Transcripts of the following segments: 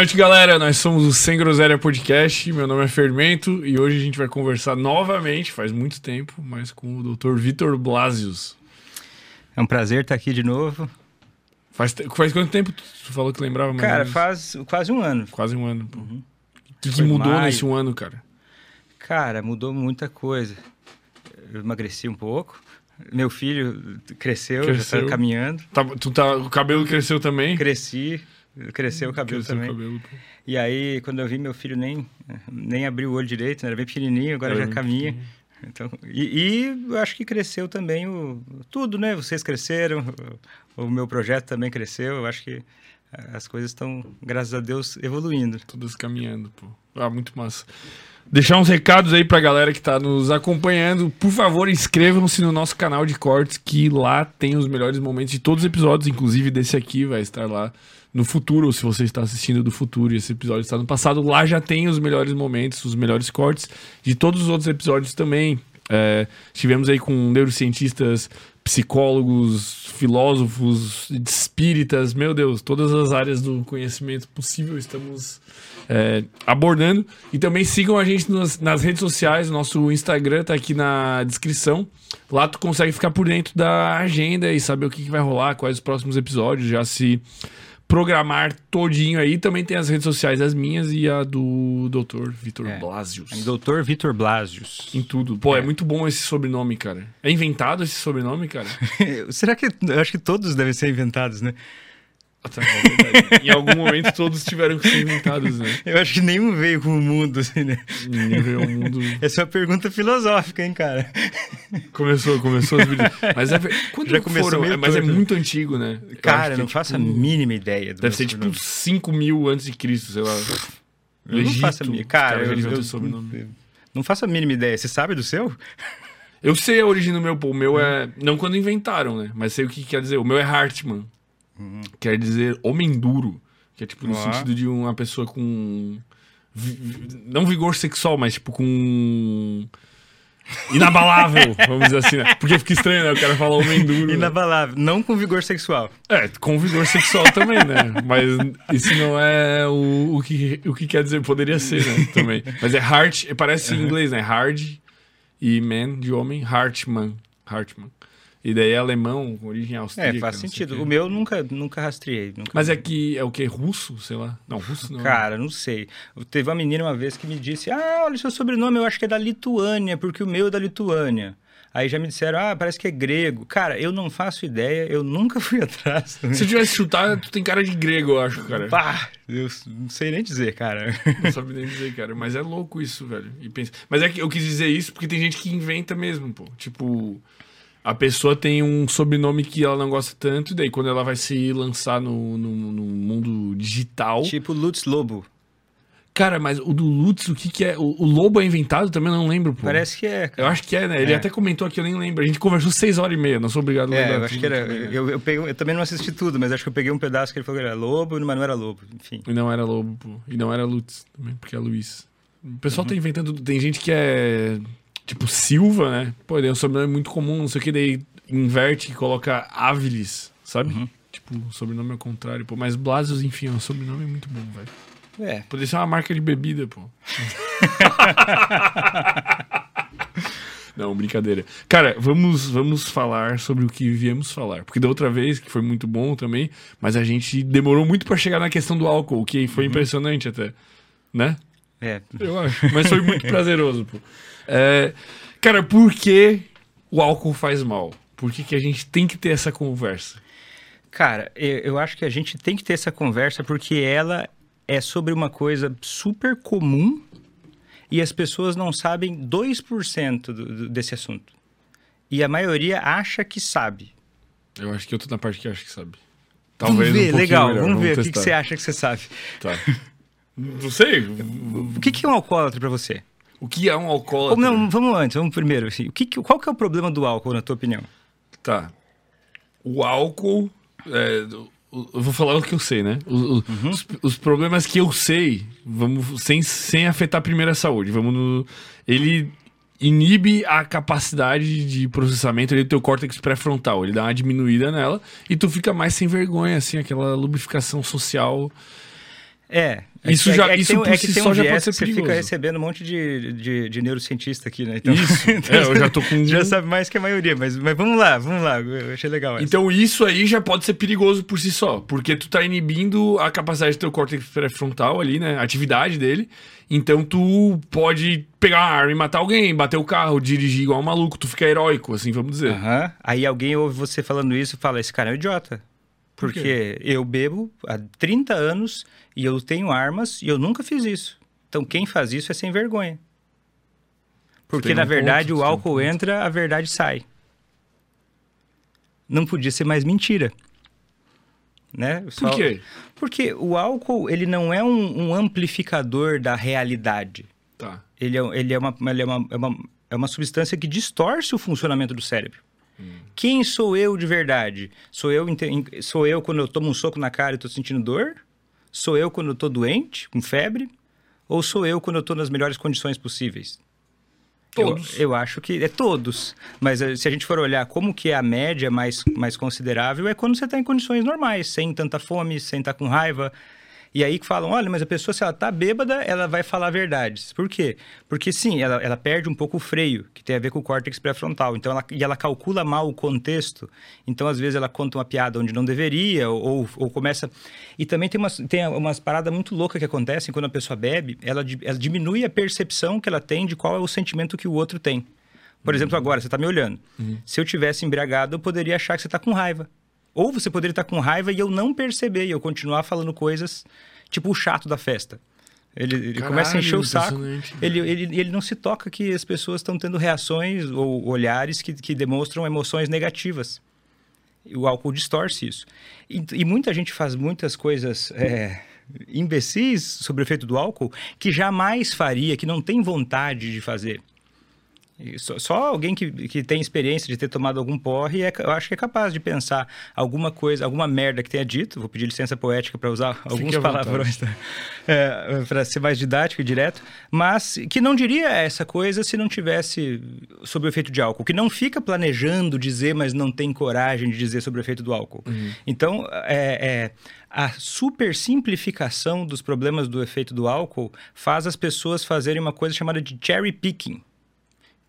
noite, galera. Nós somos o Sem Groselha Podcast. Meu nome é Fermento e hoje a gente vai conversar novamente, faz muito tempo, mas com o Dr. Vitor Blasius. É um prazer estar aqui de novo. Faz, faz quanto tempo tu falou que lembrava? mais Cara, faz quase um ano. Quase um ano. pô. O que, que Foi mudou maio. nesse um ano, cara? Cara, mudou muita coisa. Eu emagreci um pouco. Meu filho cresceu, já Cresceu. está caminhando. Tá, tu tá, o cabelo cresceu também? Cresci, cresceu o cabelo Cresceu o também. cabelo, pô. E aí, quando eu vi meu filho nem, nem abriu o olho direito, né? era bem pequenininho, agora Era já caminha. Então, e, e eu acho que cresceu também o tudo, né? Vocês cresceram, o, o meu projeto também cresceu. Eu acho que eh, as coisas estão, graças a Deus, evoluindo. Todas caminhando, pô. Ah, muito massa. Deixar uns recados aí pra galera que tá nos acompanhando. Por favor, inscrevam-se no nosso canal de cortes, que lá tem os melhores momentos de todos os episódios, inclusive desse aqui vai estar lá no futuro, ou se você está assistindo do futuro e esse episódio está no passado, lá já tem os melhores momentos, os melhores cortes de todos os outros episódios também. É, aí com neurocientistas, psicólogos, filósofos, espíritas, meu Deus, todas as áreas do conhecimento possível estamos é, abordando. E também sigam a gente nas, nas redes sociais, nosso Instagram tá aqui na descrição. Lá tu consegue ficar por dentro da agenda e saber o que, que vai rolar, quais os próximos episódios, já se programar todinho aí. Também tem as redes sociais, as minhas e a do Dr. Vitor É. Blasius. Doutor Vitor Blasius. Em tudo. Pô, é. É. muito bom esse sobrenome, cara. É inventado esse sobrenome, cara? Será que. Eu acho que todos devem ser inventados, né? Tá, é em algum momento todos tiveram que ser inventados, né? Eu acho que nenhum veio com o mundo, assim, né? Ninguém veio ao mundo. Essa é uma pergunta filosófica, hein, cara? Começou, começou vídeos. Mas é. Quando Já começou foram? mas é muito antigo, né? Eu Cara, que não é, faço a tipo, mínima ideia. Do Deve ser tipo sobrenome. 5 mil antes de Cristo, sei lá. Eu não faço a Egito, mínima. Cara, caras já eu, eu- não faço a mínima ideia. Você sabe do seu? Eu sei a origem do meu, pô. O meu é. Não quando inventaram, né? Mas sei o que quer dizer. O meu é Hartman. Quer dizer homem duro. Que é tipo no sentido de uma pessoa com. Não vigor sexual, mas tipo com. Inabalável, vamos dizer assim, né? Porque fica estranho, né? O cara fala homem duro. né? Inabalável. Não com vigor sexual. É, com vigor sexual também, né? Mas isso não é o, o, que, o que quer dizer, poderia ser, né? Também. Mas é heart, parece em inglês, né? Hard e man de homem, Hartman. Hartman. E daí é alemão, com origem austríaca. É, faz sentido. o. O meu nunca, nunca rastreei. Nunca... Mas é que é o que? Russo? Sei lá. Não, russo não. Cara, não sei. Teve uma menina uma vez que me disse: Ah, olha o seu sobrenome, eu acho que é da Lituânia, porque o meu é da Lituânia. Aí já me disseram: Ah, parece que é grego. Cara, eu não faço ideia, eu nunca fui atrás. Se eu tivesse chutado, tu tem cara de grego, eu acho, cara. Pá, eu não sei nem dizer, cara. Não sabe nem dizer, cara. Mas é louco isso, velho. E pensa... Mas é que eu quis dizer isso porque tem gente que inventa mesmo, pô. Tipo, a pessoa tem um sobrenome que ela não gosta tanto, e daí quando ela vai se lançar no, no, no mundo digital. tipo Lutz Lobo. Cara, mas o do Lutz, o que que é? O, o Lobo é inventado também? Eu não lembro, pô. Parece que é, Eu cara. acho que é, né? Ele É. até comentou aqui, eu nem lembro. A gente conversou seis horas e meia, não sou obrigado a lembrar. É, eu acho que era. também, né? Eu, eu, peguei, eu também não assisti tudo, mas acho que eu peguei um pedaço que ele falou que era lobo, mas não era lobo. Enfim. E não era Lobo, pô. E não era Lutz também, porque é Luiz. O pessoal tá inventando. Tem gente que é. Tipo Silva, né? Pô, ele é um sobrenome muito comum, não sei o que, daí inverte e coloca Áviles, sabe? Uhum. Tipo, o sobrenome ao contrário, pô. Mas Blasius, enfim, é um sobrenome muito bom, velho. É. Poderia ser uma marca de bebida, pô. Não, brincadeira. Cara, vamos, vamos falar sobre o que viemos falar. Porque da outra vez, que foi muito bom também, mas a gente demorou muito pra chegar na questão do álcool, que foi impressionante até. Né? É. Eu acho. Mas foi muito prazeroso, pô. É, cara, por que o álcool faz mal? Por que, que a gente tem que ter essa conversa? Cara, eu, eu acho que a gente tem que ter essa conversa porque ela é sobre uma coisa super comum e as pessoas não sabem 2% do, do, desse assunto. E a maioria acha que sabe. Eu acho que eu tô na parte que acho que sabe. vamos um ver, pouquinho legal, melhor, vamos ver o que, que você acha que você sabe. Tá. Não sei. O que, que é um alcoólatra pra você? O que é um alcoólatra? não, vamos antes, vamos primeiro. Assim, o que, qual que é o problema do álcool, na tua opinião? Tá. O álcool. é, eu vou falar o que eu sei, né? O- o- Uhum. os, os problemas que eu sei, vamos sem, sem afetar primeiro a saúde. Vamos no. Ele inibe a capacidade de processamento do teu córtex pré-frontal. Ele dá uma diminuída nela e tu fica mais sem vergonha, assim, aquela lubrificação social. É. Isso é, já- é isso tem, é que tem um já pode ser você fica recebendo um monte de, de, de neurocientista aqui, né? Então, Isso. É, eu já tô com. já sabe mais que a maioria, mas, mas vamos lá, vamos lá. Eu achei legal essa. Então isso aí já pode ser perigoso por si só, porque tu tá inibindo a capacidade do teu córtex pré-frontal ali, né, a atividade dele. Então tu pode pegar uma arma e matar alguém, bater o carro, dirigir igual um maluco, tu fica heróico, assim, vamos dizer. Aí alguém ouve você falando isso e fala: esse cara é um idiota. Por Porque eu bebo há 30 anos e eu tenho armas e eu nunca fiz isso. Então quem faz isso é sem vergonha. Porque tem na um verdade ponto, o álcool entra, a verdade sai. Não podia ser mais mentira. Né? Por Só- quê? Porque o álcool ele não é um, um amplificador da realidade. Tá. Ele é, ele é, uma, ele é, uma, é, uma, é uma substância que distorce o funcionamento do cérebro. Quem sou eu de verdade? Sou eu, sou eu quando eu tomo um soco na cara e estou sentindo dor? Sou eu quando eu estou doente, com febre? Ou sou eu quando eu estou nas melhores condições possíveis? Eu- Todos. Eu, acho que é todos. Mas eh, se a gente for olhar como que é a média mais, mais considerável, é quando você está em condições normais, sem tanta fome, sem estar com raiva. E aí que falam, olha, mas a pessoa, se ela tá bêbada, ela vai falar verdades. Por quê? Porque sim, ela, ela perde um pouco o freio, que tem a ver com o córtex pré-frontal. Então, ela, e ela calcula mal o contexto. Então, às vezes, ela conta uma piada onde não deveria, ou, ou começa... E também tem umas, tem umas paradas muito loucas que acontecem quando a pessoa bebe, ela, ela diminui a percepção que ela tem de qual é o sentimento que o outro tem. Por exemplo, agora, você está me olhando. Se eu tivesse embriagado, eu poderia achar que você está com raiva. Ou você poderia estar com raiva e eu não perceber, e eu continuar falando coisas tipo o chato da festa. Ele, ele Caralho, começa a encher o saco. Ele, ele, ele não se toca que as pessoas estão tendo reações ou olhares que, que demonstram emoções negativas. O álcool distorce isso. E, e muita gente faz muitas coisas é, imbecis sobre o efeito do álcool que jamais faria, que não tem vontade de fazer. Só, só alguém que, que tem experiência de ter tomado algum porre, é, eu acho que é capaz de pensar alguma coisa, alguma merda que tenha dito. Vou pedir licença poética para usar alguns à vontade. palavrões tá? para ser mais didático e direto, mas que não diria essa coisa se não tivesse sobre o efeito de álcool, que não fica planejando dizer, mas não tem coragem de dizer sobre o efeito do álcool. Então, é, é, a super simplificação dos problemas do efeito do álcool faz as pessoas fazerem uma coisa chamada de cherry picking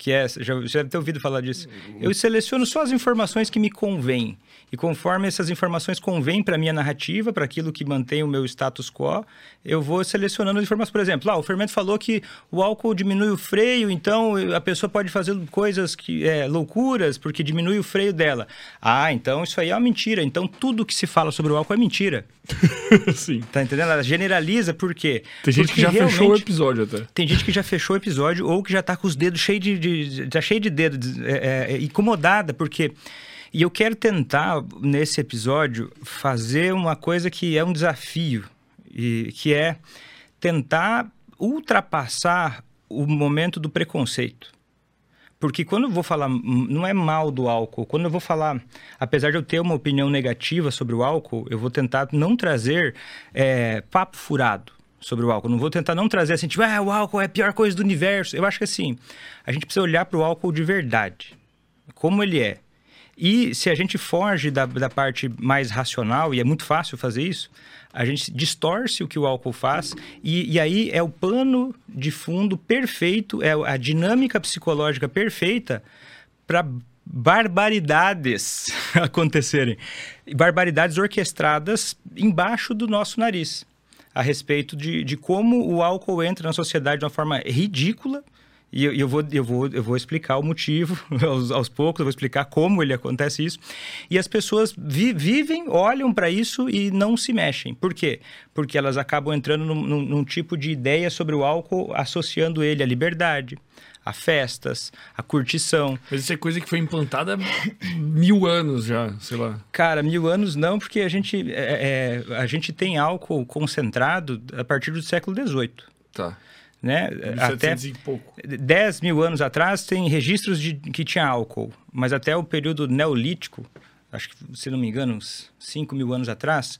que é, já, já deve ter ouvido falar disso. Eu seleciono só as informações que me convêm. E conforme essas informações convêm para minha narrativa, para aquilo que mantém o meu status quo, eu vou selecionando as informações. Por exemplo, lá, o fermento falou que o álcool diminui o freio, então a pessoa pode fazer coisas que é, loucuras porque diminui o freio dela. Ah, então isso aí é uma mentira. Então tudo que se fala sobre o álcool é mentira. Sim. Tá entendendo? Ela generaliza por quê? Tem gente Porque que já fechou o episódio até. tem gente que já fechou o episódio ou que já tá com os dedos cheios de, de, tá cheio de dedo, de- é, é, incomodada, porque. E eu quero tentar, nesse episódio, fazer uma coisa que é um desafio, e, que é tentar ultrapassar o momento do preconceito. Porque quando eu vou falar, não é mal do álcool, quando eu vou falar, apesar de eu ter uma opinião negativa sobre o álcool, eu vou tentar não trazer é, papo furado sobre o álcool. Não vou tentar não trazer assim, tipo, ah, o álcool é a pior coisa do universo. Eu acho que assim, a gente precisa olhar para o álcool de verdade, como ele é. E se a gente foge da, da parte mais racional, e é muito fácil fazer isso, a gente distorce o que o álcool faz, e, e aí é o pano de fundo perfeito, é a dinâmica psicológica perfeita para barbaridades acontecerem. Barbaridades orquestradas embaixo do nosso nariz, a respeito de, de como o álcool entra na sociedade de uma forma ridícula. E eu, eu vou, eu, vou, eu vou explicar o motivo aos, aos poucos, eu vou explicar como ele acontece isso. E as pessoas vi- vivem, olham para isso e não se mexem. Por quê? Porque elas acabam entrando num, num- num tipo de ideia sobre o álcool, associando ele à liberdade, a festas, a curtição. Mas isso é coisa que foi implantada há mil anos já, sei lá. Cara, mil anos não, porque a gente, é, é, a gente tem álcool concentrado a partir do século XVIII. Tá. Né? Até 1700 e pouco. 10 mil anos atrás tem registros de que tinha álcool, mas até o período neolítico, acho que, se não me engano, uns 5 mil anos atrás,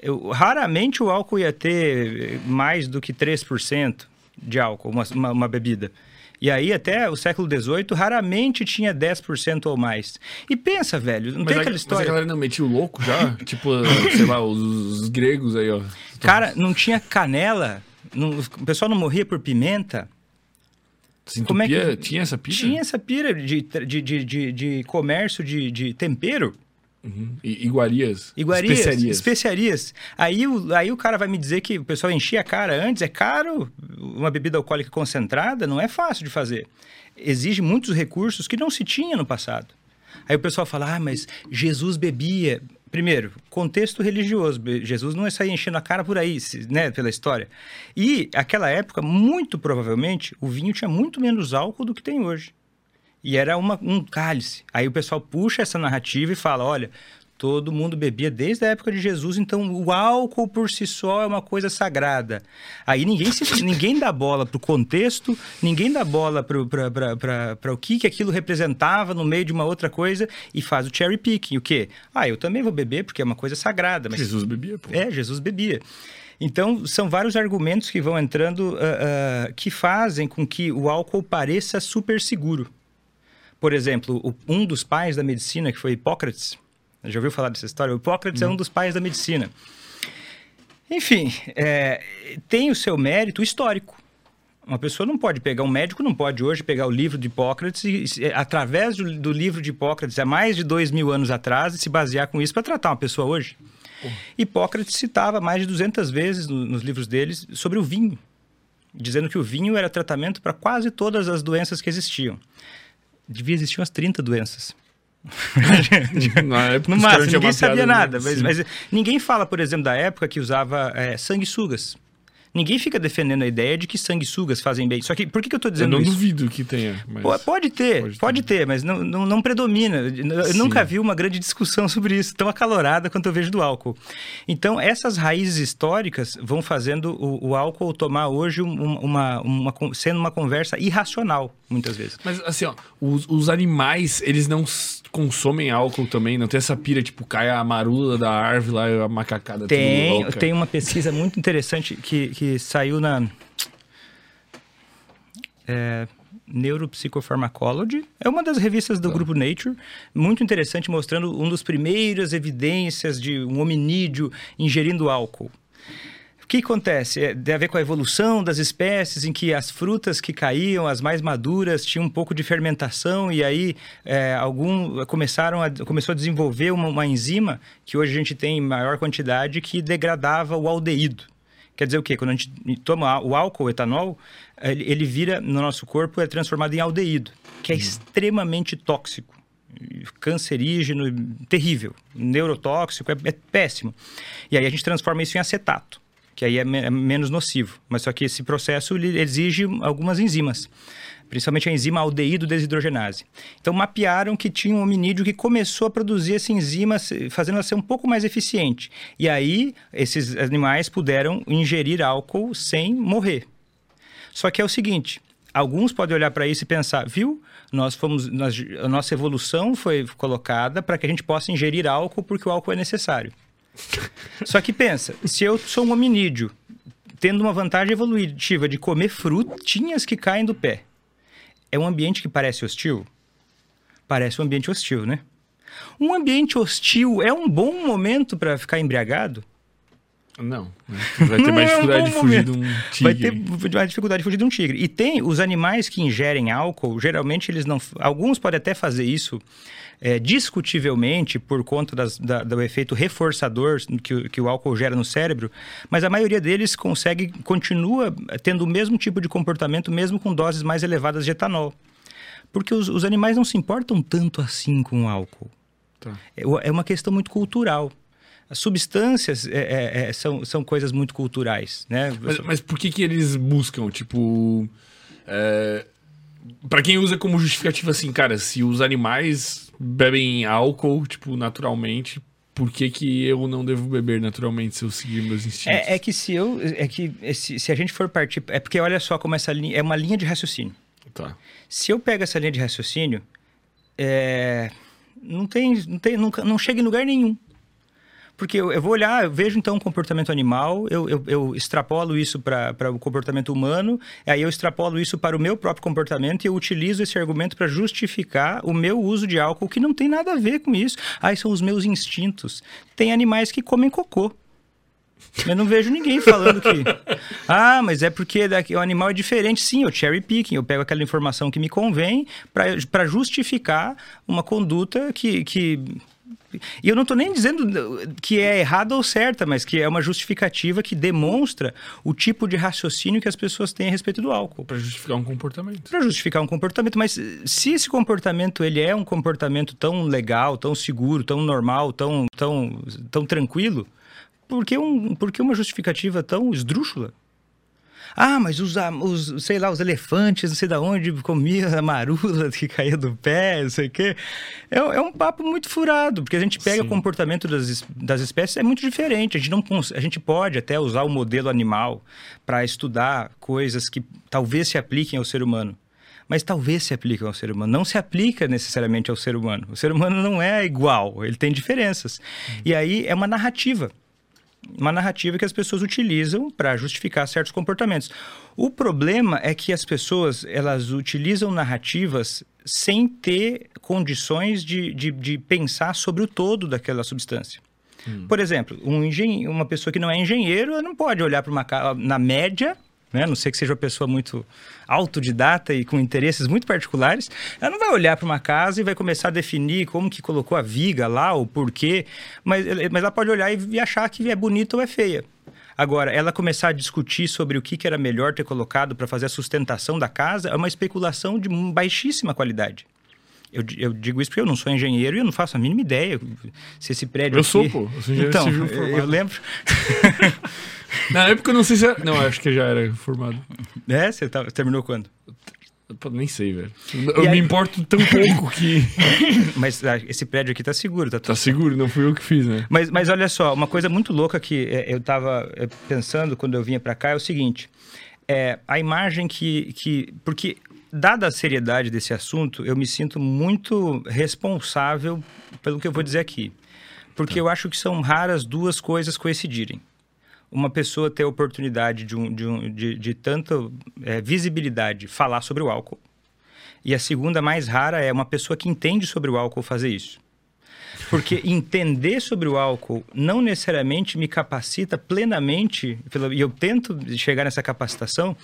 eu, raramente o álcool ia ter mais do que 3% de álcool, uma, uma, uma bebida. E aí, até o século XVIII, raramente tinha 10% ou mais. E pensa, velho, não Mas tem a, aquela mas a história. galera não metia o louco já? tipo, sei lá, os, os gregos aí, ó. Cara, não tinha canela, não- o pessoal não morria por pimenta. Se como é que- entupia- Tinha essa pira? Tinha essa pira de, de, de, de, de comércio de, de tempero. Uhum. Iguarias. Iguarias, Especiarias. especiarias. Aí, o- aí o cara vai me dizer que o pessoal enchia a cara antes. É caro, uma bebida alcoólica concentrada não é fácil de fazer. Exige muitos recursos que não se tinha no passado. Aí o pessoal fala, ah, mas Jesus bebia. Primeiro, contexto religioso. Jesus não ia sair enchendo a cara por aí, né, pela história. E, aquela época, muito provavelmente, o vinho tinha muito menos álcool do que tem hoje. E era uma- um cálice. Aí o pessoal puxa essa narrativa e fala: olha, todo mundo bebia desde a época de Jesus, então o álcool por si só é uma coisa sagrada. Aí ninguém, se- ninguém dá bola pro contexto, ninguém dá bola para o que, que aquilo representava no meio de uma outra coisa e faz o cherry picking. O quê? Ah, eu também vou beber porque é uma coisa sagrada. Mas Jesus bebia, pô. é, Jesus bebia. Então, são vários argumentos que vão entrando ah, ah, que fazem com que o álcool pareça super seguro. Por exemplo, um dos pais da medicina, que foi Hipócrates, já ouviu falar dessa história? O Hipócrates é um dos pais da medicina. Enfim, é, tem o seu mérito histórico. Uma pessoa não pode pegar, um médico não pode hoje pegar o livro de Hipócrates e, e, através do, do livro de Hipócrates, há mais de dois mil anos atrás, e se basear com isso para tratar uma pessoa hoje. Hipócrates citava mais de 200 vezes no- nos livros deles sobre o vinho, dizendo que o vinho era tratamento para quase todas as doenças que existiam. Devia existir umas 30 doenças. Na época, No máximo, ninguém sabia né? nada. Mas, mas ninguém fala, por exemplo, da época que usava é, sanguessugas. Ninguém fica defendendo a ideia de que sanguessugas fazem bem. Só que, por que, que eu estou Eu dizendo não isso? duvido que tenha. Mas... Pode ter, Pode pode, ter. ter, mas não, não, não predomina. Eu Sim. nunca vi uma grande discussão sobre isso, tão acalorada quanto eu vejo do álcool. Então, essas raízes históricas vão fazendo o, o álcool tomar hoje um- uma, uma, sendo uma conversa irracional, muitas vezes. Mas assim, ó, os, os animais, eles não consomem álcool também? Não tem essa pira, tipo, cai a marula da árvore lá, a macacada Tem, tem uma pesquisa muito interessante que, que saiu na é, Neuropsychopharmacology. É uma das revistas do grupo Nature, muito interessante, mostrando um dos primeiras evidências de um hominídeo ingerindo álcool. O que acontece? É, tem a ver com a evolução das espécies, em que as frutas que caíam, as mais maduras, tinham um pouco de fermentação e aí é, algum começaram a, começou a desenvolver uma, uma enzima que hoje a gente tem em maior quantidade que degradava o aldeído. Quer dizer o quê? Quando a gente toma o álcool, o etanol, ele, ele vira no nosso corpo é transformado em aldeído, que é extremamente tóxico cancerígeno, terrível, neurotóxico, é, é péssimo. E aí a gente transforma isso em acetato, que aí é, me- é menos nocivo. Mas só que esse processo exige algumas enzimas, principalmente a enzima aldeído desidrogenase. Então mapearam que tinha um hominídeo que começou a produzir essa enzima, fazendo ela ser um pouco mais eficiente. E aí esses animais puderam ingerir álcool sem morrer. Só que é o seguinte, alguns podem olhar para isso e pensar, viu? Nós fomos, nós- a nossa evolução foi colocada para que a gente possa ingerir álcool porque o álcool é necessário. Só que pensa, se eu sou um hominídeo, tendo uma vantagem evolutiva de comer frutinhas que caem do pé, é um ambiente que parece hostil? Parece um ambiente hostil, né? Um ambiente hostil é um bom momento para ficar embriagado? Não. né? Vai ter Não mais é um dificuldade bom de fugir de momento. um Vai tigre. ter mais dificuldade de fugir de um tigre. E tem os animais que ingerem álcool, geralmente eles não. Alguns podem até fazer isso é, discutivelmente por conta das- da- do efeito reforçador que, o- que o álcool gera no cérebro, mas a maioria deles consegue, continua tendo o mesmo tipo de comportamento, mesmo com doses mais elevadas de etanol. Porque os, os animais não se importam tanto assim com o álcool. Tá. É é uma questão muito cultural. As substâncias é, é, é, são, são coisas muito culturais, né? Mas, mas por que que eles buscam, tipo... É... Pra quem usa como justificativa assim, cara, se os animais bebem álcool, tipo, naturalmente, por que que eu não devo beber naturalmente se eu seguir meus instintos? É, é que se eu. É que se, se a gente for partir. É porque olha só como essa linha. É uma linha de raciocínio. Tá. Se eu pego essa linha de raciocínio, é, não tem. Não, tem nunca, não chega em lugar nenhum. Porque eu, eu vou olhar, eu vejo então um comportamento animal, eu, eu, eu extrapolo isso para o comportamento humano, aí eu extrapolo isso para o meu próprio comportamento e eu utilizo esse argumento para justificar o meu uso de álcool, que não tem nada a ver com isso. Ah, são os meus instintos. Tem animais que comem cocô. Eu não vejo ninguém falando que. Ah, mas é porque daqui, o animal é diferente. Sim, eu cherry picking. Eu pego aquela informação que me convém para justificar uma conduta que, que e eu não estou nem dizendo que é errada ou certa, mas que é uma justificativa que demonstra o tipo de raciocínio que as pessoas têm a respeito do álcool. Para justificar um comportamento. Para justificar um comportamento. Mas se esse comportamento ele é um comportamento tão legal, tão seguro, tão normal, tão, tão, tão tranquilo, por que, um, por que uma justificativa tão esdrúxula? Ah, mas os, os, sei lá, os elefantes, não sei de onde, comia a marula que caía do pé, não sei o quê. É, é um papo muito furado, porque a gente pega Sim. o comportamento das, das espécies, é muito diferente. A gente, não, a gente pode até usar o modelo animal para estudar coisas que talvez se apliquem ao ser humano mas talvez se aplique ao ser humano. Não se aplica necessariamente ao ser humano. O ser humano não é igual, ele tem diferenças. Hum. E aí é uma narrativa uma narrativa que as pessoas utilizam para justificar certos comportamentos. O problema é que as pessoas elas utilizam narrativas sem ter condições de, de, de pensar sobre o todo daquela substância. Hum. Por exemplo, um engen... uma pessoa que não é engenheiro não pode olhar para uma na média né? A não sei que seja uma pessoa muito autodidata e com interesses muito particulares, ela não vai olhar para uma casa e vai começar a definir como que colocou a viga lá, o porquê, mas, mas ela pode olhar e achar que é bonita ou é feia. Agora, ela começar a discutir sobre o que, que era melhor ter colocado para fazer a sustentação da casa é uma especulação de baixíssima qualidade. Eu, eu, digo isso porque eu não sou engenheiro e eu não faço a mínima ideia se esse prédio. Eu aqui... sou, pô. Eu sou engenheiro então. Eu lembro. Na época eu não sei se era... Não, acho que já era formado. É? Você tá... terminou quando? Pô, nem sei, velho. Eu e me aí... importo tão pouco que. mas ah, esse prédio aqui tá seguro, tá tudo Tá seguro, não fui eu que fiz, né? Mas, mas olha só, uma coisa muito louca que é, eu tava é, pensando quando eu vinha para cá é o seguinte: é, a imagem que, que. Porque, dada a seriedade desse assunto, eu me sinto muito responsável pelo que eu vou dizer aqui. Porque tá. eu acho que são raras duas coisas coincidirem uma pessoa ter a oportunidade de, um, de, um, de, de tanta é, visibilidade falar sobre o álcool. E a segunda mais rara é uma pessoa que entende sobre o álcool fazer isso. Porque entender sobre o álcool não necessariamente me capacita plenamente, e eu tento chegar nessa capacitação,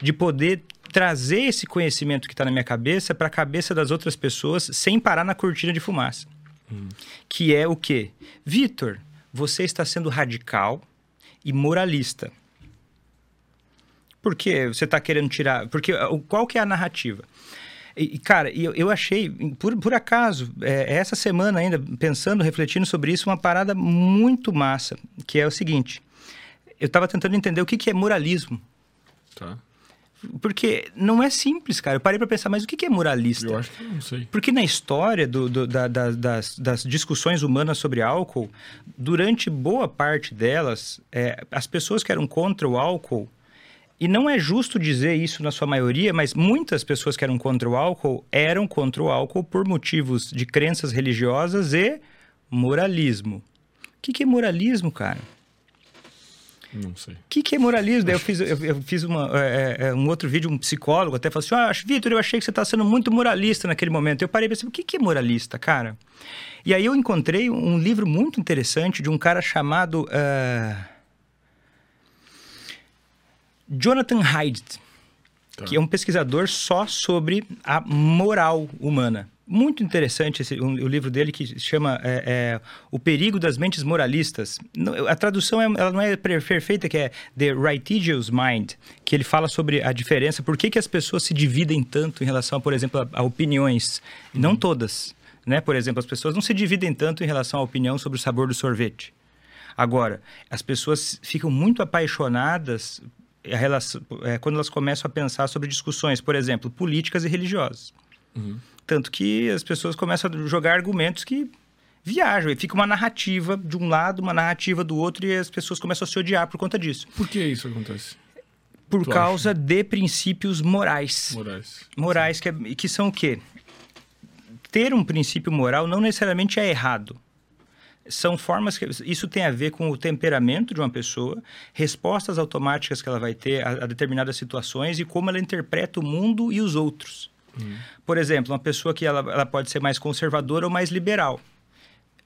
de poder trazer esse conhecimento que está na minha cabeça para a cabeça das outras pessoas sem parar na cortina de fumaça. Hum. Que é o quê? Vitor, você está sendo radical, e moralista. Por que você está querendo tirar? Porque qual que é a narrativa? E, cara, eu, eu achei, por, por acaso, é, essa semana ainda, pensando, refletindo sobre isso, uma parada muito massa, que é o seguinte. Eu estava tentando entender o que, que é moralismo. Tá. Porque não é simples, cara. Eu parei para pensar, mas o que é moralista? Eu acho que não sei. Porque na história do, do, da, da, das, das, discussões humanas sobre álcool, durante boa parte delas, é, as pessoas que eram contra o álcool, e não é justo dizer isso na sua maioria, mas muitas pessoas que eram contra o álcool eram contra o álcool por motivos de crenças religiosas e moralismo. O que, que é moralismo, cara? Não sei. O que, que é moralismo? Daí eu fiz, eu, eu fiz uma, é, é, é, um outro vídeo, um psicólogo até falou assim: ah, Vitor, eu achei que você está sendo muito moralista naquele momento. Eu parei e pensei: o que, que é moralista, cara? E aí eu encontrei um livro muito interessante de um cara chamado uh, Jonathan Haidt, tá. que é um pesquisador só sobre a moral humana muito interessante esse, um, o livro dele que chama é, é, O Perigo das Mentes Moralistas. A tradução é, ela não é perfeita, que é The Righteous Mind, que ele fala sobre a diferença, por que, que as pessoas se dividem tanto em relação, por exemplo, a, a opiniões. Uhum. Não todas. Né? Por exemplo, as pessoas não se dividem tanto em relação à opinião sobre o sabor do sorvete. Agora, as pessoas ficam muito apaixonadas relação, é, quando elas começam a pensar sobre discussões, por exemplo, políticas e religiosas. Uhum. Tanto que as pessoas começam a jogar argumentos que viajam. E fica uma narrativa de um lado, uma narrativa do outro, e as pessoas começam a se odiar por conta disso. Por que isso acontece? Por tu causa acha? de princípios morais. Morais. Morais, que, é, que são o quê? Ter um princípio moral não necessariamente é errado. são formas que isso tem a ver com o temperamento de uma pessoa, respostas automáticas que ela vai ter a, a determinadas situações e como ela interpreta o mundo e os outros. Uhum. Por exemplo, uma pessoa que ela, ela pode ser mais conservadora ou mais liberal.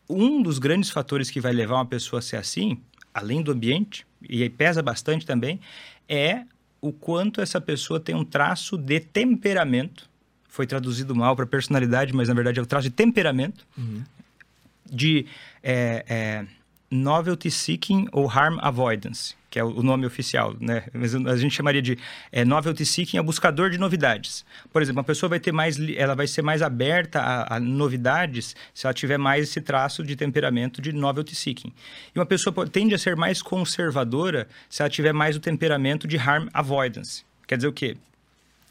Um dos grandes fatores que vai levar uma pessoa a ser assim, além do ambiente, e aí pesa bastante também, é o quanto essa pessoa tem um traço de temperamento. Foi traduzido mal para personalidade, mas na verdade é o traço de temperamento. Uhum. De é, é, novelty seeking ou harm avoidance, que é o nome oficial, né? Mas a gente chamaria de é, novelty seeking é buscador de novidades. Por exemplo, uma pessoa vai ter mais, ela vai ser mais aberta a, a novidades se ela tiver mais esse traço de temperamento de novelty seeking. E uma pessoa tende a ser mais conservadora se ela tiver mais o temperamento de harm avoidance. Quer dizer o quê?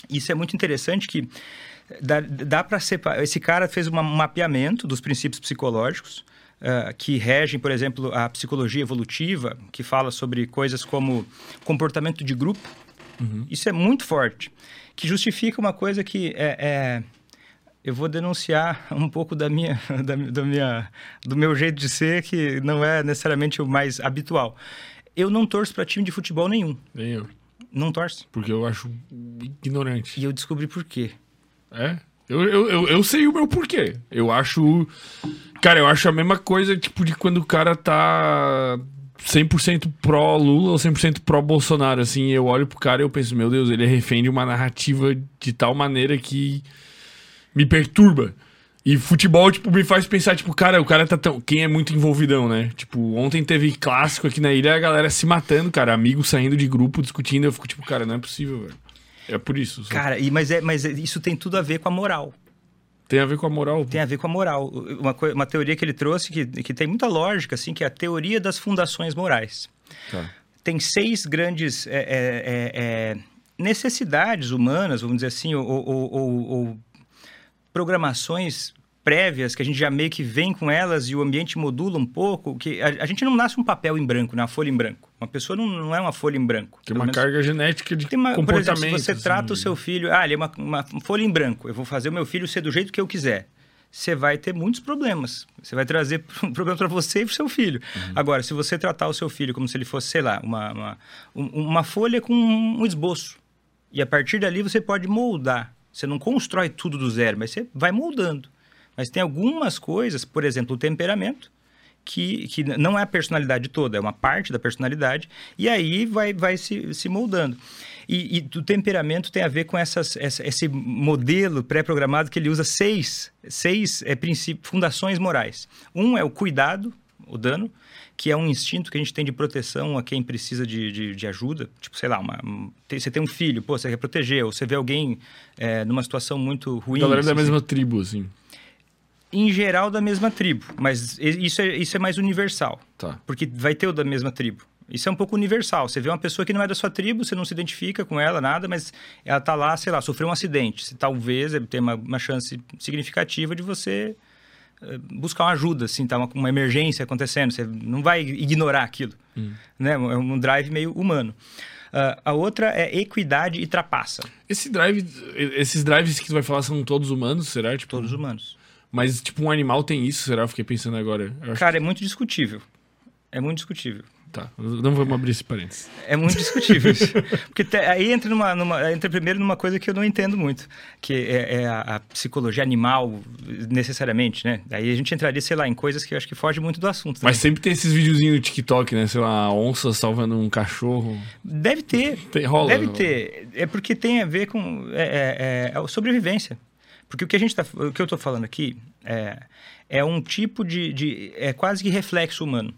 Isso é muito interessante que dá, dá para separar. Esse cara fez um mapeamento dos princípios psicológicos uh, que regem, por exemplo, a psicologia evolutiva, que fala sobre coisas como comportamento de grupo. Uhum. Isso é muito forte, que justifica uma coisa que é, é eu vou denunciar um pouco da minha, da, da, minha, do meu jeito de ser, que não é necessariamente o mais habitual. Eu não torço para time de futebol nenhum. Nem eu. Não torço. Porque eu acho ignorante. E eu descobri por quê. É? Eu, eu, eu, eu sei o meu porquê. Eu acho Cara, eu acho a mesma coisa, tipo, de quando o cara tá 100% pró Lula ou 100% pró Bolsonaro, assim, eu olho pro cara e eu penso, meu Deus, ele é refém de uma narrativa de tal maneira que me perturba. E futebol, tipo, me faz pensar, tipo, cara, o cara tá tão. Quem é muito envolvidão, né? Tipo, ontem teve clássico aqui na ilha, a galera se matando, cara, amigos saindo de grupo, discutindo. Eu fico, tipo, cara, não é possível, velho. É por isso. Só. Cara, e, mas, é, mas isso tem tudo a ver com a moral. Tem a ver com a moral? Tem a ver com a moral. Uma, uma teoria que ele trouxe que, que tem muita lógica, assim, que é a teoria das fundações morais. Tá. Tem seis grandes é, é, é, é necessidades humanas, vamos dizer assim, ou, ou, ou, ou programações prévias, que a gente já meio que vem com elas e o ambiente modula um pouco, que a, a gente não nasce um papel em branco, né? uma folha em branco. Uma pessoa não, não é uma folha em branco. Tem uma menos. carga genética de uma, comportamento. Por exemplo, se você assim. trata o seu filho... Ah, ele é uma, uma folha em branco. Eu vou fazer o meu filho ser do jeito que eu quiser você vai ter muitos problemas. Você vai trazer problema para você e para o seu filho. Uhum. Agora, se você tratar o seu filho como se ele fosse, sei lá, uma, uma, uma folha com um esboço, e a partir dali você pode moldar. Você não constrói tudo do zero, mas você vai moldando. Mas tem algumas coisas, por exemplo, o temperamento, que, que não é a personalidade toda, é uma parte da personalidade, e aí vai, vai se, se moldando. E, e o temperamento tem a ver com essas, essa, esse modelo pré-programado que ele usa seis, seis é, fundações morais. Um é o cuidado, o dano, que é um instinto que a gente tem de proteção a quem precisa de, de, de ajuda. Tipo, sei lá, uma, tem, você tem um filho, pô, você quer proteger, ou você vê alguém é, numa situação muito ruim. Galera da mesma tribo, assim em geral da mesma tribo, mas isso é, isso é mais universal. Tá. Porque vai ter o da mesma tribo. Isso é um pouco universal. Você vê uma pessoa que não é da sua tribo, você não se identifica com ela, nada, mas ela tá lá, sei lá, sofreu um acidente. Talvez tem uma, uma chance significativa de você uh, buscar uma ajuda, assim, tá uma, uma, emergência acontecendo. Você não vai ignorar aquilo. Hum. Né? É um drive meio humano. Uh, a outra é equidade e trapaça. Esse drive, esses drives que tu vai falar são todos humanos, será? Tipo... Todos humanos. Mas, tipo, um animal tem isso, será? Eu fiquei pensando agora. Cara, que... é muito discutível. É muito discutível. Tá, não vamos abrir esse parênteses. É muito discutível isso. Porque te, aí entra, numa, numa, entra primeiro numa coisa que eu não entendo muito, que é, é a, a, psicologia animal, necessariamente, né? Aí a gente entraria, sei lá, em coisas que eu acho que foge muito do assunto. Também. Mas sempre tem esses videozinhos no TikTok, né? Sei lá, onça salvando um cachorro. Deve ter. Tem, rola. Deve ter. É porque tem a ver com é, é, é sobrevivência. Porque o que, a gente tá, o que eu estou falando aqui é, é um tipo de, de. É quase que reflexo humano.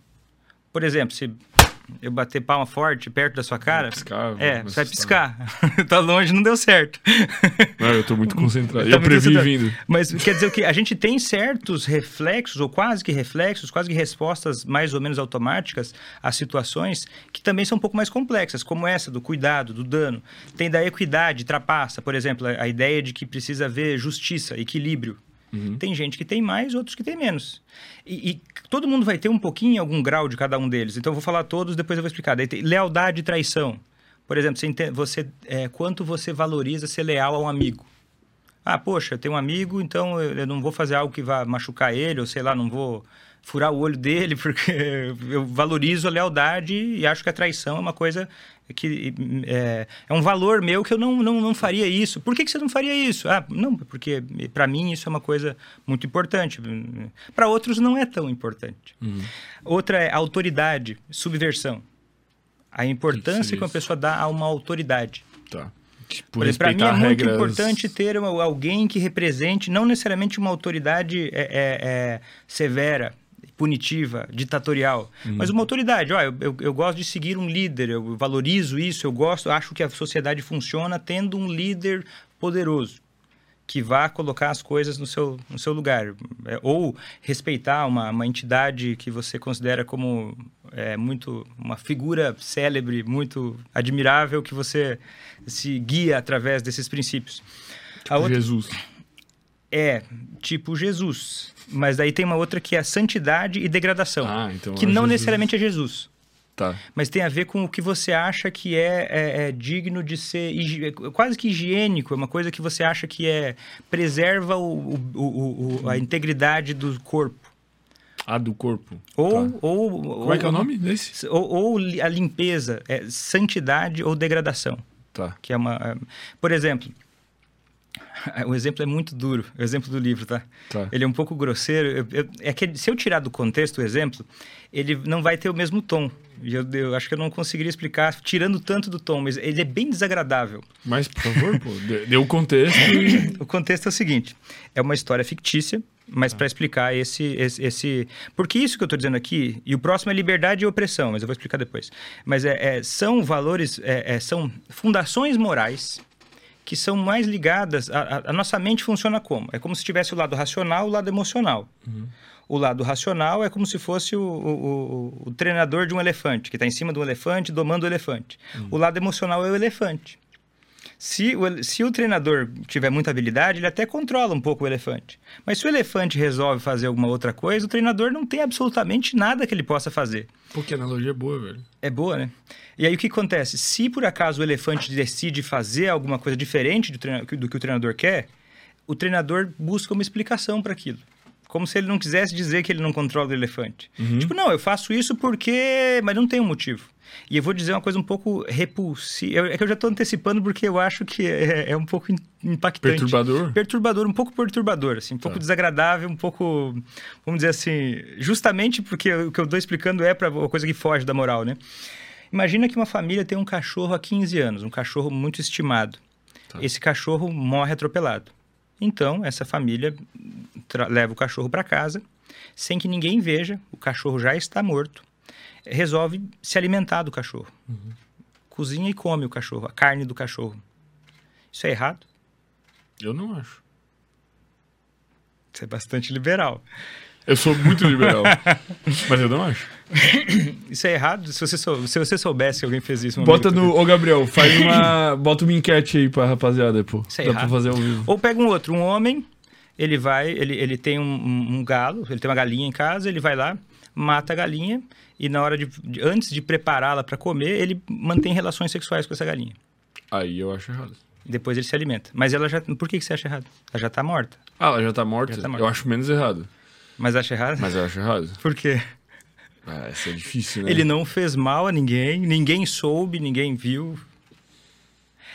Por exemplo, se eu bater palma forte perto da sua cara. Piscar, é, você vai piscar. tá longe, não deu certo. Não, eu tô muito concentrado. Tá eu previ vindo. Mas quer dizer que a gente tem certos reflexos, ou quase que reflexos, quase que respostas mais ou menos automáticas a situações que também são um pouco mais complexas, como essa do cuidado, do dano. Tem da equidade, trapaça, por exemplo, a ideia de que precisa haver justiça, equilíbrio Uhum. Tem gente que tem mais, outros que tem menos. E, e, todo mundo vai ter um pouquinho, algum grau de cada um deles. Então, eu vou falar todos, depois eu vou explicar. Daí tem lealdade e traição. Por exemplo, você, você é, quanto você valoriza ser leal a um amigo. Ah, poxa, eu tenho um amigo, então eu eu não vou fazer algo que vá machucar ele, ou sei lá, não vou furar o olho dele, porque eu valorizo a lealdade e acho que a traição é uma coisa que é, é um valor meu que eu não, não, não faria isso. Por que, que você não faria isso? Ah, não, porque para mim isso é uma coisa muito importante. Para outros não é tão importante. Outra é autoridade, subversão. A importância seria que uma pessoa dá a uma autoridade. Tá. Tipo, para mim é muito regras- importante ter alguém que represente, não necessariamente uma autoridade é, é, é, severa, punitiva, ditatorial, Uhum. mas uma autoridade. Ó, eu, eu, eu gosto de seguir um líder, eu valorizo isso, eu gosto, acho que a sociedade funciona tendo um líder poderoso que vá colocar as coisas no seu, no seu lugar. É, ou respeitar uma, uma entidade que você considera como é, muito uma figura célebre, muito admirável, que você se guia através desses princípios. A outra Jesus. é tipo Jesus, mas daí tem uma outra que é a santidade e degradação, Ah, então que é não Jesus. necessariamente é Jesus Tá. mas tem a ver com o que você acha que é, é- é digno de ser é quase que higiênico, é uma coisa que você acha que é preserva o, o- o- a integridade do corpo. Ah, do corpo. Ou, Tá. ou, Como é que é o nome desse? Ou, ou a limpeza, é santidade ou degradação. Tá. Que é uma, é- por exemplo, o exemplo é muito duro, o exemplo do livro, tá? Tá. Ele é um pouco grosseiro. eu- eu- é que se eu tirar do contexto o exemplo, ele não vai ter o mesmo tom. E eu, eu acho que eu não conseguiria explicar tirando tanto do tom, mas ele é bem desagradável. Mas, por favor, pô, dê- o contexto. O contexto é o seguinte: é uma história fictícia, mas para explicar esse, esse, esse- Porque isso que eu estou dizendo aqui, e o próximo é liberdade e opressão, mas eu vou explicar depois. Mas é, é- são valores, é- é- são fundações morais que são mais ligadas. A, a- nossa mente funciona como? É como se tivesse o lado racional e o lado emocional. O lado racional é como se fosse o, o- o- o treinador de um elefante, que está em cima de um elefante, domando o elefante. O lado emocional é o elefante. Se o, se o treinador tiver muita habilidade, ele até controla um pouco o elefante. Mas se o elefante resolve fazer alguma outra coisa, o treinador não tem absolutamente nada que ele possa fazer. Pô, que analogia boa, velho. É boa, né? E aí o que acontece? Se por acaso o elefante decide fazer alguma coisa diferente do, treina- do que o treinador quer, o treinador busca uma explicação para aquilo. Como se ele não quisesse dizer que ele não controla o elefante. Tipo, não, eu faço isso porque. Mas não tem um motivo. E eu vou dizer uma coisa um pouco repulsiva. É que eu já estou antecipando porque eu acho que é, é um pouco impactante. Perturbador? Perturbador, um pouco perturbador, assim, um pouco Tá. desagradável, um pouco, vamos dizer assim, justamente porque o que eu estou explicando é para uma coisa que foge da moral, né? Imagina que uma família tem um cachorro há 15 anos, um cachorro muito estimado. Tá. Esse cachorro morre atropelado. Então, essa família leva o cachorro para casa, sem que ninguém veja, o cachorro já está morto, resolve se alimentar do cachorro. Cozinha e come o cachorro, a carne do cachorro. Isso é errado? Eu não acho. Isso é bastante liberal. Eu sou muito liberal. mas eu não acho. Isso é errado? Se você, sou- se você soubesse que alguém fez isso... um Bota no. Ô, Gabriel, faz uma. Bota uma enquete aí pra rapaziada, pô. Isso é Dá errado. fazer ao vivo. Ou pega um outro, um homem, ele vai, ele, ele tem um, um- um galo, ele tem uma galinha em casa, ele vai lá, mata a galinha e na hora de, de- antes de prepará-la para comer, ele mantém relações sexuais com essa galinha. Aí eu acho errado. Depois ele se alimenta. Mas ela já, por que, que você acha errado? Ela já tá morta. Ah, ela já tá morta? Já tá morta. Eu acho menos errado. Mas acha errado? Mas eu acho errado. Por quê? Ah, essa é difícil, né? Ele não fez mal a ninguém, ninguém soube, ninguém viu.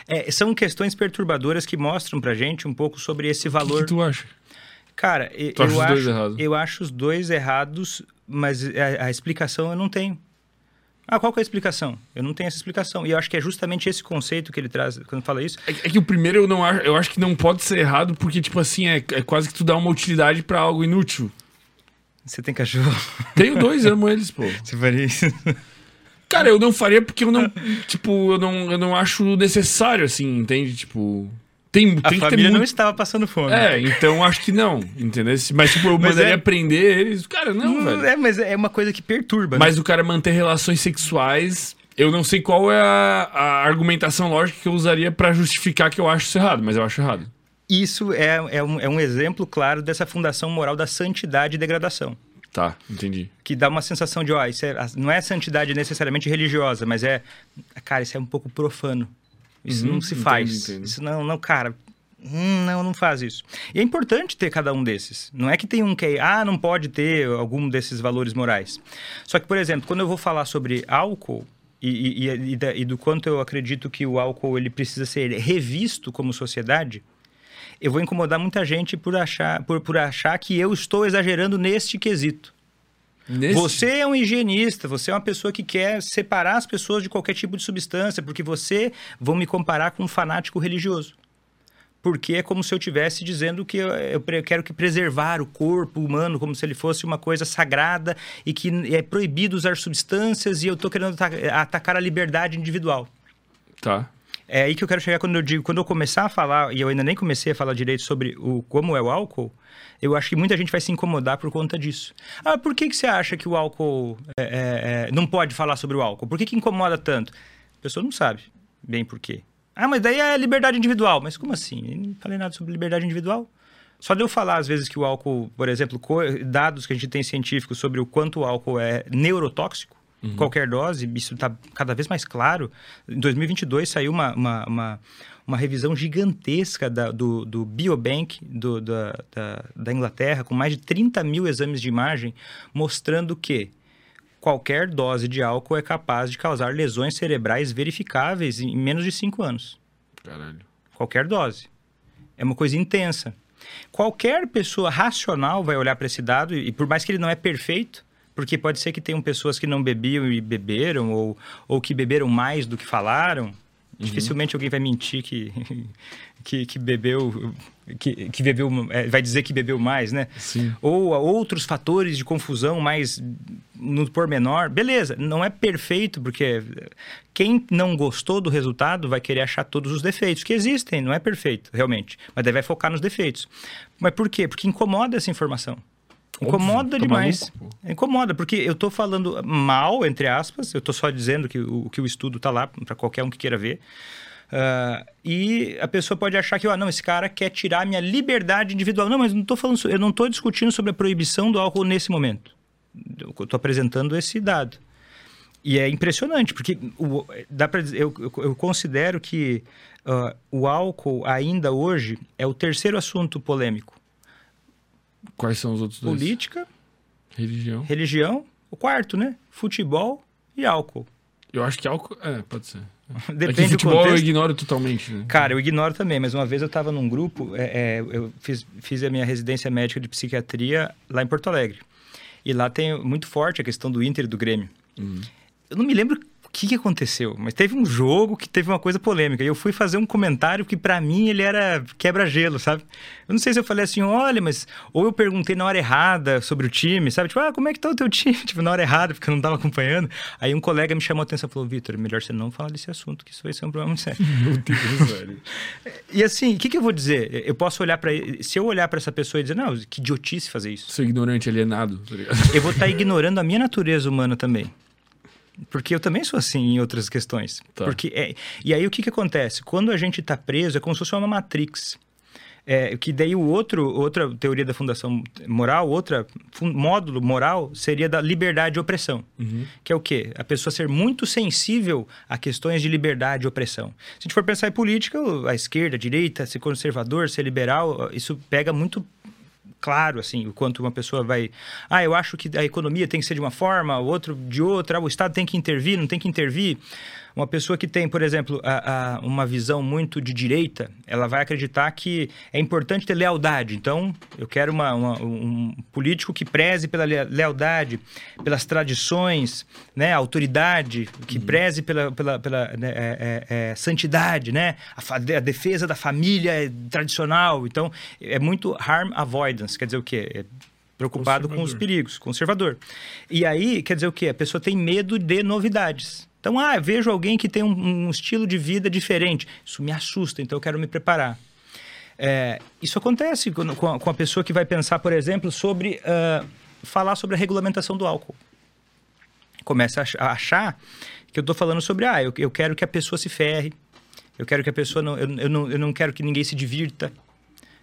É, são questões perturbadoras que mostram pra gente um pouco sobre esse O que, valor. que tu acha? Cara, Tu eu acho, eu acho os dois errados, mas a, a explicação eu não tenho. Ah, qual que é a explicação? Eu não tenho essa explicação. E eu acho que é justamente esse conceito que ele traz quando fala isso. É, é que o primeiro eu não acho. Eu acho que não pode ser errado, porque, tipo assim, é, é quase que tu dá uma utilidade pra algo inútil. Você tem cachorro? Tenho dois, amo eles, pô. Você faria isso? Cara, eu não faria porque eu não. tipo, eu não, eu não acho necessário, assim, entende? Tipo. Tem, A tem família não muito. estava passando fome. É, então acho que não, entendeu? Mas, tipo, eu Mas mandaria é- prender eles. Cara, não, Hum, velho. É, mas é uma coisa que perturba. né? Mas o cara manter relações sexuais, eu não sei qual é a, a argumentação lógica que eu usaria pra justificar que eu acho isso errado, mas eu acho errado. Isso é, é, um, é um exemplo claro dessa fundação moral da santidade e degradação. Tá, entendi. Que dá uma sensação de, ó, isso é, não é santidade necessariamente religiosa, mas é, cara, isso é um pouco profano. Isso Uhum, não se entendo, faz. entendo. Isso não, não, cara, Hum, não, não faz isso. E é importante ter cada um desses. Não é que tem um que é, ah, não pode ter algum desses valores morais. Só que, por exemplo, quando eu vou falar sobre álcool e, e, e, e do quanto eu acredito que o álcool ele precisa ser revisto como sociedade, eu vou incomodar muita gente por achar, por, por achar que eu estou exagerando neste quesito. Nesse... Você é um higienista, você é uma pessoa que quer separar as pessoas de qualquer tipo de substância, porque você vão me comparar com um fanático religioso porque é como se eu estivesse dizendo que eu, eu, quero que preservar o corpo humano como se ele fosse uma coisa sagrada e que é proibido usar substâncias e eu estou querendo atacar a liberdade individual. Tá. É aí que eu quero chegar quando eu digo, quando eu começar a falar, e eu ainda nem comecei a falar direito sobre o como é o álcool, eu acho que muita gente vai se incomodar por conta disso. Ah, por que, que você acha que o álcool é, é, é não pode falar sobre o álcool? Por que, que incomoda tanto? A pessoa não sabe bem por quê. Ah, mas daí é liberdade individual. Mas como assim? Eu não falei nada sobre liberdade individual. Só de eu falar, às vezes, que o álcool, por exemplo, dados que a gente tem científicos sobre o quanto o álcool é neurotóxico, uhum. qualquer dose, isso está cada vez mais claro. Em 2022 saiu uma, uma, uma, uma revisão gigantesca da, do, do Biobank do, da, da, da Inglaterra, com mais de 30 mil exames de imagem, mostrando que qualquer dose de álcool é capaz de causar lesões cerebrais verificáveis em menos de 5 anos. Caralho. Qualquer dose. É uma coisa intensa. Qualquer pessoa racional vai olhar para esse dado, e por mais que ele não é perfeito, porque pode ser que tenham pessoas que não bebiam e beberam, ou, ou que beberam mais do que falaram. Uhum. Dificilmente alguém vai mentir que, que, que bebeu que, que bebeu é, vai dizer que bebeu mais, né? Sim. Ou outros fatores de confusão mais no pormenor. Beleza, não é perfeito, porque quem não gostou do resultado vai querer achar todos os defeitos que existem. Não é perfeito, realmente. Mas deve focar nos defeitos. Mas por quê? Porque incomoda essa informação. Incomoda Óbvio, demais. Maluco, incomoda, porque eu estou falando mal, entre aspas, eu estou só dizendo que o, que o estudo está lá para qualquer um que queira ver. Uh, e a pessoa pode achar que, oh, não, esse cara quer tirar minha liberdade individual. Não, mas não tô falando, eu não estou discutindo sobre a proibição do álcool nesse momento. Eu estou apresentando esse dado. E é impressionante, porque o, dá pra, eu, eu, eu considero que uh, o álcool ainda hoje é o terceiro assunto polêmico. Quais são os outros dois? Política. Religião. Religião. O quarto, né? Futebol e álcool. Eu acho que álcool. É, pode ser. Depende é futebol eu ignoro totalmente. Né? Cara, eu ignoro também, mas uma vez eu estava num grupo, é, é, eu fiz, fiz a minha residência médica de psiquiatria lá em Porto Alegre. E lá tem muito forte a questão do Inter e do Grêmio. Uhum. Eu não me lembro que, que aconteceu? Mas teve um jogo que teve uma coisa polêmica. E eu fui fazer um comentário que, para mim, ele era quebra-gelo, sabe? Eu não sei se eu falei assim, olha, mas. Ou eu perguntei na hora errada sobre o time, sabe? Tipo, ah, como é que tá o teu time? Tipo, na hora errada, porque eu não tava acompanhando. Aí um colega me chamou a atenção e falou: Vitor, melhor você não falar desse assunto, que isso vai ser um problema muito sério. Meu Deus, velho. E assim, o que, que eu vou dizer? Eu posso olhar para Se eu olhar para essa pessoa e dizer, não, que idiotice fazer isso. Sou ignorante, alienado, tá Eu vou estar tá ignorando a minha natureza humana também. Porque eu também sou assim em outras questões. Tá. Porque é, e aí o que, que acontece? Quando a gente está preso, é como se fosse uma matrix. É, que daí o outro, outra teoria da fundação moral, outra módulo moral seria da liberdade e opressão. Uhum. Que é o quê? A pessoa ser muito sensível a questões de liberdade e opressão. Se a gente for pensar em política, a esquerda, a direita, ser conservador, ser liberal, isso pega muito claro, assim, o quanto uma pessoa vai. Ah, eu acho que a economia tem que ser de uma forma, o outro de outra, o Estado tem que intervir, não tem que intervir. Uma pessoa que tem, por exemplo, a, a, uma visão muito de direita, ela vai acreditar que é importante ter lealdade. Então, eu quero uma, uma, um político que preze pela lealdade, pelas tradições, né? autoridade, que uhum. preze pela, pela, pela né? é, é, é, santidade, né? A, a, defesa da família tradicional. Então, é muito harm avoidance, quer dizer o quê? É preocupado com os perigos, conservador. E aí, quer dizer o quê? A pessoa tem medo de novidades. Então, ah, vejo alguém que tem um, um estilo de vida diferente. Isso me assusta, então eu quero me preparar. É, isso acontece com, a, com, a, pessoa que vai pensar, por exemplo, sobre uh, falar sobre a regulamentação do álcool. Começa a achar que eu estou falando sobre, ah, eu, eu, quero que a pessoa se ferre, eu quero que a pessoa não eu, eu, não, eu não quero que ninguém se divirta.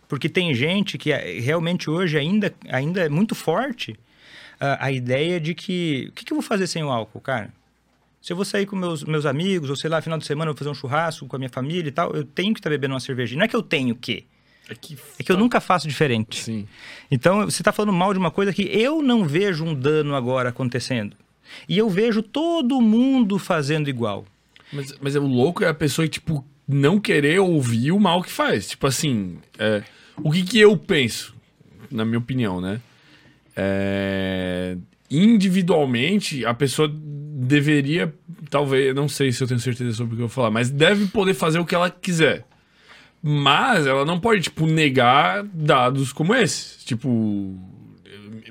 Porque tem gente que é, realmente hoje ainda, ainda é muito forte uh, a ideia de que, o que, que eu vou fazer sem o álcool, cara? Se eu vou sair com meus, meus amigos, ou sei lá, final de semana eu vou fazer um churrasco com a minha família e tal, eu tenho que estar bebendo uma cervejinha. Não é que eu tenho que. É que, É que eu nunca faço diferente. Sim. Então, você está falando mal de uma coisa que eu não vejo um dano agora acontecendo. E eu vejo todo mundo fazendo igual. Mas, mas é o louco é a pessoa, tipo, não querer ouvir o mal que faz. Tipo assim, é, o que que eu penso, na minha opinião, né? É, individualmente, a pessoa deveria, talvez, não sei se eu tenho certeza sobre o que eu vou falar, mas deve poder fazer o que ela quiser. Mas ela não pode, tipo, negar dados como esses. Tipo,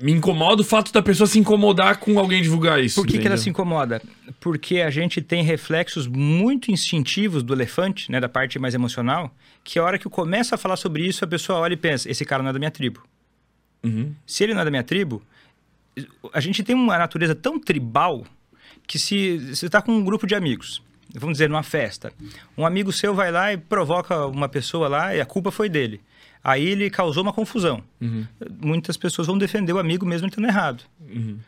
me incomoda o fato da pessoa se incomodar com alguém divulgar isso. Por que, que ela se incomoda? Porque a gente tem reflexos muito instintivos do elefante, né, da parte mais emocional, que a hora que eu começo a falar sobre isso, a pessoa olha e pensa: esse cara não é da minha tribo. Uhum. Se ele não é da minha tribo, a gente tem uma natureza tão tribal que se você está com um grupo de amigos, vamos dizer, numa festa, um amigo seu vai lá e provoca uma pessoa lá e a culpa foi dele. Aí ele causou uma confusão. Uhum. Muitas pessoas vão defender o amigo mesmo estando errado. Uhum.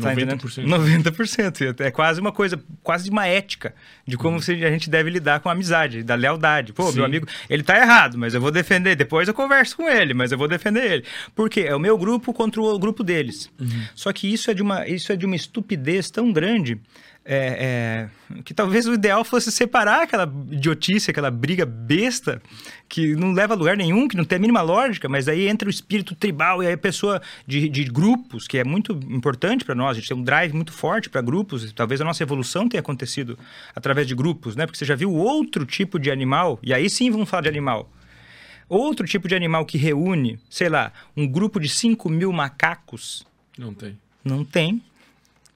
Tá entendendo? 90%. 90%. É quase uma coisa, quase uma ética de como se a gente deve lidar com a amizade, da lealdade. Pô, Sim. meu amigo, ele tá errado, mas eu vou defender. Depois eu converso com ele, mas eu vou defender ele. Por quê? É o meu grupo contra o grupo deles. Só que isso é de uma, isso é de uma estupidez tão grande. É, é, que talvez o ideal fosse separar aquela idiotice, aquela briga besta que não leva a lugar nenhum, que não tem a mínima lógica, mas aí entra o espírito tribal e aí a pessoa de, de grupos, que é muito importante para nós, a gente tem um drive muito forte para grupos, talvez a nossa evolução tenha acontecido através de grupos, né? Porque você já viu outro tipo de animal, e aí sim vamos falar de animal. Outro tipo de animal que reúne, sei lá, um grupo de 5 mil macacos, Não tem. não tem.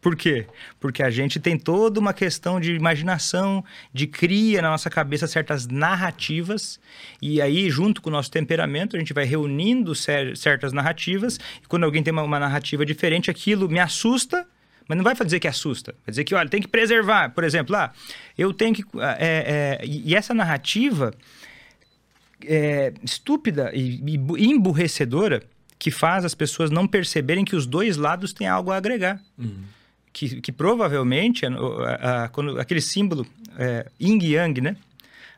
Por quê? Porque a gente tem toda uma questão de imaginação, de cria na nossa cabeça certas narrativas, e aí, junto com o nosso temperamento, a gente vai reunindo cer- certas narrativas, e quando alguém tem uma, uma narrativa diferente, aquilo me assusta, mas não vai dizer que assusta, vai dizer que, olha, tem que preservar. Por exemplo, lá, eu tenho que. é, é, e essa narrativa é, estúpida e, e bu- emburrecedora que faz as pessoas não perceberem que os dois lados têm algo a agregar. Que, que provavelmente, a- a- a- quando, aquele símbolo é, yin e yang, né?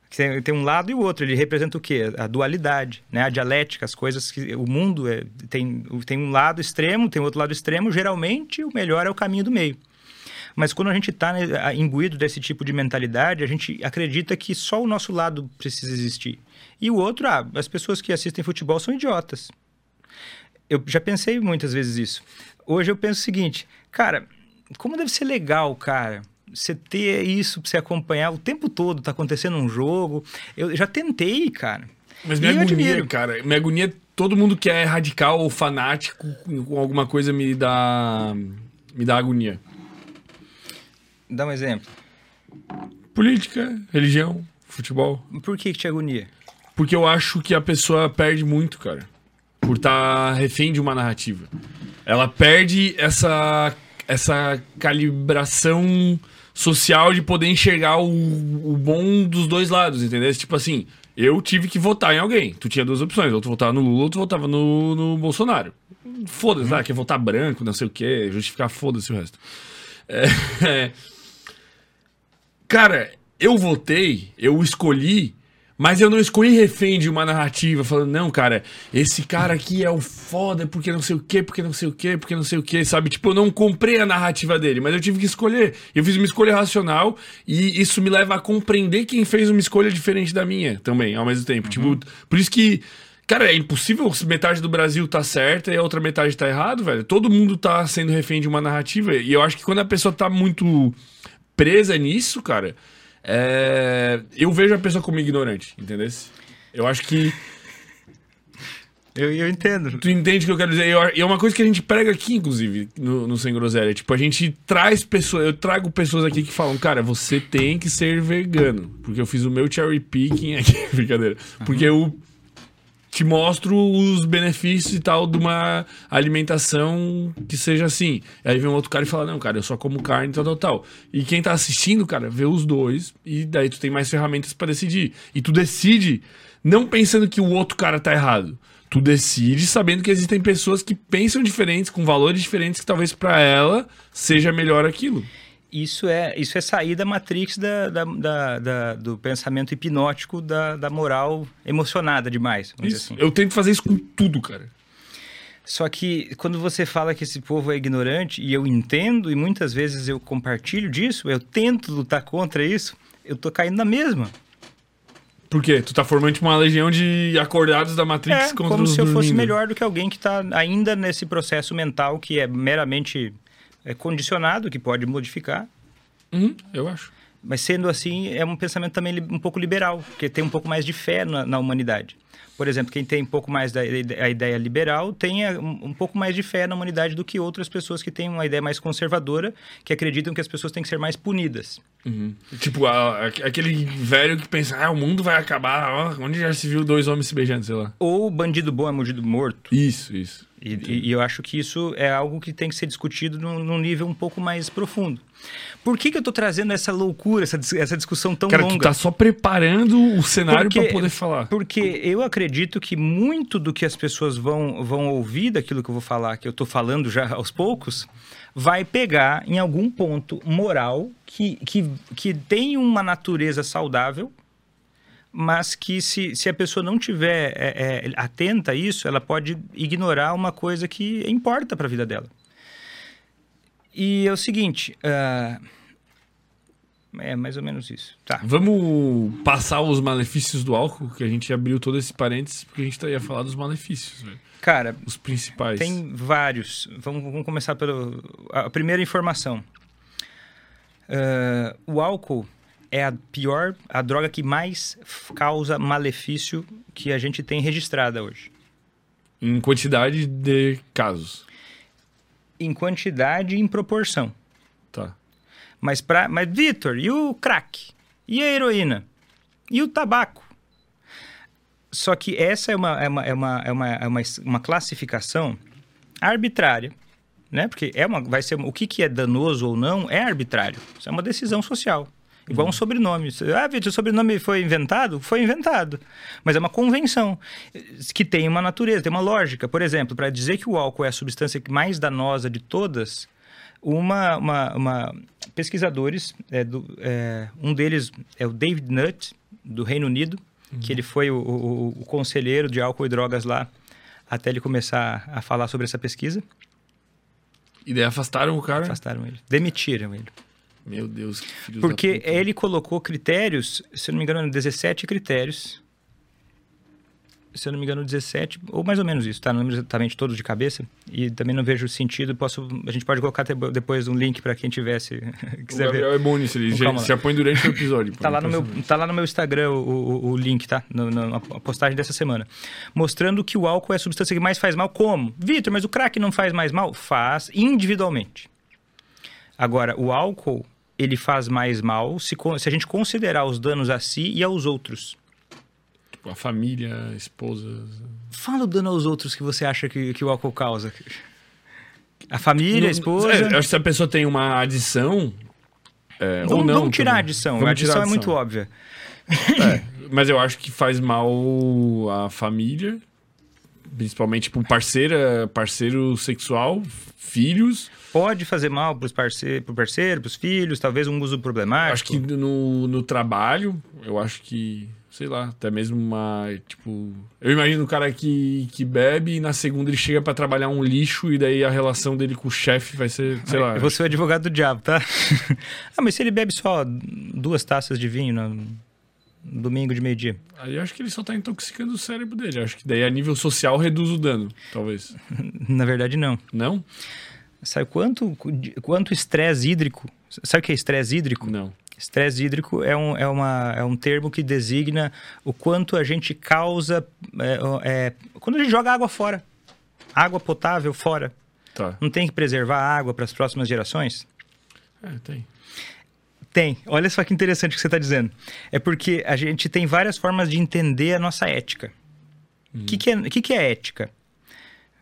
Que Tem, tem um lado e o outro, ele representa o quê? A dualidade, né? a dialética, as coisas que. O mundo é, tem, tem um lado extremo, tem outro lado extremo, geralmente o melhor é o caminho do meio. Mas quando a gente está imbuído desse tipo de mentalidade, a gente acredita que só o nosso lado precisa existir. E o outro, ah, as pessoas que assistem futebol são idiotas. Eu já pensei muitas vezes isso. Hoje eu penso o seguinte, cara, como deve ser legal, cara, você ter isso pra você acompanhar o tempo todo, tá acontecendo um jogo. Eu já tentei, cara. Mas minha agonia, cara, minha agonia, todo mundo que é radical ou fanático com alguma coisa me dá. me dá agonia. Dá um exemplo. Política, religião, futebol. Por que, que te agonia? Porque eu acho que a pessoa perde muito, cara. Por estar refém de uma narrativa. Ela perde essa, essa calibração social de poder enxergar o, o bom dos dois lados, entendeu? Tipo assim, eu tive que votar em alguém. Tu tinha duas opções. Ou tu votava no Lula ou tu votava no, no Bolsonaro. Foda-se, ah, quer votar branco, não sei o quê, justificar foda-se o resto. É, é, Cara, eu votei, eu escolhi, mas eu não escolhi refém de uma narrativa, falando, não, cara, esse cara aqui é o foda, porque não sei o quê, porque não sei o quê, porque não sei o quê, sabe? Tipo, eu não comprei a narrativa dele, mas eu tive que escolher. Eu fiz uma escolha racional e isso me leva a compreender quem fez uma escolha diferente da minha também, ao mesmo tempo. Tipo, por isso que. Cara, é impossível se metade do Brasil tá certa e a outra metade tá errado, velho. Todo mundo tá sendo refém de uma narrativa. E eu acho que quando a pessoa tá muito presa nisso, cara, é, eu vejo a pessoa como ignorante, entendeu? Eu acho que. Eu, eu entendo. Tu entende o que eu quero dizer? Eu- E é uma coisa que a gente prega aqui, inclusive, no, no Sem Groselha. Tipo, a gente traz pessoas. Eu trago pessoas aqui que falam, cara, você tem que ser vegano. Porque eu fiz o meu cherry picking aqui. Brincadeira. Porque eu te mostro os benefícios e tal de uma alimentação que seja assim. Aí vem um outro cara e fala, não, cara, eu só como carne, tal, tal, tal. E quem tá assistindo, cara, vê os dois e daí tu tem mais ferramentas pra decidir. E tu decide não pensando que o outro cara tá errado. Tu decide sabendo que existem pessoas que pensam diferentes, com valores diferentes, que talvez pra ela seja melhor aquilo. Isso é, isso é sair da matrix da, da, da- da- do pensamento hipnótico da, da moral emocionada demais. assim. Eu tento fazer isso com tudo, cara. Só que quando você fala que esse povo é ignorante, e eu entendo, e muitas vezes eu compartilho disso, eu tento lutar contra isso, eu tô caindo na mesma. Por quê? Tu tá formando uma legião de acordados da Matrix É, contra como os se eu fosse dormindo. melhor do que alguém que está ainda nesse processo mental que é meramente é, condicionado, que pode modificar. Uhum, eu acho. Mas sendo assim, é um pensamento também um pouco liberal, porque tem um pouco mais de fé na, na humanidade. Por exemplo, quem tem um pouco mais da a ideia liberal tem um, um pouco mais de fé na humanidade do que outras pessoas que têm uma ideia mais conservadora, que acreditam que as pessoas têm que ser mais punidas. Tipo, a- a- aquele velho que pensa, ah, o mundo vai acabar, ó, onde já se viu dois homens se beijando, sei lá. Ou bandido bom é bandido morto. Isso, isso. E, e- eu acho que isso é algo que tem que ser discutido num, num nível um pouco mais profundo. Por que, que eu estou trazendo essa loucura, essa, essa discussão tão Cara, longa? tu tá só preparando o cenário pra poder falar. Porque eu acredito que muito do que as pessoas vão, vão ouvir daquilo que eu vou falar, que eu estou falando já aos poucos, vai pegar em algum ponto moral que, que, que tem uma natureza saudável, mas que se, se a pessoa não tiver é, é, atenta a isso, ela pode ignorar uma coisa que importa para a vida dela. E é o seguinte. ah, é mais ou menos isso. Tá. Vamos passar os malefícios do álcool, que a gente abriu todo esse parênteses, porque a gente ia falar dos malefícios, velho. Cara, Os principais. Tem vários. Vamos, vamos começar pela a primeira informação. Ah, o álcool é a pior, a droga que mais causa malefício que a gente tem registrada hoje. Em quantidade de casos. Em quantidade e em proporção. Tá. Mas, pra, mas Vitor, e o crack? E a heroína? E o tabaco? Só que essa é uma, é uma, é uma, é uma, é uma, uma classificação arbitrária, né? Porque é uma, vai ser, o que, que é danoso ou não é arbitrário. Isso é uma decisão social. Igual um sobrenome. Ah, Vitor, o sobrenome foi inventado? Foi inventado. Mas é uma convenção eh, que tem uma natureza, tem uma lógica. Por exemplo, para dizer que o álcool é a substância mais danosa de todas, uma, uma, uma- pesquisadores, é, do- é, um deles é o David Nutt, do Reino Unido, que ele foi o, o- o conselheiro de álcool e drogas lá até ele começar a falar sobre essa pesquisa. E daí afastaram o cara. Afastaram ele, demitiram ele. Meu Deus, que Porque ele colocou critérios, se eu não me engano, 17 critérios. Se eu não me engano, 17, ou mais ou menos isso, tá? Não lembro exatamente todos de cabeça. E também não vejo sentido. Posso, a gente pode colocar depois um link para quem tivesse, O quiser ver. Gabriel é bom nisso, ele Então, se apõe durante o episódio. Tá lá, no meu, tá lá no meu Instagram o, o, o link, tá? No, no- na postagem dessa semana. Mostrando que o álcool é a substância que mais faz mal. Como? Vitor, mas o crack não faz mais mal? Faz individualmente. Agora, o álcool, ele faz mais mal se, se a gente considerar os danos a si e aos outros. Tipo, a família, a esposa. Fala o dano aos outros que você acha que, que o álcool causa. A família, a esposa... É, eu acho que se a pessoa tem uma adição. é, ou vamos, não. vamos tirar a também. adição. Vamos a adição tirar é muito óbvia. É, mas eu acho que faz mal a família, principalmente pro parceira, parceiro sexual, filhos. Pode fazer mal para parce pro parceiro, para os filhos, talvez um uso problemático. Acho que no, no trabalho, eu acho que, sei lá, até mesmo uma, tipo... Eu imagino o cara que, que bebe e na segunda ele chega pra trabalhar um lixo e daí a relação dele com o chefe vai ser, sei lá... Eu vou ser o advogado do diabo, tá? ah, mas se ele bebe só duas taças de vinho no domingo de meio-dia. Aí eu acho que ele só tá intoxicando o cérebro dele. Eu acho que daí a nível social reduz o dano, talvez. Na verdade, não. Não? Sabe quanto quanto estresse hídrico? Sabe o que é estresse hídrico? Não. Estresse hídrico é um, é, uma, é um termo que designa o quanto a gente causa é, é, quando a gente joga água fora. Água potável fora. Tá. Não tem que preservar a água para as próximas gerações? É, tem. Tem. Olha só que interessante o que você está dizendo. É porque a gente tem várias formas de entender a nossa ética. O que, que, é, que, que é ética?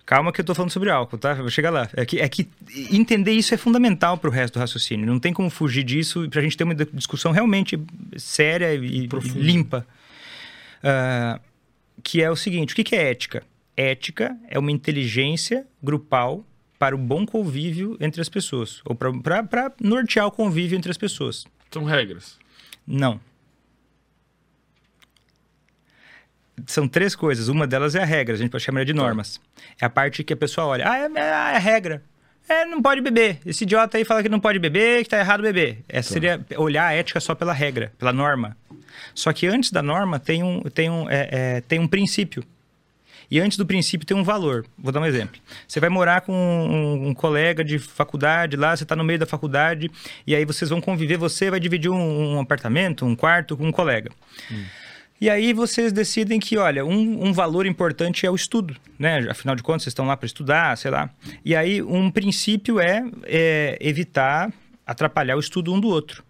Calma que eu estou falando sobre álcool, tá? Eu vou chegar lá. É que, é que entender isso é fundamental para o resto do raciocínio. Não tem como fugir disso para a gente ter uma discussão realmente séria e, e Profunda. limpa. Ah, que é o seguinte, o que, que é ética? Ética é uma inteligência grupal para o bom convívio entre as pessoas. Ou para nortear o convívio entre as pessoas. São regras. Não. São três coisas. Uma delas é a regra, a gente pode chamar de normas. É a parte que a pessoa olha. Ah, é, é, é regra. É, não pode beber. Esse idiota aí fala que não pode beber, que tá errado beber. Essa seria olhar a ética só pela regra, pela norma. Só que antes da norma tem um, tem um, é, é, tem um princípio. E antes do princípio tem um valor. Vou dar um exemplo. Você vai morar com um, um colega de faculdade lá, você está no meio da faculdade, e aí vocês vão conviver, você vai dividir um, um apartamento, um quarto com um colega. Hum. E aí vocês decidem que, olha, um, um, valor importante é o estudo, né? Afinal de contas, vocês estão lá para estudar, sei lá. E aí um princípio é, é, evitar atrapalhar o estudo um do outro.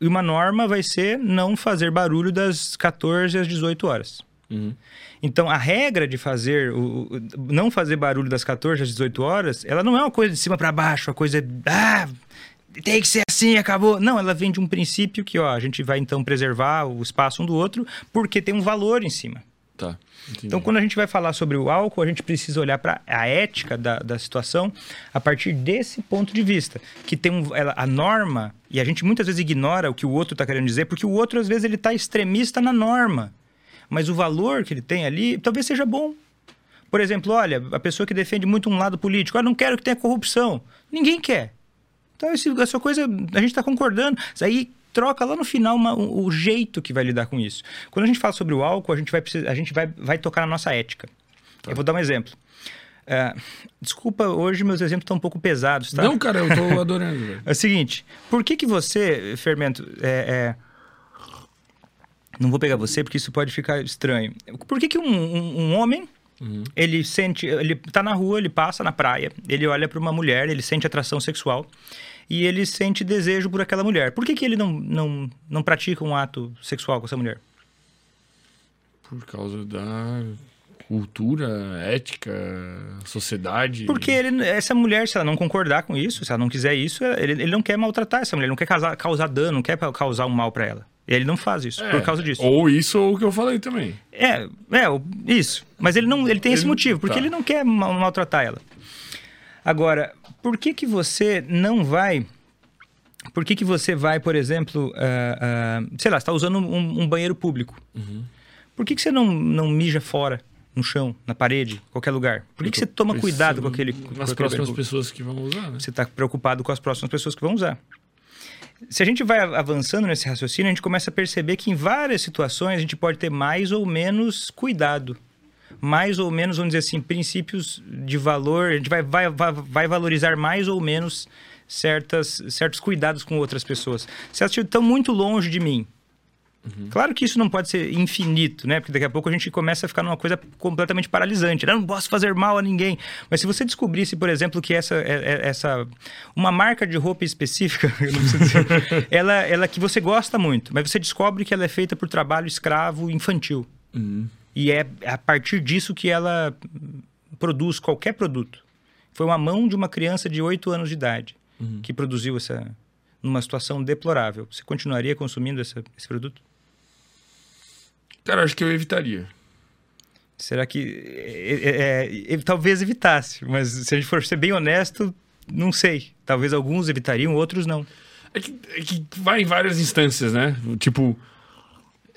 E uma norma vai ser não fazer barulho das 14 às 18 horas. Uhum. Então, a regra de fazer, o, não fazer barulho das 14 às 18 horas, ela não é uma coisa de cima para baixo, a coisa é, ah, tem que ser assim, acabou. Não, ela vem de um princípio que, ó, a gente vai então preservar o espaço um do outro, porque tem um valor em cima. Tá. Entendi. Então, quando a gente vai falar sobre o álcool, a gente precisa olhar para a ética da, da situação a partir desse ponto de vista. Que tem um, ela, a norma, e a gente muitas vezes ignora o que o outro está querendo dizer, porque o outro, às vezes, ele está extremista na norma. Mas o valor que ele tem ali talvez seja bom. Por exemplo, olha, a pessoa que defende muito um lado político, ah, não quero que tenha corrupção. Ninguém quer. Então, esse, essa coisa, a gente está concordando. Aí troca lá no final uma, o, o, jeito que vai lidar com isso. Quando a gente fala sobre o álcool, a gente vai, a gente vai, vai tocar na nossa ética. Tá. Eu vou dar um exemplo. Uh, desculpa, hoje meus exemplos estão um pouco pesados, tá? Não, cara, eu estou adorando. é o seguinte, por que que você, Fermento, é, é... não vou pegar você porque isso pode ficar estranho. Por que que um, um, um homem, uhum. ele sente, ele tá na rua, ele passa na praia, ele olha para uma mulher, ele sente atração sexual, e ele sente desejo por aquela mulher. Por que, que ele não, não, não pratica um ato sexual com essa mulher? Por causa da cultura, ética, sociedade. Porque ele, essa mulher, se ela não concordar com isso, se ela não quiser isso, ele, ele não quer maltratar essa mulher, não quer causar, causar dano, não quer causar um mal para ela. Ele não faz isso, é, por causa disso. Ou isso ou o que eu falei também. É, é, isso. Mas ele não, ele tem ele, esse motivo, porque tá. ele não quer maltratar ela. Agora, por que que você não vai... Por que que você vai, por exemplo, uh, uh, sei lá, está usando um, um, banheiro público. Uhum. Por que que você não, não mija fora? no chão, na parede, qualquer lugar? Por que, que você toma cuidado com aquele. Com as próximas pessoas que vão usar, né? Você está preocupado com as próximas pessoas que vão usar. Se a gente vai avançando nesse raciocínio, a gente começa a perceber que em várias situações a gente pode ter mais ou menos cuidado mais ou menos, vamos dizer assim, princípios de valor, a gente vai, vai, vai, valorizar mais ou menos certas, certos cuidados com outras pessoas. Se elas estão muito longe de mim, Uhum. Claro que isso não pode ser infinito, né? Porque daqui a pouco a gente começa a ficar numa coisa completamente paralisante. Eu não posso fazer mal a ninguém. Mas se você descobrisse, por exemplo, que essa, é, é, essa uma marca de roupa específica, dizer, ela, ela que você gosta muito, mas você descobre que ela é feita por trabalho escravo infantil. Uhum. E é a partir disso que ela produz qualquer produto. Foi uma mão de uma criança de 8 anos de idade uhum. que produziu essa numa situação deplorável. Você continuaria consumindo essa, esse produto? Cara, acho que eu evitaria. Será que. É, é, é, talvez evitasse, mas se a gente for ser bem honesto, não sei. Talvez alguns evitariam, outros não. É que, é que vai em várias instâncias, né? Tipo,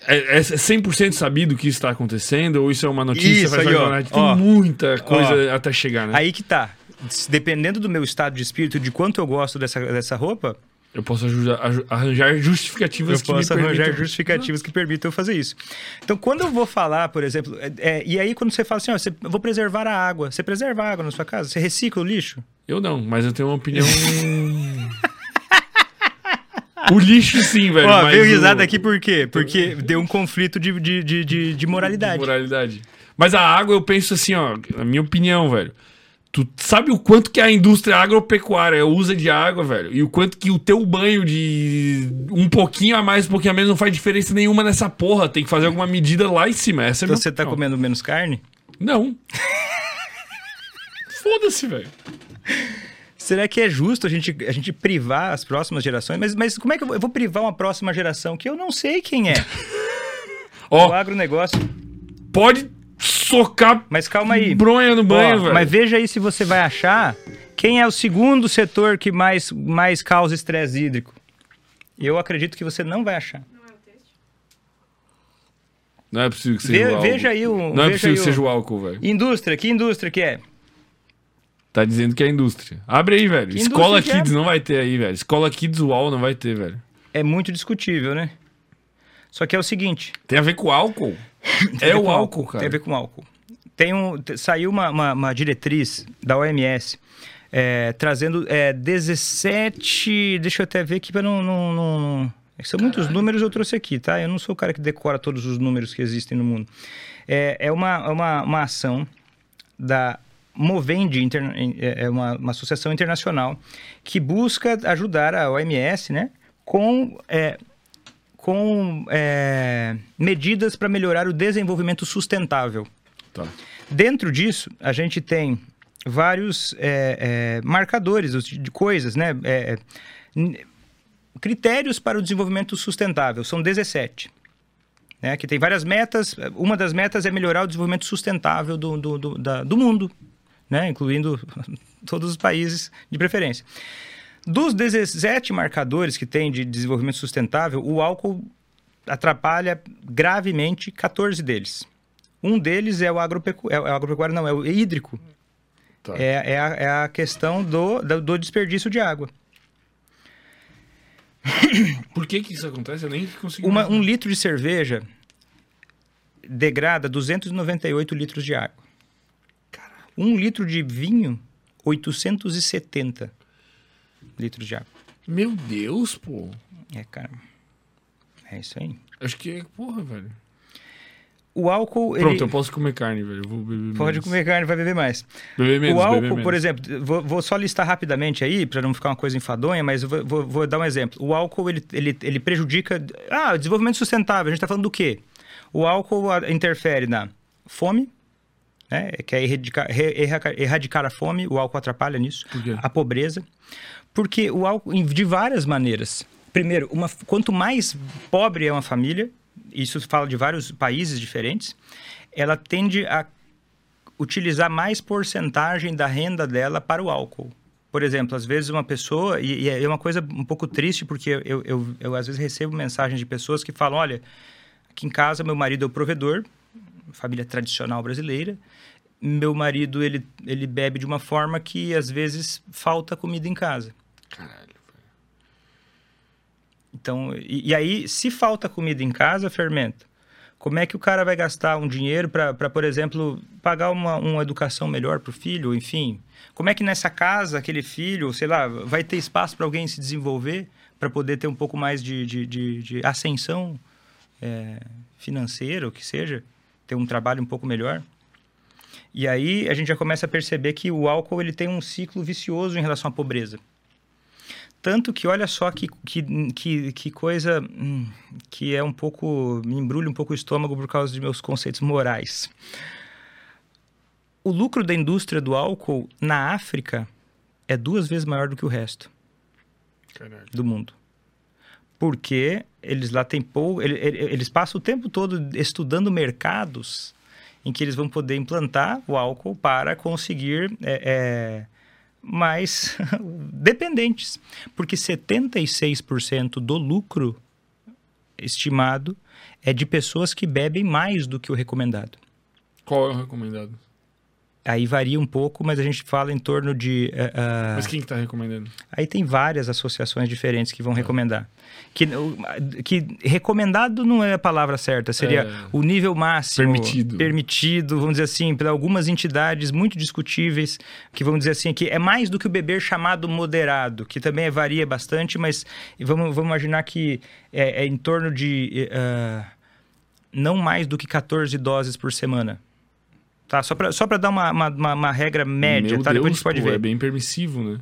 é, é 100% sabido que isso está acontecendo? Ou isso é uma notícia? Isso aí, ó, Tem ó, muita coisa ó, até chegar, né? Aí que tá. Dependendo do meu estado de espírito, de quanto eu gosto dessa, dessa roupa... Eu posso arranjar justificativas eu que posso arranjar permitam... justificativas que permitam eu fazer isso. Então, quando eu vou falar, por exemplo... É, é e aí, quando você fala assim, ó, você, eu vou preservar a água. Você preserva a água na sua casa? Você recicla o lixo? Eu não, mas eu tenho uma opinião... O lixo sim, velho. Ó, veio risada o... aqui por quê? Porque deu um conflito de, de, de, de, de moralidade. De moralidade. Mas a água, eu penso assim, ó, na minha opinião, velho. Tu sabe o quanto que a indústria agropecuária usa de água, velho? E o quanto que o teu banho de um pouquinho a mais, um pouquinho a menos não faz diferença nenhuma nessa porra. Tem que fazer alguma medida lá em cima. Essa é então você tá comendo menos carne? Não. Foda-se, velho. Será que é justo a gente, a gente privar as próximas gerações? Mas, mas como é que eu vou, eu vou privar uma próxima geração que eu não sei quem é? Ó, o agronegócio. Pode socar mas calma aí. bronha no banho, velho. Mas veja aí se você vai achar Quem é o segundo setor que mais, mais causa estresse hídrico? Eu acredito que você não vai achar. Não é possível que seja Ve- o álcool. veja aí o. Não é possível que seja o álcool, velho. Indústria, que indústria que é? Tá dizendo que é indústria. Abre aí, velho. Que Escola é? Kids não vai ter aí, velho. Escola Kids UOL não vai ter, velho. É muito discutível, né? Só que é o seguinte. Tem a ver com álcool? é o com álcool, cara. Tem a ver com álcool. Tem um, saiu uma, uma, uma diretriz da OMS é, trazendo é, 17. Deixa eu até ver aqui para não. não, não- não- São muitos números eu trouxe aqui, tá? Eu não sou o cara que decora todos os números que existem no mundo. É, é uma, uma, uma ação da Movende, interna- é é uma, uma associação internacional que busca ajudar a OMS, né? Com é, com é, medidas para melhorar o desenvolvimento sustentável. Tá. Dentro disso, a gente tem vários é, é, marcadores de coisas, né? É, critérios para o desenvolvimento sustentável, são 17. Né? Que tem várias metas. Uma das metas é melhorar o desenvolvimento sustentável do, do, do, da- do mundo, né? incluindo todos os países de preferência. Dos 17 marcadores que tem de desenvolvimento sustentável, o álcool atrapalha gravemente 14 deles. Um deles é o agropecuário, é o agropecuário não, é o hídrico. Tá. É, é, a, é a questão do, do, desperdício de água. Por que que isso acontece? Eu nem consegui... Uma, um litro de cerveja degrada 298 litros de água. Um litro de vinho, 870 litros de água. Meu Deus, pô. É, cara. É isso aí. Acho que é... Porra, velho. O álcool. Pronto, ele... eu posso comer carne, velho. Vou beber Pode menos. comer carne, vai beber mais. Beber menos, o álcool, beber menos. por exemplo, vou, vou só listar rapidamente aí, para não ficar uma coisa enfadonha, mas vou, vou- vou dar um exemplo. O álcool, ele, ele, ele prejudica... Ah, desenvolvimento sustentável, a gente está falando do quê? O álcool interfere na fome, né? que é erradicar, erradicar a fome, o álcool atrapalha nisso. A pobreza. Porque o álcool, de várias maneiras. Primeiro, uma, quanto mais pobre é uma família, isso fala de vários países diferentes, ela tende a utilizar mais porcentagem da renda dela para o álcool. Por exemplo, às vezes uma pessoa, e, e é uma coisa um pouco triste, porque eu, eu, eu às vezes recebo mensagens de pessoas que falam: olha, aqui em casa meu marido é o provedor, família tradicional brasileira, meu marido ele, ele bebe de uma forma que às vezes falta comida em casa. Caralho. Então, e, e aí, se falta comida em casa, fermento, como é que o cara vai gastar um dinheiro para, por exemplo, pagar uma, uma educação melhor para o filho, enfim? Como é que nessa casa, aquele filho, sei lá, vai ter espaço para alguém se desenvolver, para poder ter um pouco mais de, de, de, de ascensão é, financeira, o que seja, ter um trabalho um pouco melhor? E aí a gente já começa a perceber que o álcool ele tem um ciclo vicioso em relação à pobreza. Tanto que olha só que, que, que, que coisa hum, que é um pouco. me embrulha um pouco o estômago por causa de meus conceitos morais. O lucro da indústria do álcool na África é duas vezes maior do que o resto do mundo. Porque eles lá têm pouco. ele- ele- Eles passam o tempo todo estudando mercados em que eles vão poder implantar o álcool para conseguir é, é, mais dependentes. Porque 76% do lucro estimado é de pessoas que bebem mais do que o recomendado. Qual é o recomendado? Aí varia um pouco, mas a gente fala em torno de. ah, Mas quem que tá recomendando? Aí tem várias associações diferentes que vão recomendar. Que, que recomendado não é a palavra certa, seria É. o nível máximo Permitido. permitido, vamos dizer assim, por algumas entidades muito discutíveis, que vamos dizer assim, que é mais do que o beber chamado moderado, que também varia bastante, mas vamos, vamos imaginar que é, é em torno de ah, não mais do que 14 doses por semana. Tá? Só para só pra dar uma, uma, uma- regra média, Meu tá? Depois a Deus, gente pode pô, ver. É bem permissivo, né?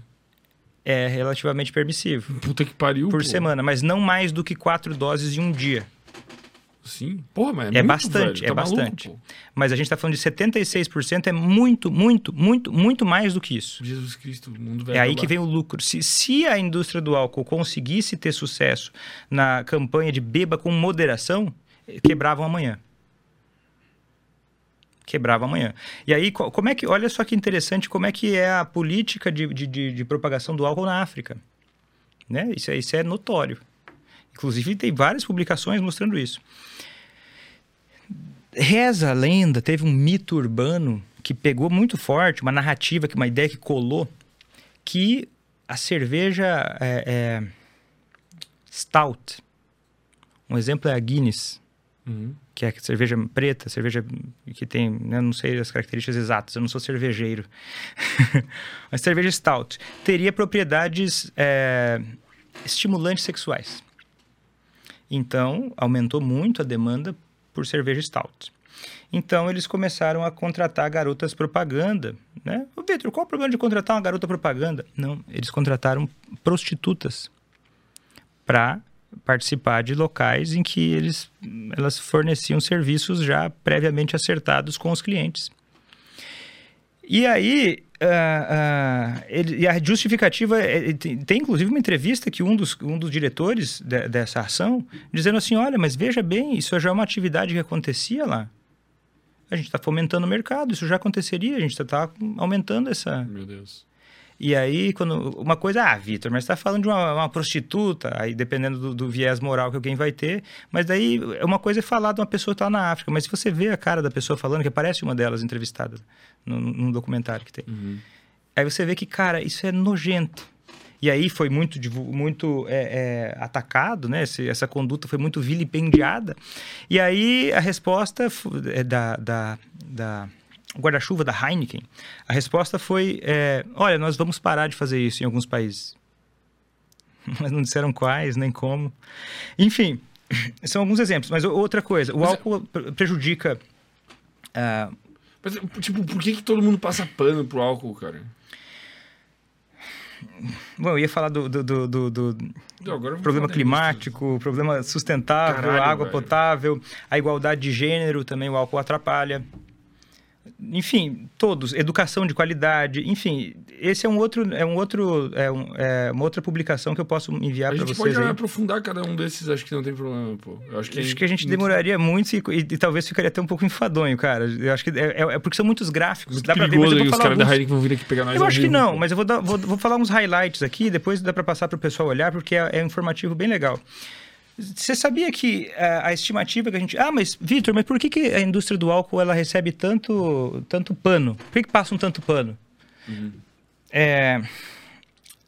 É relativamente permissivo Puta que pariu, por pô. semana, mas não mais do que quatro doses em um dia. Sim. Porra, mas é, É muito, bastante, velho. é Tá maluco, bastante. pô. Mas a gente está falando de 76%, é muito, muito, muito, muito mais do que isso. Jesus Cristo, o mundo vai É aí acabar. que vem o lucro. Se, se a indústria do álcool conseguisse ter sucesso na campanha de beba com moderação, eh, quebravam amanhã. Quebrava amanhã. E aí, co- como é que, olha só que interessante como é que é a política de, de, de, propagação do álcool na África. Né? Isso, é, isso é notório. Inclusive, tem várias publicações mostrando isso. Reza a lenda, teve um mito urbano que pegou muito forte, uma narrativa, uma ideia que colou, que a cerveja é, é, stout, um exemplo é a Guinness, Uhum. Que é cerveja preta, cerveja que tem, né, não sei as características exatas, eu não sou cervejeiro. Mas cerveja stout teria propriedades é, estimulantes sexuais. Então, aumentou muito a demanda por cerveja stout. Então, eles começaram a contratar garotas propaganda, né? Ô, Vitor, qual o problema de contratar uma garota propaganda? Não, eles contrataram prostitutas para participar de locais em que eles, elas forneciam serviços já previamente acertados com os clientes. E aí, ah, ah, ele- e a justificativa, é- é- tem, tem inclusive uma entrevista que um dos, um dos diretores de- dessa ação, dizendo assim, olha, mas veja bem, isso já é uma atividade que acontecia lá. A gente está fomentando o mercado, isso já aconteceria, a gente está aumentando essa, Meu Deus. E aí, quando uma coisa, ah, Vitor, mas você está falando de uma, uma prostituta, aí dependendo do, do viés moral que alguém vai ter, mas daí é uma coisa é falar de uma pessoa que está na África, mas se você vê a cara da pessoa falando, que aparece uma delas entrevistada num, num documentário que tem, Uhum. aí você vê que, cara, isso é nojento. E aí foi muito, muito é, é, atacado, né? Esse- essa conduta foi muito vilipendiada. E aí a resposta é, da, da, da guarda-chuva da Heineken, a resposta foi: é, olha, nós vamos parar de fazer isso em alguns países. Mas não disseram quais, nem como. Enfim, são alguns exemplos. Mas outra coisa, o Mas é- álcool pre- prejudica. ah, Mas, tipo, por que, que todo mundo passa pano pro álcool, cara? bom, eu ia falar do- do- do- do, do, problema climático, problema sustentável, Caralho, água velho. potável, a igualdade de gênero também o álcool atrapalha. Enfim, todos, educação de qualidade, enfim, esse é um outro, é um outro, é, um- é uma outra publicação que eu posso enviar A para gente vocês. pode aí. aprofundar cada um desses, acho que não tem problema, pô. Eu acho que, Acho que a gente demoraria muito e, e- e talvez ficaria até um pouco enfadonho, cara. Eu acho que é, é- é porque são muitos gráficos. Muito dá pra ver, mas eu vou os falar caras da. Heineken vão vir aqui pegar nós Eu acho que não, mas eu vou, dar- vou, vou falar uns highlights aqui, depois dá para passar para o pessoal olhar, porque é, é informativo bem legal. Você sabia que a, a estimativa que a gente. Ah, mas, Vitor, mas por que, que a indústria do álcool ela recebe tanto, tanto pano? Por que, que passam tanto pano? Uhum. É.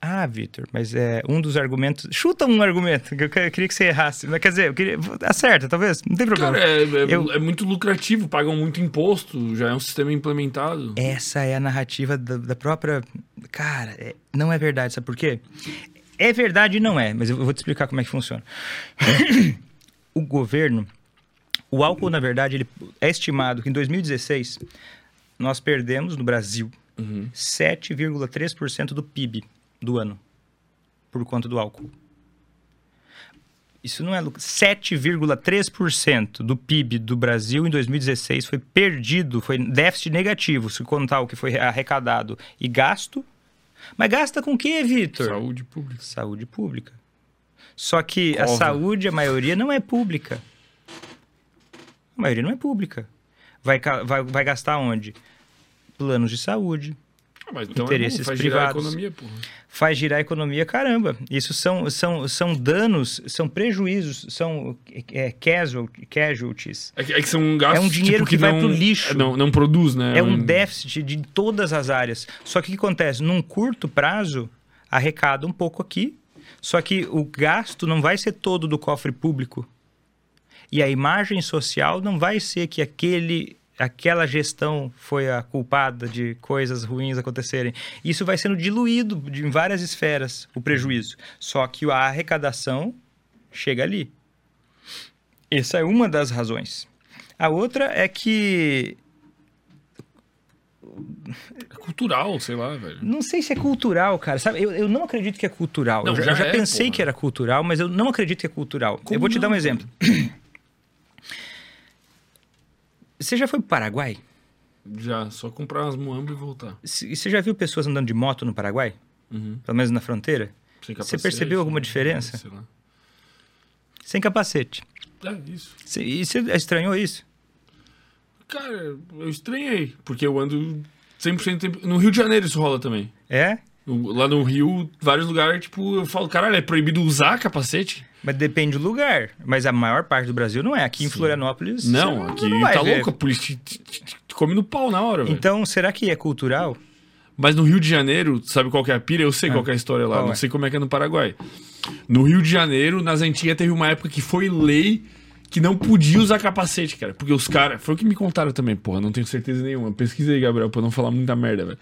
Ah, Vitor, mas é um dos argumentos. Chuta um argumento que eu, que- eu queria que você errasse. Quer dizer, eu queria. Acerta, talvez. Não tem problema. Cara, é, é- Eu- é muito lucrativo, pagam muito imposto, já é um sistema implementado. Essa é a narrativa da, da própria. Cara, é- não é verdade, sabe por quê? É verdade e não é, mas eu vou te explicar como é que funciona. o governo, o álcool, na verdade, ele é estimado que em 2016 nós perdemos no Brasil Uhum. 7,3% do PIB do ano por conta do álcool. Isso não é lucro. 7,3% do PIB do Brasil em 2016 foi perdido, foi déficit negativo, se contar o que foi arrecadado e gasto. Mas gasta com o quê, Vitor? Saúde pública. Saúde pública. Só que a Cova. saúde, a maioria, não é pública. A maioria não é pública. Vai, vai, vai gastar onde? Planos de saúde. Ah, mas então Interesses é bom, faz girar a privados. economia, porra. Faz girar a economia, caramba. Isso são, são, são danos, são prejuízos, são é, casual, casualties. É que, é que são gastos É um dinheiro tipo, que vai não, pro lixo. Não, não produz, né? É um déficit de todas as áreas. Só que o que acontece? Num curto prazo, arrecada um pouco aqui, só que o gasto não vai ser todo do cofre público. E a imagem social não vai ser que aquele, aquela gestão foi a culpada de coisas ruins acontecerem. Isso vai sendo diluído em várias esferas, o prejuízo. Só que a arrecadação chega ali. Essa é uma das razões. A outra é que É cultural, sei lá, velho. Não sei se é cultural, cara. Sabe? Eu, eu não acredito que é cultural. Não, eu já, já é, pensei porra. que era cultural, mas eu não acredito que é cultural. Como eu vou te não, dar um cara? Você já foi pro Paraguai? Já, só comprar umas muambas e voltar. E você já viu pessoas andando de moto no Paraguai? Uhum. Pelo menos na fronteira? Sem Você percebeu alguma né? diferença? Sei lá. Sem capacete. É, isso. Você- E você estranhou isso? Cara, eu estranhei, porque eu ando 100% do tempo. No Rio de Janeiro isso rola também. É? Lá no Rio, vários lugares, tipo, eu falo, caralho, é proibido usar capacete? Mas depende do lugar. Mas a maior parte do Brasil não é. Aqui em Florianópolis. Não, aqui não tá ver. louco, a polícia te, te- te- come no pau na hora, velho. Então, será que é cultural? Mas no Rio de Janeiro, sabe qual que é a pira? Eu sei qual que é a história lá, Qual não é? sei como é que é no Paraguai. No Rio de Janeiro, nas antigas, teve uma época que foi lei que não podia usar capacete, cara. Porque os caras. Foi o que me contaram também, porra, não tenho certeza nenhuma. Pesquisa aí, Gabriel, pra não falar muita merda, velho.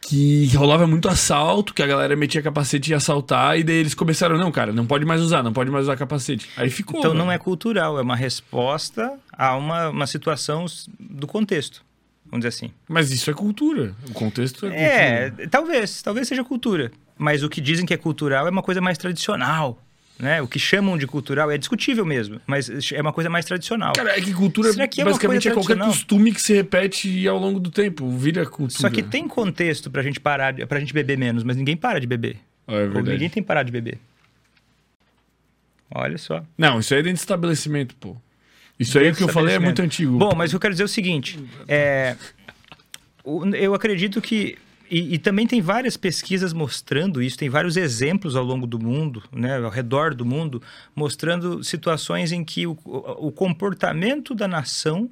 Que rolava muito assalto, que a galera metia capacete e assaltar, e daí eles começaram, não, cara, não pode mais usar, não pode mais usar capacete. Aí ficou. Então velho. não é cultural, é uma resposta a uma, uma situação do contexto. Vamos dizer assim. Mas isso é cultura. O contexto é cultura. É, talvez, talvez seja cultura. Mas o que dizem que é cultural é uma coisa mais tradicional. Né? O que chamam de cultural é discutível mesmo, mas é uma coisa mais tradicional. Cara, é que cultura Será que é basicamente é qualquer costume que se repete ao longo do tempo. Vira cultura. Só que tem contexto pra gente parar, pra gente beber menos, mas ninguém para de beber. Ah, é Ou verdade. ninguém tem parar de beber. Olha só. Não, isso aí é dentro de estabelecimento, pô. Isso aí que eu falei é muito antigo. Bom, mas eu quero dizer o seguinte: é, eu acredito que. E, e também tem várias pesquisas mostrando isso, tem vários exemplos ao longo do mundo, né, ao redor do mundo, mostrando situações em que o, o- comportamento da nação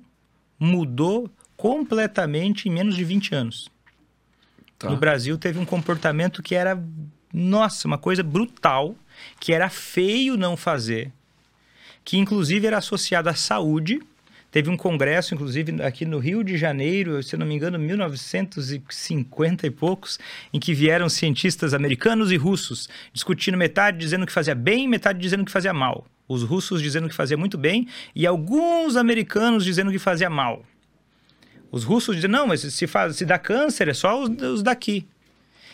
mudou completamente em menos de 20 anos. Tá. No Brasil teve um comportamento que era, nossa, uma coisa brutal, que era feio não fazer, que inclusive era associado à saúde. Teve um congresso, inclusive, aqui no Rio de Janeiro, se não me engano, 1950 e poucos, em que vieram cientistas americanos e russos discutindo metade dizendo que fazia bem, metade dizendo que fazia mal. Os russos dizendo que fazia muito bem e alguns americanos dizendo que fazia mal. Os russos dizem, não, mas se, faz, se dá câncer é só os, os daqui.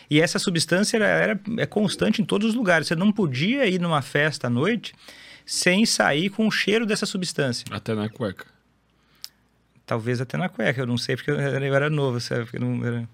E essa substância era, era- é constante em todos os lugares. Você não podia ir numa festa à noite sem sair com o cheiro dessa substância. Até na cueca. Talvez até na cueca, eu não sei porque eu era, eu era novo, sabe? Porque não era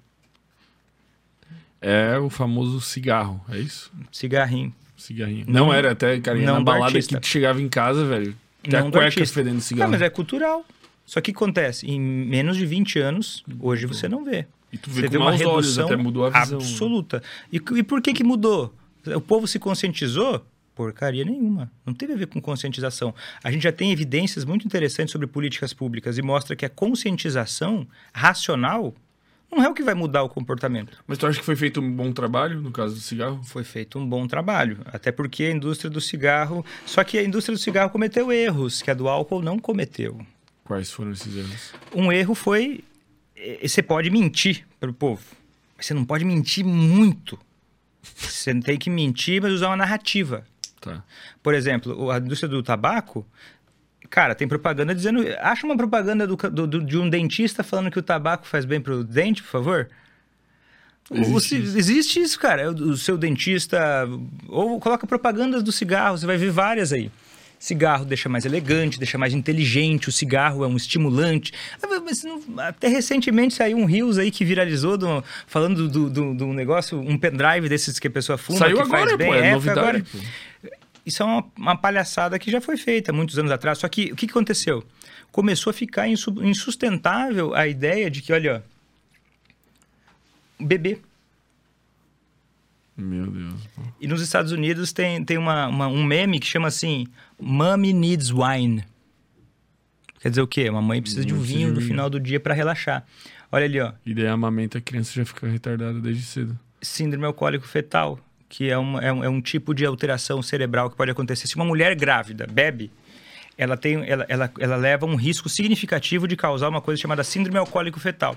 É o famoso cigarro, é isso? cigarrinho. Cigarrinho. Não, era até, cara, não na balada artista. que tu chegava em casa, velho. Até Não a cueca artista. fedendo Não, cigarro. mas é cultural. Só que acontece? Em menos de 20 anos, hoje você não vê. E tu vê Você com vê uma maus olhos, redução até mudou a visão. né? absoluta. E, e por que que mudou? O povo se conscientizou? Porcaria nenhuma. Não teve a ver com conscientização. A gente já tem evidências muito interessantes sobre políticas públicas e mostra que a conscientização racional não é o que vai mudar o comportamento. Mas tu acha que foi feito um bom trabalho no caso do cigarro? Foi feito um bom trabalho, até porque a indústria do cigarro. Só que a indústria do cigarro cometeu erros que a do álcool não cometeu. Quais foram esses erros? Um erro foi. Você pode mentir para o povo, mas você não pode mentir muito. Você tem que mentir, mas usar uma narrativa. Tá. Por exemplo, a indústria do tabaco, cara, tem propaganda dizendo. Acha uma propaganda do do- de um dentista falando que o tabaco faz bem pro dente, por favor? Existe o ci- existe isso, cara. O, seu dentista. Ou coloca propagandas do cigarro, você vai ver várias aí. Cigarro deixa mais elegante, deixa mais inteligente, o cigarro é um estimulante. Mas até recentemente saiu um Rios aí que viralizou do- falando do, do, do negócio, um pendrive desses que a pessoa fuma. Saiu que agora, faz bem. pô, é, foi novidade. agora. pô. Isso é uma, uma palhaçada que já foi feita muitos anos atrás. Só que o que aconteceu? Começou a ficar insu- insustentável a ideia de que, olha, bebê. Meu Deus. E nos Estados Unidos tem, tem uma, uma- um meme que chama assim: Mommy needs wine. Quer dizer o quê? Uma mãe precisa de um Precisa de vinho no vinho. final do dia para relaxar. Olha ali, ó. E daí amamenta a criança já fica retardada desde cedo. síndrome alcoólico fetal, que é, uma, é, um, é um tipo de alteração cerebral que pode acontecer. Se uma mulher grávida bebe, ela, tem, ela, ela, ela leva um risco significativo de causar uma coisa chamada síndrome alcoólico fetal.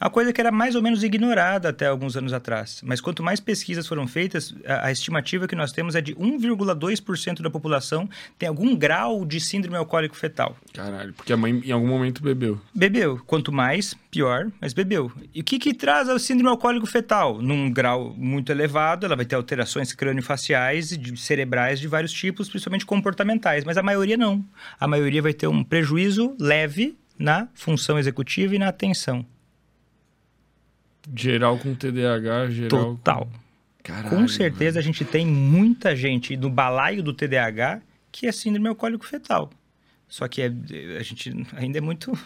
Uma coisa que era mais ou menos ignorada até alguns anos atrás. Mas quanto mais pesquisas foram feitas, a, a estimativa que nós temos é de 1,2% da população tem algum grau de síndrome alcoólico fetal. Caralho, porque a mãe em algum momento bebeu. Bebeu. Quanto mais, pior, mas bebeu. E o que, que traz a síndrome alcoólico fetal? Num grau muito elevado, ela vai ter alterações crâniofaciais e cerebrais de vários tipos, principalmente comportamentais, mas a maioria não. A maioria vai ter um prejuízo leve na função executiva e na atenção. Geral com TDAH, geral. Total. Com... Caralho, Com certeza a gente tem muita gente no balaio do TDAH que é síndrome alcoólico fetal. Só que é, a gente ainda é muito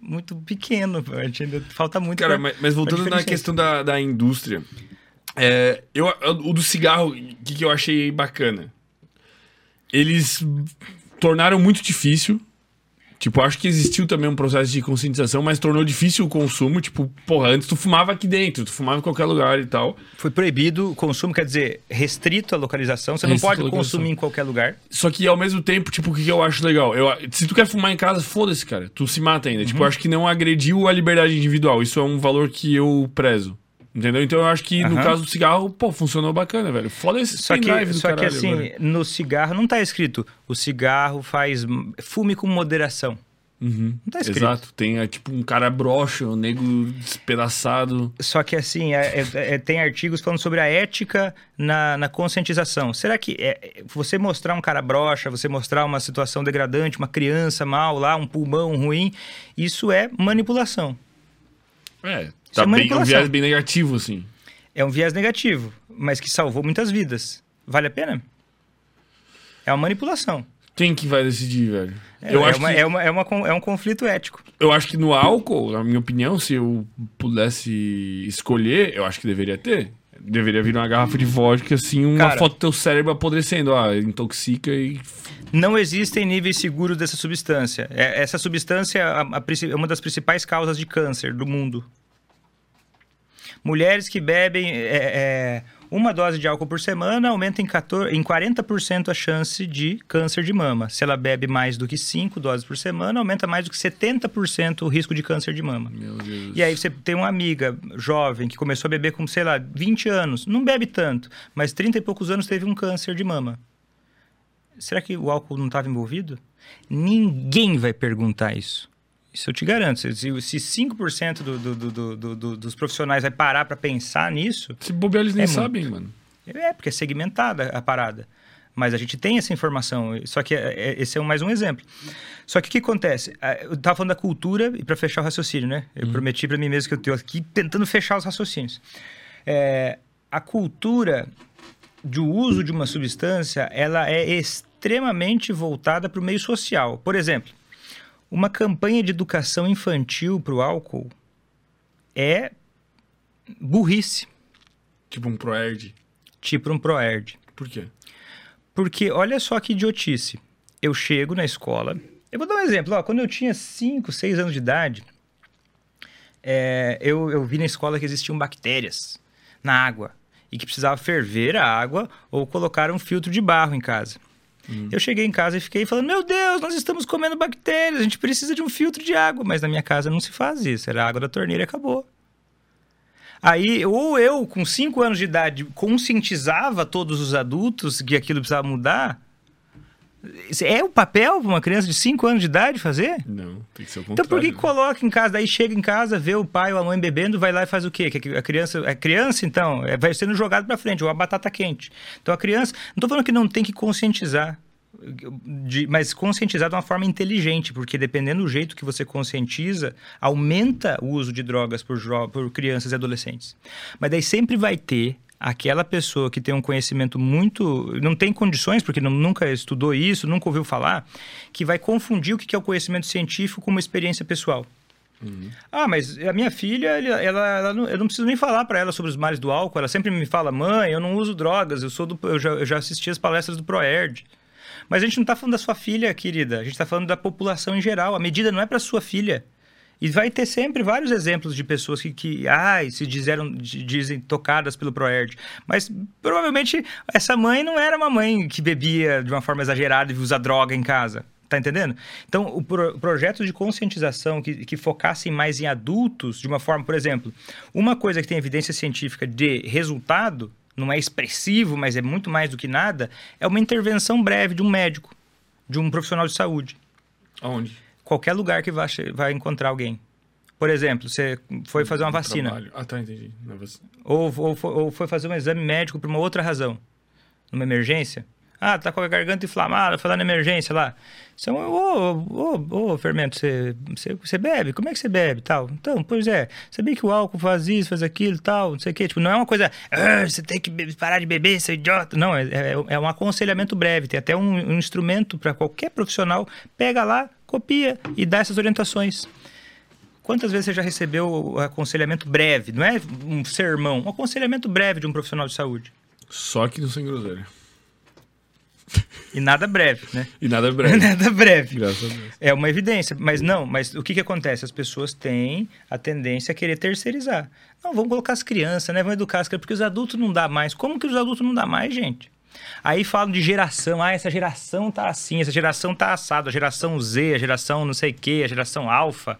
muito pequeno, a gente ainda falta muito. Cara, pra- mas, mas voltando na questão da, da indústria, é, eu, o do cigarro, o que, que eu achei bacana? Eles tornaram muito difícil. Tipo, acho que existiu também um processo de conscientização, mas tornou difícil o consumo. Tipo, porra, antes tu fumava aqui dentro, tu fumava em qualquer lugar e tal. Foi proibido o consumo, quer dizer, restrito a localização. Você não Restrito pode a localização. consumir em qualquer lugar. Só que ao mesmo tempo, tipo, o que que eu acho legal? Eu, se tu quer fumar em casa, foda-se, cara. Tu se mata ainda. Uhum. Tipo, acho que não agrediu a liberdade individual. Isso é um valor que eu prezo. Entendeu? Então eu acho que no caso do cigarro, pô, funcionou bacana, velho. Foda esse Só que, do só que caralho assim, agora. no cigarro não tá escrito o cigarro faz fume com moderação. Uhum. Não tá escrito. Exato. Tem é, tipo um cara broxa, um nego despedaçado. Só que assim, é- é- é- tem artigos falando sobre a ética na, na conscientização. Será que é- você mostrar um cara broxa, você mostrar uma situação degradante, uma criança mal lá, um pulmão ruim, isso é manipulação. É, tá é bem, um viés bem negativo, assim. É um viés negativo, mas que salvou muitas vidas. Vale a pena? É uma manipulação. Quem que vai decidir, velho? É, eu, é acho uma- que, é uma- é uma é um conflito ético. eu acho que no álcool, na minha opinião, se eu pudesse escolher, eu acho que deveria ter. Deveria vir uma garrafa de vodka, assim, uma Cara- foto do teu cérebro apodrecendo. Ah, intoxica e. Não existem níveis seguros dessa substância. É- essa substância a- a princi- é uma das principais causas de câncer do mundo. Mulheres que bebem é, é, uma dose de álcool por semana aumenta em, 14, em 40% a chance de câncer de mama. Se ela bebe mais do que 5 doses por semana, aumenta mais do que 70% o risco de câncer de mama. Meu Deus. E aí você tem uma amiga jovem que começou a beber com, sei lá, 20 anos, não bebe tanto, mas 30 e poucos anos teve um câncer de mama. Será que o álcool não estava envolvido? Ninguém vai perguntar isso. Isso eu te garanto. Se, se 5% do, do, do, do, do, dos profissionais vai parar para pensar nisso, Se bobear, eles nem É muito. sabem, mano. é porque é segmentada a parada. Mas a gente tem essa informação. Só que é- é- esse é mais um exemplo. Só que o que acontece? Eu estava falando da cultura, e para fechar o raciocínio, né? Eu prometi para mim mesmo que eu estou aqui tentando fechar os raciocínios. É, a cultura do uso de uma substância, ela é extremamente voltada para o meio social. Por exemplo, uma campanha de educação infantil para o álcool é burrice, Tipo um Proerd. tipo um Proerd. Por quê? Porque olha só que idiotice. Eu chego na escola. Eu vou dar um exemplo. Ó, quando eu tinha 5, 6 anos de idade, é, eu, eu vi na escola que existiam bactérias na água e que precisava ferver a água ou colocar um filtro de barro em casa. Eu cheguei em casa e fiquei falando: Meu Deus, nós estamos comendo bactérias, a gente precisa de um filtro de água. Mas na minha casa não se faz isso, era água da torneira e acabou. Aí, ou eu, com 5 anos de idade, conscientizava todos os adultos que aquilo precisava mudar. É o papel para uma criança de 5 anos de idade fazer? Não, tem que ser o contrário. Então por que né? coloca em casa, daí chega em casa, vê o pai ou a mãe bebendo, vai lá e faz o quê? Que a criança, é criança então, é, vai sendo jogado para frente, ou a batata quente. Então a criança, não tô falando que não tem que conscientizar, de- mas conscientizar de uma forma inteligente, porque dependendo do jeito que você conscientiza, aumenta o uso de drogas por, por crianças e adolescentes. Mas daí sempre vai ter aquela pessoa que tem um conhecimento muito. não tem condições, porque não- nunca estudou isso, nunca ouviu falar, que vai confundir o que é o conhecimento científico com uma experiência pessoal. Ah, mas a minha filha, ela, ela não- eu não preciso nem falar para ela sobre os males do álcool. Ela sempre me fala, mãe, eu não uso drogas, eu sou do, eu já, eu já assisti as palestras do Proerd. Mas a gente não está falando da sua filha, querida. A gente está falando da população em geral. A medida não é para sua filha. E vai ter sempre vários exemplos de pessoas que, que ai, se dizeram, di- dizem tocadas pelo Proerd. Mas provavelmente essa mãe não era uma mãe que bebia de uma forma exagerada e usa droga em casa. Tá entendendo? Então, o pro, projeto de conscientização que, que focassem mais em adultos, de uma forma, por exemplo, uma coisa que tem evidência científica de resultado, não é expressivo, mas é muito mais do que nada, é uma intervenção breve de um médico, de um profissional de saúde Aonde? Qualquer lugar que vai, encontrar alguém. Por exemplo, você foi fazer uma No vacina, trabalho. Ah, tá, entendi. Vacina. ou, ou, ou foi fazer um exame médico por uma outra razão, numa emergência. Ah, tá com a garganta inflamada, foi lá na emergência lá. É um, ô, ô, ô, fermento, você, você, você bebe? Como é que você bebe tal? Então, pois é, sabia que o álcool faz isso, faz aquilo tal, não sei o quê. Tipo, não é uma coisa, ah, você tem que parar de beber, seu idiota. Não, é, é, é um aconselhamento breve. Tem até um, um instrumento para qualquer profissional. Pega lá, copia e dá essas orientações. Quantas vezes você já recebeu o aconselhamento breve? Não é um sermão, um aconselhamento breve de um profissional de saúde. Só que no Sem Groselha. E nada breve, né? E nada breve. nada breve. Graças a Deus. É uma evidência. Mas não, mas o que, que acontece? As pessoas têm a tendência a querer terceirizar. Não, vamos colocar as crianças, né? Vamos educar as crianças, porque os adultos não dá mais. Como que os adultos não dá mais, gente? Aí falam de geração. Ah, essa geração tá assim, essa geração tá assada, a geração Z, a geração não sei o quê, a geração alfa.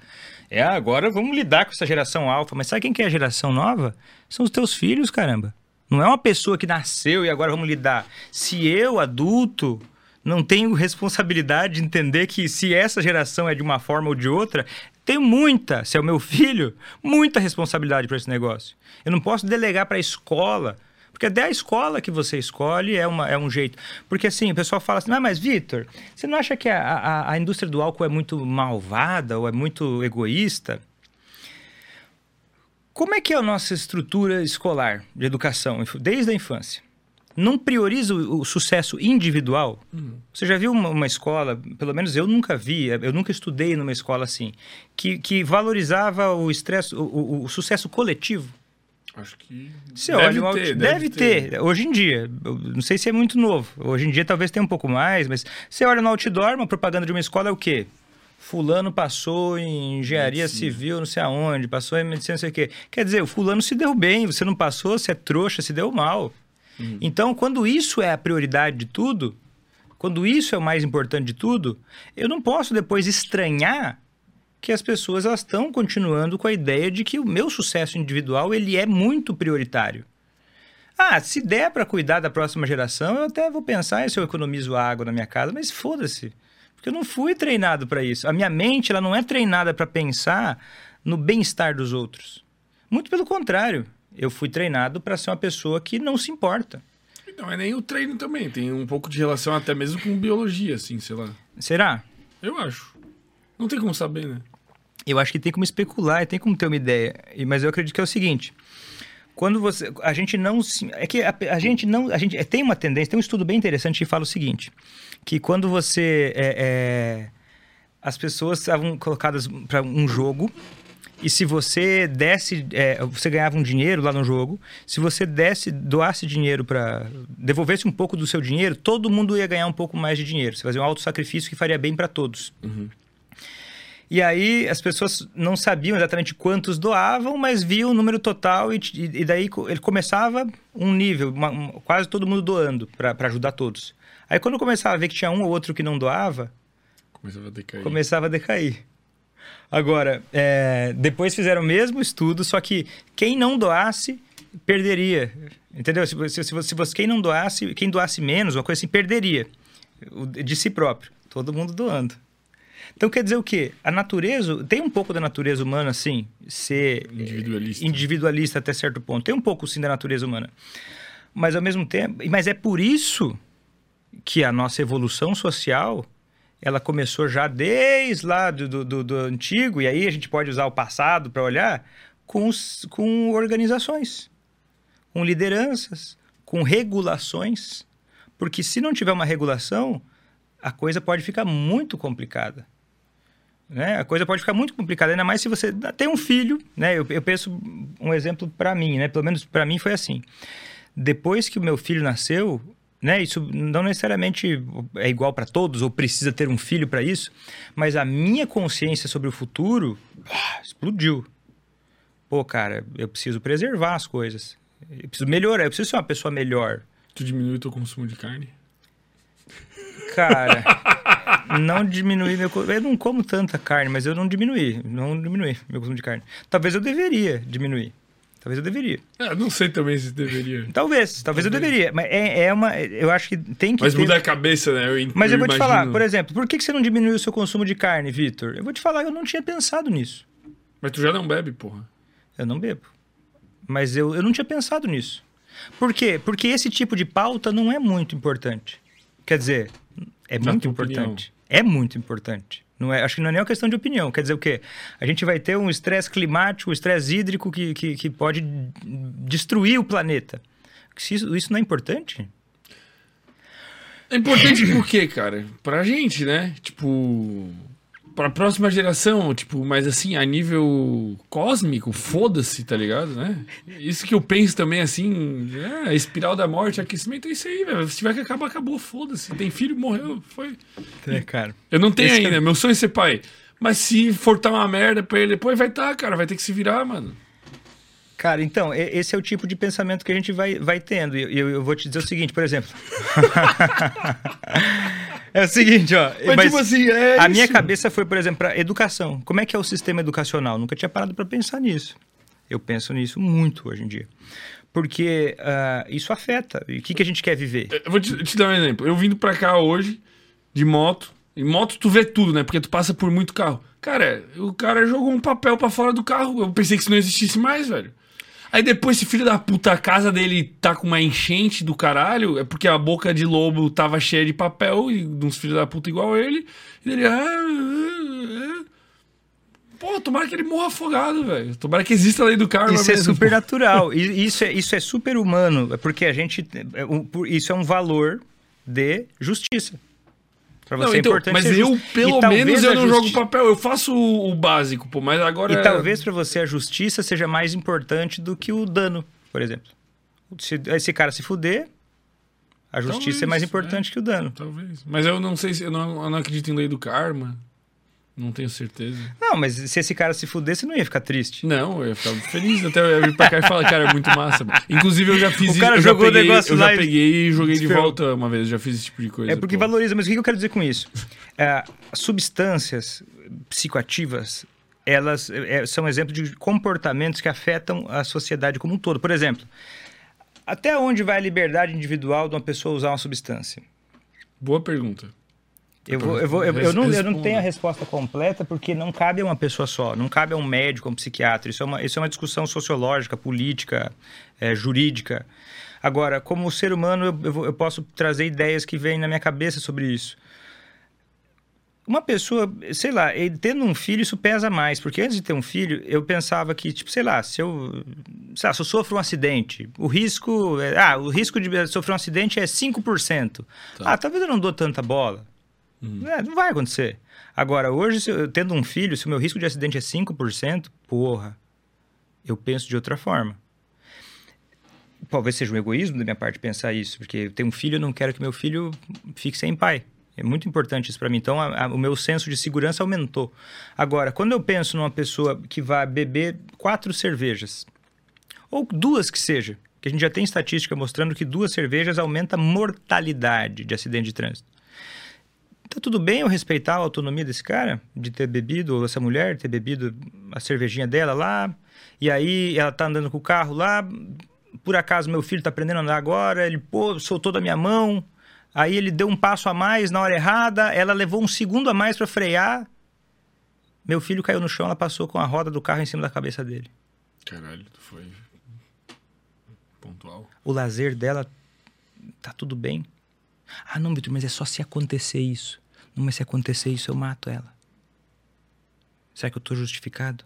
É, agora vamos lidar com essa geração alfa. Mas sabe quem que é a geração nova? São os teus filhos, caramba. Não é uma pessoa que nasceu e agora vamos lidar. Se eu, adulto, não tenho responsabilidade de entender que se essa geração é de uma forma ou de outra, tenho muita, se é o meu filho, muita responsabilidade para esse negócio. Eu não posso delegar para a escola, porque até a escola que você escolhe é, uma, é um jeito. Porque assim, o pessoal fala assim, ah, mas Vitor, você não acha que a, a, a indústria do álcool é muito malvada ou é muito egoísta? Como é que é a nossa estrutura escolar de educação, desde a infância? Não prioriza o, o sucesso individual? Uhum. Você já viu uma, uma, escola, pelo menos eu nunca vi, eu nunca estudei numa escola assim, que, que valorizava o, estresse, o, o, o sucesso coletivo? Acho que. Você deve, olha, ter, deve, deve ter. ter. Hoje em dia. Não sei se é muito novo. Hoje em dia talvez tenha um pouco mais, mas você olha no outdoor, uma propaganda de uma escola é o quê? fulano passou em engenharia medicina. civil, não sei aonde, passou em medicina, não sei o quê. Quer dizer, o fulano se deu bem, você não passou, você é trouxa, se deu mal. Uhum. Então, quando isso é a prioridade de tudo, quando isso é o mais importante de tudo, eu não posso depois estranhar que as pessoas elas estão continuando com a ideia de que o meu sucesso individual ele é muito prioritário. Ah, se der para cuidar da próxima geração, eu até vou pensar se eu economizo água na minha casa, mas foda-se. Porque eu não fui treinado para isso. A minha mente ela não é treinada para pensar no bem-estar dos outros. Muito pelo contrário, eu fui treinado para ser uma pessoa que não se importa. Não é nem o treino também, tem um pouco de relação até mesmo com biologia, assim, sei lá. Será? Eu acho. Não tem como saber, né? Eu acho que tem como especular, tem como ter uma ideia. Mas eu acredito que é o seguinte: quando você, a gente não é que a, a gente não, a gente tem uma tendência, tem um estudo bem interessante que fala o seguinte: que quando você. É, é, as pessoas estavam colocadas para um jogo e se você desse, é, você ganhava um dinheiro lá no jogo. Se você desse, doasse dinheiro para devolvesse um pouco do seu dinheiro, todo mundo ia ganhar um pouco mais de dinheiro. Você fazia um auto sacrifício que faria bem para todos. Uhum. E aí as pessoas não sabiam exatamente quantos doavam, mas viam o número total e, e daí ele começava um nível, uma, um, quase todo mundo doando para ajudar todos. Aí quando começava a ver que tinha um ou outro que não doava, começava a decair. Começava a decair. Agora, é, depois fizeram o mesmo estudo, só que quem não doasse perderia. Entendeu? Se, se, se, se você, quem não doasse, quem doasse menos, uma coisa assim, perderia de si próprio. Todo mundo doando. Então quer dizer o quê? A natureza, tem um pouco da natureza humana, assim, ser individualista. individualista até certo ponto. Tem um pouco, sim, da natureza humana. Mas ao mesmo tempo, mas é por isso que a nossa evolução social ela começou já desde lá do, do, do antigo, e aí a gente pode usar o passado para olhar, com, os, com organizações, com lideranças, com regulações. Porque se não tiver uma regulação, a coisa pode ficar muito complicada. Né? A coisa pode ficar muito complicada, ainda mais se você tem um filho. Né? Eu, eu penso um exemplo para mim, né? pelo menos para mim foi assim. Depois que o meu filho nasceu, né? Isso não necessariamente é igual para todos ou precisa ter um filho para isso, mas a minha consciência sobre o futuro ah, explodiu. Pô, cara, eu preciso preservar as coisas. Eu preciso melhorar, eu preciso ser uma pessoa melhor. Tu diminui o teu consumo de carne? Cara, não diminui meu Eu não como tanta carne, mas eu não diminui. Não diminui meu consumo de carne. Talvez eu deveria diminuir. Talvez eu deveria. É, não sei também se deveria. Talvez, talvez, talvez. eu deveria. Mas é, é, uma. Eu acho que tem que. Mas ter... mudar a cabeça, né? Eu, Mas eu, eu vou imagino... te falar, por exemplo, por que, que você não diminuiu o seu consumo de carne, Vitor? Eu vou te falar, eu não tinha pensado nisso. Mas tu já não bebe, porra. Eu não bebo. Mas eu, eu não tinha pensado nisso. Por quê? Porque esse tipo de pauta não é muito importante. Quer dizer, é Na muito importante. É muito importante. Não é, acho que não é nem uma questão de opinião. Quer dizer o quê? A gente vai ter um estresse climático, um estresse hídrico que, que, que pode destruir o planeta. Isso, isso não é importante? É importante por quê, cara? Pra gente, né? Tipo, pra próxima geração, tipo, mas assim, a nível cósmico, foda-se, tá ligado, né? Isso que eu penso também, assim, é, a espiral da morte, aquecimento, é isso aí, velho. Se tiver que acabar, acabou, foda-se. Tem filho, morreu, foi. É, cara. Eu não tenho Esse ainda, é- meu sonho é ser pai. Mas se for tá uma merda pra ele, depois vai tá, cara, vai ter que se virar, mano. Cara, então, esse é o tipo de pensamento que a gente vai, vai tendo. E eu, eu vou te dizer o seguinte, por exemplo. é o seguinte, ó. Mas, tipo assim, é a minha isso. cabeça foi, por exemplo, para educação. Como é que é o sistema educacional? Nunca tinha parado para pensar nisso. Eu penso nisso muito hoje em dia. Porque ah, isso afeta. E o que, que a gente quer viver? Eu vou te, te dar um exemplo. Eu vindo pra cá hoje, de moto. Em moto tu vê tudo, né? Porque tu passa por muito carro. Cara, o cara jogou um papel pra fora do carro. Eu pensei que isso não existisse mais, velho. Aí depois esse filho da puta, a casa dele tá com uma enchente do caralho. É porque a boca de lobo tava cheia de papel e de uns filhos da puta igual ele. E ele... Ah, ah, ah. Pô, tomara que ele morra afogado, velho. Tomara que exista a lei do karma Isso é mesmo, super pô. natural. Isso é, isso é super humano. é Porque a gente. é Isso é um valor de justiça. Pra você Não, é então, importante mas eu, pelo E menos, eu não justi- jogo papel. Eu faço o, básico, pô. Mas agora... E talvez para você a justiça seja mais importante do que o dano, por exemplo. Se esse cara se fuder, a justiça Talvez, é mais é. importante que o dano. Talvez. Mas eu não sei se... Eu não, eu não acredito em lei do karma. Não tenho certeza. Não, mas se esse cara se você não ia ficar triste. Não, eu ia ficar feliz. Até eu ia vir pra cá e falar, cara, é muito massa. Inclusive, eu já fiz O cara eu jogou já o negócio Eu lá já peguei e joguei de volta uma vez. Já fiz esse tipo de coisa. É porque pô. valoriza. Mas o que eu quero dizer com isso? É, substâncias psicoativas, elas é, são exemplos de comportamentos que afetam a sociedade como um todo. Por exemplo, até onde vai a liberdade individual de uma pessoa usar uma substância? Boa pergunta. Eu, vou, eu, vou, eu, eu não, eu não tenho a resposta completa porque não cabe a uma pessoa só, não cabe a um médico, a um psiquiatra. Isso é uma, isso é uma discussão sociológica, política, eh, jurídica. Agora, como ser humano, eu, eu posso trazer ideias que vêm na minha cabeça sobre isso. Uma pessoa, sei lá, tendo um filho, isso pesa mais. Porque antes de ter um filho, eu pensava que, tipo, sei lá, se eu, sei lá, se eu sofro um acidente, o risco. é- ah, o risco de sofrer um acidente é 5%. Ah, talvez eu não dou tanta bola. É, não vai acontecer. Agora, hoje, se eu, tendo um filho, se o meu risco de acidente é 5%, porra, eu penso de outra forma. Talvez seja um egoísmo da minha parte pensar isso, porque tenho um filho, não quero que meu filho fique sem pai. É muito importante isso para mim. Então, a- a- o meu senso de segurança aumentou. Agora, quando eu penso numa pessoa que vai beber quatro cervejas, ou duas que seja, que a gente já tem estatística mostrando que duas cervejas aumenta a mortalidade de acidente de trânsito. Tá tudo bem eu respeitar a autonomia desse cara de ter bebido, ou essa mulher ter bebido a cervejinha dela lá, e aí ela tá andando com o carro lá, por acaso meu filho tá aprendendo a andar agora, ele pô, soltou da minha mão, aí ele deu um passo a mais na hora errada, ela levou um segundo a mais para frear, meu filho caiu no chão, ela passou com a roda do carro em cima da cabeça dele. Caralho, tu foi... Pontual. O lazer dela tá tudo bem. Ah, não, Vitor, mas é só se acontecer isso. Não, mas se acontecer isso, eu mato ela. Será que eu tô justificado?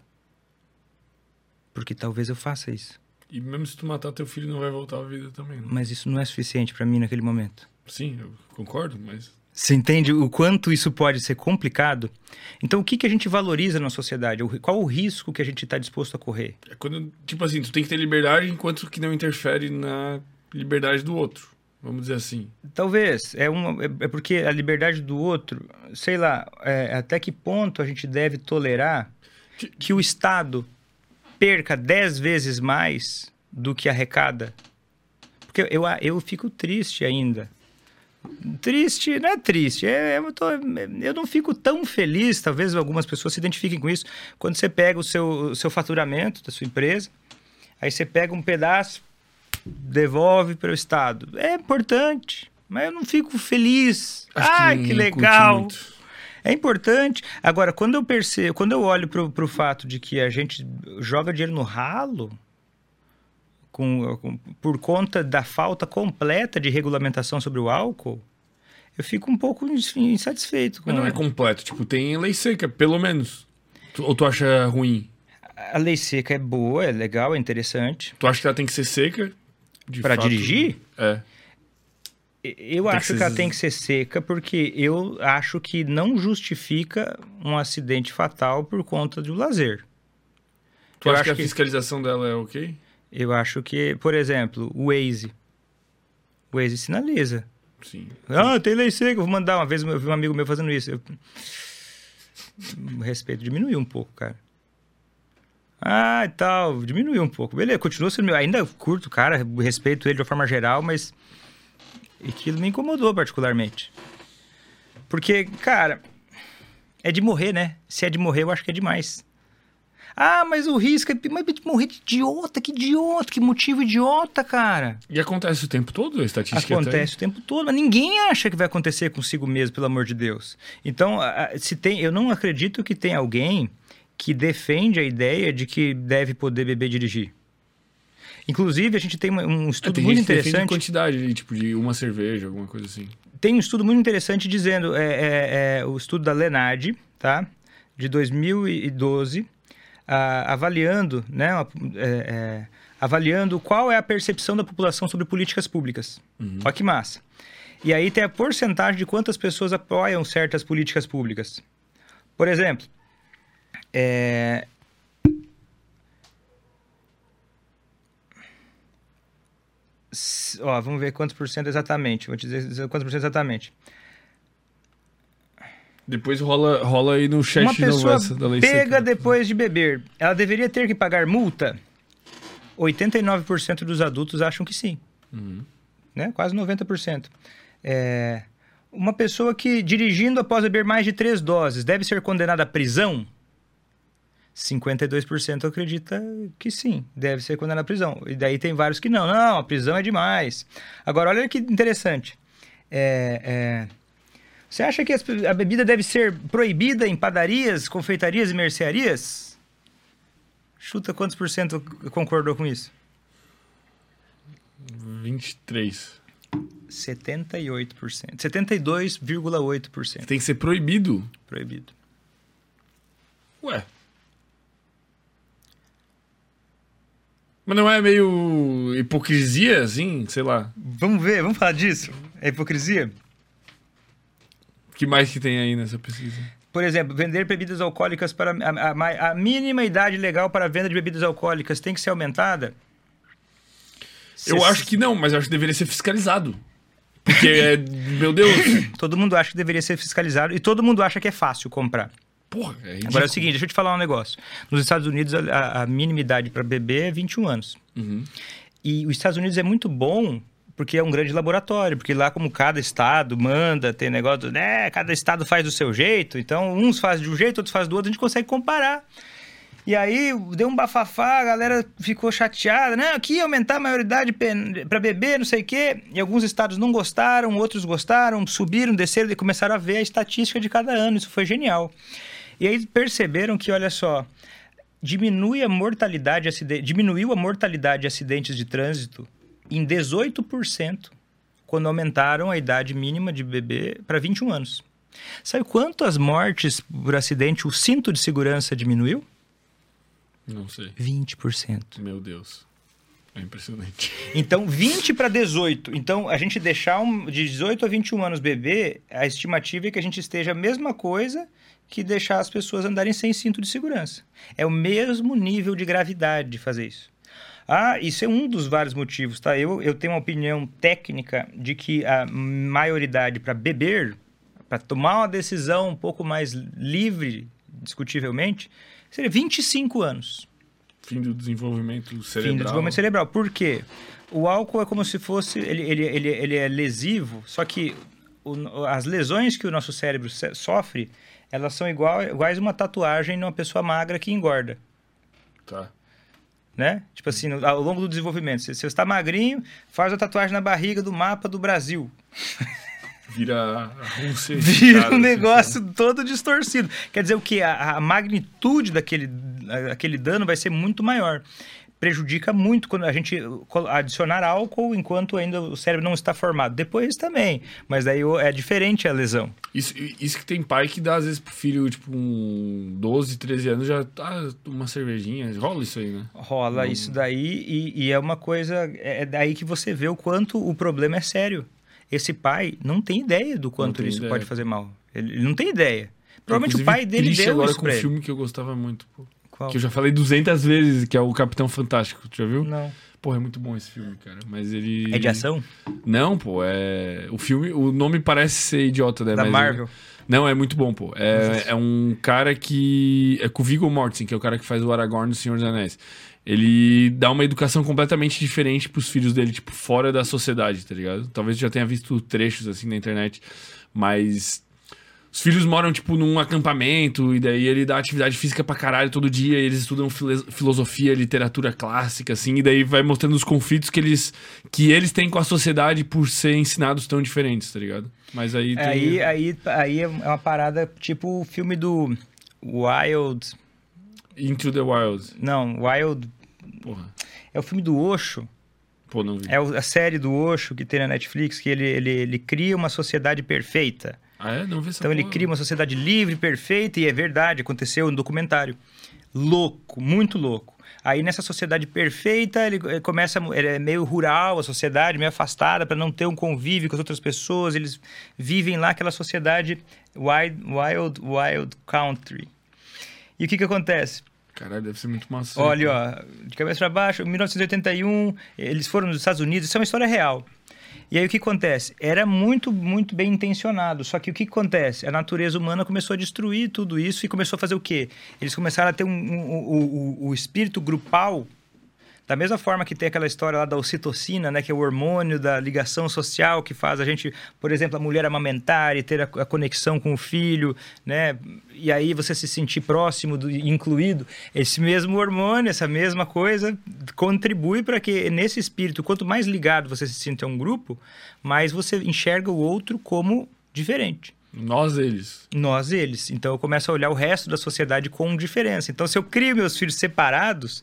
Porque talvez eu faça isso. E mesmo se tu matar teu filho, não vai voltar à vida também. Né? Mas isso não é suficiente pra mim naquele momento. Sim, eu concordo, mas... Você entende o quanto isso pode ser complicado? Então, o que, que a gente valoriza na sociedade? Qual o risco que a gente está disposto a correr? É quando, tipo assim, tu tem que ter liberdade enquanto que não interfere na liberdade do outro. Vamos dizer assim. Talvez. É, uma, é, é porque a liberdade do outro, sei lá, é, até que ponto a gente deve tolerar Que- que o Estado perca dez vezes mais do que arrecada? Porque eu, eu fico triste ainda. Triste, não é triste, é, eu, tô- eu não fico tão feliz, talvez algumas pessoas se identifiquem com isso, quando você pega o seu, o seu faturamento da sua empresa, aí você pega um pedaço, devolve para o Estado. É importante, mas eu não fico feliz. Acho Ai, não que curte legal! É importante. Agora, quando eu percebo, quando eu olho para o fato de que a gente joga dinheiro no ralo, com, com- por conta da falta completa de regulamentação sobre o álcool, eu fico um pouco insatisfeito. Mas não é completo. Tipo, tem lei seca, pelo menos. Ou tu acha ruim? A lei seca é boa, é legal, é interessante. Tu acha que ela tem que ser seca? Fato? dirigir? É. Eu Tem que acho ser que ela tem que ser seca porque eu acho que não justifica um acidente fatal por conta do lazer. Tu Eu acha acho que a que- fiscalização dela é ok? Eu acho que, por exemplo, o Waze. O Waze sinaliza. Sim. Ah, tem lei seca, vou mandar. Uma vez eu vi um amigo meu fazendo isso. Eu... O respeito diminuiu um pouco, cara. Ah, e tal, diminuiu um pouco. Beleza, continua sendo meu. Ainda curto o cara, respeito ele de uma forma geral, mas aquilo me incomodou particularmente. Porque, cara, é de morrer, né? Se é de morrer, eu acho que é demais. Ah, mas o risco é mas de morrer de idiota, que idiota, que motivo idiota, cara. E acontece o tempo todo? A estatística Acontece o tempo todo, mas ninguém acha que vai acontecer consigo mesmo, pelo amor de Deus. Então, se tem, eu não acredito que tem alguém que defende a ideia de que deve poder beber dirigir. Inclusive, a gente tem um Até... estudo tem muito interessante. quantidade, ali, tipo, de uma cerveja, alguma coisa assim. Tem um estudo muito interessante dizendo, é, é- é o estudo da Lenard, tá? De 2012, ah, avaliando, né? é, é, avaliando qual é a percepção da população sobre políticas públicas. Olha que massa. E aí tem a porcentagem de quantas pessoas apoiam certas políticas públicas. Por exemplo, é, ó, vamos ver quantos por cento exatamente. Vou te dizer quantos por cento exatamente. Depois rola, rola aí no chat Uma de novo essa da lei pega seca. depois de beber, ela deveria ter que pagar multa? 89% dos adultos acham que sim. Uhum. Né? Quase 90%. É, Uma pessoa que, dirigindo após beber mais de três doses, deve ser condenada à prisão? 52% acredita que sim, deve ser condenada à prisão. E daí tem vários que não. Não, a prisão é demais. Agora, olha que interessante. É, é, Você acha que a bebida deve ser proibida em padarias, confeitarias e mercearias? Chuta quantos por cento concordou com isso? 23. 78%. 72,8% Tem que ser proibido. proibido. Ué. Mas não é meio hipocrisia, assim? Sei lá. Vamos ver, vamos falar disso? É hipocrisia? O que mais que tem aí nessa pesquisa? Por exemplo, vender bebidas alcoólicas para. A, a- a mínima idade legal para a venda de bebidas alcoólicas tem que ser aumentada? Eu acho que não, mas eu acho que deveria ser fiscalizado. Porque, é, meu Deus. Todo mundo acha que deveria ser fiscalizado e todo mundo acha que é fácil comprar. Porra, é. Agora é o seguinte, deixa eu te falar um negócio. Nos Estados Unidos, a, a- a mínima idade para beber é 21 anos. Uhum. E os Estados Unidos é muito bom porque é um grande laboratório, porque lá como cada estado manda, tem negócio, né, cada estado faz do seu jeito, então uns fazem de um jeito, outros fazem do outro, a gente consegue comparar. E aí deu um bafafá, a galera ficou chateada, né, aqui aumentar a maioridade para beber, não sei o quê. E alguns estados não gostaram, outros gostaram, subiram, desceram e começaram a ver a estatística de cada ano, isso foi genial. E aí perceberam que, olha só, diminui a mortalidade, diminuiu a mortalidade de acidentes de trânsito em 18% quando aumentaram a idade mínima de bebê para 21 anos. Sabe quantas mortes por acidente o cinto de segurança diminuiu? Não sei. 20%. Meu Deus. É impressionante. Então, 20 para 18. Então, a gente deixar um, de 18 a 21 anos bebê, a estimativa é que a gente esteja a mesma coisa que deixar as pessoas andarem sem cinto de segurança. É o mesmo nível de gravidade de fazer isso. Ah, isso é um dos vários motivos, tá? Eu, eu tenho uma opinião técnica de que a maioridade para beber, para tomar uma decisão um pouco mais livre, discutivelmente, seria 25 anos. Fim do desenvolvimento Fim cerebral. do desenvolvimento cerebral. Por quê? O álcool é como se fosse. Ele, ele, ele, ele é lesivo, só que o- as lesões que o nosso cérebro sofre, elas são igual, iguais a uma tatuagem numa pessoa magra que engorda. Tá. Né? Tipo assim, ao longo do desenvolvimento. Se você está magrinho, faz a tatuagem na barriga do mapa do Brasil. Vira a Rússia. Vira cara, um assim, negócio todo distorcido. Quer dizer, o que? A, a magnitude daquele, aquele dano vai ser muito maior. Prejudica muito quando a gente col- adicionar álcool enquanto ainda o cérebro não está formado. Depois também, mas daí é diferente a lesão. Isso, isso que tem pai que dá, às vezes, pro filho, tipo, um 12, 13 anos, já tá uma cervejinha. Rola isso aí, né? Rola isso daí e, e é uma coisa. É é daí que você vê o quanto o problema é sério. Esse pai não tem ideia do quanto isso ideia. pode fazer mal. Ele, não tem ideia. Provavelmente Inclusive, o pai dele deu agora isso com um filme que eu gostava muito, pô. Qual? Que eu já falei 200 vezes, que é o Capitão Fantástico. Tu já viu? Não. Porra, é muito bom esse filme, cara. Mas ele... É de ação? Não, pô, é... O filme... O nome parece ser idiota, né? Da mas Marvel. Não, é muito bom, pô. É, é um cara que... É com o Viggo Mortensen, que é o cara que faz o Aragorn do Senhor dos Anéis. Ele dá uma educação completamente diferente pros filhos dele, tipo, fora da sociedade, tá ligado? Talvez tu já tenha visto trechos, assim, na internet. Mas... Os filhos moram, tipo, num acampamento, e daí ele dá atividade física pra caralho todo dia, e eles estudam filosofia, literatura clássica, assim, e daí vai mostrando os conflitos que eles, que eles têm com a sociedade por ser ensinados tão diferentes, tá ligado? Mas aí tem... Aí, aí, aí é uma parada tipo o filme do Wild. Into the Wild. Não, Wild. Porra. É o filme do Osho. Pô, não vi. É a série do Osho que tem na Netflix, que ele, ele, ele cria uma sociedade perfeita. Ah, é? Não vi essa Então ele porra. cria uma sociedade livre, perfeita, e é verdade, aconteceu no documentário. Louco, muito louco. Aí nessa sociedade perfeita, ele eh, começa, ele é meio rural, a sociedade, meio afastada, para não ter um convívio com as outras pessoas. Eles vivem lá aquela sociedade wild, wild, wild country. E o que que acontece? Caralho, deve ser muito massa. Olha, ó, de cabeça para baixo, 1981, eles foram nos Estados Unidos, isso é uma história real. E aí o que acontece? Era muito, muito bem intencionado, só que o que acontece? A natureza humana começou a destruir tudo isso e começou a fazer o quê? Eles começaram a ter um, um- um- o- o espírito grupal, da mesma forma que tem aquela história lá da ocitocina, né, que é o hormônio da ligação social que faz a gente, por exemplo, a mulher amamentar e ter a, a conexão com o filho, né, e aí você se sentir próximo, do, incluído. Esse mesmo hormônio, essa mesma coisa, contribui para que nesse espírito, quanto mais ligado você se sinta a um grupo, mais você enxerga o outro como diferente Nós, eles. nós eles. Então eu começo a olhar o resto da sociedade com diferença. Então se eu crio meus filhos separados,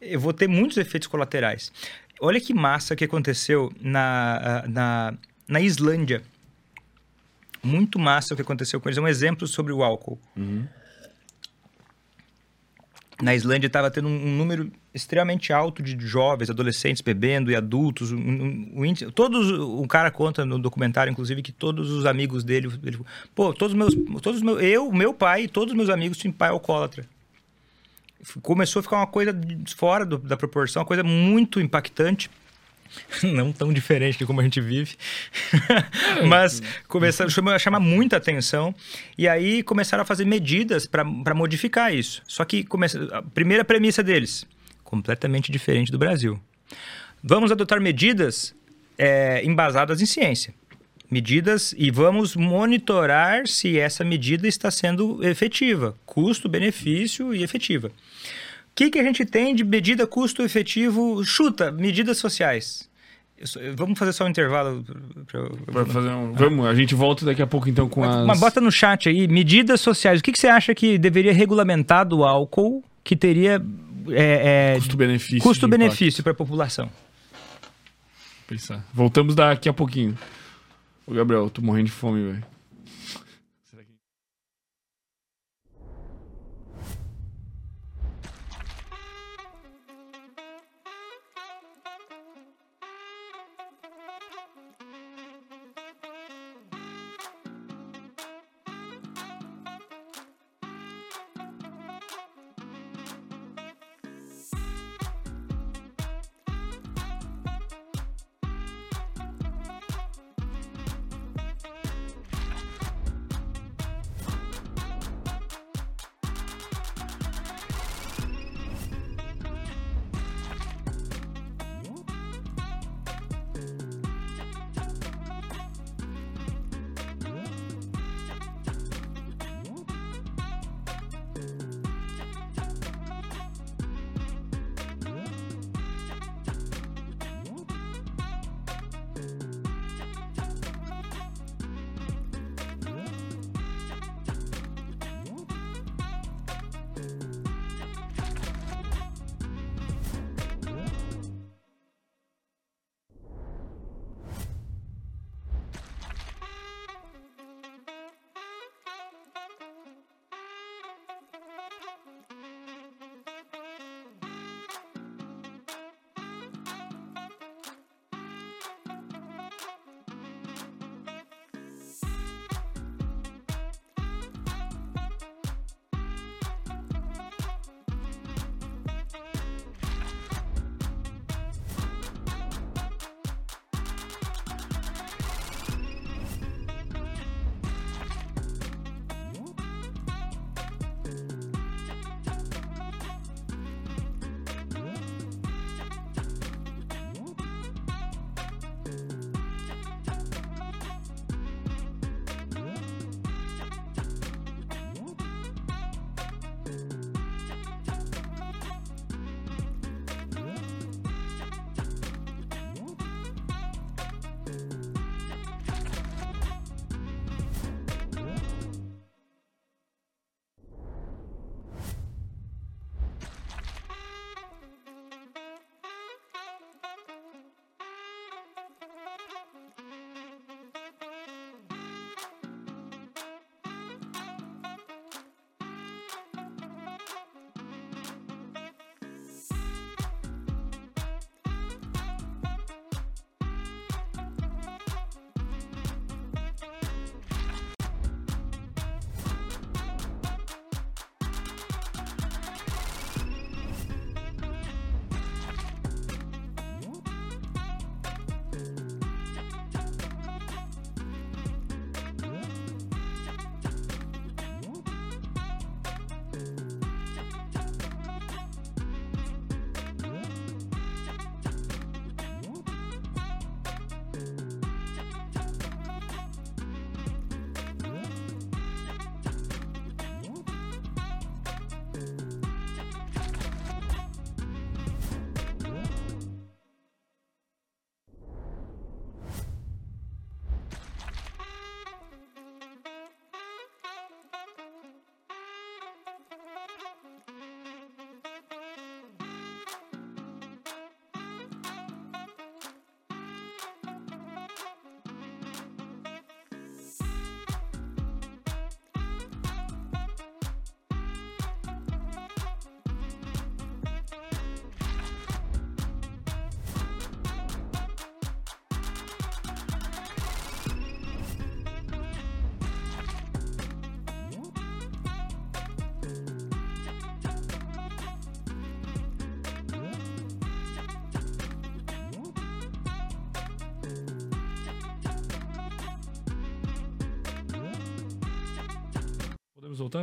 eu vou ter muitos efeitos colaterais. Olha que massa que aconteceu na, na, na Islândia. Muito massa o que aconteceu com eles. É um exemplo sobre o álcool. Na Islândia estava tendo um, um número extremamente alto de jovens, adolescentes bebendo e adultos. Um, um- índice- todos, o cara conta no documentário, inclusive, que todos os amigos dele, ele, pô, todos os meus, todos os meus, eu, meu pai, e todos os meus amigos tinham pai alcoólatra. Começou a ficar uma coisa fora do- da proporção, uma coisa muito impactante. Não tão diferente de como a gente vive. Mas começaram a chamar, a chamar muita atenção. E aí começaram a fazer medidas para modificar isso. Só que começa, a primeira premissa deles, completamente diferente do Brasil. Vamos adotar medidas é, embasadas em ciência. Medidas e vamos monitorar se essa medida está sendo efetiva. Custo, benefício e efetiva. O que, que a gente tem de medida custo efetivo? Chuta, medidas sociais. Vamos fazer só um intervalo. pra- fazer um... Vamos, a gente volta daqui a pouco então com as... Mas bota no chat aí, medidas sociais. O que, que você acha que deveria regulamentar do álcool que teria é, é, Custo-benefício. custo-benefício para a população? Pensar. Voltamos daqui a pouquinho. Gabriel, eu tô morrendo de fome, velho.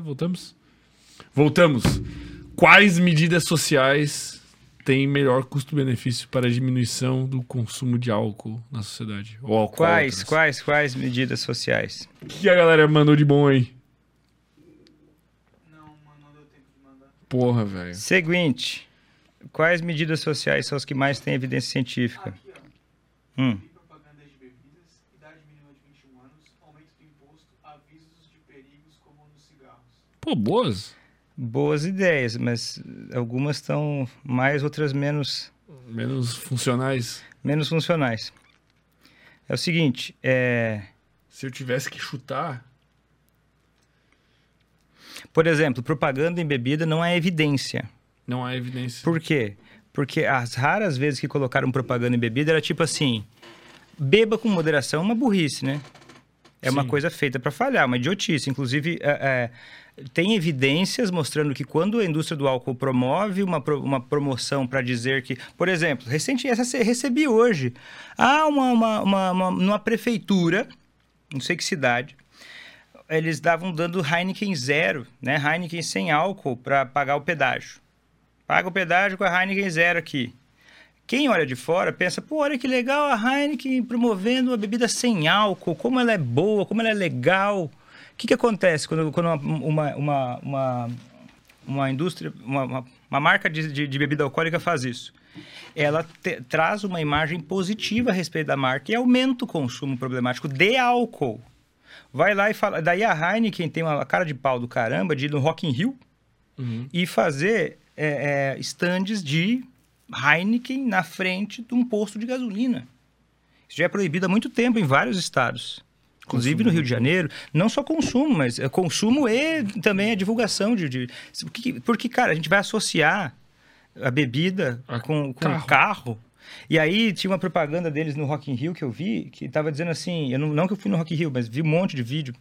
Voltamos? Voltamos. Quais medidas sociais têm melhor custo-benefício para a diminuição do consumo de álcool na sociedade? Ou álcool Quais, quais, quais medidas sociais? O que a galera mandou de bom aí? Não, mano, não deu tempo de mandar. Porra, velho. Seguinte, quais medidas sociais são as que mais têm evidência científica? Aqui, ó. Hum. E propaganda de bebidas, idade mínima de 21 anos, aumento do imposto, avisos de perigos como nos cigarros. Pô, boas. Boas ideias, mas algumas estão mais, outras menos, Menos funcionais. menos funcionais. É o seguinte, é, Se eu tivesse que chutar. por exemplo, propaganda em bebida não é evidência. Não há evidência. Por quê? Porque as raras vezes que colocaram propaganda em bebida era tipo assim: beba com moderação é uma burrice, né? É uma Sim. coisa feita para falhar, uma idiotice. Inclusive, é, é, tem evidências mostrando que quando a indústria do álcool promove uma, pro- uma promoção para dizer que, por exemplo, recente essa recebi hoje, há uma, uma, uma, uma- numa prefeitura, não sei que cidade, eles estavam dando Heineken zero, né? Heineken sem álcool para pagar o pedágio. Paga o pedágio com a Heineken zero aqui. Quem olha de fora pensa, pô, olha que legal a Heineken promovendo uma bebida sem álcool, como ela é boa, como ela é legal. O que, que acontece quando, quando uma, uma, uma, uma, indústria, uma, uma, uma marca de, de, de bebida alcoólica faz isso? Ela te- traz uma imagem positiva a respeito da marca e aumenta o consumo problemático de álcool. Vai lá e fala. Daí a Heineken tem uma cara de pau do caramba de ir no Rock in Rio Uhum. e fazer é, é, stands de Heineken na frente de um posto de gasolina. Isso já é proibido há muito tempo em vários estados. Inclusive Consumo no Rio de Janeiro, não só consumo, mas é consumo e também a divulgação de. de- porque, porque, cara, a gente vai associar a bebida A com, com carro. carro. carro. E aí tinha uma propaganda deles no Rock in Rio que eu vi, que tava dizendo assim, eu não, não que eu fui no Rock in Rio, mas vi um monte de vídeo,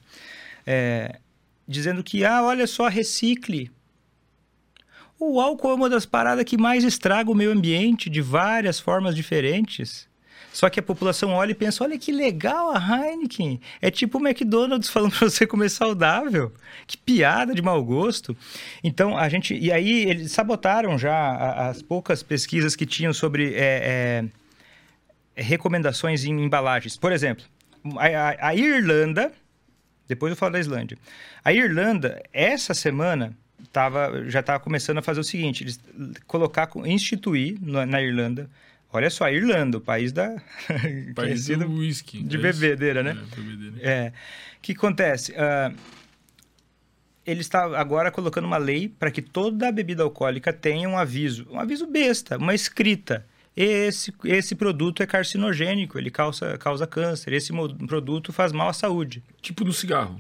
é, dizendo que, ah, olha só, recicle. O álcool é uma das paradas que mais estraga o meio ambiente de várias formas diferentes. Só que a população olha e pensa: olha que legal a Heineken. É tipo o McDonald's falando para você comer saudável. Que piada de mau gosto. Então, a gente. E aí, eles sabotaram já as poucas pesquisas que tinham sobre. é, é, recomendações em embalagens. Por exemplo, a, a- a Irlanda, depois eu falo da Islândia. A Irlanda, essa semana, tava, já estava começando a fazer o seguinte: eles colocar, instituir na, na Irlanda. Olha só, a Irlanda, o país da. País do whisky. de é bebedeira, né? É, bebedeira. É. O que acontece? Ah, ele está agora colocando uma lei para que toda bebida alcoólica tenha um aviso, um aviso besta, uma escrita. Esse, esse produto é carcinogênico, ele causa, causa câncer, esse produto faz mal à saúde. Tipo do cigarro.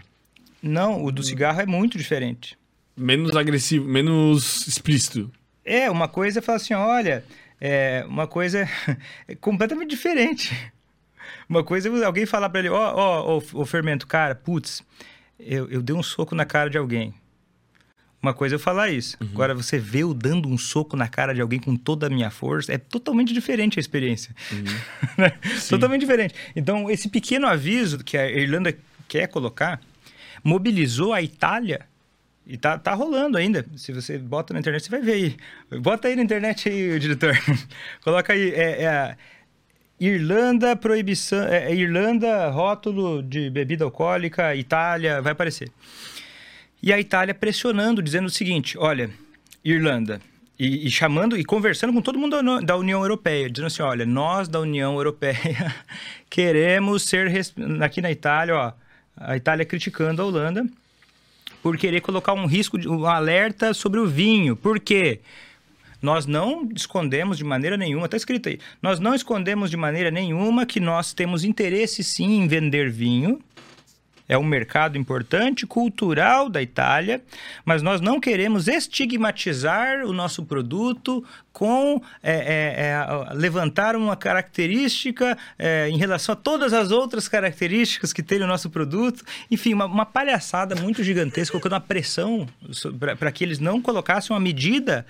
Não, o do cigarro é muito diferente. Menos agressivo, menos explícito. É, uma coisa é falar assim, olha, é, uma coisa é completamente diferente. Uma coisa é alguém falar pra ele, ó, ó, ó, ô fermento, cara, putz, eu, eu dei um soco na cara de alguém. Uma coisa é eu falar isso. Agora, você vê eu dando um soco na cara de alguém com toda a minha força, é totalmente diferente a experiência. Né? totalmente diferente. Então, esse pequeno aviso que a Irlanda quer colocar, mobilizou a Itália e tá, tá rolando ainda. Se você bota na internet, você vai ver aí. Bota aí na internet aí, diretor. Coloca aí. É, é Irlanda, proibição. É, é Irlanda, rótulo de bebida alcoólica, Itália, vai aparecer. E a Itália pressionando, dizendo o seguinte: olha, Irlanda. E, e chamando e conversando com todo mundo da da União Europeia, dizendo assim: olha, nós da União Europeia queremos ser. Aqui na Itália, ó, a Itália criticando a Holanda por querer colocar um risco, de, um alerta sobre o vinho. Por quê? Nós não escondemos de maneira nenhuma, está escrito aí, nós não escondemos de maneira nenhuma que nós temos interesse sim em vender vinho. É um mercado importante, cultural da Itália, mas nós não queremos estigmatizar o nosso produto com é, é, é, levantar uma característica é, em relação a todas as outras características que tem o nosso produto. Enfim, uma, uma palhaçada muito gigantesca, colocando uma pressão para que eles não colocassem uma medida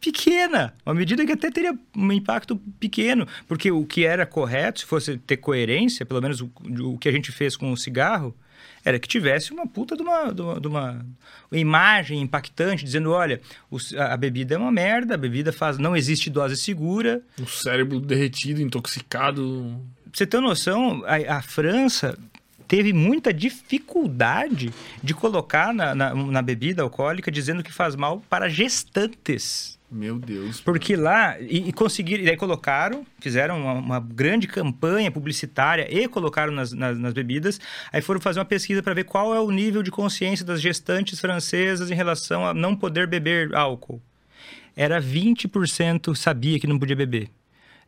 pequena, uma medida que até teria um impacto pequeno, porque o que era correto, se fosse ter coerência, pelo menos o, o que a gente fez com o cigarro, era que tivesse uma puta de uma, de uma, de uma imagem impactante, dizendo, olha, a a bebida é uma merda, a bebida faz, não existe dose segura. O cérebro derretido, intoxicado. Pra você ter noção, a, a França teve muita dificuldade de colocar na, na, na bebida alcoólica dizendo que faz mal para gestantes. Meu Deus. Porque lá, e, e conseguiram, e daí colocaram, fizeram uma, uma grande campanha publicitária e colocaram nas, nas, nas bebidas. Aí foram fazer uma pesquisa para ver qual é o nível de consciência das gestantes francesas em relação a não poder beber álcool. Era 20% sabia que não podia beber.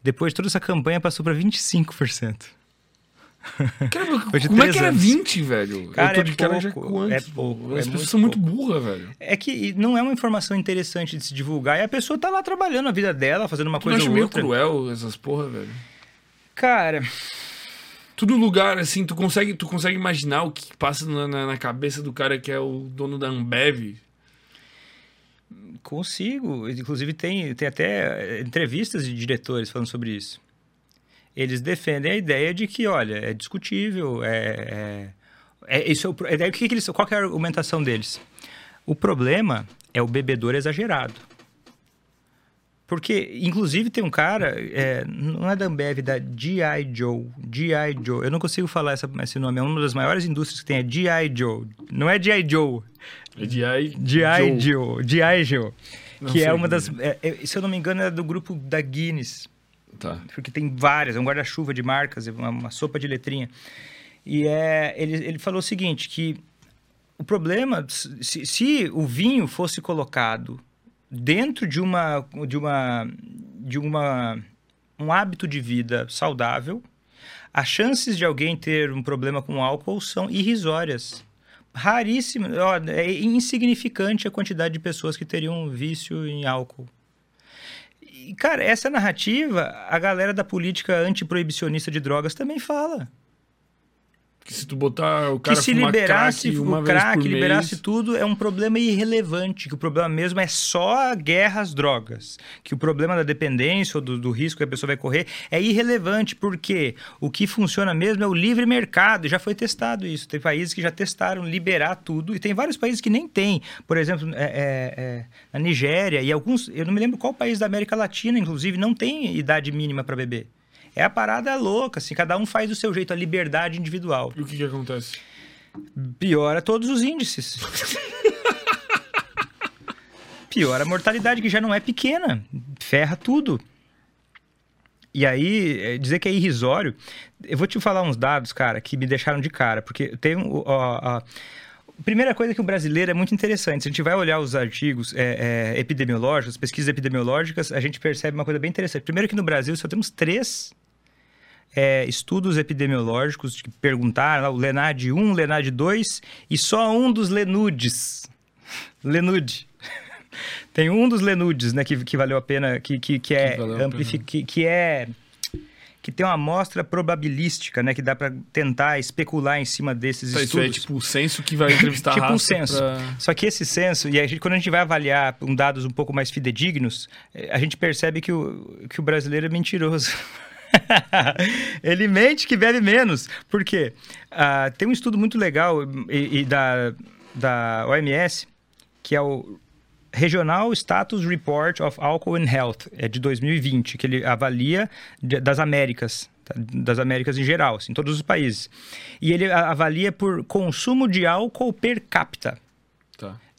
Depois de toda essa campanha passou para 25%. Como é que era anos. 20, velho? Cara, eu tô é de cara já é pouco, é As muito pessoas são muito burras, velho. É que não é uma informação interessante de se divulgar e a pessoa tá lá trabalhando a vida dela, fazendo uma Tu não coisa acha ou meio outra. cruel essas porra, velho? Cara, Tudo lugar, assim, tu consegue, tu consegue imaginar o que passa na, na- na cabeça do cara que é o dono da Ambev? Consigo. Inclusive, tem, tem até entrevistas de diretores falando sobre isso. Eles defendem a ideia de que, olha, é discutível, é. é, é- isso é o, é, daí o que que eles, qual que é a argumentação deles? O problema é o bebedor exagerado. Porque, inclusive, tem um cara, é, não é da Ambev, da G.I. Joe. G.I. Joe. Eu não consigo falar essa- esse nome. É uma das maiores indústrias que tem, é G.I. Joe. Não é G.I. Joe. É de I. G.I. Joe. G.I. Joe. Que é uma das. é- é- se eu não me engano, é do grupo da Guinness. Tá. Porque tem várias, é um guarda-chuva de marcas, é uma, uma sopa de letrinha. E é, ele, ele falou o seguinte: que o problema, se, se o vinho fosse colocado dentro de uma. de uma. de uma. um hábito de vida saudável, as chances de alguém ter um problema com álcool são irrisórias. Raríssimas. Ó, É insignificante a quantidade de pessoas que teriam um vício em álcool. Cara, essa narrativa, a galera da política antiproibicionista de drogas também fala. Que se tu botar o cara que se liberasse crack uma o crack, liberasse mês, tudo, é um problema irrelevante. Que o problema mesmo é só a guerra às drogas. Que o problema da dependência ou do, do risco que a pessoa vai correr é irrelevante, porque o que funciona mesmo é o livre mercado. Já foi testado isso. Tem países que já testaram liberar tudo, e tem vários países que nem tem. Por exemplo, é, é, é, na Nigéria e alguns. Eu não me lembro qual país da América Latina, inclusive, não tem idade mínima para beber. É a parada louca, assim, cada um faz do seu jeito, a liberdade individual. E o que que acontece? Piora todos os índices. Piora a mortalidade, que já não é pequena. Ferra tudo. E aí, é, dizer que é irrisório. Eu vou te falar uns dados, cara, que me deixaram de cara. Porque tem ó, ó, Primeira coisa que o brasileiro é muito interessante. Se a gente vai olhar os artigos é, é, epidemiológicos, pesquisas epidemiológicas, a gente percebe uma coisa bem interessante. Primeiro que no Brasil só temos três é, estudos epidemiológicos que perguntaram, lá, o Lenad 1, Lenad 2, e só um dos Lenudes. Lenude. Tem um dos Lenudes, né, que, que valeu a pena, que, que, que é Que amplifi- que, que é que tem uma amostra probabilística, né, que dá para tentar especular em cima desses isso é estudos. tipo o censo que vai entrevistar Tipo a um censo. pra- Só que esse censo, e a gente, quando a gente vai avaliar um dados um pouco mais fidedignos, eh, a gente percebe que o, que o brasileiro é mentiroso. Ele mente que bebe menos. Por quê? Ah, tem um estudo muito legal e, e da, da OMS, que é o Regional Status Report of Alcohol and Health, é de 2020, que ele avalia das Américas, tá? das Américas em geral, assim, todos os países. E ele avalia por consumo de álcool per capita.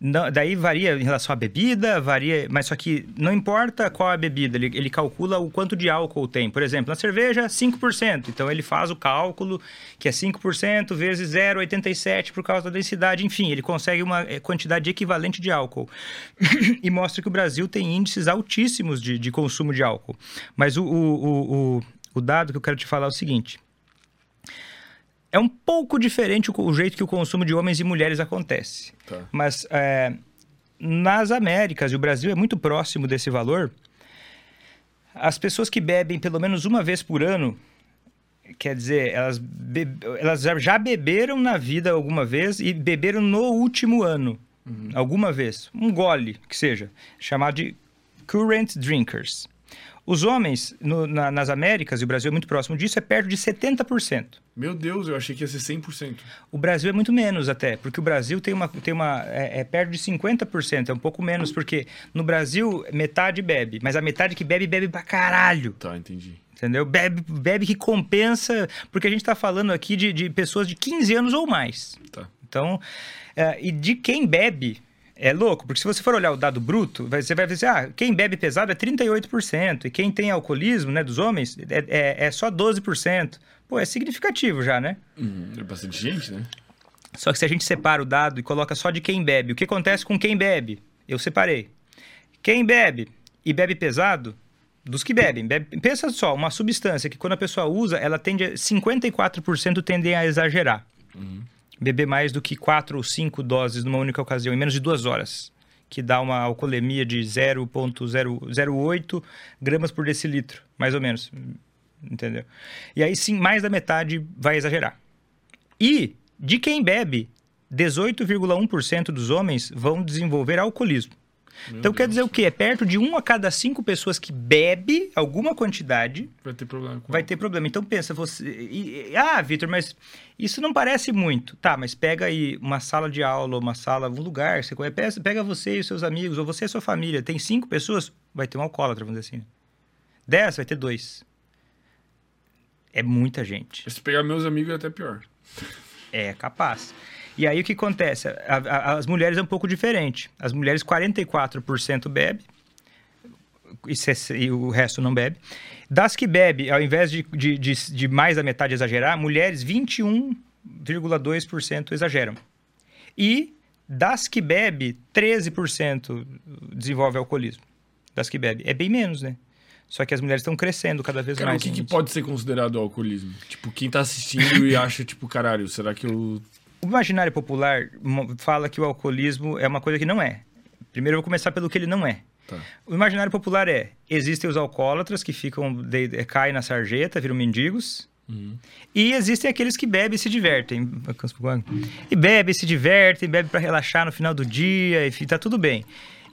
Não, daí varia em relação à bebida, varia, mas só que não importa qual é a bebida, ele, ele calcula o quanto de álcool tem. Por exemplo, na cerveja, 5%. Então ele faz o cálculo que é 5% vezes 0,87 por causa da densidade. Enfim, ele consegue uma eh, quantidade equivalente de álcool. e mostra que o Brasil tem índices altíssimos de, de consumo de álcool. Mas o, o, o, o dado que eu quero te falar é o seguinte. É um pouco diferente o, o jeito que o consumo de homens e mulheres acontece. Tá. Mas é, nas Américas, e o Brasil é muito próximo desse valor, as pessoas que bebem pelo menos uma vez por ano, quer dizer, elas, be- elas já- beberam na vida alguma vez e beberam no último ano, alguma vez. Um gole, que seja, chamado de current drinkers. Os homens no- na- nas Américas, e o Brasil é muito próximo disso, é perto de 70%. Meu Deus, eu achei que ia ser 100%. O Brasil é muito menos até, porque o Brasil tem uma. Tem uma é, é perto de 50%, é um pouco menos, porque no Brasil metade bebe, mas a metade que bebe, bebe pra caralho. Tá, entendi. Entendeu? Bebe, bebe que compensa, porque a gente tá falando aqui de, de pessoas de 15 anos ou mais. Tá. Então, é, e de quem bebe, é louco, porque se você for olhar o dado bruto, você vai ver assim, ah, quem bebe pesado é 38%, e quem tem alcoolismo, né, dos homens, é, é, é só 12%. Pô, é significativo já, né? Uhum, É bastante gente, né? Só que se a gente separa o dado e coloca só de quem bebe, o que acontece com quem bebe? Eu separei. Quem bebe e bebe pesado, dos que bebem. bebe- pensa só, uma substância que quando a pessoa usa, ela tende a, 54% tendem a exagerar. Beber mais do que 4 ou 5 doses numa única ocasião, em menos de duas horas. Que dá uma alcoolemia de 0,08 gramas por decilitro, mais ou menos. Entendeu? E aí sim, mais da metade vai exagerar. E de quem bebe, 18,1% dos homens vão desenvolver alcoolismo. então quer dizer o quê? É perto de 1 a cada 5 pessoas que bebe alguma quantidade Vai ter problema com vai ter problema. Então pensa você, e- ah, Vitor, mas isso não parece muito. Tá, mas pega aí uma sala de aula, uma sala, um lugar, você conhece, pega você e os seus amigos, ou você e a sua família, tem cinco pessoas, vai ter um alcoólatra, vamos dizer assim. Dez, vai ter dois. É muita gente. Se pegar meus amigos é até pior. É capaz. E aí o que acontece? A- a- as mulheres é um pouco diferente. As mulheres, 44% bebe e, se- e o resto não bebe. Das que bebe, ao invés de, de, de- de mais da metade exagerar, mulheres, 21,2% exageram. E das que bebe, 13% desenvolve alcoolismo. Das que bebe. É bem menos, né? Só que as mulheres estão crescendo cada vez Cara, o mais. que, que nisso. pode ser considerado alcoolismo? Tipo, quem tá assistindo e acha, tipo, caralho, será que eu. O imaginário popular fala que o alcoolismo é uma coisa que não é. Primeiro eu vou começar pelo que ele não é. Tá. O imaginário popular é: existem os alcoólatras que ficam de, de- caem na sarjeta, viram mendigos. E existem aqueles que bebem e se divertem. E bebem, se divertem, bebem para relaxar no final do dia, e tá tudo bem.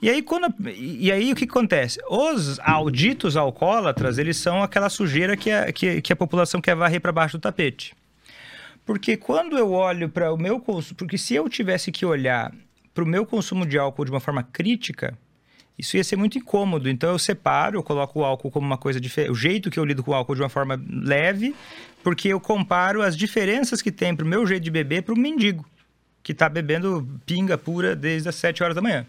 E aí, quando, e aí o que acontece? Os alditos alcoólatras, eles são aquela sujeira que a, que, que a população quer varrer para baixo do tapete. Porque quando eu olho para o meu consumo. Porque se eu tivesse que olhar para o meu consumo de álcool de uma forma crítica, Isso ia ser muito incômodo. Então eu separo, eu coloco o álcool como uma coisa diferente. O jeito que eu lido com o álcool de uma forma leve, porque eu comparo as diferenças que tem pro meu jeito de beber pro mendigo, que tá bebendo pinga pura desde as 7 horas da manhã.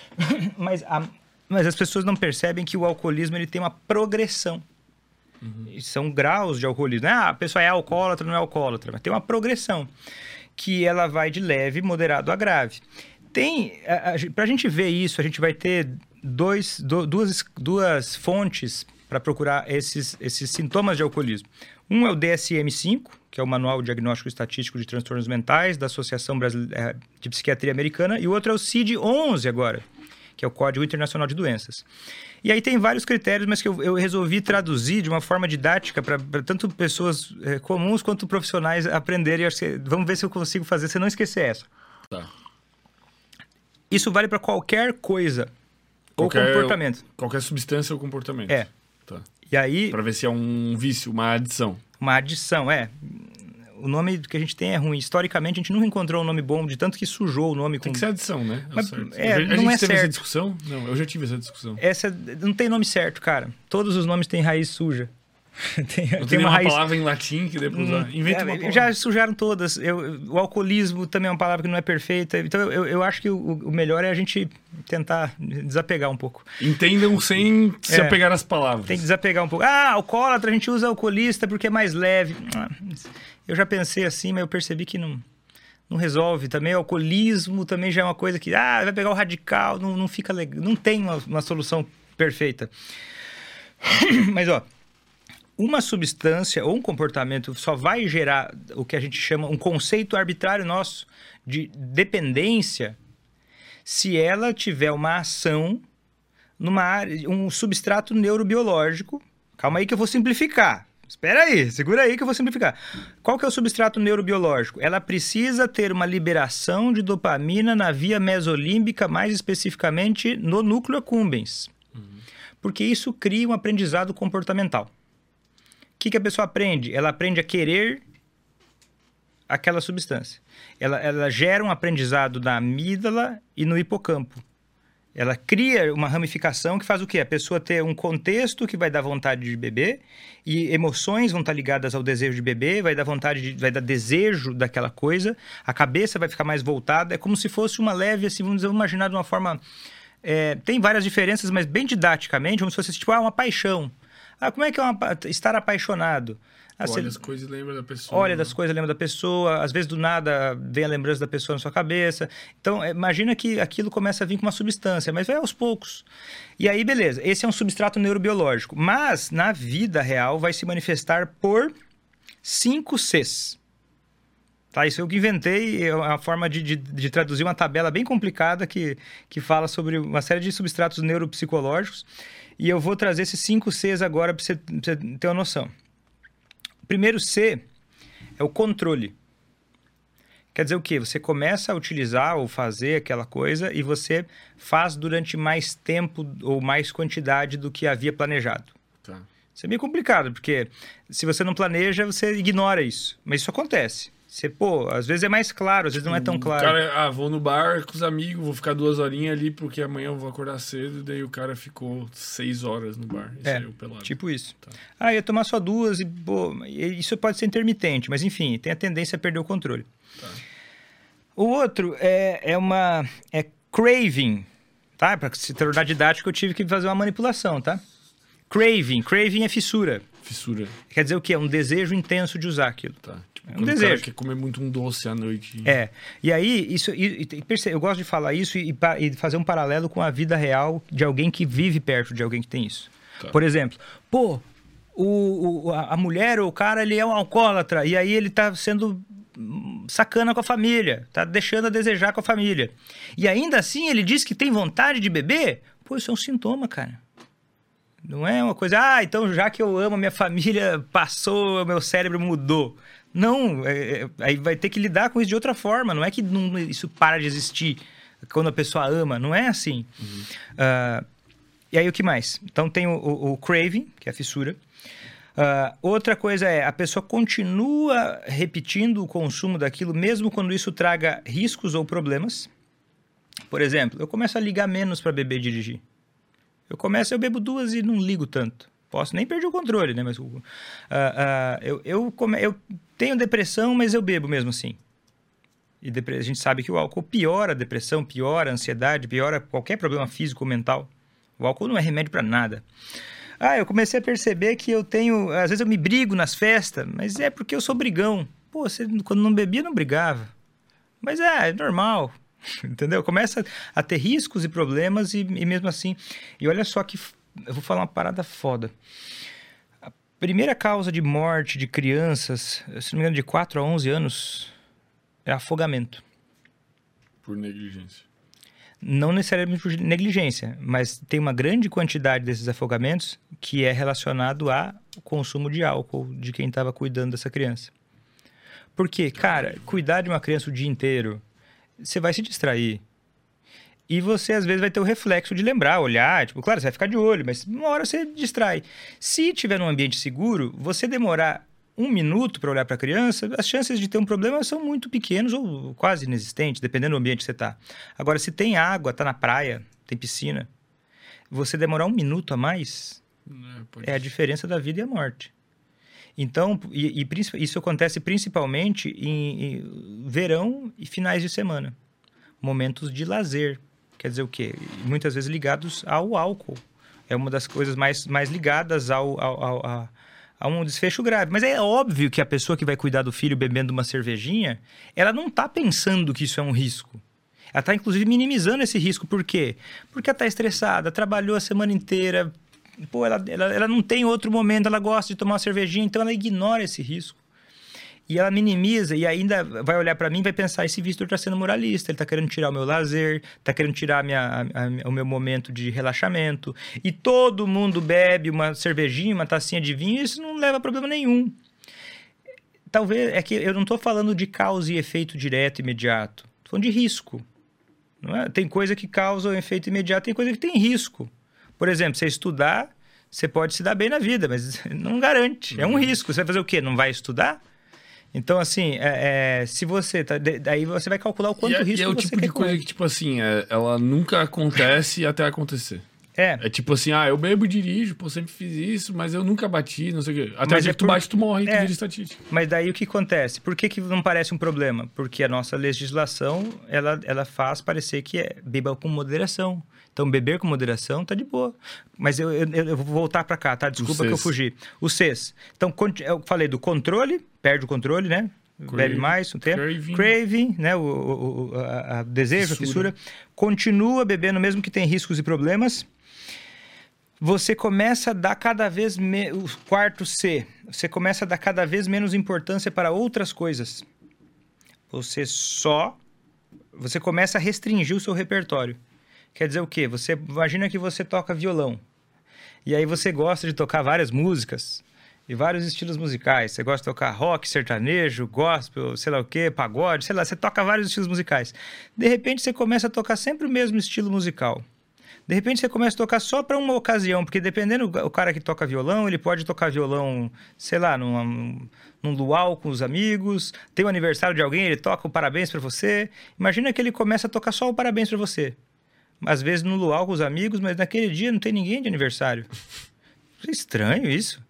mas, a- mas as pessoas não percebem que o alcoolismo ele tem uma progressão. E São graus de alcoolismo. Ah, a pessoa é alcoólatra, não é alcoólatra. Mas tem uma progressão que ela vai de leve, moderado a grave. Tem, a, a, gente ver isso, a gente vai ter dois, du- duas, duas fontes para procurar esses, esses sintomas de alcoolismo. Um é o DSM-5, que é o Manual Diagnóstico Estatístico de Transtornos Mentais da Associação Brasileira de Psiquiatria Americana, e o outro é o CID-11 agora, que é o Código Internacional de Doenças. E aí tem vários critérios, mas que eu, eu resolvi traduzir de uma forma didática para tanto pessoas eh, comuns quanto profissionais aprenderem. Vamos ver se eu consigo fazer, se não esquecer essa. Tá. Isso vale para qualquer coisa Qualquer- ou comportamento. Qualquer substância ou comportamento. É. Tá. E aí, Pra ver se é um vício, uma adição. uma adição, é. O nome que a gente tem é ruim. Historicamente, a gente nunca encontrou um nome bom, de tanto que sujou o nome com. Tem que ser adição, né? Mas, certo. é, a não gente é teve essa certo. discussão? Não, eu já tive essa discussão. Essa não tem nome certo, cara. Todos os nomes têm raiz suja. tem, tem uma uma raiz. palavra em latim que pra usar. Inventa É, já sujaram todas. Eu- o alcoolismo também é uma palavra que não é perfeita. Então eu, eu acho que o, o melhor é a gente tentar desapegar um pouco. Entendam sem se É. apegar às palavras. Tem que desapegar um pouco. Ah, alcoólatra, a gente usa alcoolista porque é mais leve. Ah, Eu já pensei assim, mas eu percebi que não, não resolve. Também o alcoolismo também já é uma coisa que, ah, vai pegar o radical, não, não fica legal. Não tem uma, uma solução perfeita. mas, ó, uma substância ou um comportamento só vai gerar o que a gente chama um conceito arbitrário nosso de dependência se ela tiver uma ação numa área, um substrato neurobiológico. Calma aí que eu vou simplificar. Espera aí, segura aí que eu vou simplificar. Qual que é o substrato neurobiológico? Ela precisa ter uma liberação de dopamina na via mesolímbica, mais especificamente no núcleo accumbens. Porque isso cria um aprendizado comportamental. Que, que a pessoa aprende? Ela aprende a querer aquela substância. Ela, ela gera um aprendizado na amígdala e no hipocampo. Ela cria uma ramificação que faz o quê? A pessoa ter um contexto que vai dar vontade de beber e emoções vão estar ligadas ao desejo de beber, vai dar vontade, de, vai dar desejo daquela coisa, a cabeça vai ficar mais voltada, é como se fosse uma leve, assim, vamos dizer, imaginar de uma forma... é, tem várias diferenças, mas bem didaticamente, como se fosse tipo, ah, uma paixão. Ah, como é que é uma, estar apaixonado? Ah, Olha você- as coisas e lembra da pessoa. olha das coisas, lembra da pessoa, às vezes do nada vem a lembrança da pessoa na sua cabeça. Então, é, imagina que aquilo começa a vir com uma substância, mas vai aos poucos. E aí, beleza, esse é um substrato neurobiológico, mas na vida real vai se manifestar por 5 Cs. Tá, isso eu que inventei, é uma forma de, de, de traduzir uma tabela bem complicada que, que fala sobre uma série de substratos neuropsicológicos. E eu vou trazer esses 5 Cs agora para você, pra você ter uma noção. O primeiro C é o controle. Quer dizer o quê? Você começa a utilizar ou fazer aquela coisa e você faz durante mais tempo ou mais quantidade do que havia planejado. Tá. Isso é meio complicado, porque se você não planeja, você ignora isso. Mas isso acontece. Você, pô, às vezes é mais claro, às vezes não é tão O claro. cara, ah, vou no bar com os amigos, vou ficar duas horinhas ali porque amanhã eu vou acordar cedo. E daí o cara ficou seis horas no bar. Isso É, aí, o pelado. Tipo isso. Tá. Ah, ia tomar só duas e, pô, isso pode ser intermitente, mas enfim, tem a tendência a perder o controle. Tá. O outro é, é uma. é craving, tá? Para se tornar didático, eu tive que fazer uma manipulação, tá? Craving. Craving é fissura. Fissura. Quer dizer o quê? É um desejo intenso de usar aquilo. Tá. Tipo, É um quando o desejo. cara quer comer muito um doce à noite. É. E aí, isso, e, e eu gosto de falar isso e, e fazer um paralelo com a vida real de alguém que vive perto de alguém que tem isso. Tá. Por exemplo, pô, o, o- a mulher ou o cara, ele é um alcoólatra e aí ele tá sendo sacana com a família, tá deixando a desejar com a família. E ainda assim ele diz que tem vontade de beber? Pô, isso é um sintoma, cara. Não é uma coisa, ah, então já que eu amo a minha família, passou, meu cérebro mudou. Não, é- é- aí vai ter que lidar com isso de outra forma. Não é que não- isso para de existir quando a pessoa ama. Não é assim. Ah, e aí o que mais? Então tem o, o- o craving, que é a fissura. Ah, outra coisa é, a pessoa continua repetindo o consumo daquilo, mesmo quando isso traga riscos ou problemas. Por exemplo, eu começo a ligar menos para beber e dirigir. Eu começo, eu bebo duas e não ligo tanto. Posso nem perder o controle, né? Mas uh, eu, eu, come, eu tenho depressão, mas eu bebo mesmo assim. E a gente sabe que o álcool piora a depressão, piora a ansiedade, piora qualquer problema físico ou mental. O álcool não é remédio para nada. Ah, eu comecei a perceber que eu tenho. Às vezes eu me brigo nas festas, mas é porque eu sou brigão. Pô, você quando não bebia, não brigava. Mas é, é normal. Entendeu? Começa a ter riscos e problemas e, e mesmo assim. E olha só que. Eu vou falar uma parada foda. A primeira causa de morte de crianças, se não me engano, de 4 a 11 anos, é afogamento. Por negligência. Não necessariamente por negligência, mas tem uma grande quantidade desses afogamentos que é relacionado ao consumo de álcool de quem estava cuidando dessa criança. Porque, cara, cuidar de uma criança o dia inteiro, você vai se distrair. E você, às vezes, vai ter o reflexo de lembrar, olhar. Tipo, claro, você vai ficar de olho, mas uma hora você distrai. Se tiver num ambiente seguro, você demorar um minuto para olhar para a criança, as chances de ter um problema são muito pequenas ou quase inexistentes, dependendo do ambiente que você está. Agora, se tem água, está na praia, tem piscina, você demorar um minuto a mais é, é a diferença da vida e a morte. Então, e, e isso acontece principalmente em, em, verão e finais de semana. Momentos de lazer. Quer dizer o quê? Muitas vezes ligados ao álcool. É uma das coisas mais, mais ligadas ao, ao, ao a, a um desfecho grave. Mas é óbvio que a pessoa que vai cuidar do filho bebendo uma cervejinha, ela não está pensando que isso é um risco. Ela está, inclusive, minimizando esse risco. Por quê? Porque ela está estressada, trabalhou a semana inteira. Pô, ela, ela, ela não tem outro momento, ela gosta de tomar uma cervejinha, então ela ignora esse risco. E ela minimiza e ainda vai olhar para mim e vai pensar: esse Vitor está sendo moralista, ele está querendo tirar o meu lazer, está querendo tirar minha, a, a, o meu momento de relaxamento. E todo mundo bebe uma cervejinha, uma tacinha de vinho, e isso não leva a problema nenhum. Talvez, é que eu não estou falando de causa e efeito direto imediato, estou falando de risco. É? Tem coisa que causa um efeito imediato, tem coisa que tem risco. Por exemplo, você estudar, você pode se dar bem na vida, mas não garante. É um uhum. risco. Você vai fazer o quê? Não vai estudar? Então, assim, é, é, se você tá. Daí você vai calcular o quanto e é, risco e é o tipo de coisa que, tipo assim, é, ela nunca acontece até acontecer. É. É tipo assim, ah, eu bebo e dirijo, pô, sempre fiz isso, mas eu nunca bati, não sei o quê. Até mas é que tu bate, tu morre, é. tu vira estatística. Mas daí o que acontece? Por que, que não parece um problema? Porque a nossa legislação, ela, ela faz parecer que é beba com moderação. Então, beber com moderação tá de boa. Mas eu, eu, eu vou voltar para cá, tá? Desculpa que eu fugi. O CES. Então, eu falei do controle, perde o controle, né? Crave, bebe mais um tempo. Craving, craving né? O, o, o a, a desejo, fissura. a fissura. Continua bebendo mesmo que tem riscos e problemas. Você começa a dar cada vez me... o quarto C. Você começa a dar cada vez menos importância para outras coisas. Você só você começa a restringir o seu repertório. Quer dizer o quê? Você imagina que você toca violão. E aí você gosta de tocar várias músicas e vários estilos musicais. Você gosta de tocar rock, sertanejo, gospel, sei lá o quê, pagode, sei lá, você toca vários estilos musicais. De repente você começa a tocar sempre o mesmo estilo musical. De repente você começa a tocar só para uma ocasião, porque dependendo o cara que toca violão, ele pode tocar violão, sei lá, num, num luau com os amigos, tem o aniversário de alguém, ele toca o parabéns para você. Imagina que ele começa a tocar só o parabéns para você às vezes no luau com os amigos, mas naquele dia não tem ninguém de aniversário. É estranho isso.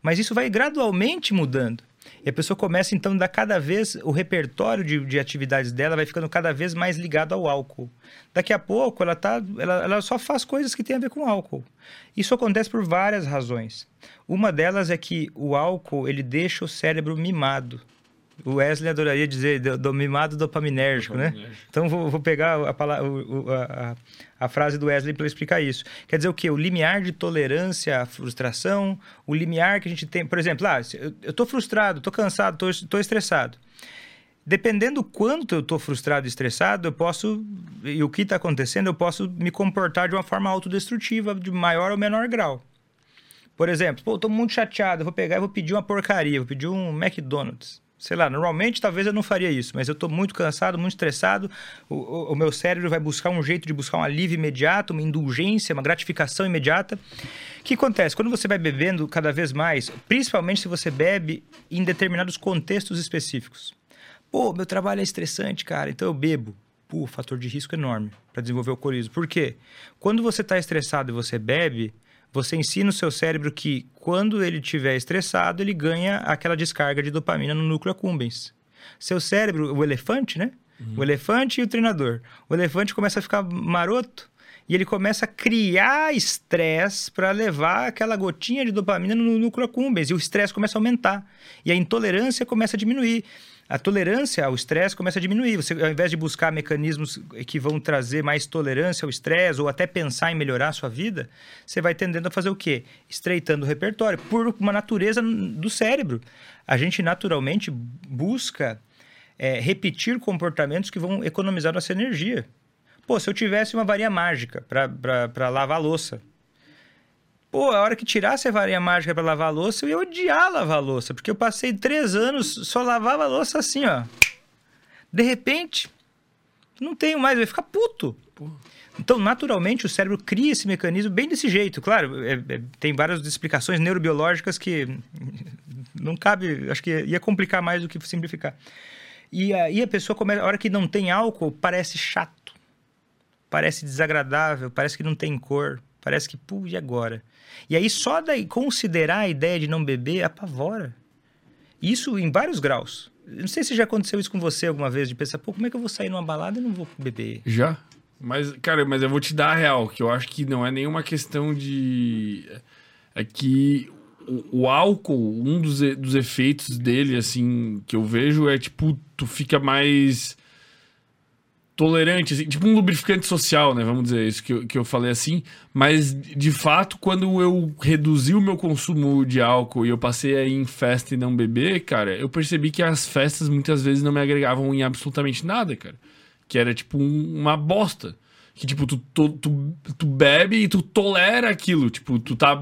Mas isso vai gradualmente mudando. E a pessoa começa então a dar cada vez o repertório de, de atividades dela vai ficando cada vez mais ligado ao álcool. Daqui a pouco ela, tá, ela, ela só faz coisas que têm a ver com álcool. Isso acontece por várias razões. Uma delas é que o álcool ele deixa o cérebro mimado. O Wesley adoraria dizer do, do mimado dopaminérgico, né? Então vou, vou pegar a, a, a, a, frase do Wesley para explicar isso. Quer dizer o quê? O limiar de tolerância à frustração, o limiar que a gente tem. Por exemplo, ah, eu estou frustrado, estou cansado, estou estressado. Dependendo quanto eu estou frustrado e estressado, eu posso. E o que está acontecendo, eu posso me comportar de uma forma autodestrutiva, de maior ou menor grau. Por exemplo, pô, estou muito chateado, vou pegar e vou pedir uma porcaria, vou pedir um McDonald's sei lá, normalmente talvez eu não faria isso, mas eu estou muito cansado, muito estressado, o, o, o, meu cérebro vai buscar um jeito de buscar um alívio imediato, uma indulgência, uma gratificação imediata. O que acontece? Quando você vai bebendo cada vez mais, principalmente se você bebe em determinados contextos específicos. Pô, meu trabalho é estressante, cara, então eu bebo. pô, fator de risco enorme para desenvolver o alcoolismo. Por quê? Quando você está estressado e você bebe, você ensina o seu cérebro que quando ele estiver estressado, ele ganha aquela descarga de dopamina no núcleo accumbens. Seu cérebro, o elefante, né? O elefante e o treinador. O elefante começa a ficar maroto e ele começa a criar estresse para levar aquela gotinha de dopamina no núcleo accumbens e o estresse começa a aumentar e a intolerância começa a diminuir. A tolerância ao estresse começa a diminuir. Você, ao invés de buscar mecanismos que vão trazer mais tolerância ao estresse ou até pensar em melhorar a sua vida, você vai tendendo a fazer o quê? Estreitando o repertório, por uma natureza do cérebro. A gente naturalmente busca é, repetir comportamentos que vão economizar nossa energia. Pô, se eu tivesse uma varinha mágica para lavar a louça, Pô, a hora que tirasse a varinha mágica para lavar a louça, eu ia odiar lavar a louça, porque eu passei três anos só lavava a louça assim, ó. De repente, não tenho mais, eu ia ficar puto. Então, naturalmente, o cérebro cria esse mecanismo bem desse jeito. Claro, é, é, tem várias explicações neurobiológicas que não cabe, acho que ia complicar mais do que simplificar. E aí a pessoa começa, a hora que não tem álcool, parece chato, parece desagradável, parece que não tem cor, parece que, pô, e agora? E aí só daí considerar a ideia de não beber apavora. Isso em vários graus. Não sei se já aconteceu isso com você alguma vez, de pensar, pô, como é que eu vou sair numa balada e não vou beber? Já. Mas, cara, mas eu vou te dar a real, que eu acho que não é nenhuma questão de. É que o, o álcool, um dos, dos efeitos dele, assim, que eu vejo é tipo, tu fica mais tolerante, assim, tipo um lubrificante social, né? Vamos dizer isso que eu, que eu falei assim. Mas, de fato, quando eu reduzi o meu consumo de álcool e eu passei a ir em festa e não beber, cara, eu percebi que as festas muitas vezes não me agregavam em absolutamente nada, cara. Que era tipo um- uma bosta. Que, tipo, tu, tu, tu, tu bebe e tu tolera aquilo. Tipo, tu tá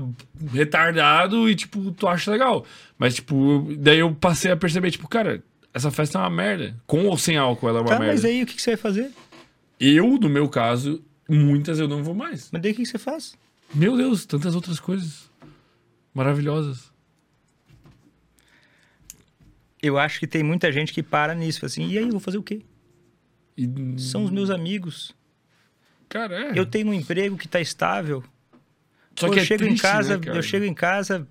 retardado e, tipo, tu acha legal. Mas, tipo, daí eu passei a perceber, tipo, cara, essa festa é uma merda. Com ou sem álcool, ela é uma Tá, merda. mas aí o que, que você vai fazer? Eu, no meu caso, muitas eu não vou mais. Mas daí o que, que você faz? Meu Deus, tantas outras coisas maravilhosas. Eu acho que tem muita gente que para nisso, fala assim, e aí, eu vou fazer o quê? E, São os meus amigos. Cara, é. Eu tenho um emprego que está estável. Só Pô, que eu é chego em triste, casa, né, eu chego em casa,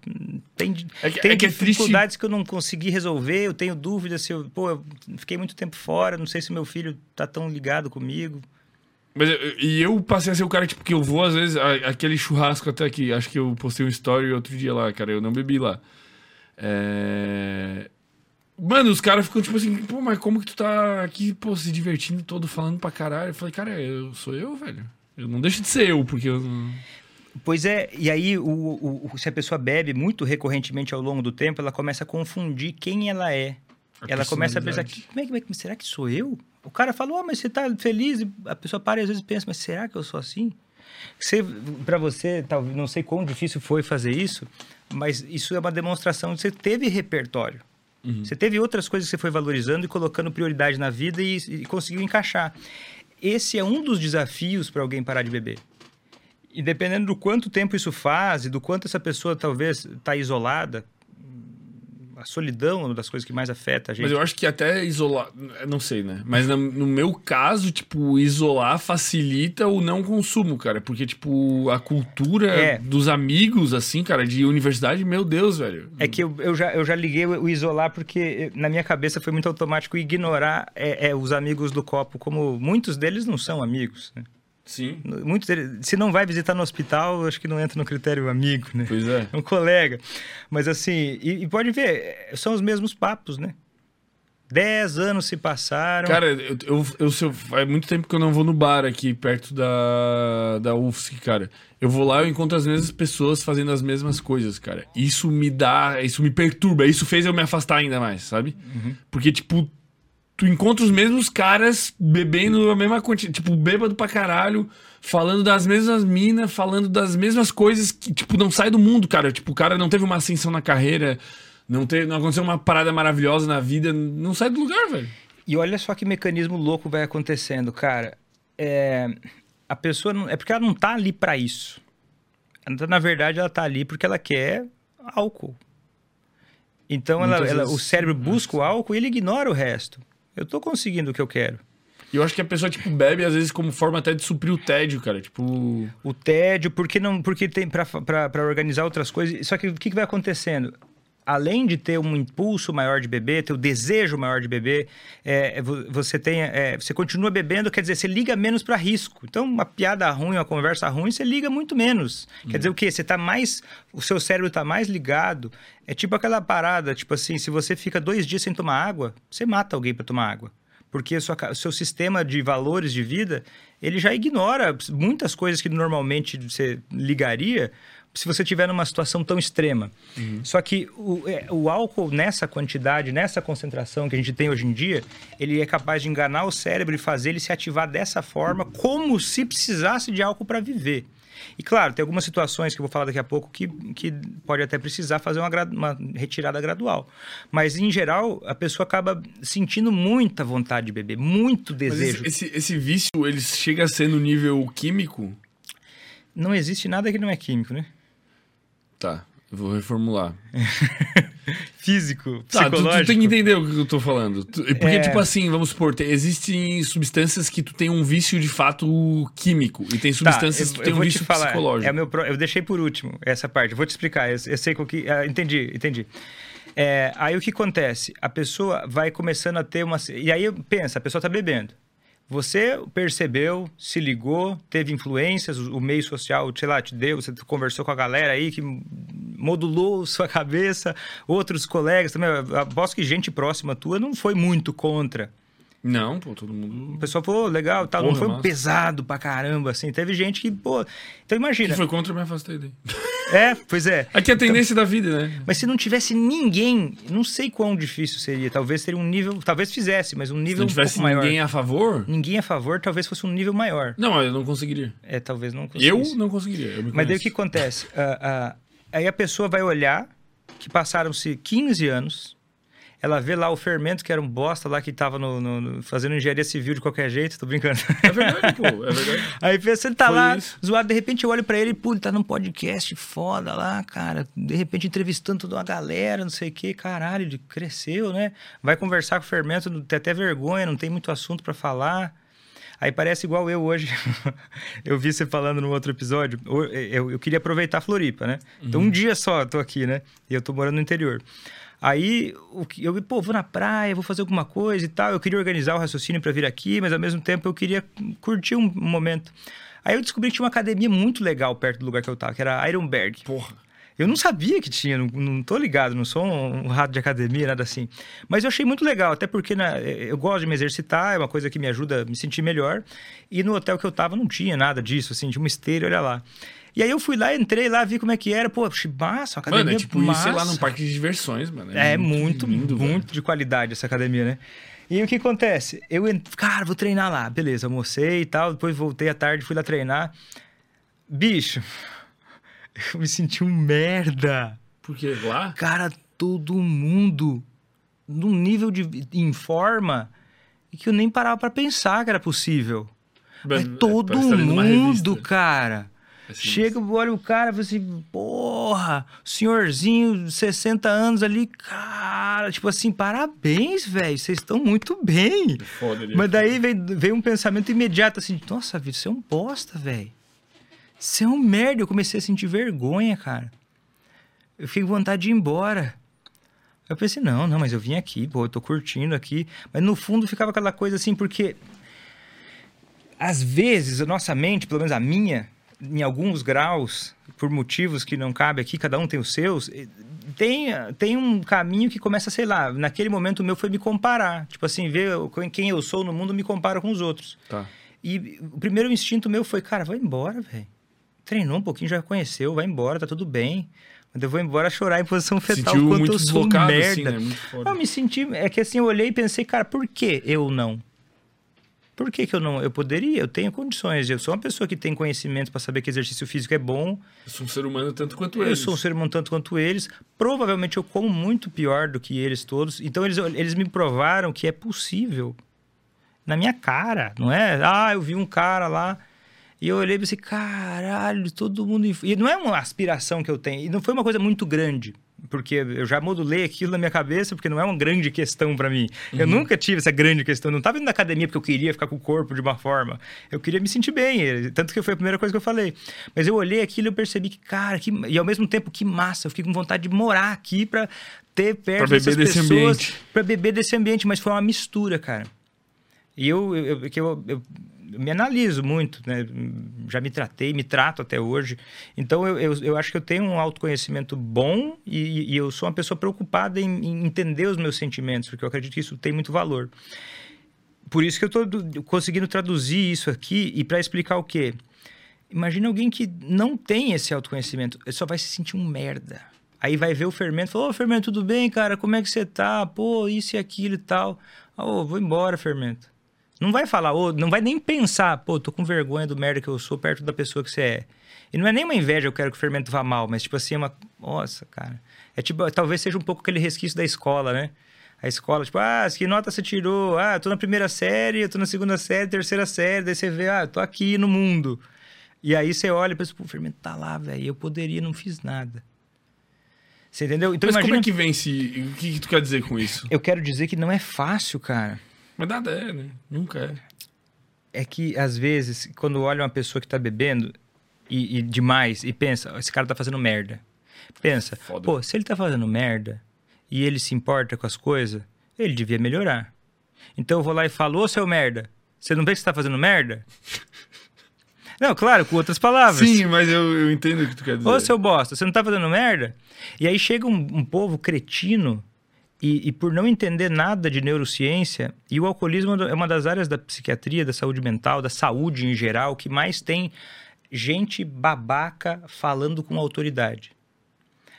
tem, É que- tem é que é dificuldades que eu não consegui resolver, eu tenho dúvidas se eu, pô, eu fiquei muito tempo fora, não sei se meu filho tá tão ligado comigo. Mas eu- e eu passei a ser o cara, tipo, que eu vou, às vezes, a- aquele churrasco até aqui. Acho que eu postei um story outro dia lá, cara. Eu não bebi lá. É... Mano, os caras ficam tipo assim, pô, mas como que tu tá aqui, pô, se divertindo todo, falando pra caralho? Eu falei, cara, eu sou eu, velho. Eu não deixo de ser eu, porque eu não. Pois é, e aí o, o- se a pessoa bebe muito recorrentemente ao longo do tempo, ela começa a confundir quem ela é. A ela começa a pensar, como é que, como é será que sou eu? O cara falou, ah, mas você tá feliz? E a pessoa para e às vezes pensa, mas será que eu sou assim? Você, para você, talvez, não sei quão difícil foi fazer isso, mas isso é uma demonstração de que você teve repertório. Você teve outras coisas que você foi valorizando e colocando prioridade na vida e, e conseguiu encaixar. Esse é um dos desafios para alguém parar de beber. E dependendo do quanto tempo isso faz e do quanto essa pessoa talvez está isolada, a solidão é uma das coisas que mais afeta a gente. Mas eu acho que até isolar. Não sei, né? Mas no, meu caso, tipo, isolar facilita o não consumo, cara. Porque, tipo, a cultura É. dos amigos, assim, cara, de universidade, meu Deus, velho. É que eu, eu, já, eu já liguei o o isolar porque eh, na minha cabeça foi muito automático ignorar é, é, os amigos do copo, como muitos deles não são amigos. Né? Sim. Muitos deles, se não vai visitar no hospital, acho que não entra no critério amigo, né? Pois é. É um colega. Mas assim, e, e pode ver, são os mesmos papos, né? Dez anos se passaram. Cara, eu, eu, eu, faz muito tempo que eu não vou no bar aqui perto da, da UFSC, cara. Eu vou lá e eu encontro as mesmas pessoas fazendo as mesmas coisas, cara. Isso me dá, isso me perturba. Isso fez eu me afastar ainda mais, sabe? Porque, tipo, tu encontra os mesmos caras bebendo a mesma quantidade, tipo, bêbado pra caralho, falando das mesmas minas, falando das mesmas coisas que, tipo, não sai do mundo, cara. Tipo, o cara não teve uma ascensão na carreira, não, teve, não aconteceu uma parada maravilhosa na vida, não sai do lugar, velho. E olha só que mecanismo louco vai acontecendo, cara. É, a pessoa não, é porque ela não tá ali para isso. Na verdade, ela tá ali porque ela quer álcool. Então, ela, ela- o cérebro busca o álcool e ele ignora o resto. Eu tô conseguindo o que eu quero. E eu acho que a pessoa, tipo, bebe, às vezes, como forma até de suprir o tédio, cara. Tipo. o tédio, porque não, porque tem para organizar outras coisas. Só que o que, que vai acontecendo? Além de ter um impulso maior de beber, ter o desejo maior de beber, é, vo- você tem, é, você continua bebendo, quer dizer, você liga menos para risco. Então, uma piada ruim, uma conversa ruim, você liga muito menos. Quer dizer o quê? Você tá mais, o seu cérebro tá mais ligado. É tipo aquela parada, tipo assim, se você fica dois dias sem tomar água, você mata alguém para tomar água porque o seu sistema de valores de vida ele já ignora muitas coisas que normalmente você ligaria se você tiver numa situação tão extrema. Só que o, é, o álcool nessa quantidade, nessa concentração que a gente tem hoje em dia, ele é capaz de enganar o cérebro e fazer ele se ativar dessa forma, como se precisasse de álcool para viver. E claro, tem algumas situações que eu vou falar daqui a pouco que, que pode até precisar fazer uma, uma retirada gradual. Mas, em geral, a pessoa acaba sentindo muita vontade de beber, muito Mas desejo. esse, esse, esse vício, ele chega a ser no nível químico? Não existe nada que não é químico, né? Tá, eu vou reformular. Físico, Tá, tu, psicológico. tu tem que entender o que eu tô falando. Tu- Porque, É. tipo assim, vamos supor, tem- existem substâncias que tu tem um vício de fato químico. E tem substâncias que tu tem um vício falar, psicológico. É o meu, pro- eu deixei por último essa parte. Eu vou te explicar. Eu, eu sei qual que. ah, entendi, entendi. É, aí o que acontece? A pessoa vai começando a ter uma. E aí pensa, a pessoa está bebendo. Você percebeu, se ligou, teve influências, o o meio social, sei lá, te deu, você conversou com a galera aí que modulou sua cabeça, outros colegas também. Aposto que gente próxima tua não foi muito contra. Não, pô, todo O mundo. pessoal falou, legal, tal. não Porra, foi massa. pesado pra caramba, assim. Teve gente que, pô. Então imagina. Quem foi contra, eu me afastei daí. É, pois é. Aqui é a tendência da vida, né? Mas se não tivesse ninguém, não sei quão difícil seria. Talvez seria um nível. Talvez fizesse, mas um Se nível não um tivesse pouco maior. ninguém a favor. Ninguém a favor, talvez fosse um nível maior. Não, eu não conseguiria. É, talvez não Eu conseguisse. não conseguiria. eu Mas daí o que acontece? Ah, ah, aí a pessoa vai olhar que passaram-se 15 anos, ela vê lá o fermento que era um bosta lá que tava no, no- fazendo engenharia civil de qualquer jeito, tô brincando. É verdade, pô, é verdade. Aí pensa, ele tá Foi lá, isso. zoado, de repente eu olho pra ele, pô, ele tá num podcast foda lá, cara. De repente entrevistando toda uma galera, não sei o que, caralho, ele cresceu, né? Vai conversar com o fermento, tem até vergonha, não tem muito assunto pra falar. Aí parece igual eu hoje. eu vi você falando no outro episódio. O- Eu, eu queria aproveitar a Floripa, né? Então um dia só eu tô aqui, né? E eu tô morando no interior. Aí eu, pô, vou na praia, vou fazer alguma coisa e tal. Eu queria organizar o raciocínio para vir aqui, mas ao mesmo tempo eu queria curtir um momento. Aí eu descobri que tinha uma academia muito legal perto do lugar que eu tava, que era Ironberg. Porra. Eu não sabia que tinha, não, não tô ligado, não sou um, um rato de academia, nada assim. Mas eu achei muito legal, até porque né, eu gosto de me exercitar, é uma coisa que me ajuda a me sentir melhor. E no hotel que eu tava não tinha nada disso, assim, tinha uma esteira, olha lá. E aí eu fui lá, entrei lá, vi como é que era, pô, massa, uma academia Mano, é tipo ir, sei lá, massa. num parque de diversões, mano. É muito, lindo, velho. muito de qualidade essa academia, né? E o que acontece? Eu, cara, vou treinar lá. Beleza, almocei e tal, depois voltei à tarde, fui lá treinar. Bicho, eu me senti um merda. Porque lá. Cara, todo mundo num nível de em forma que eu nem parava pra pensar que era possível. Mas Mano, todo parece que tá mundo, cara. Assim, Chega, olha o cara e fala assim, porra, senhorzinho, 60 anos ali, cara, tipo assim, parabéns, velho, vocês estão muito bem. Foda ele. Mas daí veio, veio um pensamento imediato assim, nossa, vida, você é um bosta, velho. Você é um merda. Eu comecei a sentir vergonha, cara. Eu fiquei com vontade de ir embora. Eu pensei, não, não, mas eu vim aqui, pô, eu tô curtindo aqui. Mas no fundo ficava aquela coisa assim, porque às vezes a nossa mente, pelo menos a minha, em alguns graus, por motivos que não cabe aqui, cada um tem os seus, tem, tem um caminho que começa, sei lá, naquele momento o meu foi me comparar. Tipo assim, ver quem eu sou no mundo, me comparo com os outros. Tá. E o primeiro instinto meu foi, cara, vai embora, velho. Treinou um pouquinho, já conheceu, vai embora, tá tudo bem. Mas eu vou embora chorar em posição fetal Sentiu quanto eu sou deslocado, merda. assim, né? Eu me senti. É que assim, eu olhei e pensei, cara, por que eu não? Por que, que eu não? Eu poderia, eu tenho condições. Eu sou uma pessoa que tem conhecimento para saber que exercício físico é bom. Eu sou um ser humano tanto quanto Eu eles. sou um ser humano tanto quanto eles. Provavelmente eu como muito pior do que eles todos. Então eles, eles me provaram que é possível. Na minha cara, não é? Ah, eu vi um cara lá. E eu olhei e pensei, caralho, todo mundo. inf-" E não é uma aspiração que eu tenho. E não foi uma coisa muito grande. Porque eu já modulei aquilo na minha cabeça, porque não é uma grande questão para mim. Eu nunca tive essa grande questão. Eu não estava indo na academia porque eu queria ficar com o corpo de uma forma. Eu queria me sentir bem, tanto que foi a primeira coisa que eu falei. Mas eu olhei aquilo e eu percebi que, cara, que... e ao mesmo tempo, que massa. Eu fiquei com vontade de morar aqui para ter perto Pra dessas desse pessoas, para beber desse ambiente, mas foi uma mistura, cara. E eu, eu, eu, que eu, eu me analiso muito, né? Já me tratei, me trato até hoje. Então, eu, eu, eu acho que eu tenho um autoconhecimento bom e, e eu sou uma pessoa preocupada em, em entender os meus sentimentos, porque eu acredito que isso tem muito valor. Por isso que eu estou conseguindo traduzir isso aqui e para explicar o quê? Imagina alguém que não tem esse autoconhecimento, ele só vai se sentir um merda. Aí vai ver o fermento, falou, ô fermento, tudo bem, cara? Como é que você tá? Pô, isso e aquilo e tal. Ô, vou embora, fermento. Não vai falar, ô, não vai nem pensar, pô, tô com vergonha do merda que eu sou perto da pessoa que você é. E não é nem uma inveja, eu quero que o fermento vá mal, mas tipo assim, é uma. Nossa, cara. É tipo, talvez seja um pouco aquele resquício da escola, né? A escola, tipo, ah, que nota você tirou? Ah, eu tô na primeira série, eu tô na segunda série, terceira série, daí você vê, ah, eu tô aqui no mundo. E aí você olha e pensa, pô, o fermento tá lá, velho, eu poderia, não fiz nada. Você entendeu? Então Mas imagina. como é que vem esse... O que, que tu quer dizer com isso? Eu quero dizer que não é fácil, cara. Mas nada é, né? Nunca é. É que, às vezes, quando olha uma pessoa que tá bebendo e, e demais e pensa, esse cara tá fazendo merda. Pensa, Foda. pô, se ele tá fazendo merda e ele se importa com as coisas, ele devia melhorar. Então eu vou lá e falo, ô seu merda, você não vê que você tá fazendo merda? não, claro, com outras palavras. Sim, mas eu, eu entendo o que tu quer dizer. Ô, seu bosta, você não tá fazendo merda? E aí chega um, um povo cretino e, e por não entender nada de neurociência, e o alcoolismo é uma das áreas da psiquiatria, da saúde mental, da saúde em geral, que mais tem gente babaca falando com autoridade.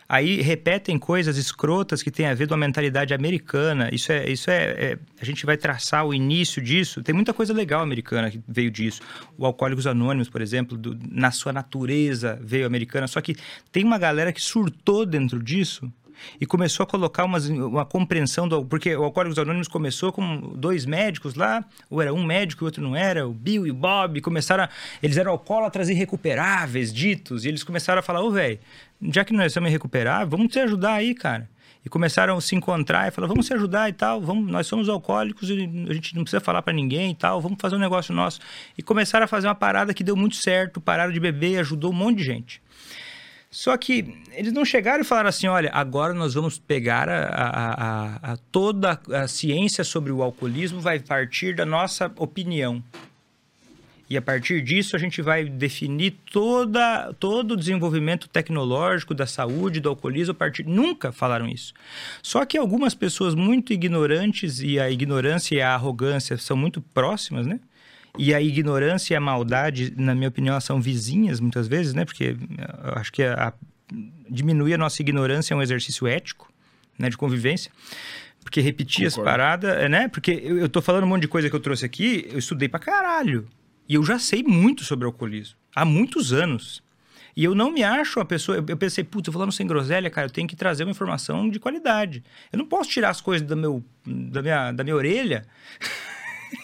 Aí repetem coisas escrotas que têm a ver com a mentalidade americana. Isso é, isso é, é- A gente vai traçar o início disso. Tem muita coisa legal americana que veio disso. O Alcoólicos Anônimos, por exemplo, do- na sua natureza veio americana. Só que tem uma galera que surtou dentro disso e começou a colocar umas, uma compreensão do. Porque o Alcoólicos Anônimos começou com dois médicos lá, ou era um médico e o outro não era, o Bill e o Bob, começaram a, Eles eram alcoólatras irrecuperáveis, ditos, e eles começaram a falar: ô, velho, já que nós somos irrecuperáveis, vamos te ajudar aí, cara. E começaram a se encontrar e falaram: vamos se ajudar e tal, vamos, nós somos alcoólicos e a gente não precisa falar pra ninguém e tal, vamos fazer um negócio nosso. E começaram a fazer uma parada que deu muito certo, pararam de beber ajudou um monte de gente. Só que eles não chegaram e falaram assim: olha, agora nós vamos pegar a, a- a- toda a ciência sobre o alcoolismo, vai partir da nossa opinião. E a partir disso a gente vai definir toda, todo o desenvolvimento tecnológico da saúde, do alcoolismo, a partir. Nunca falaram isso. Só que algumas pessoas muito ignorantes, e a ignorância e a arrogância são muito próximas, né? E a ignorância e a maldade, na minha opinião, elas são vizinhas muitas vezes, né? Porque eu acho que a, a- diminuir a nossa ignorância é um exercício ético, né? De convivência. Porque repetir as Concordo. paradas, é, né? Porque eu, eu tô falando um monte de coisa que eu trouxe aqui, eu estudei pra caralho. E eu já sei muito sobre alcoolismo. Há muitos anos. E eu não me acho uma pessoa. Eu pensei, putz, eu vou lá no Sem Groselha, cara, eu tenho que trazer uma informação de qualidade. Eu não posso tirar as coisas do meu, da, minha, da minha orelha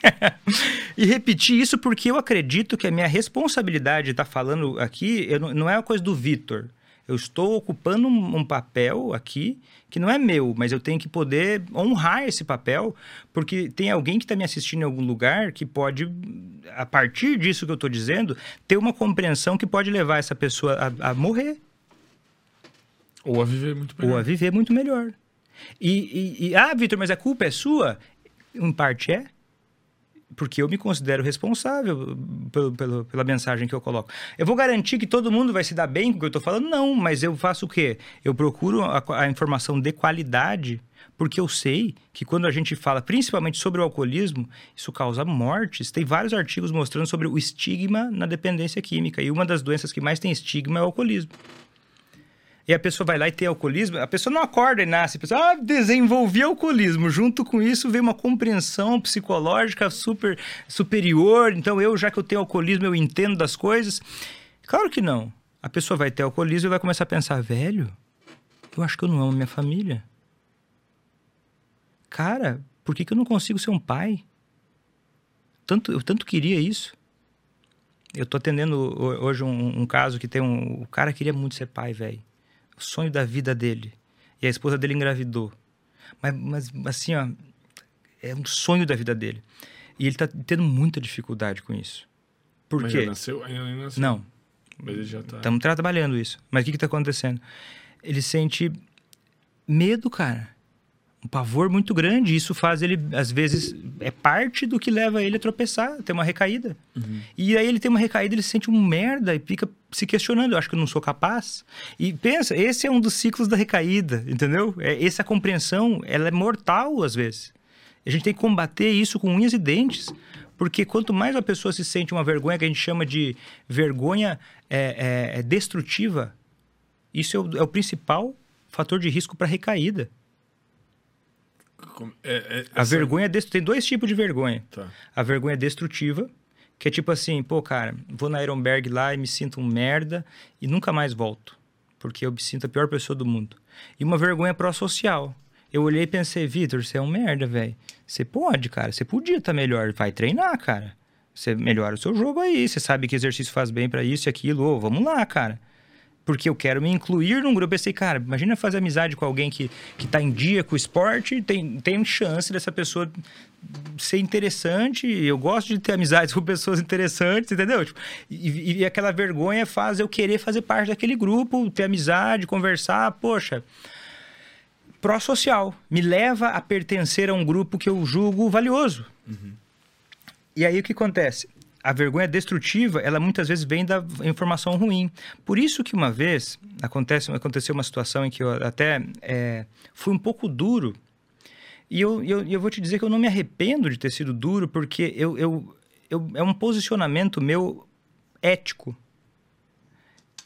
e repetir isso porque eu acredito que a minha responsabilidade de estar falando aqui eu não, não é uma coisa do Vitor. Eu estou ocupando um, um papel aqui que não é meu, mas eu tenho que poder honrar esse papel, porque tem alguém que está me assistindo em algum lugar que pode, a partir disso que eu estou dizendo, ter uma compreensão que pode levar essa pessoa a, a morrer Ou a viver muito melhor. ou a viver muito melhor. E, e- e, ah, Vitor, mas a culpa é sua? Em parte é. Porque eu me considero responsável pelo, pelo- pela mensagem que eu coloco. Eu vou garantir que todo mundo vai se dar bem com o que eu estou falando? Não, mas eu faço o quê? Eu procuro a, a informação de qualidade, porque eu sei que quando a gente fala principalmente sobre o alcoolismo, isso causa mortes. Tem vários artigos mostrando sobre o estigma na dependência química. E uma das doenças que mais tem estigma é o alcoolismo. E a pessoa vai lá e tem alcoolismo, a pessoa não acorda e nasce, a pessoa ah, desenvolvi alcoolismo. Junto com isso vem uma compreensão psicológica super superior. Então, eu, já que eu tenho alcoolismo, eu entendo das coisas. Claro que não. A pessoa vai ter alcoolismo e vai começar a pensar, velho, eu acho que eu não amo minha família. Cara, por que, que eu não consigo ser um pai? Tanto, eu tanto queria isso. Eu tô atendendo ho- hoje um, um caso que tem um. O cara queria muito ser pai, velho. Sonho da vida dele. E a esposa dele engravidou. Mas, mas assim, ó, é um sonho da vida dele. E ele tá tendo muita dificuldade com isso. Por Mas quê? já nasceu? Nem nasceu. Não, Mas ele já tá. estamos trabalhando isso. Mas o que está acontecendo? Ele sente medo, cara. Um pavor muito grande. Isso faz ele, às vezes, é parte do que leva ele a tropeçar, a ter uma recaída. E aí ele tem uma recaída, ele se sente um merda e fica se questionando. Eu acho que eu não sou capaz. E pensa, esse é um dos ciclos da recaída, entendeu? É, essa compreensão, ela é mortal às vezes. A gente tem que combater isso com unhas e dentes. Porque quanto mais a pessoa se sente uma vergonha, que a gente chama de vergonha é, é, é destrutiva, isso é o, é o principal fator de risco para recaída. É- é- A essa- vergonha tem dois tipos de vergonha. Tá. A vergonha destrutiva, que é tipo assim, pô, cara, vou na Ironberg lá e me sinto um merda e nunca mais volto, porque eu me sinto a pior pessoa do mundo. E uma vergonha pró-social. Eu olhei e pensei, Vitor, você é um merda, velho. Você pode, cara, você podia estar melhor, vai treinar, cara. Você melhora o seu jogo aí, você sabe que exercício faz bem pra isso e aquilo, ô, vamos lá, cara. Porque eu quero me incluir num grupo. Eu pensei, cara, imagina fazer amizade com alguém que, que tá em dia com o esporte, tem, tem chance dessa pessoa ser interessante. Eu gosto de ter amizades com pessoas interessantes, entendeu? Tipo, e, e aquela vergonha faz eu querer fazer parte daquele grupo, ter amizade, conversar. Poxa, pró-social. Me leva a pertencer a um grupo que eu julgo valioso. E aí o que acontece? A vergonha destrutiva, ela muitas vezes vem da informação ruim. Por isso que uma vez acontece, aconteceu uma situação em que eu até é, fui um pouco duro. E eu, eu, eu vou te dizer que eu não me arrependo de ter sido duro, porque eu, eu, eu, é um posicionamento meu ético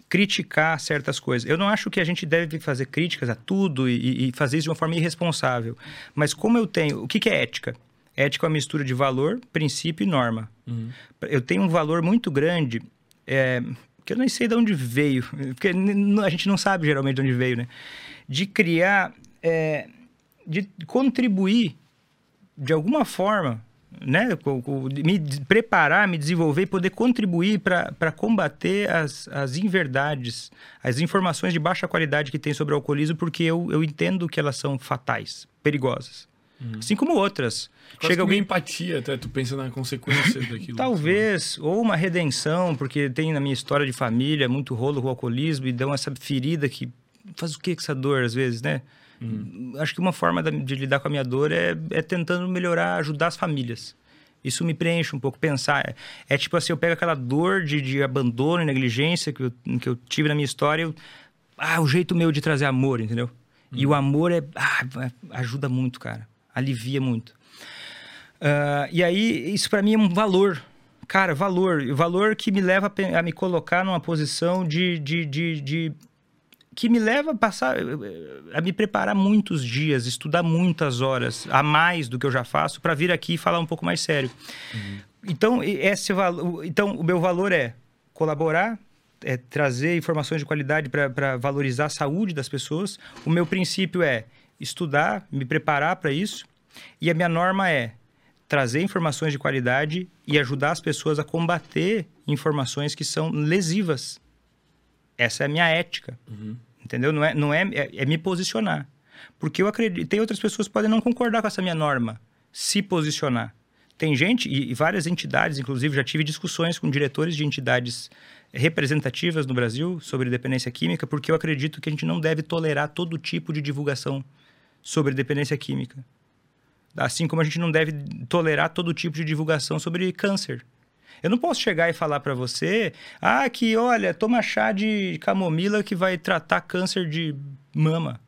criticar certas coisas. Eu não acho que a gente deve fazer críticas a tudo e, e fazer isso de uma forma irresponsável. Mas como eu tenho... O que, que é ética? Ética é uma mistura de valor, princípio e norma. Eu tenho um valor muito grande, é, que eu nem sei de onde veio, porque a gente não sabe geralmente de onde veio, né? De criar, é, de contribuir de alguma forma, né? Me preparar, me desenvolver e poder contribuir para combater as, as inverdades, as informações de baixa qualidade que tem sobre o alcoolismo, porque eu, eu entendo que elas são fatais, perigosas. Assim como outras. Quase Chega alguém empatia, até tu pensa na consequência daquilo. Talvez, ou uma redenção, porque tem na minha história de família muito rolo com o alcoolismo e dão essa ferida que faz o que com essa dor às vezes, né? Acho que uma forma de lidar com a minha dor é, é tentando melhorar, ajudar as famílias. Isso me preenche um pouco, pensar. É, é tipo assim, eu pego aquela dor de, de abandono e negligência que eu, que eu tive na minha história, eu, ah, o jeito meu de trazer amor, entendeu? E o amor é, ah, ajuda muito, cara. Alivia muito. Ah, e aí, isso para mim é um valor. Cara, valor. Valor que me leva a me colocar numa posição de. de, de, de- que me leva a passar. a me preparar muitos dias, estudar muitas horas, a mais do que eu já faço, para vir aqui e falar um pouco mais sério. Então, e- esse valo- então, o meu valor é colaborar, é trazer informações de qualidade para valorizar a saúde das pessoas. O meu princípio é estudar, me preparar para isso. E a minha norma é trazer informações de qualidade e ajudar as pessoas a combater informações que são lesivas. Essa é a minha ética. Entendeu? Não é, não é, é, é me posicionar. Porque eu acredito. Tem outras pessoas que podem não concordar com essa minha norma. Se posicionar. Tem gente, e, e várias entidades, inclusive, já tive discussões com diretores de entidades representativas no Brasil sobre dependência química, porque eu acredito que a gente não deve tolerar todo tipo de divulgação sobre dependência química. Assim como a gente não deve tolerar todo tipo de divulgação sobre câncer. Eu não posso chegar e falar para você, ah, que olha, toma chá de camomila que vai tratar câncer de mama.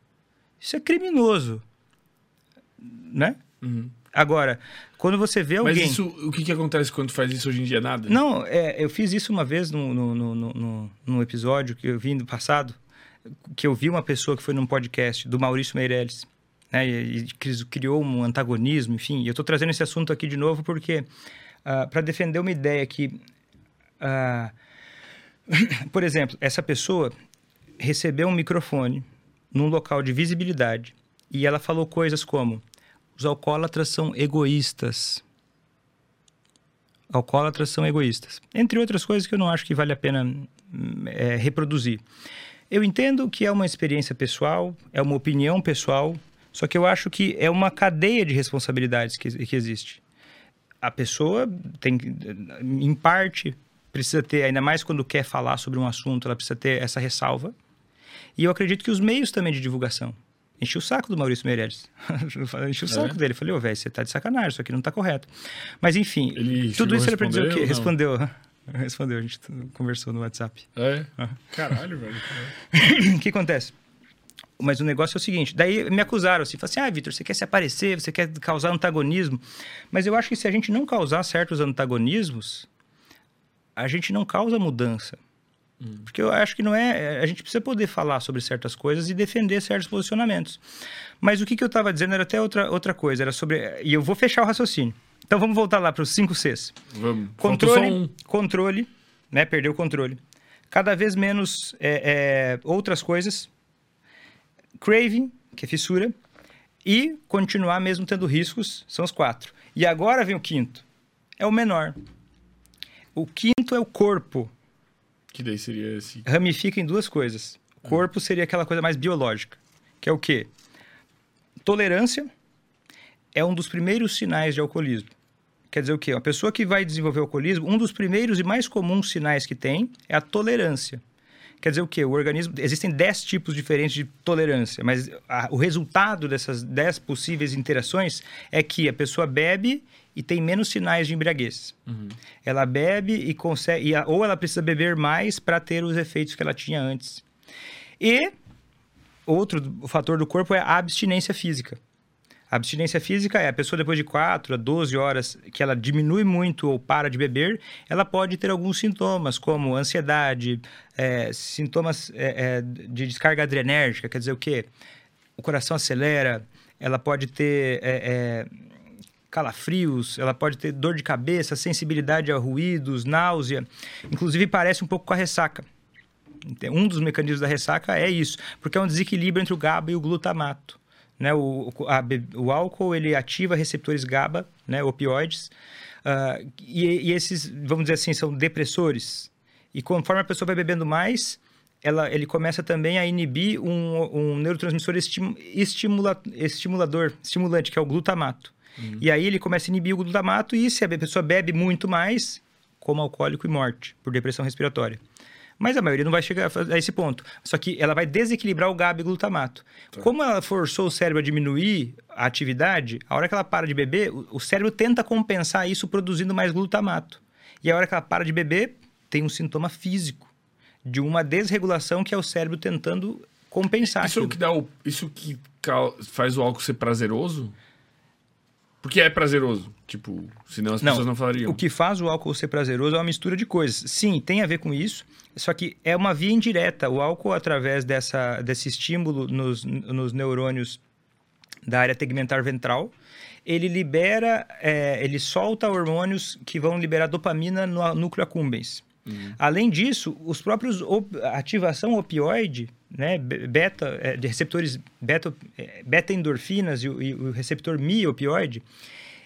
Isso é criminoso, né? Uhum. Agora, quando você vê alguém... Mas isso, o que, que acontece quando faz isso hoje em dia? Nada? Não, é, eu fiz isso uma vez no, no, no, no, no- num episódio que eu vi no passado, que eu vi uma pessoa que foi num podcast do Maurício Meirelles, né, e, cri- criou um antagonismo, enfim. E eu estou trazendo esse assunto aqui de novo porque, para defender uma ideia que, ah, por exemplo, essa pessoa recebeu um microfone num local de visibilidade e ela falou coisas como: os alcoólatras são egoístas alcoólatras são egoístas. Entre outras coisas que eu não acho que vale a pena é, reproduzir. Eu entendo que é uma experiência pessoal, é uma opinião pessoal, só que eu acho que é uma cadeia de responsabilidades que, que existe. A pessoa tem, em parte, precisa ter, ainda mais quando quer falar sobre um assunto, ela precisa ter essa ressalva. E eu acredito que os meios também de divulgação. Enchi o saco do Maurício Meirelles. Enchi o saco É? dele. Falei, ô, velho, você tá de sacanagem, isso aqui não tá correto. Mas, enfim, Ele tudo isso era pra dizer o quê? Respondeu. Respondeu, a gente conversou no WhatsApp. É? Caralho, velho. o que acontece? Mas o negócio é o seguinte, daí me acusaram assim, falaram assim, ah, Vitor, você quer se aparecer, você quer causar antagonismo. Mas eu acho que se a gente não causar certos antagonismos, a gente não causa mudança. Porque eu acho que não é. A gente precisa poder falar sobre certas coisas e defender certos posicionamentos. Mas o que, que eu estava dizendo era até outra, outra coisa, era sobre. E eu vou fechar o raciocínio. Então vamos voltar lá para os 5 Cs. Vamos. Controle, um. controle, né? Perdeu o controle. Cada vez menos é, é, outras coisas. Craving, que é fissura. E continuar mesmo tendo riscos, são os quatro. E agora vem o quinto. É o menor. O quinto é o corpo. Que daí seria esse. Ramifica em duas coisas. O corpo seria aquela coisa mais biológica. Que é o quê? Tolerância é um dos primeiros sinais de alcoolismo. Quer dizer o quê? Uma pessoa que vai desenvolver alcoolismo, um dos primeiros e mais comuns sinais que tem é a tolerância. Quer dizer o quê? O organismo. Existem 10 tipos diferentes de tolerância, mas a- o resultado dessas 10 possíveis interações é que a pessoa bebe e tem menos sinais de embriaguez. Ela bebe e consegue. e a- ou ela precisa beber mais para ter os efeitos que ela tinha antes. E outro fator do corpo é a abstinência física. A abstinência física é a pessoa depois de 4 a 12 horas que ela diminui muito ou para de beber, ela pode ter alguns sintomas, como ansiedade, é, sintomas é, é, de descarga adrenérgica, quer dizer o quê? O coração acelera, ela pode ter é, é, calafrios, ela pode ter dor de cabeça, sensibilidade a ruídos, náusea, inclusive parece um pouco com a ressaca. Então, Um dos mecanismos da ressaca é isso, porque é um desequilíbrio entre o GABA e o glutamato. Né? O, a o álcool ele ativa receptores GABA, né? opioides, ah, e, e esses, vamos dizer assim, são depressores. E conforme a pessoa vai bebendo mais, ela, ele começa também a inibir um, um neurotransmissor estim, estimula, estimulador, estimulante, que é o glutamato. E aí ele começa a inibir o glutamato e se a pessoa bebe muito mais, como alcoólico e morte por depressão respiratória. Mas a maioria não vai chegar a esse ponto. Só que ela vai desequilibrar o GABA e glutamato. Como ela forçou o cérebro a diminuir a atividade, a hora que ela para de beber, o cérebro tenta compensar isso produzindo mais glutamato. E a hora que ela para de beber, tem um sintoma físico de uma desregulação que é o cérebro tentando compensar Isso é aquilo. que dá o. Isso que faz o álcool ser prazeroso? Porque é prazeroso. Tipo, senão as Não, pessoas não falariam. O que faz o álcool ser prazeroso é uma mistura de coisas. Sim, tem a ver com isso, só que é uma via indireta. O álcool, através dessa, desse estímulo nos, nos neurônios da área tegmentar ventral, ele libera, é, ele solta hormônios que vão liberar dopamina no núcleo accumbens. Além disso, os próprios op- ativação opioide, né, be- beta, é, de receptores beta, é, beta-endorfinas e, o- e o receptor mi opioide,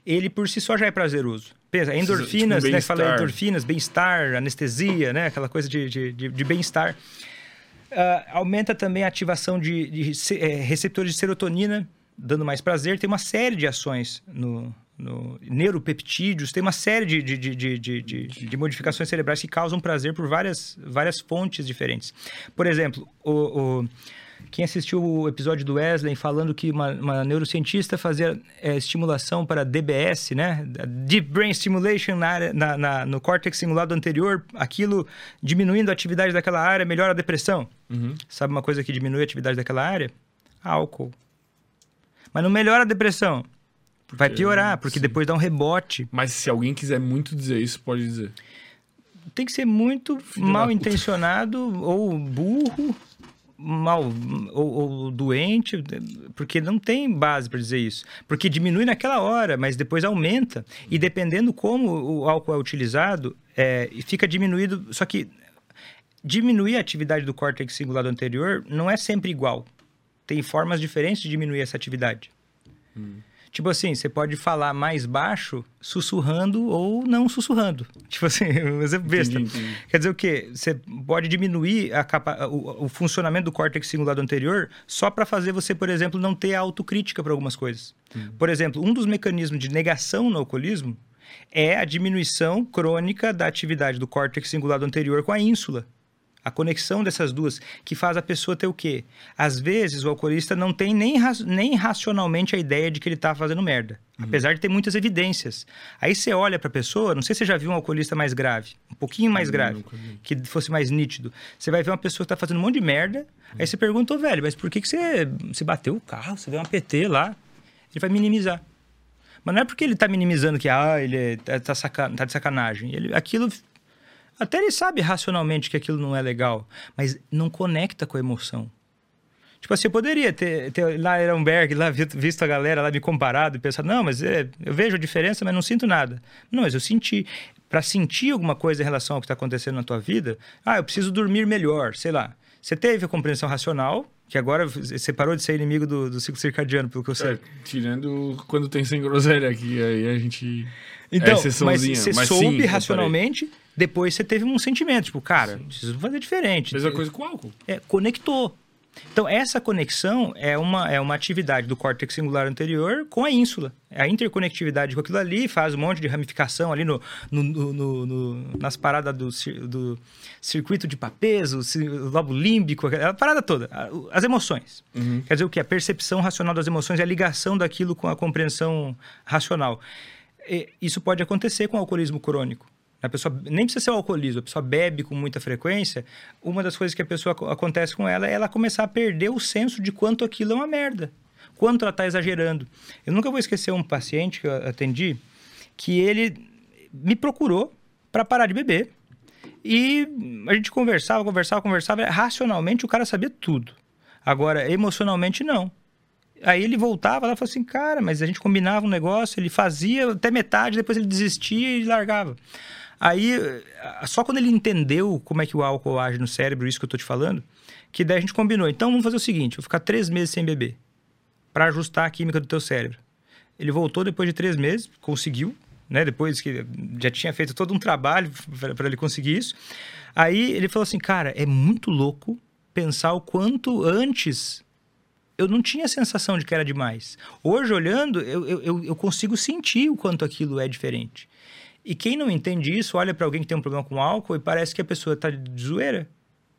ele por si só já é prazeroso. Pensa, endorfinas, tipo, né, fala endorfinas, bem-estar, anestesia, né, aquela coisa de, de, de- de bem-estar. Ah, aumenta também a ativação de, de eh, receptores de serotonina, dando mais prazer. Tem uma série de ações no, no neuropeptídeos, tem uma série de, de, de, de, de, modificações cerebrais que causam prazer por várias, várias fontes diferentes. Por exemplo, o- quem assistiu o episódio do Wesley falando que uma, uma neurocientista fazia eh, estimulação para DBS, né? Deep Brain Stimulation na área- na- na- no córtex simulado anterior, aquilo diminuindo a atividade daquela área melhora a depressão. Sabe uma coisa que diminui a atividade daquela área? Álcool. Mas não melhora a depressão. Vai piorar, porque sim. depois dá um rebote. Mas se alguém quiser muito dizer isso, pode dizer. Tem que ser muito Filho mal intencionado ou burro, mal ou, ou doente, porque não tem base para dizer isso. Porque diminui naquela hora, mas depois aumenta. E dependendo como o álcool é utilizado, é, fica diminuído. Só que diminuir a atividade do córtex cingulado anterior não é sempre igual. Tem formas diferentes de diminuir essa atividade. Tipo assim, você pode falar mais baixo sussurrando ou não sussurrando. Tipo assim, um exemplo besta. Entendi, entendi. Quer dizer o quê? Você pode diminuir a capa- o, o funcionamento do córtex cingulado anterior só para fazer você, por exemplo, não ter autocrítica para algumas coisas. Por exemplo, um dos mecanismos de negação no alcoolismo é a diminuição crônica da atividade do córtex cingulado anterior com a ínsula. A conexão dessas duas, que faz a pessoa ter o quê? Às vezes, o alcoolista não tem nem, ra- nem racionalmente a ideia de que ele está fazendo merda. Apesar de ter muitas evidências. Aí você olha para a pessoa, não sei se você já viu um alcoolista mais grave, um pouquinho mais grave, que fosse mais nítido. Você vai ver uma pessoa que está fazendo um monte de merda, aí você pergunta, ô velho, mas por que, que você, você bateu o carro? Você deu uma PT lá? Ele vai minimizar. Mas não é porque ele tá minimizando que, ah, ele é- tá, tá saca- tá de sacanagem. Ele, aquilo. Até ele sabe racionalmente que aquilo não é legal, mas não conecta com a emoção. Tipo assim, eu poderia ter, ter lá em Ehrenberg, lá vi- visto a galera lá me comparado e pensado, não, mas é, eu vejo a diferença, mas não sinto nada. Não, mas eu senti. Para sentir alguma coisa em relação ao que está acontecendo na tua vida, ah, eu preciso dormir melhor, sei lá. Você teve a compreensão racional, que agora você parou de ser inimigo do, do ciclo circadiano, pelo que eu sei. É, tirando quando tem sem groselha aqui, aí a gente. Então, é mas você Mas soube sim, racionalmente, depois você teve um sentimento, tipo, cara, preciso fazer diferente. Mesma coisa com álcool. É, conectou. Então, essa conexão é uma, é uma atividade do córtex singular anterior com a ínsula. É a interconectividade com aquilo ali faz um monte de ramificação ali no, no- no- no- nas paradas do, do circuito de Papez, o, ci- o lobo límbico, a parada toda. As emoções. Quer dizer o que? A percepção racional das emoções é a ligação daquilo com a compreensão racional. E Isso pode acontecer com o alcoolismo crônico. A pessoa nem precisa ser o alcoolismo, a pessoa bebe com muita frequência. Uma das coisas que a pessoa aco- acontece com ela é ela começar a perder o senso de quanto aquilo é uma merda, quanto ela está exagerando. Eu nunca vou esquecer um paciente que eu atendi que ele me procurou para parar de beber e a gente conversava, conversava, conversava. Racionalmente o cara sabia tudo. Agora, emocionalmente, não. Aí ele voltava lá e falou assim, cara, mas a gente combinava um negócio, ele fazia até metade, depois ele desistia e largava. Aí, eh, só quando ele entendeu como é que o álcool age no cérebro, isso que eu tô te falando, que daí a gente combinou. Então vamos fazer o seguinte, vou ficar três meses sem beber, para ajustar a química do teu cérebro. Ele voltou depois de três meses, conseguiu, né? Depois que já tinha feito todo um trabalho para ele conseguir isso. Aí ele falou assim, cara, é muito louco pensar o quanto antes eu não tinha a sensação de que era demais. Hoje, olhando, eu- eu, eu consigo sentir o quanto aquilo é diferente. E quem não entende isso, olha para alguém que tem um problema com álcool e parece que a pessoa tá de zoeira.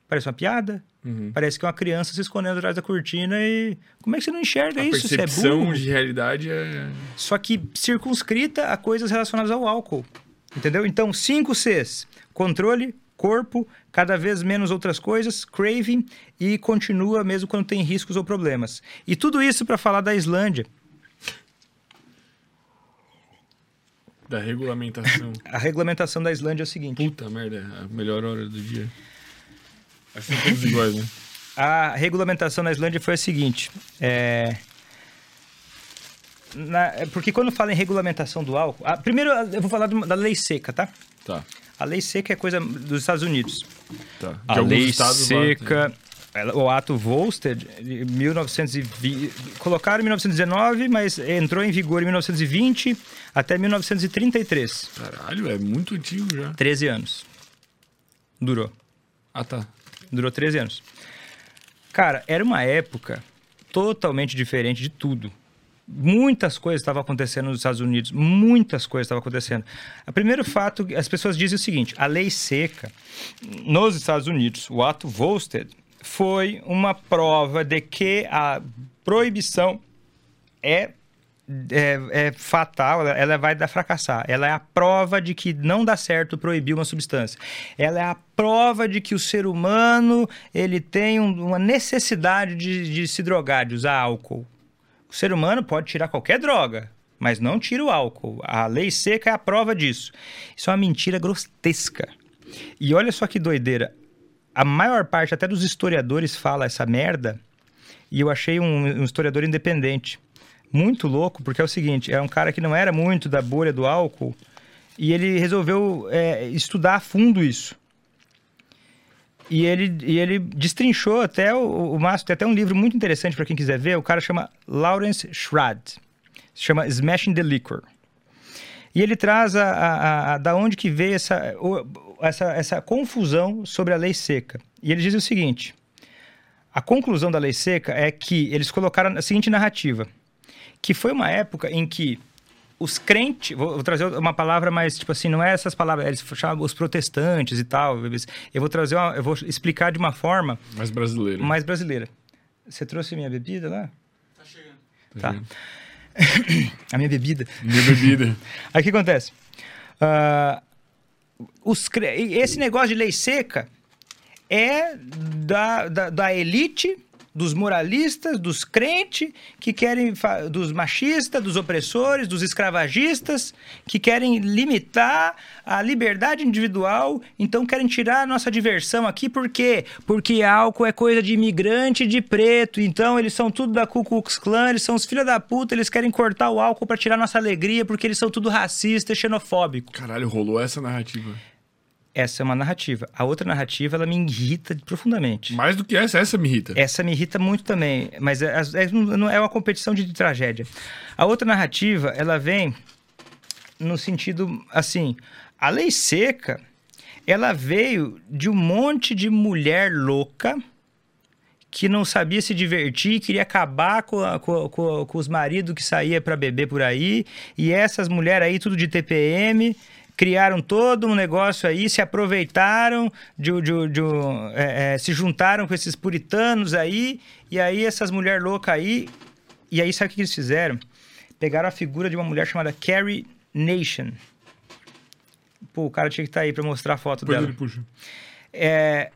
Parece uma piada. Uhum. Parece que é uma criança se escondendo atrás da cortina e... Como é que você não enxerga A isso? Você é percepção burro. de realidade é. Só que circunscrita a coisas relacionadas ao álcool. Entendeu? Então, cinco Cs: controle, corpo, cada vez menos outras coisas, craving e continua mesmo quando tem riscos ou problemas. E tudo isso para falar da Islândia. Da regulamentação. A regulamentação da Islândia é o seguinte: Puta merda, é a melhor hora do dia. Que são todos iguais, né? a regulamentação na Islândia foi a seguinte: é, na- é porque quando fala em regulamentação do álcool, ah, primeiro eu vou falar da lei seca, tá? Tá, A lei seca é coisa dos Estados Unidos. tá. A lei estados lá seca, ela- o ato Volstead, de 1920, colocaram em 1919, mas entrou em vigor em 1920 até 1933. tem. Caralho, é muito antigo já. 13 anos. Durou. Ah, tá. Durou 13 anos. Cara, era uma época totalmente diferente de tudo. Muitas coisas estavam acontecendo nos Estados Unidos, muitas coisas estavam acontecendo. O primeiro fato, as pessoas dizem o seguinte: a lei seca nos Estados Unidos, o ato Volstead, foi uma prova de que a proibição é, é, é fatal, ela, vai dar fracassar. Ela é a prova de que não dá certo proibir uma substância. Ela é a prova de que o ser humano ele tem um- uma necessidade de, de se drogar, de usar álcool. O ser humano pode tirar qualquer droga, mas não tira o álcool. A lei seca é a prova disso. Isso é uma mentira grotesca. E olha só que doideira. A maior parte até dos historiadores fala essa merda. E eu achei um, um historiador independente. Muito louco, porque é o seguinte: é um cara que não era muito da bolha do álcool. E ele resolveu é, estudar a fundo isso. E ele, e ele destrinchou até o, o máximo. Tem até um livro muito interessante para quem quiser ver. O cara chama Lawrence Schrad. Se chama Smashing the Liquor. E ele traz a, a, a- da onde que veio essa, essa, essa confusão sobre a lei seca. E ele diz o seguinte: a conclusão da lei seca é que eles colocaram a seguinte narrativa, que foi uma época em que os crentes, vou, vou trazer uma palavra mais, tipo assim, não é essas palavras, eles chamam os protestantes e tal. Eu vou trazer, uma, eu vou explicar de uma forma Mais brasileiro. mais brasileira. Você trouxe minha bebida lá? Tá chegando. Tá. vendo? A minha bebida. Minha bebida. Aí o que acontece? Ah, os esse negócio de lei seca é da, da, da elite, dos moralistas, dos crentes, que querem, dos machistas, dos opressores, dos escravagistas, que querem limitar a liberdade individual, então querem tirar a nossa diversão aqui, por quê? Porque álcool é coisa de imigrante de preto, então eles são tudo da Ku Klux Klan, eles são os filhos da puta, eles querem cortar o álcool para tirar nossa alegria, porque eles são tudo racista e xenofóbico. Caralho, rolou essa narrativa. Essa é uma narrativa. A outra narrativa, ela me irrita profundamente. Mais do que essa, essa me irrita. Essa me irrita muito também, mas é, é- não é uma competição de tragédia. A outra narrativa, ela vem no sentido assim, a lei seca, ela veio de um monte de mulher louca que não sabia se divertir, queria acabar com, a- com, com com os maridos que saía para beber por aí, e essas mulheres aí, tudo de TPM, criaram todo um negócio aí, se aproveitaram, de, de, de, é, é, se juntaram com esses puritanos aí, e aí essas mulheres loucas aí, e aí sabe o que eles fizeram? Pegaram a figura de uma mulher chamada Carrie Nation. Pô, o cara tinha que estar aí para mostrar a foto Depois dela ele puxa. é,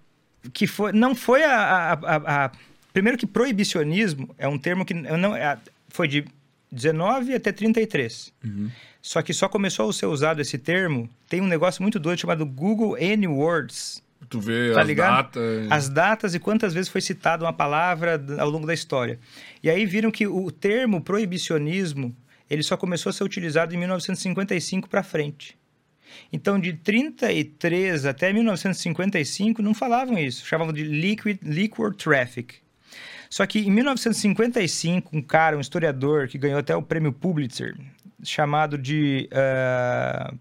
que foi, não foi a, a- a- a- Primeiro que proibicionismo é um termo que não, é- foi de 19 até 33. Só que só começou a ser usado esse termo, tem um negócio muito doido chamado Google N Words. Tu vê Tá as ligado? datas. As datas e quantas vezes foi citada uma palavra ao longo da história. E aí viram que o termo proibicionismo, ele só começou a ser utilizado em 1955 para frente. Então, de 33 até 1955, não falavam isso. Chamavam de liquid, liquor traffic. Só que em 1955, um cara, um historiador, que ganhou até o prêmio Pulitzer, chamado de ah,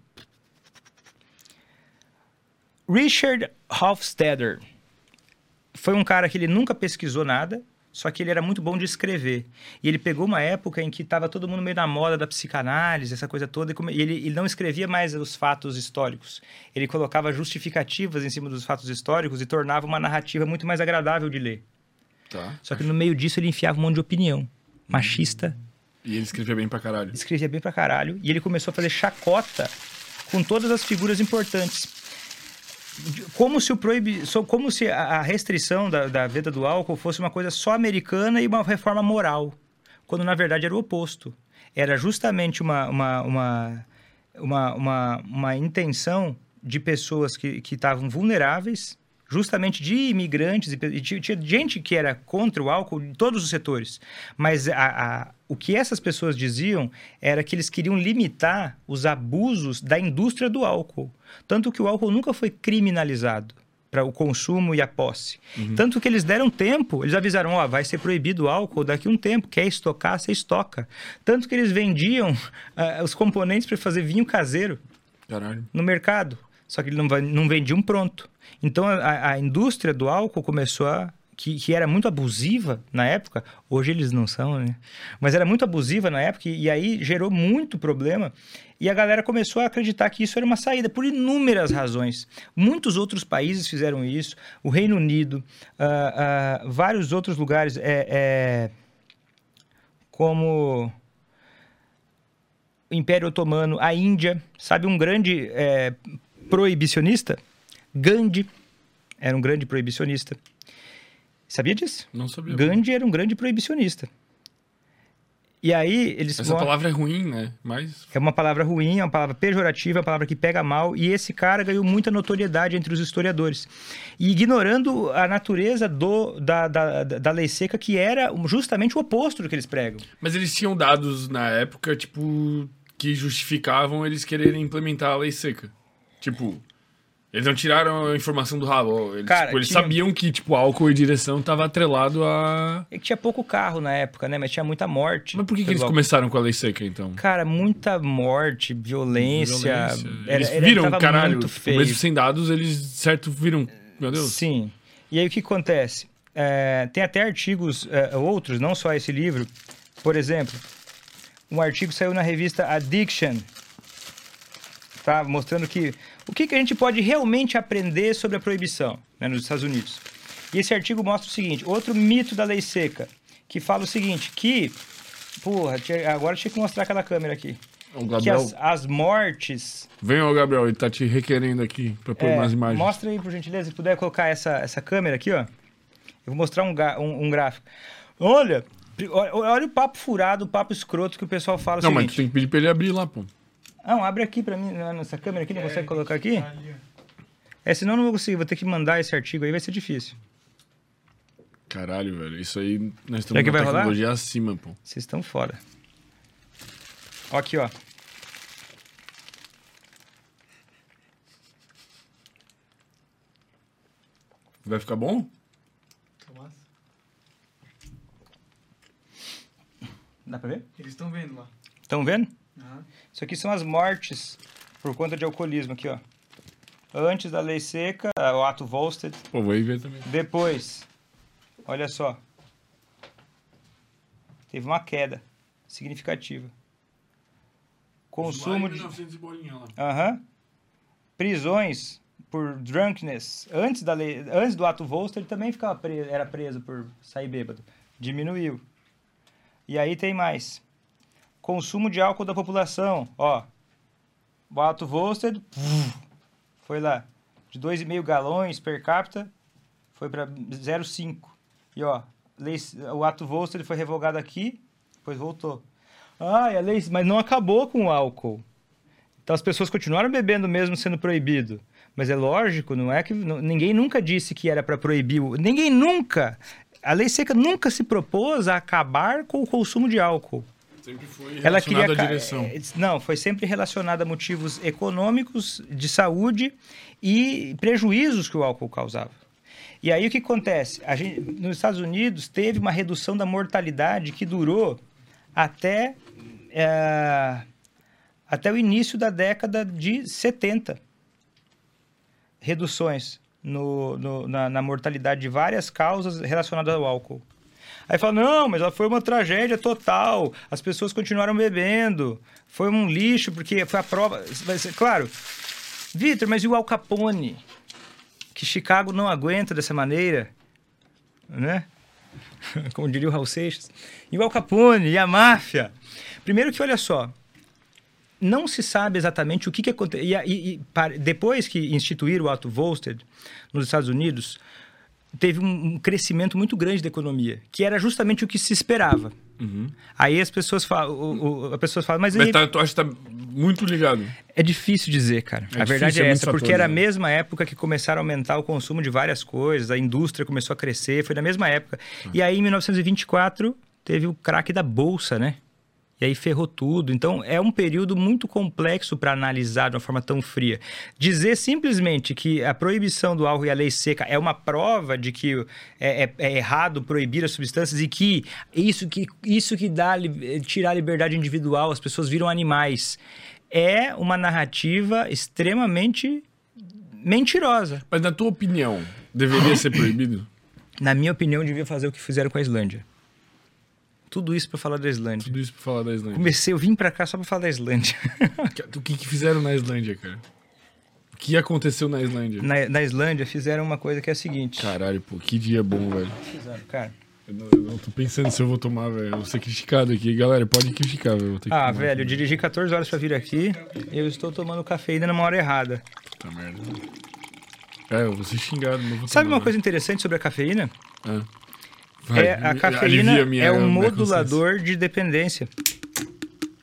Richard Hofstadter, foi um cara que ele nunca pesquisou nada, só que ele era muito bom de escrever. E ele pegou uma época em que estava todo mundo meio na moda da psicanálise, essa coisa toda, e e ele, ele não escrevia mais os fatos históricos. Ele colocava justificativas em cima dos fatos históricos e tornava uma narrativa muito mais agradável de ler. Tá. Só que no meio disso ele enfiava um monte de opinião. Machista, E ele escrevia bem pra caralho. escrevia bem pra caralho. E ele começou a fazer chacota com todas as figuras importantes. Como se, o proibi... como se a restrição da, da venda do álcool fosse uma coisa só americana e uma reforma moral. Quando na verdade era o oposto. Era justamente uma, uma, uma, uma, uma, uma intenção de pessoas que estavam vulneráveis, justamente de imigrantes, e tinha gente que era contra o álcool em todos os setores. Mas a, a- o que essas pessoas diziam era que eles queriam limitar os abusos da indústria do álcool. Tanto que o álcool nunca foi criminalizado para o consumo e a posse. Tanto que eles deram tempo, eles avisaram, ó, vai ser proibido o álcool daqui a um tempo, quer estocar, você estoca. Tanto que eles vendiam ah, os componentes para fazer vinho caseiro Caralho. no mercado. Só que ele não, não vendia um pronto. Então a, a indústria do álcool começou a. Que, que era muito abusiva na época, hoje eles não são, né? Mas era muito abusiva na época e, e aí gerou muito problema. E a galera começou a acreditar que isso era uma saída, por inúmeras razões. Muitos outros países fizeram isso, o Reino Unido, ah, ah, vários outros lugares, é, é, como o Império Otomano, a Índia, sabe um grande é, proibicionista? Gandhi era um grande proibicionista. Sabia disso? Não sabia. Gandhi era um grande proibicionista. E aí eles Essa vão- palavra é ruim, né? Mas. é uma palavra ruim, é uma palavra pejorativa, é uma palavra que pega mal, e esse cara ganhou muita notoriedade entre os historiadores. E ignorando a natureza do, da, da, da lei seca, que era justamente o oposto do que eles pregam. Mas eles tinham dados na época, tipo, que justificavam eles quererem implementar a lei seca. Tipo, Eles não tiraram a informação do rabo. Eles, Cara, tipo, eles tinha- sabiam que, tipo, álcool e direção tava atrelado a... É que tinha pouco carro na época, né? Mas tinha muita morte. Mas por que, que eles álcool. começaram com a lei seca, então? Cara, muita morte, violência. Violência. Era- Eles era- viram, tava caralho, muito tipo, feio. mesmo sem dados, eles, certo, viram... Meu Deus. Sim. E aí o que acontece? É, tem até artigos, é, outros, não só esse livro. Por exemplo, um artigo saiu na revista Addiction, tá? mostrando que o que, que a gente pode realmente aprender sobre a proibição né, nos Estados Unidos. E esse artigo mostra o seguinte: outro mito da lei seca, que fala o seguinte, que. Porra, agora tinha que mostrar aquela câmera aqui. O Que Gabriel... as, as mortes Vem, ô Gabriel, ele tá te requerendo aqui pra pôr é, umas imagens. Mostra aí, por gentileza, se puder colocar essa, essa câmera aqui, ó. Eu vou mostrar um, um, um gráfico. Olha, olha, olha o papo furado, o papo escroto que o pessoal fala o Não, mas seguinte. tu tem que pedir pra ele abrir lá, pô. Não, abre aqui pra mim, nessa câmera aqui, não consegue colocar aqui? É, senão eu não vou conseguir, vou ter que mandar esse artigo aí, vai ser difícil. Caralho, velho. Isso aí, nós estamos na vai rolar? tecnologia acima, pô. Vocês estão fora. Ó aqui, ó. Vai ficar bom? Massa. Dá pra ver? Eles estão vendo lá. Estão vendo? Aham. Isso aqui são as mortes por conta de alcoolismo aqui, ó. Antes da lei seca, o ato Volstead, Pô, vou ver também. Depois, olha só. Teve uma queda significativa. Consumo de. Aham. Prisões por drunkenness. Antes, da lei, antes do ato Volster, ele também ficava preso, era preso por sair bêbado. Diminuiu. E aí tem mais. Consumo de álcool da população. Ó. O ato Volster foi lá. De 2,5 galões per capita, foi para 0,5. E ó, lei, o ato Volster foi revogado aqui, depois voltou. Ah, a lei, mas não acabou com o álcool. Então as pessoas continuaram bebendo mesmo sendo proibido. Mas é lógico, não é que ninguém nunca disse que era para proibir. Ninguém nunca. A lei seca nunca se propôs a acabar com o consumo de álcool. Sempre foi Ela queria à direção. eh, Não, foi sempre relacionada a motivos econômicos, de saúde e prejuízos que o álcool causava. E aí o que acontece? A gente, nos Estados Unidos teve uma redução da mortalidade que durou até, eh, até o início da década de 70. Reduções no, no- na, na mortalidade de várias causas relacionadas ao álcool. Aí fala, não, mas foi uma tragédia total. As pessoas continuaram bebendo. Foi um lixo, porque foi a prova. Claro, Vitor, mas e o Al Capone? Que Chicago não aguenta dessa maneira, né? Como diria o Raul Seixas. E o Al Capone, e a máfia. Primeiro que, olha só, não se sabe exatamente o que, que aconteceu. E, e- e depois que instituíram o ato Volstead nos Estados Unidos, teve um, crescimento muito grande da economia, que era justamente o que se esperava. Aí as pessoas falam, o, o, as pessoas falam, mas, aí, Mas tá, tu acha que tá muito ligado. é difícil dizer, cara. É a verdade difícil, é é essa, muitos porque era a né? mesma época que começaram a aumentar o consumo de várias coisas, a indústria começou a crescer, foi na mesma época. E aí, em 1924, teve o craque da bolsa, né? E aí ferrou tudo. Então, é um período muito complexo para analisar de uma forma tão fria. Dizer simplesmente que a proibição do álcool e a lei seca é uma prova de que é, é- é errado proibir as substâncias e que isso que, isso que dá li- tirar a liberdade individual, as pessoas viram animais, é uma narrativa extremamente mentirosa. Mas na tua opinião, deveria ser proibido? Na minha opinião, devia fazer o que fizeram com a Islândia. Tudo isso para falar da Islândia. Tudo isso pra falar da Islândia. Comecei, eu vim para cá só para falar da Islândia. O que, que fizeram na Islândia, cara? O que aconteceu na Islândia? Na, na Islândia fizeram uma coisa que é a seguinte. Caralho, pô, que dia bom, velho. Fizeram, cara. Eu não, eu não tô pensando se eu vou tomar, velho. Eu vou ser criticado aqui. Galera, pode criticar, velho. Ah, tomar velho, eu dirigi 14 horas para vir aqui e eu estou tomando cafeína na hora errada. Puta merda. É, eu vou ser xingado, vou Sabe tomar, uma coisa interessante sobre a cafeína? velho. Vai, é a cafeína é um modulador de dependência.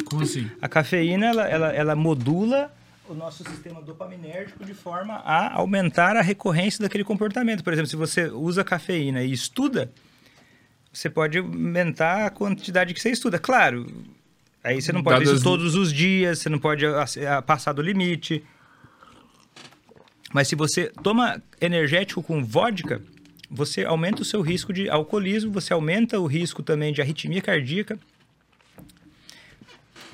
Como assim? A cafeína ela, ela, ela modula o nosso sistema dopaminérgico de forma a aumentar a recorrência daquele comportamento. Por exemplo, se você usa cafeína e estuda, você pode aumentar a quantidade que você estuda. Claro, aí você não pode Dadas- isso todos os dias, você não pode passar do limite. Mas se você toma energético com vodka, você aumenta o seu risco de alcoolismo, você aumenta o risco também de arritmia cardíaca.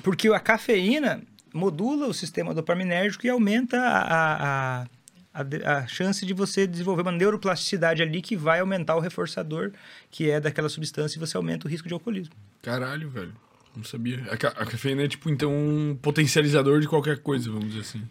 Porque a cafeína modula o sistema dopaminérgico e aumenta a, a, a, a chance de você desenvolver uma neuroplasticidade ali que vai aumentar o reforçador, que é daquela substância, e você aumenta o risco de alcoolismo. Caralho, velho. Não sabia. A, ca- a cafeína é tipo, então, um potencializador de qualquer coisa, vamos dizer assim.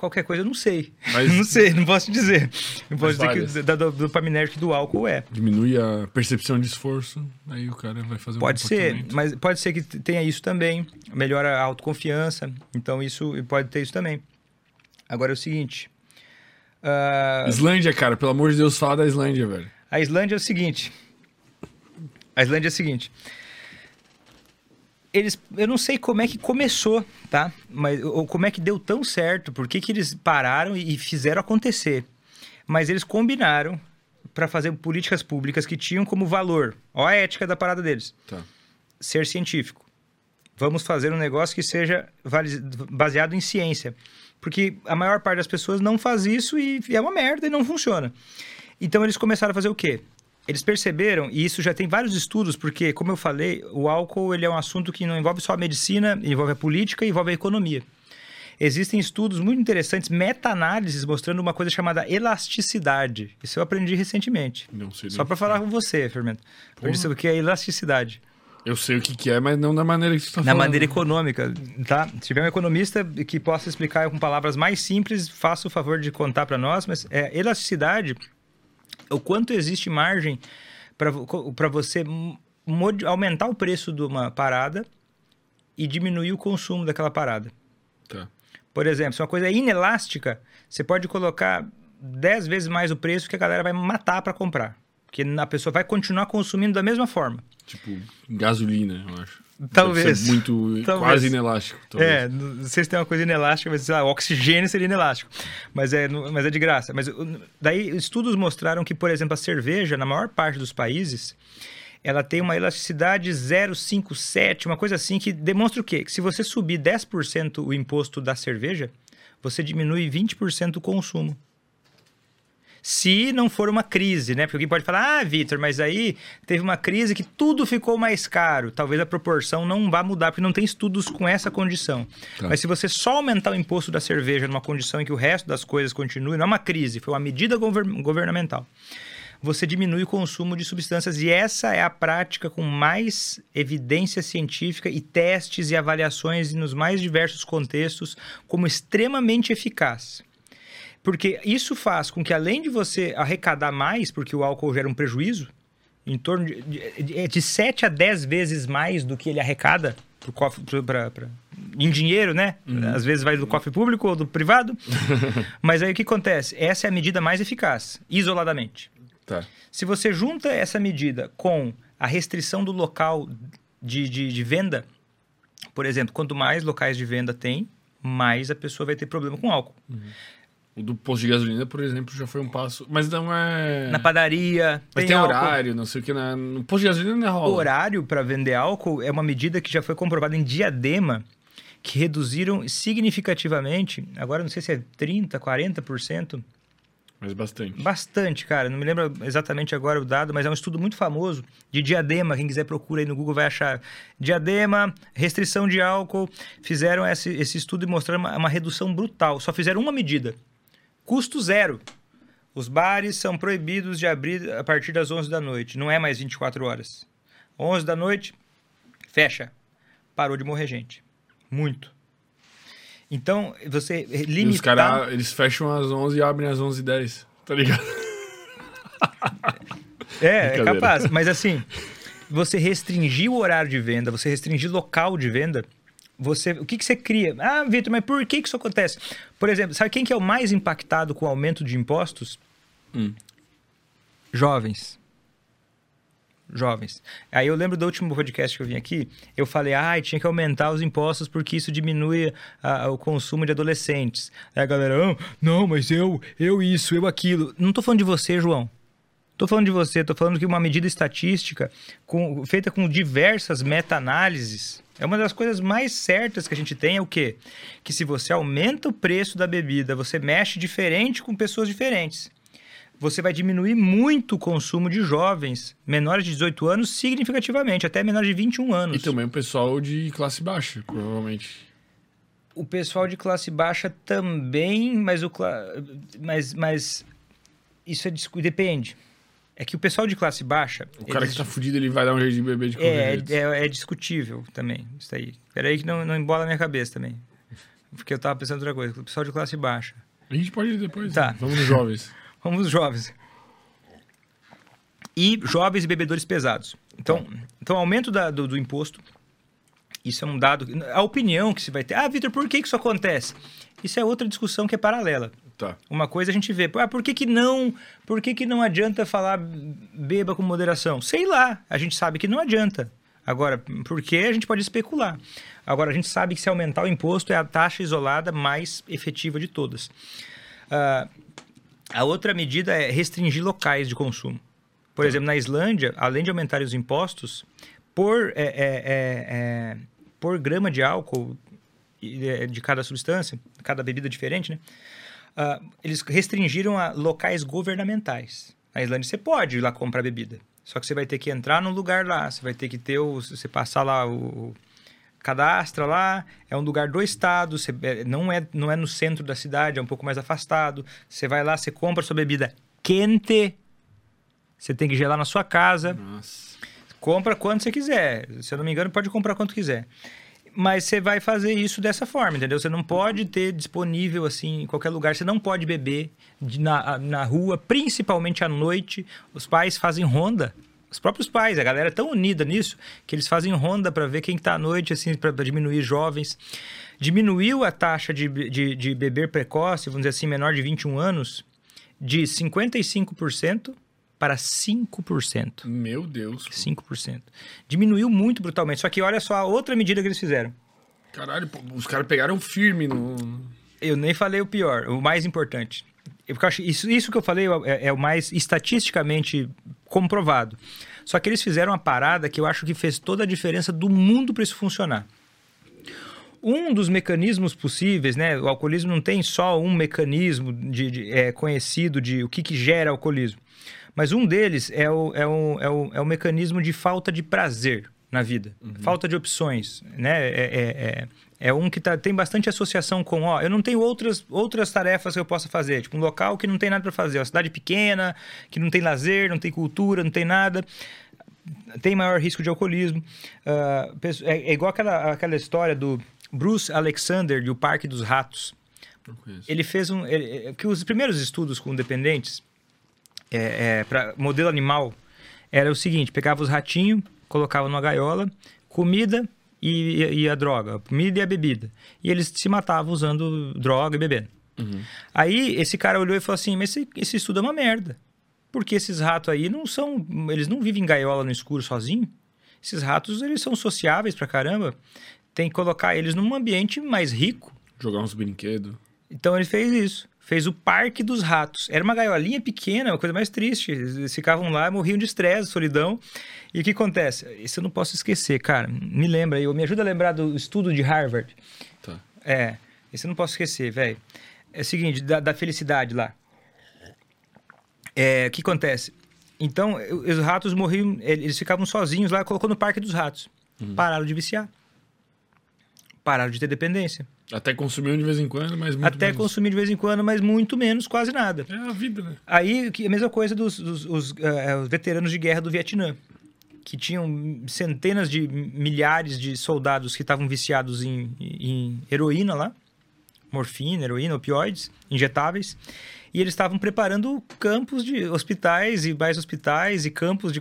Qualquer coisa eu não sei. Mas- não sei, não posso dizer. Não posso dizer várias. que da, do, do dopaminérgico e do álcool é. Diminui a percepção de esforço, aí o cara vai fazer um Pode ser, comportamento. mas pode ser que tenha isso também. Melhora a autoconfiança. Então, isso pode ter isso também. Agora é o seguinte. ah, Islândia, cara, pelo amor de Deus, fala da Islândia, velho. a Islândia é o seguinte. A Islândia é o seguinte. Eles, eu não sei como é que começou, tá? Mas ou como é que deu tão certo, por que, que eles pararam e fizeram acontecer. Mas eles combinaram para fazer políticas públicas que tinham como valor, ó a ética da parada deles. Tá. ser científico. Vamos fazer um negócio que seja baseado em ciência. Porque a maior parte das pessoas não faz isso e é uma merda e não funciona. Então eles começaram a fazer o quê? Eles perceberam, e isso já tem vários estudos, porque, como eu falei, o álcool ele é um assunto que não envolve só a medicina, envolve a política e envolve a economia. Existem estudos muito interessantes, meta-análises, mostrando uma coisa chamada elasticidade. Isso eu aprendi recentemente. Não sei. Só para falar com você, Fermento. Aprendi o que é elasticidade. Eu sei o que, que é, mas não da maneira que você tá Na falando. maneira econômica, tá? Se tiver um economista que possa explicar com palavras mais simples, faça o favor de contar para nós, mas é, elasticidade, o quanto existe margem para você aumentar o preço de uma parada e diminuir o consumo daquela parada. Tá. Por exemplo, se uma coisa é inelástica, você pode colocar 10 vezes mais o preço que a galera vai matar para comprar. Porque a pessoa vai continuar consumindo da mesma forma. Tipo, gasolina, eu acho. Talvez. Muito, Talvez. quase inelástico. Talvez. É, não sei se tem uma coisa inelástica, mas sei lá, o oxigênio seria inelástico. Mas é, mas é de graça. Mas daí estudos mostraram que, por exemplo, a cerveja, na maior parte dos países, ela tem uma elasticidade 0,57, uma coisa assim, que demonstra o quê? Que se você subir 10% o imposto da cerveja, você diminui 20% o consumo. Se não for uma crise, né? Porque alguém pode falar, ah, Vitor, mas aí teve uma crise que tudo ficou mais caro. Talvez a proporção não vá mudar, porque não tem estudos com essa condição. Tá. Mas se você só aumentar o imposto da cerveja numa condição em que o resto das coisas continue, não é uma crise, foi uma medida gover- governamental. Você diminui o consumo de substâncias e essa é a prática com mais evidência científica e testes e avaliações nos mais diversos contextos como extremamente eficaz. Porque isso faz com que, além de você arrecadar mais, porque o álcool gera um prejuízo, em torno de, de, é de 7 a 10 vezes mais do que ele arrecada pro cofre, pro- pra- pra- em dinheiro, né? Às vezes vai do cofre público ou do privado. Mas aí o que acontece? Essa é a medida mais eficaz, isoladamente. Tá. Se você junta essa medida com a restrição do local de, de, de venda, por exemplo, quanto mais locais de venda tem, mais a pessoa vai ter problema com álcool. O do posto de gasolina, por exemplo, já foi um passo. Mas não é. Na padaria, Mas tem, álcool. horário, não sei o que. Na... No posto de gasolina não é rola. O horário para vender álcool é uma medida que já foi comprovada em Diadema, que reduziram significativamente, agora não sei se é 30%, 40%, Mas bastante. bastante, cara. Não me lembro exatamente agora o dado, mas é um estudo muito famoso de Diadema. Quem quiser procura aí no Google vai achar. Diadema, restrição de álcool. Fizeram esse, esse estudo e mostraram uma, uma redução brutal. Só fizeram uma medida. Custo zero. Os bares são proibidos de abrir a partir das 11 da noite. Não é mais 24 horas. 11 da noite, fecha. Parou de morrer gente. Muito. Então, você E os limitar... caras, eles fecham às 11 e abrem às 11h10. Tá ligado? É, é capaz. Mas assim, você restringir o horário de venda, você restringir local de venda, você, o que, que você cria? Ah, Vitor, mas por que, que isso acontece? Por exemplo, sabe quem que é o mais impactado com o aumento de impostos? Hum. Jovens. Jovens. Aí eu lembro do último podcast que eu vim aqui, eu falei, ah, tinha que aumentar os impostos porque isso diminui ah, o consumo de adolescentes. Aí a galera, ah, não, mas eu, eu isso, eu aquilo. Não tô falando de você, João. Tô falando de você, tô falando que uma medida estatística com- feita com diversas meta-análises É uma das coisas mais certas que a gente tem é o quê? Que se você aumenta o preço da bebida, você mexe diferente com pessoas diferentes. Você vai diminuir muito o consumo de jovens menores de 18 anos significativamente, até menores de 21 anos. E também o pessoal de classe baixa, provavelmente. O pessoal de classe baixa também, mas o cla- mas, mas isso é depende. É que o pessoal de classe baixa. O cara eles- que tá fudido, ele vai dar um jeito de beber de qualquer é, jeito. é, é discutível também, isso aí. Peraí que não, não embola a minha cabeça também. Porque eu tava pensando outra coisa. O pessoal de classe baixa. A gente pode ir depois. Tá. né? Vamos nos jovens. Vamos os jovens. E jovens e bebedores pesados. Então, então aumento da- do, do imposto. Isso é um dado. A opinião que se vai ter. Ah, Vitor, por que isso acontece? Isso é outra discussão que é paralela. Tá. Uma coisa a gente vê, ah, por que, que não, por que, que não adianta falar beba com moderação? Sei lá, a gente sabe que não adianta. Agora, por que a gente pode especular? Agora, a gente sabe que se aumentar o imposto é a taxa isolada mais efetiva de todas. Ah, a outra medida é restringir locais de consumo. Por exemplo, na Islândia, além de aumentarem os impostos, por, é, é, é, é, por grama de álcool é, de cada substância, cada bebida diferente, né? Ah, eles restringiram a locais governamentais. Na Islândia você pode ir lá comprar bebida. Só que você vai ter que entrar num lugar lá, você vai ter que ter o. Você passar lá o. o cadastra lá, é um lugar do estado, você, é, não, é, não é no centro da cidade, é um pouco mais afastado. Você vai lá, você compra sua bebida quente, você tem que gelar na sua casa. Nossa. Compra quando você quiser. Se eu não me engano, pode comprar quanto quiser. Mas você vai fazer isso dessa forma, entendeu? Você não pode ter disponível assim em qualquer lugar. Você não pode beber na, na rua, principalmente à noite. Os pais fazem ronda. Os próprios pais, a galera é tão unida nisso que eles fazem ronda para ver quem está à noite, assim, para diminuir jovens. Diminuiu a taxa de, de, de beber precoce, vamos dizer assim, menor de 21 anos, de 55% para 5%. Meu Deus. 5%. Diminuiu muito brutalmente. Só que olha só a outra medida que eles fizeram. Caralho, os caras pegaram firme no. Eu nem falei o pior, o mais importante. Eu acho, isso, isso que eu falei é, é o mais estatisticamente comprovado. Só que eles fizeram uma parada que eu acho que fez toda a diferença do mundo para isso funcionar. Um dos mecanismos possíveis, né? O alcoolismo não tem só um mecanismo de, de- é, conhecido de o que, que gera alcoolismo. Mas um deles é o, é, o, é, o, é o mecanismo de falta de prazer na vida. Falta de opções, né? É, é, é, é um que tá, tem bastante associação com, ó, eu não tenho outras, outras tarefas que eu possa fazer. Tipo, um local que não tem nada para fazer. Uma cidade pequena, que não tem lazer, não tem cultura, não tem nada tem maior risco de alcoolismo. Pesso- é, é igual aquela, aquela história do Bruce Alexander, do Parque dos Ratos. Ele fez um. ele- é, que os primeiros estudos com dependentes, é, para modelo animal, era o seguinte: pegava os ratinhos, colocava numa gaiola, comida e, e a droga, comida e a bebida. E eles se matavam usando droga e bebendo. Aí esse cara olhou e falou assim: Mas esse, esse estudo é uma merda. Porque esses ratos aí não são. Eles não vivem em gaiola no escuro sozinho. Esses ratos, eles são sociáveis pra caramba. Tem que colocar eles num ambiente mais rico. Jogar uns brinquedos. Então ele fez isso. Fez o Parque dos Ratos. Era uma gaiolinha pequena, uma coisa mais triste. Eles ficavam lá, morriam de estresse, solidão. E o que acontece? Isso eu não posso esquecer, cara. Me lembra aí, me ajuda a lembrar do estudo de Harvard. Tá. É, isso eu não posso esquecer, velho. É o seguinte, da, da felicidade lá. É, o que acontece? Então, os ratos morriam, eles ficavam sozinhos lá, colocou no Parque dos Ratos. Pararam de viciar. Pararam de ter dependência. Até consumiam de vez em quando, mas muito Até menos. consumir de vez em quando, mas muito menos, quase nada. É a vida, né? Aí, que- a mesma coisa dos, dos- os, os veteranos de guerra do Vietnã, que tinham centenas de milhares de soldados que estavam viciados em, em heroína lá, morfina, heroína, opioides, injetáveis, e eles estavam preparando campos de hospitais e mais hospitais e campos de,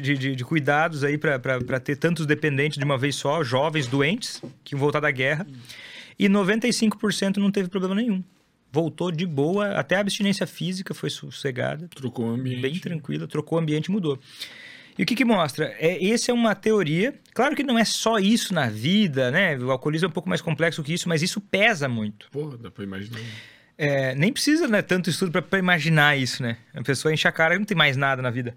de, de, de- cuidados aí para ter tantos dependentes de uma vez só, jovens doentes que iam voltar da guerra, e 95% não teve problema nenhum. Voltou de boa, até a abstinência física foi sossegada, Trocou o ambiente. bem tranquila, trocou o ambiente e mudou. E o que que mostra? É, essa é uma teoria. Claro que não é só isso na vida, né? O alcoolismo é um pouco mais complexo que isso, mas isso pesa muito. Porra, dá pra imaginar. É, nem precisa né, tanto estudo para imaginar isso, né? A pessoa enche a cara e não tem mais nada na vida.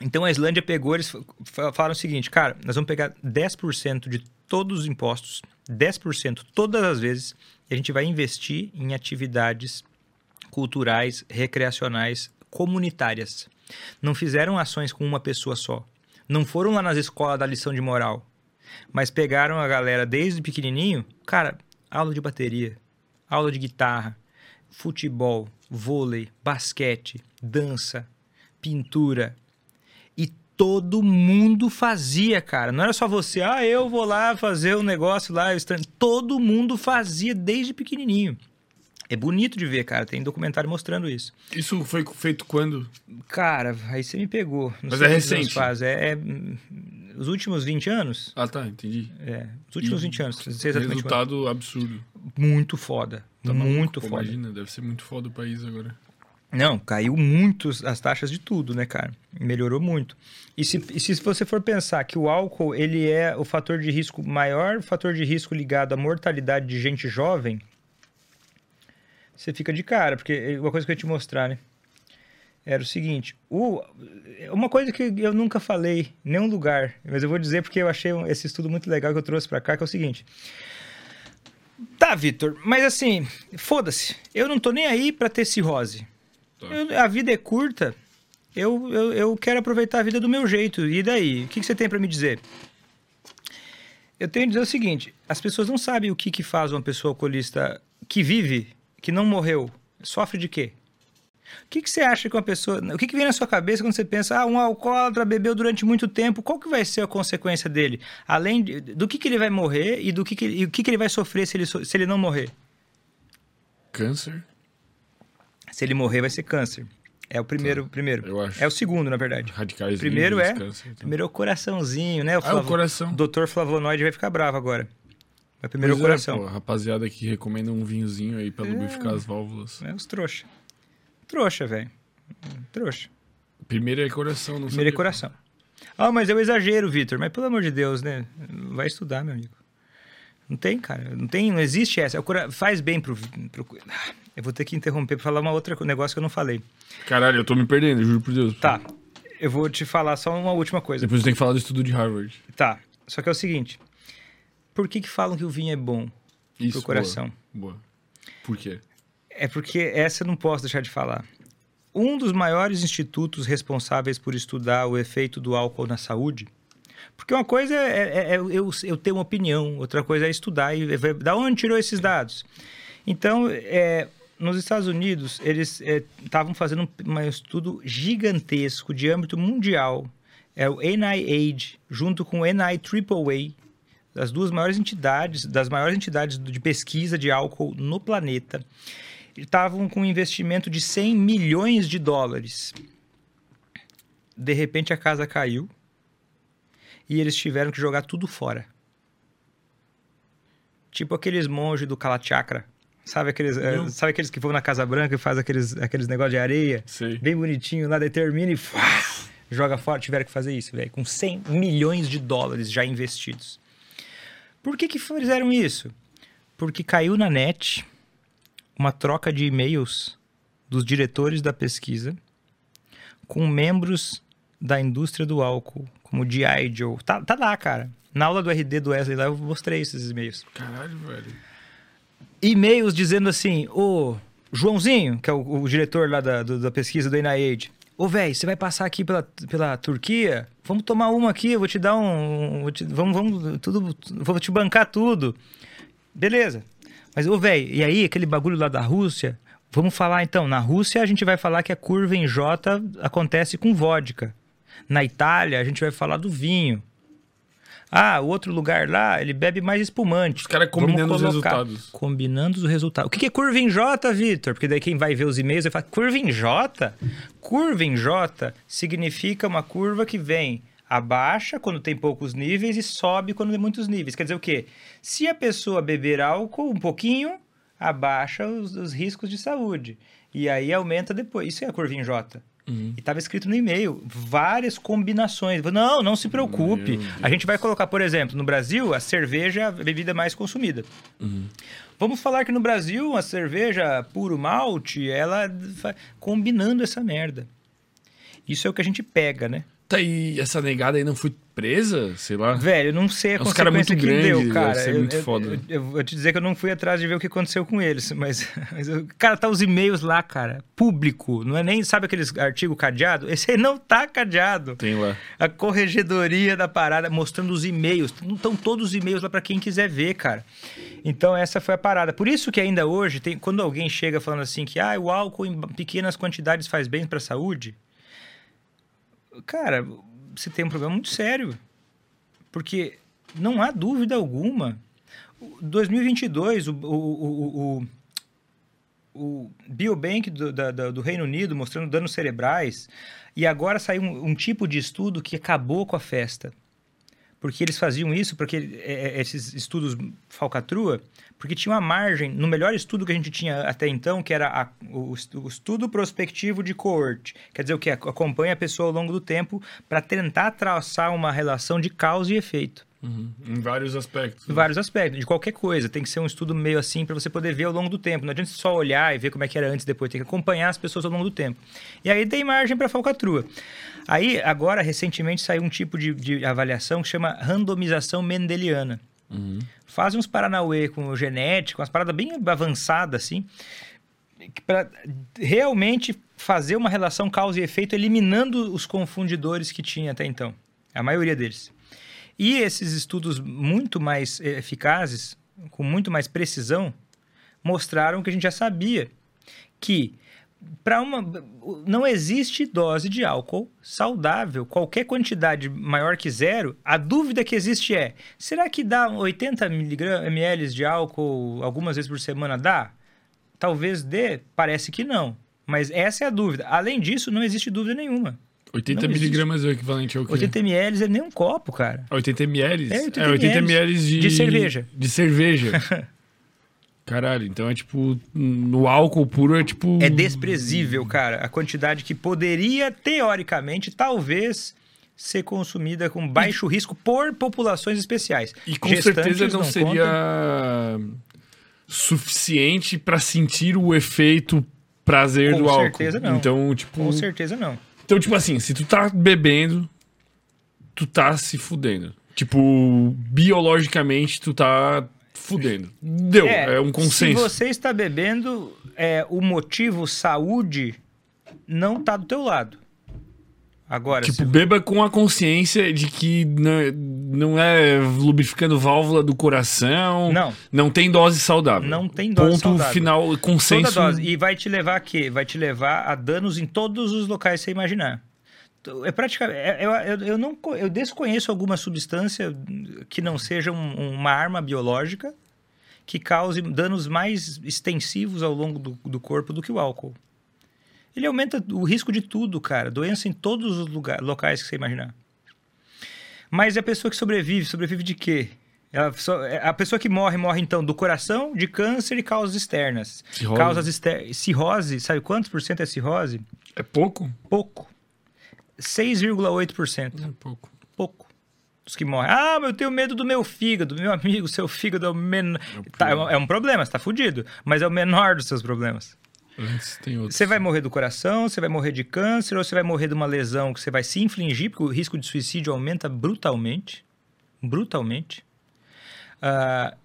Então a Islândia pegou, eles fa- fa- falaram o seguinte, cara, nós vamos pegar 10% de todos os impostos, 10% todas as vezes, e a gente vai investir em atividades culturais, recreacionais, comunitárias. Não fizeram ações com uma pessoa só. Não foram lá nas escolas da lição de moral. Mas pegaram a galera desde pequenininho, cara, aula de bateria, aula de guitarra, futebol, vôlei, basquete, dança, pintura. Todo mundo fazia, cara. Não era só você, ah, eu vou lá fazer um negócio lá. eu estan-" Todo mundo fazia desde pequenininho. É bonito de ver, cara. Tem documentário mostrando isso. Isso foi feito quando? Cara, aí você me pegou. Não Mas é recente. Faz. É, é, os últimos 20 anos? Ah, tá, entendi. É, os últimos E 20 anos. Resultado absurdo. Muito foda. Tá muito maluco, foda. Imagina, deve ser muito foda o país agora. Não, caiu muito as taxas de tudo, né, cara? Melhorou muito. E se, e se você for pensar que o álcool, ele é o fator de risco, maior fator de risco ligado à mortalidade de gente jovem, você fica de cara, porque é uma coisa que eu ia te mostrar, né? Era o seguinte, o, uma coisa que eu nunca falei em nenhum lugar, mas eu vou dizer porque eu achei esse estudo muito legal que eu trouxe pra cá, que é o seguinte. Tá, Vitor, mas assim, foda-se, eu não tô nem aí pra ter cirrose. Tá. Eu- a vida é curta. Eu, eu, eu quero aproveitar a vida do meu jeito. E daí? O que, que você tem pra me dizer? Eu tenho a dizer o seguinte: as pessoas não sabem o que, que faz uma pessoa alcoolista que vive, que não morreu, sofre de quê? O que, que você acha que uma pessoa. O que, que vem na sua cabeça quando você pensa, ah, um alcoólatra bebeu durante muito tempo, qual que vai ser a consequência dele? Além de- do que, que ele vai morrer e do que, que, e o que, que ele vai sofrer se ele, se ele não morrer? Câncer? Se ele morrer, vai ser câncer. É o primeiro. Tá, primeiro. eu acho. É o segundo, na verdade. Radicais Primeiro é- câncer, então. Primeiro é o coraçãozinho, né? O, Ah, o coração. doutor flavonoide vai ficar bravo agora. Mas primeiro é o Pois coração. pô, rapaziada que recomenda um vinhozinho aí pra É. lubrificar as válvulas. É, os trouxa. Trouxa, velho. Trouxa. Primeiro é coração, não Primeiro é sabia. coração. Ah, mas é um exagero, Vitor. Mas pelo amor de Deus, né? Vai estudar, meu amigo. Não tem, cara. Não tem, não existe essa. É o cora- Faz bem pro, pro- Ah, Eu vou ter que interromper pra falar uma outra negócio que eu não falei. Caralho, eu tô me perdendo, juro por Deus. Tá. Eu vou te falar só uma última coisa. Depois tem que falar do estudo de Harvard. Tá. Só que é o seguinte. Por que que falam que o vinho é bom? Isso, Pro coração. Boa. boa. Por quê? É porque essa eu não posso deixar de falar. Um dos maiores institutos responsáveis por estudar o efeito do álcool na saúde. Porque uma coisa é, é- é eu, eu ter uma opinião, outra coisa é estudar e ver da onde tirou esses dados. Então, é, nos Estados Unidos, eles estavam fazendo um, um estudo gigantesco de âmbito mundial. É o NIH, junto com o NIAAA, das duas maiores entidades, das maiores entidades de pesquisa de álcool no planeta estavam com um investimento de 100 milhões de dólares. De repente a casa caiu e eles tiveram que jogar tudo fora. Tipo aqueles monges do Kalachakra. Sabe aqueles, Não. sabe aqueles que vão na Casa Branca e faz aqueles, aqueles negócios de areia? Sei. Bem bonitinho, lá determina e fuá, joga fora. Tiveram que fazer isso, velho. Com 100 milhões de dólares já investidos. Por que que fizeram isso? Porque caiu na net uma troca de e-mails dos diretores da pesquisa com membros da indústria do álcool, como G.I. Joe. Tá, tá lá, cara. Na aula do RD do Wesley lá eu mostrei esses e-mails. Caralho, velho. E-mails dizendo assim, ô Joãozinho, que é o, o diretor lá da, do- da pesquisa do NIH, ô velho, você vai passar aqui pela, pela Turquia? Vamos tomar uma aqui, eu vou te dar um... vou te- vamos, vamos, tudo, vou te bancar tudo. Beleza. Mas, ô velho, e aí aquele bagulho lá da Rússia? Vamos falar então, na Rússia a gente vai falar que a curva em J acontece com vodka. Na Itália a gente vai falar do vinho. Ah, o outro lugar lá, ele bebe mais espumante. Os caras combinando os resultados. Combinando os resultados. O que que é curva em J, Vitor? Porque daí quem vai ver os e-mails vai falar, curva em J? Curva em J significa uma curva que vem abaixa quando tem poucos níveis e sobe quando tem muitos níveis. Quer dizer o quê? Se a pessoa beber álcool um pouquinho, abaixa os, os riscos de saúde. E aí aumenta depois. Isso é a curva em J. Uhum. E estava escrito no e-mail, várias combinações. Não, não se preocupe. A gente vai colocar, por exemplo, no Brasil, a cerveja é a bebida mais consumida. Vamos falar que no Brasil, a cerveja puro malte, ela fa- combinando essa merda. Isso é o que a gente pega, né? Tá, e essa negada aí não foi presa? Sei lá. Velho, eu não sei a Os caras consequência muito que grandes, deu, cara. eu, muito eu- foda. Eu, eu vou te dizer que eu não fui atrás de ver o que aconteceu com eles, mas, mas cara, tá os e-mails lá, cara, público, não é nem, sabe aqueles artigos cadeado? Esse aí não tá cadeado. Tem lá. A corregedoria da parada mostrando os e-mails. Estão todos os e-mails lá para quem quiser ver, cara. Então essa foi a parada. Por isso que ainda hoje, tem, quando alguém chega falando assim que ah, o álcool em pequenas quantidades faz bem para a saúde, cara, você tem um problema muito sério. Porque não há dúvida alguma. O 2022, o, o, o, o, Biobank do, da- do Reino Unido mostrando danos cerebrais. E agora saiu um, um tipo de estudo que acabou com a festa. Porque eles faziam isso, porque é, é, esses estudos falcatrua, porque tinha uma margem, no melhor estudo que a gente tinha até então, que era a- o, o estudo prospectivo de coorte. Quer dizer o que? Acompanha a pessoa ao longo do tempo para tentar traçar uma relação de causa e efeito. Uhum. Em vários aspectos. Em vários aspectos, de qualquer coisa. Tem que ser um estudo meio assim para você poder ver ao longo do tempo. Não adianta só olhar e ver como é que era antes e depois. Tem que acompanhar as pessoas ao longo do tempo. E aí tem margem para falcatrua. Aí, agora, recentemente, saiu um tipo de, de avaliação que chama randomização mendeliana. Uhum. Fazem uns paranauê com genética, umas paradas bem avançadas, assim, para realmente fazer uma relação causa e efeito, eliminando os confundidores que tinha até então. A maioria deles. E esses estudos muito mais eficazes, com muito mais precisão, mostraram que a gente já sabia que para uma não existe dose de álcool saudável, qualquer quantidade maior que zero. A dúvida que existe é: será que dá 80 miligra- ml de álcool algumas vezes por semana? Dá? Talvez dê, parece que não. Mas essa é a dúvida. Além disso, não existe dúvida nenhuma. 80 Não existe. miligramas é o equivalente ao quê? 80 ml é nem um copo, cara. 80 ml? É, 80 é, 80 ml ml de... de cerveja. De cerveja. Caralho, então é tipo... No álcool puro é tipo... É desprezível, cara, a quantidade que poderia, teoricamente, talvez ser consumida com baixo risco por populações especiais. E com Gestantes certeza não, contam. seria suficiente pra sentir o efeito prazer Com do álcool. certeza não. Então, tipo... Com certeza não. Então, tipo assim, se tu tá bebendo, tu tá se fudendo. Tipo, biologicamente, tu tá fudendo. Deu, é, um consenso. Se você está bebendo, é, o motivo saúde não tá do teu lado. Agora, Tipo, se- beba com a consciência de que não, não é lubrificando válvula do coração. Não. Não tem dose saudável. Não tem dose Ponto saudável. final, consenso. Toda dose. E vai te levar a quê? Vai te levar a danos em todos os locais que você imaginar. É praticamente. é- Eu, eu, eu, não, eu desconheço alguma substância que não seja um- uma arma biológica que cause danos mais extensivos ao longo do, do corpo do que o álcool. Ele aumenta o risco de tudo, cara. Doença em todos os lugar, locais que você imaginar. Mas é a pessoa que sobrevive, sobrevive de quê? Ela é a pessoa que morre, morre então do coração, de câncer e causas externas. Cirrose. Causas externas. Cirrose, sabe quantos por cento é cirrose? É pouco? Pouco. 6,8%. É pouco. Pouco. Os que morrem. Ah, mas eu tenho medo do meu fígado. Meu amigo, seu fígado é o menor. Tá, é, um, é um problema, você tá fudido. Mas é o menor dos seus problemas. Antes tem outro. Você vai morrer do coração, você vai morrer de câncer, ou você vai morrer de uma lesão que você vai se infligir, porque o risco de suicídio aumenta brutalmente. Brutalmente. Ah,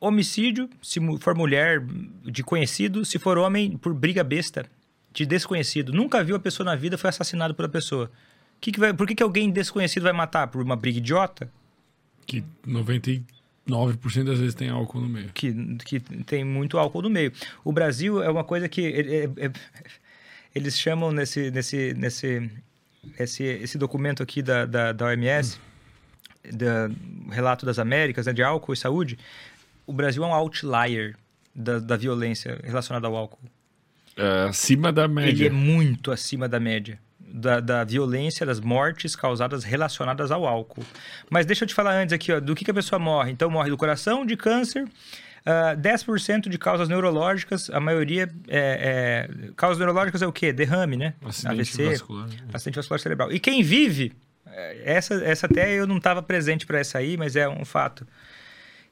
homicídio, se for mulher de conhecido, se for homem, por briga besta, de desconhecido. Nunca viu a pessoa na vida, foi assassinado pela pessoa. Que que vai, por que, que alguém desconhecido vai matar? Por uma briga idiota? Que 99% das vezes tem álcool no meio. que, que tem muito álcool no meio. O Brasil é uma coisa que é- é- é- eles chamam nesse, nesse, nesse esse, esse documento aqui da, da, da OMS, da relato das Américas, né, de álcool e saúde, o Brasil é um outlier da, da violência relacionada ao álcool. É, acima da Ele média. é muito acima da média. Da, da violência, das mortes causadas relacionadas ao álcool. Mas deixa eu te falar antes aqui, ó, do que, que a pessoa morre. Então, morre do coração, de câncer, ah, 10% de causas neurológicas, a maioria é, é- Causas neurológicas é o quê? Derrame, né? Acidente AVC, vascular. acidente vascular cerebral. E quem vive, eh, essa, essa até eu não estava presente para essa aí, mas é um fato.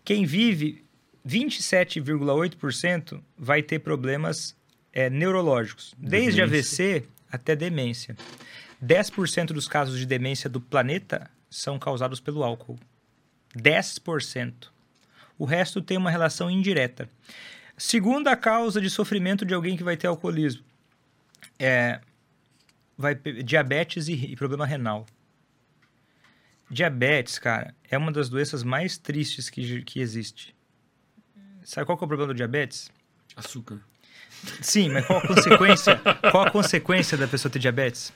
Quem vive, 27,8% vai ter problemas eh, neurológicos, desde Demência. AVC até demência. 10% dos casos de demência do planeta são causados pelo álcool. 10%. O resto tem uma relação indireta. Segunda causa de sofrimento de alguém que vai ter alcoolismo é vai, diabetes e, e problema renal. Diabetes, cara, é uma das doenças mais tristes que, que existe. Sabe qual é o problema do diabetes? Açúcar. Sim, mas qual a consequência? qual a consequência da pessoa ter diabetes?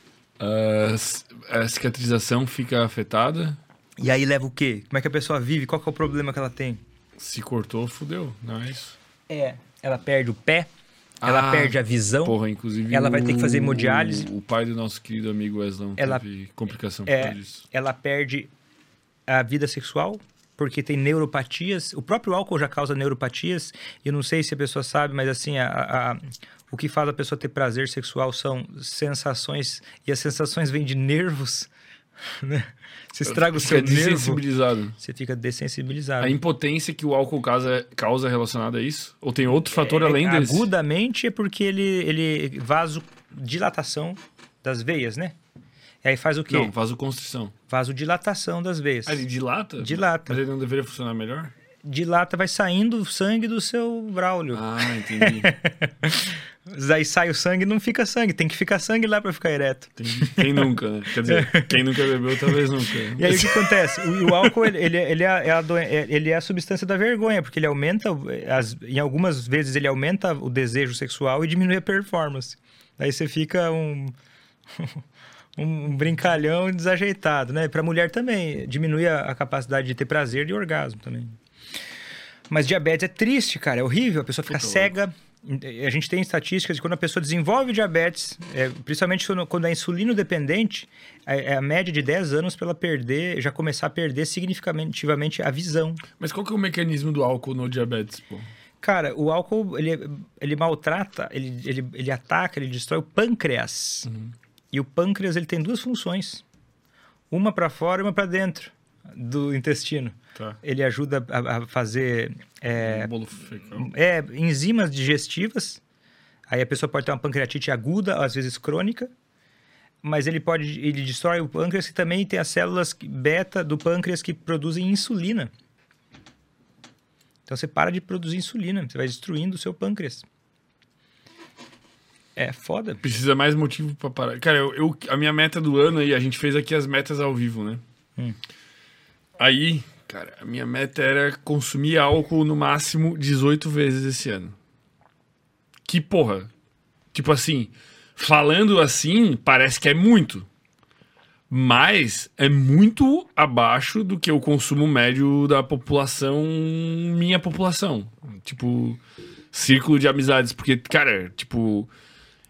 C- a cicatrização fica afetada. E aí leva o quê? Como é que a pessoa vive? Qual é o problema que ela tem? Se cortou, fudeu. Não é isso? É. Ela perde o pé, ela Ah, perde a visão. Porra, inclusive. Ela vai ter que fazer o- hemodiálise. O pai do nosso querido amigo Weslão Ela- teve complicação por é, disso. ela perde a vida sexual, porque tem neuropatias. O próprio álcool já causa neuropatias. E eu não sei se a pessoa sabe, mas assim, a- a- o que faz a pessoa ter prazer sexual são sensações. E as sensações vêm de nervos. Né? Você estraga o seu nervo, desensibilizado. você fica dessensibilizado. A impotência que o álcool causa, causa relacionada a isso? Ou tem outro fator É, além desse? Agudamente é porque ele, ele vasodilatação das veias, né? E aí faz o quê? Não, vasoconstrição. Vasodilatação das veias. Ah, ele dilata? Dilata. Mas ele não deveria funcionar melhor? Dilata, vai saindo o sangue do seu Braulio. Ah, entendi. Aí sai o sangue não fica sangue, tem que ficar sangue lá pra ficar ereto. Quem nunca, né? Quer dizer, quem nunca bebeu, talvez nunca. E aí o que acontece? O, o álcool, ele, ele, ele é, é a é- ele é a substância da vergonha, porque ele aumenta, as, em algumas vezes ele aumenta o desejo sexual e diminui a performance. Aí você fica um, um brincalhão desajeitado, né? Pra mulher também, diminui a, a capacidade de ter prazer e orgasmo também. Mas diabetes é triste, cara, é horrível, a pessoa fica Puta cega. A gente tem estatísticas de quando a pessoa desenvolve diabetes, é, principalmente quando, quando é insulino dependente, é, é a média de 10 anos para ela perder, já começar a perder significativamente a visão. Mas qual que é o mecanismo do álcool no diabetes, pô? Cara, o álcool, ele, ele maltrata, ele, ele, ele ataca, ele destrói o pâncreas. E o pâncreas, ele tem duas funções. Uma para fora e uma para dentro do intestino. Tá. Ele ajuda a, a fazer é, é, enzimas digestivas. Aí a pessoa pode ter uma pancreatite aguda, às vezes crônica. Mas ele pode, ele destrói o pâncreas e também tem as células beta do pâncreas que produzem insulina. Então você para de produzir insulina, você vai destruindo o seu pâncreas. É foda. Precisa mais motivo pra parar. Cara, eu, eu- a minha meta do ano aí, a gente fez aqui as metas ao vivo, né? Hum. Aí, cara, a minha meta era consumir álcool no máximo 18 vezes esse ano. Que porra. Tipo assim, falando assim, parece que é muito. Mas é muito abaixo do que o consumo médio da população, minha população. Tipo, círculo de amizades. Porque, cara, tipo,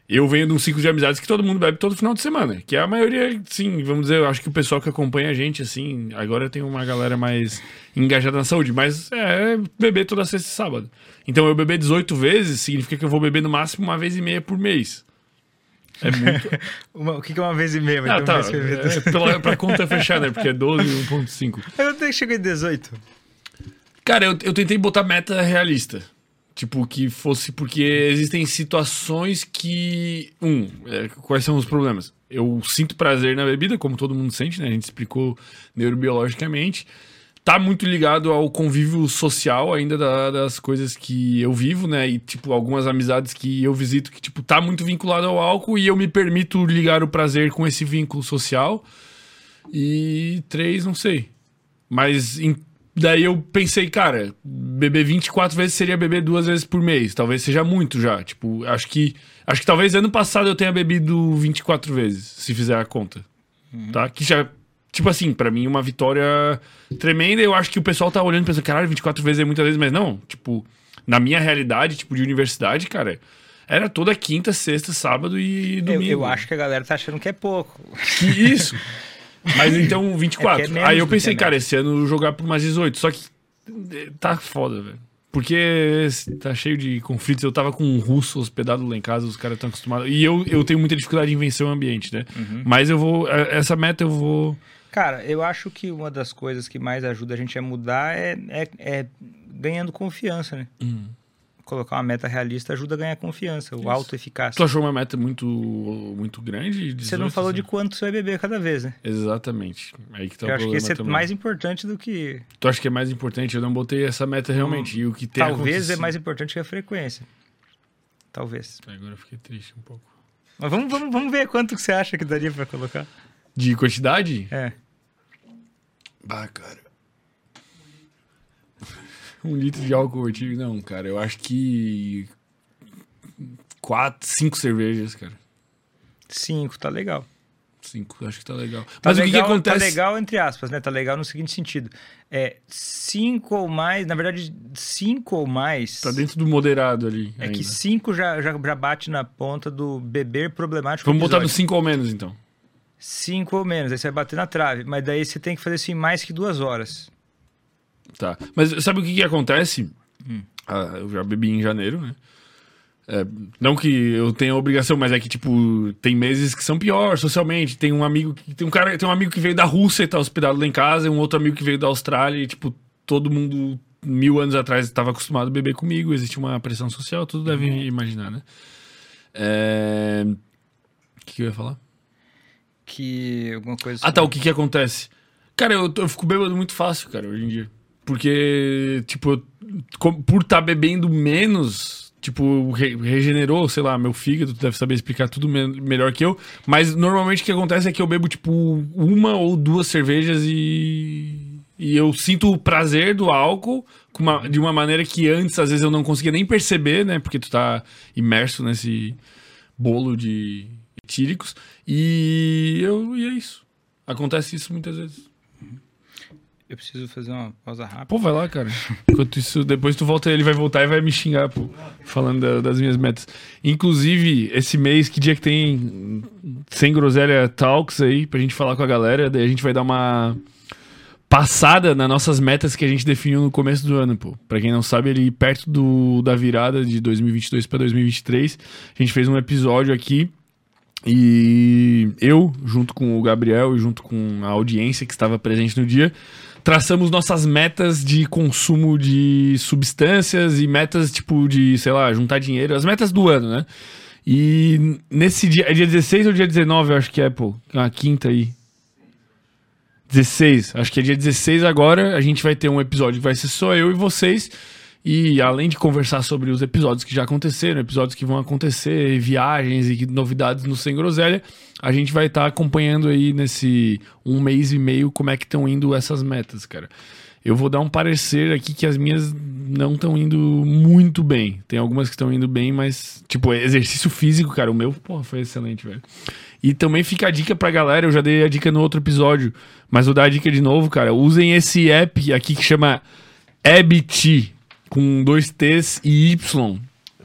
eu venho de um ciclo de amizades que todo mundo bebe todo final de semana. Que é a maioria, sim, vamos dizer, eu acho que o pessoal que acompanha a gente, assim, agora tem uma galera mais engajada na saúde, mas é beber toda sexta e sábado. Então eu beber 18 vezes significa que eu vou beber no máximo uma vez e meia por mês. É muito. Uma- o que que é uma vez e meia? Ah, tá. É, pela, pra conta fechar, né? Porque é 12 e 1,5. Eu até chegou em 18. Cara, eu, eu tentei botar meta realista. Tipo, que fosse porque existem situações que. Um, é, quais são os problemas? Eu sinto prazer na bebida, como todo mundo sente, né? A gente explicou neurobiologicamente. Tá muito ligado ao convívio social ainda da- das coisas que eu vivo, né? E, tipo, algumas amizades que eu visito que, tipo, tá muito vinculado ao álcool e eu me permito ligar o prazer com esse vínculo social. E três, não sei. Mas em- daí eu pensei, cara, beber 24 vezes seria beber duas vezes por mês. Talvez seja muito já. Tipo, acho que. Acho que talvez ano passado eu tenha bebido 24 vezes, se fizer a conta. Tá? Que já. Tipo assim, pra mim, uma vitória tremenda. Eu acho que o pessoal tá olhando e pensando, caralho, 24 vezes é muitas vezes, mas não. Tipo, na minha realidade, tipo, de universidade, cara, era toda quinta, sexta, sábado e Eu, domingo. eu acho que a galera tá achando que é pouco. Que isso. Mas então, 24. É é Aí eu pensei, cara, esse ano eu vou jogar por mais 18. Só que eh, tá foda, velho. Porque tá cheio de conflitos. Eu tava com um russo hospedado lá em casa, os caras estão acostumados. E eu, eu tenho muita dificuldade em vencer o ambiente, né? Uhum. Mas eu vou. eh, Essa meta eu vou. Cara, eu acho que uma das coisas que mais ajuda a gente a mudar é, é, é ganhando confiança, né? Colocar uma meta realista ajuda a ganhar confiança, o Isso. auto-eficácia. Tu achou uma meta muito, muito grande? Você não 18, falou de assim? quanto você vai beber cada vez, né? Exatamente. Aí que tá Eu acho que esse é também. mais importante do que. Tu acha que é mais importante? Eu não botei essa meta realmente. E o que tem Talvez é mais importante que a frequência. Talvez. Agora eu fiquei triste um pouco. Mas vamos, vamos, vamos ver quanto que você acha que daria pra colocar. De quantidade? É. Bah, cara. Um litro de álcool vertigo, não, cara. Eu acho que. Quatro, cinco cervejas, cara. Cinco, tá legal. Cinco, acho que tá legal. Tá Mas o que, que legal, acontece? Tá legal, entre aspas, né? Tá legal no seguinte sentido. É, cinco ou mais, na verdade, cinco ou mais. Tá dentro do moderado ali. É ainda. que cinco já, já, já bate na ponta do beber problemático. Vamos botar do episódio. cinco ou menos, então. Cinco ou menos, aí você vai bater na trave. Mas daí você tem que fazer assim mais que duas horas. Tá. Mas sabe o que, que acontece? Hum. Ah, eu já bebi em janeiro, né? É, não que eu tenha obrigação, mas é que, tipo, tem meses que são pior socialmente. Tem um amigo que. Tem um cara, tem um amigo que veio da Rússia e tá hospedado lá em casa, e um outro amigo que veio da Austrália, e, tipo, todo mundo mil anos atrás estava acostumado a beber comigo, existe uma pressão social, tudo deve Uhum. imaginar, né? É... O que, que eu ia falar? Que alguma coisa. Ah, tá. O que que acontece? Cara, eu, eu fico bêbado muito fácil, cara, hoje em dia. Porque, tipo, por estar bebendo menos, tipo, re- regenerou, sei lá, meu fígado, tu deve saber explicar tudo me- melhor que eu. Mas normalmente o que acontece é que eu bebo, tipo, uma ou duas cervejas e. E eu sinto o prazer do álcool uma- de uma maneira que antes, às vezes, eu não conseguia nem perceber, né? Porque tu tá imerso nesse bolo de etíricos. E, eu, e é isso. Acontece isso muitas vezes. Eu preciso fazer uma pausa rápida. Pô, vai lá, cara. Enquanto isso, depois tu volta, ele vai voltar e vai me xingar, pô. Falando da- das minhas metas. Inclusive, esse mês, que dia que tem sem groselha talks aí, pra gente falar com a galera, daí a gente vai dar uma passada nas nossas metas que a gente definiu no começo do ano, pô. Pra quem não sabe, ali perto do, da virada de 2022 pra 2023, a gente fez um episódio aqui e eu, junto com o Gabriel e junto com a audiência que estava presente no dia, traçamos nossas metas de consumo de substâncias e metas, tipo, de, sei lá, juntar dinheiro, as metas do ano, né? E nesse dia, é dia 16 ou dia 19, eu acho que é, pô, uma quinta aí. 16, acho que é dia 16 agora, a gente vai ter um episódio que vai ser só eu e vocês. E além de conversar sobre os episódios que já aconteceram, episódios que vão acontecer, viagens e novidades no Sem Groselha, a gente vai estar acompanhando aí nesse um mês e meio como é que estão indo essas metas, cara. Eu vou dar um parecer aqui que as minhas não estão indo muito bem. Tem algumas que estão indo bem, mas, tipo, exercício físico, cara, o meu, porra, foi excelente, velho. E também fica a dica pra galera, eu já dei a dica no outro episódio, mas vou dar a dica de novo, cara. Usem esse app aqui que chama Habit, com dois T's e Y.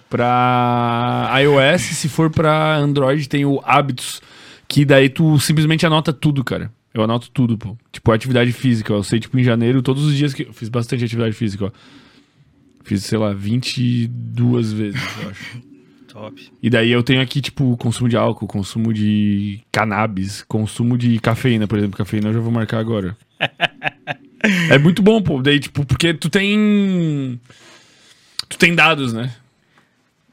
Pra iOS, se for pra Android, tem o Hábitos, que daí tu simplesmente anota tudo, cara. Eu anoto tudo, pô. Tipo, atividade física, ó. Eu sei, tipo, em janeiro, todos os dias que. Eu fiz bastante atividade física, ó. Fiz, sei lá, 22 vezes, eu acho. Top. E daí eu tenho aqui, tipo, consumo de álcool, consumo de cannabis, consumo de cafeína, por exemplo. Cafeína eu já vou marcar agora. é muito bom, pô. Daí, tipo, porque tu tem. Tu tem dados, né?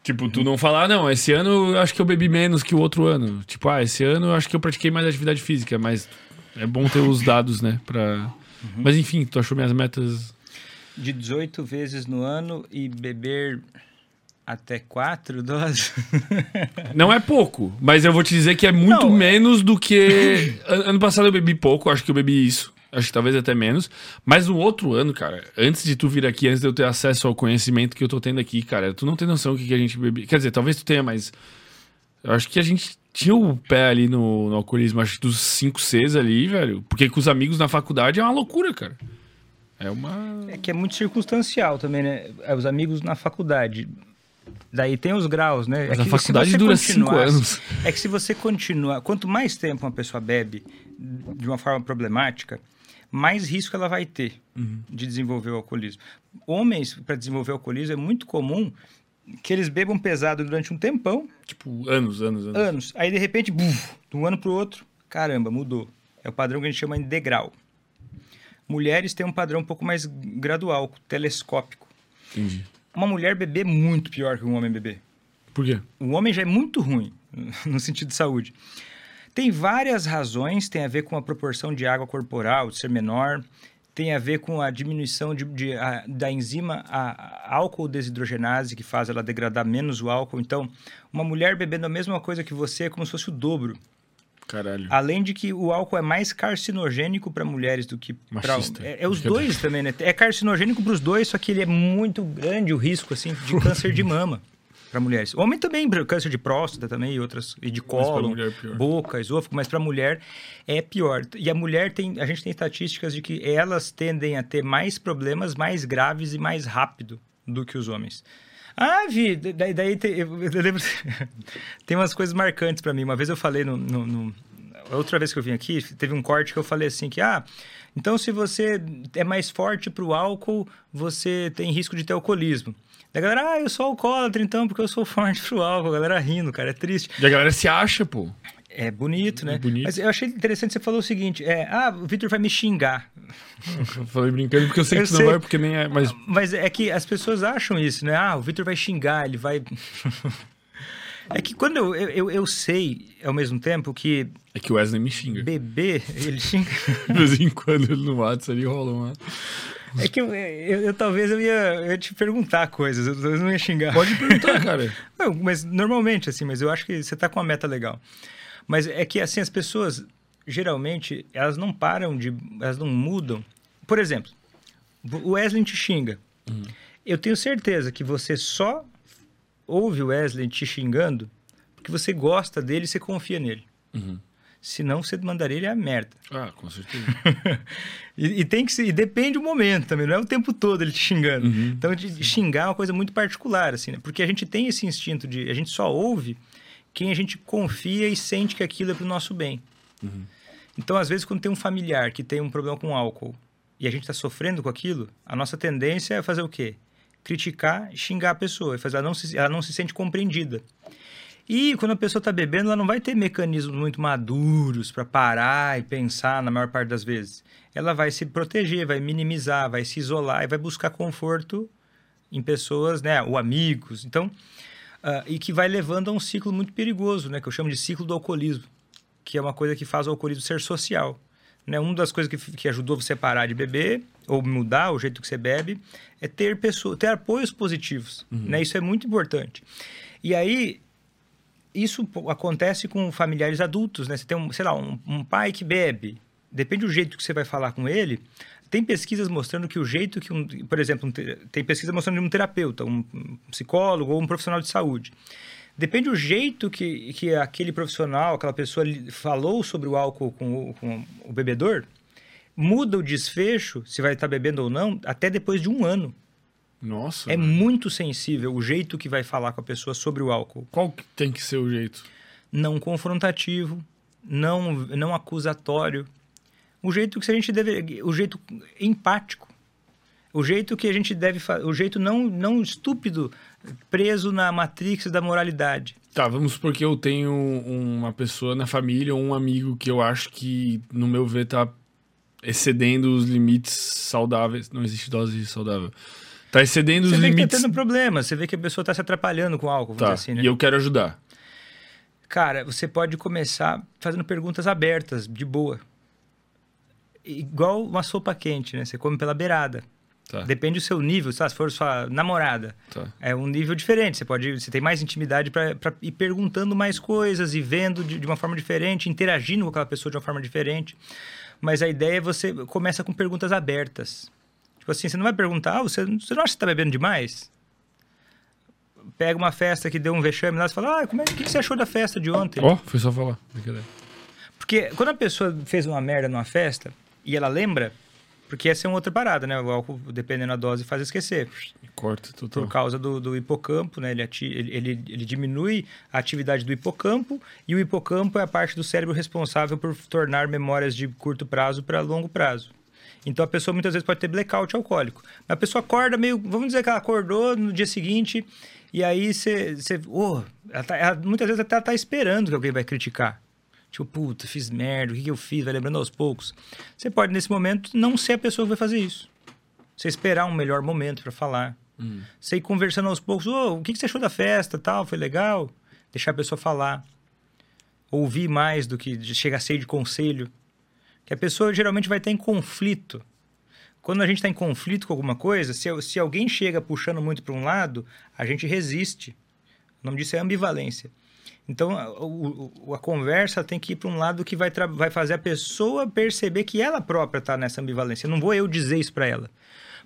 Tipo, tu não falar, ah, não, esse ano eu acho que eu bebi menos que o outro ano. Tipo, ah, esse ano eu acho que eu pratiquei mais atividade física, mas é bom ter os dados, né? Pra... Mas enfim, tu achou minhas metas. De 18 vezes no ano e beber até quatro doses. Não é pouco, mas eu vou te dizer que é muito Não, é- menos do que. An- ano passado eu bebi pouco, acho que eu bebi isso. Acho que talvez até menos. Mas no outro ano, cara, antes de tu vir aqui, antes de eu ter acesso ao conhecimento que eu tô tendo aqui, cara, tu não tem noção do que, que a gente bebia. Quer dizer, talvez tu tenha, mas. Eu acho que a gente tinha o pé ali no, no alcoolismo, acho que dos 5 Cs ali, velho. Porque com os amigos na faculdade é uma loucura, cara. É uma. É que é muito circunstancial também, né? É, Os amigos na faculdade. Daí tem os graus, né? Mas é a faculdade dura cinco anos. É que se você continuar. Quanto mais tempo uma pessoa bebe de uma forma problemática, mais risco ela vai ter Uhum. de desenvolver o alcoolismo. Homens, para desenvolver o alcoolismo, é muito comum que eles bebam pesado durante um tempão, Tipo, anos, anos, anos. anos. Aí, de repente, buf, de um ano para o outro, caramba, mudou. É o padrão que a gente chama de degrau. Mulheres têm um padrão um pouco mais gradual, telescópico. Entendi. uma mulher beber muito pior que um homem beber. Por quê? O homem já é muito ruim no sentido de saúde. Tem várias razões, tem a ver com a proporção de água corporal, de ser menor, tem a ver com a diminuição de, de- a- da enzima a, a álcool desidrogenase, que faz ela degradar menos o álcool. Então, uma mulher bebendo a mesma coisa que você é como se fosse o dobro. Caralho. Além de que o álcool é mais carcinogênico para mulheres do que para é, é os dois também, né? É carcinogênico para os dois, só que ele é muito grande o risco assim de câncer de mama para mulheres. Homem também, câncer de próstata também e outras e de mulher é boca, esôfago, mas para mulher é pior. E a mulher tem, a gente tem estatísticas de que elas tendem a ter mais problemas mais graves e mais rápido do que os homens. Ah, Vi, daí, daí tem, eu, eu lembro, tem umas coisas marcantes para mim. Uma vez eu falei no, no- no- outra vez que eu vim aqui, teve um corte que eu falei assim que ah, então se você é mais forte pro álcool, você tem risco de ter alcoolismo. Da galera, ah, eu sou alcoólatra então porque eu sou forte pro álcool. A galera rindo, cara, é triste. E a galera se acha, pô. É bonito, né? É bonito. Mas eu achei interessante você falou o seguinte, é, ah, o Victor vai me xingar. Eu falei brincando porque eu sei que Eu não sei. vai, porque nem é. Mas Mas é que as pessoas acham isso, né? Ah, o Victor vai xingar, ele vai. é que quando eu, eu, eu- sei, ao mesmo tempo, que é que o Wesley me xinga. beber, ele xinga. De vez em quando ele no WhatsApp ali rola uma. É que eu, eu- eu- talvez eu ia, eu ia te perguntar coisas, eu talvez não ia xingar. Pode perguntar, cara. Não, mas normalmente, assim, mas eu acho que você tá com uma meta legal. Mas é que, assim, as pessoas, geralmente, elas não param de. Elas não mudam. Por exemplo, o Wesley te xinga. Eu tenho certeza que você só ouve o Wesley te xingando porque você gosta dele e você confia nele. Uhum. Senão você mandaria ele a merda. Ah, com certeza. E, e tem que ser, depende do momento também, não é o tempo todo ele te xingando. Uhum. Então, de, xingar é uma coisa muito particular, assim, né? Porque a gente tem esse instinto de. A gente só ouve quem a gente confia e sente que aquilo é pro nosso bem. Uhum. Então, às vezes, quando tem um familiar que tem um problema com álcool e a gente está sofrendo com aquilo, a nossa tendência é fazer o quê? Criticar, xingar a pessoa, e fazer ela não se, ela não se sente compreendida. E quando a pessoa está bebendo, ela não vai ter mecanismos muito maduros para parar e pensar na maior parte das vezes. Ela vai se proteger, vai minimizar, vai se isolar e vai buscar conforto em pessoas, né, ou amigos. Então, ah, e que vai levando a um ciclo muito perigoso, né, que eu chamo de ciclo do alcoolismo, que é uma coisa que faz o alcoolismo ser social. Né? Uma das coisas que, que ajudou você a parar de beber ou mudar o jeito que você bebe é ter pessoas, ter apoios positivos. Né? Isso é muito importante. E aí isso acontece com familiares adultos, né? Você tem, um, sei lá, um, um pai que bebe. Depende do jeito que você vai falar com ele. Tem pesquisas mostrando que o jeito que um... Por exemplo, um te- tem pesquisa mostrando de um terapeuta, um, psicólogo ou um profissional de saúde. Depende do jeito que, que aquele profissional, aquela pessoa falou sobre o álcool com o, com o bebedor, muda o desfecho, se vai estar bebendo ou não, até depois de um ano. Nossa. É velho. muito sensível o jeito que vai falar com a pessoa sobre o álcool Qual que tem que ser o jeito? não confrontativo, não, não acusatório. O jeito que a gente deve, o jeito empático. O jeito que a gente deve, o jeito não não estúpido, preso na matrix da moralidade. Tá, vamos supor que eu tenho uma pessoa na família ou um amigo que eu acho que, no meu ver, tá excedendo os limites saudáveis. Não existe dose saudável. Tá excedendo os Você vê que limites. tá tendo problema, você vê que a pessoa está se atrapalhando com o álcool, Tá, assim, né? e eu quero ajudar. Cara, você pode começar fazendo perguntas abertas, de boa. Igual uma sopa quente, né? Você come pela beirada. Tá, Depende do seu nível? Se for sua namorada, tá. é um nível diferente. Você pode, você tem mais intimidade para ir perguntando mais coisas e vendo de, de uma forma diferente, interagindo com aquela pessoa de uma forma diferente. Mas a ideia é você começa com perguntas abertas. Tipo assim, você não vai perguntar, ah, você, você não acha que está bebendo demais? Pega uma festa que deu um vexame lá e fala, ah, como é, o que você achou da festa de ontem? Ó, foi só falar. Porque quando a pessoa fez uma merda numa festa e ela lembra, porque essa é uma outra parada, né? O álcool, dependendo da dose, faz esquecer. Corta total. Por causa do, do hipocampo, né? Ele, ati- ele, ele, ele diminui a atividade do hipocampo e o hipocampo é a parte do cérebro responsável por tornar memórias de curto prazo para longo prazo. Então a pessoa muitas vezes pode ter blackout alcoólico. A pessoa acorda meio. Vamos dizer que ela acordou no dia seguinte e aí você. oh, ela tá- ela muitas vezes até ela tá esperando que alguém vai criticar. Tipo, puta, fiz merda, o que, que eu fiz? Vai lembrando aos poucos. Você pode, nesse momento, não ser a pessoa que vai fazer isso. Você esperar um melhor momento para falar. Você ir conversando aos poucos, "Ô, o que que você achou da festa, tal, foi legal? Deixar a pessoa falar. Ouvir mais do que chegar cheio de conselho. Que a pessoa geralmente vai estar em conflito. Quando a gente está em conflito com alguma coisa, se, se alguém chega puxando muito para um lado, a gente resiste. O nome disso é ambivalência. Então, a, a conversa tem que ir para um lado que vai, vai fazer a pessoa perceber que ela própria está nessa ambivalência. Não vou eu dizer isso para ela.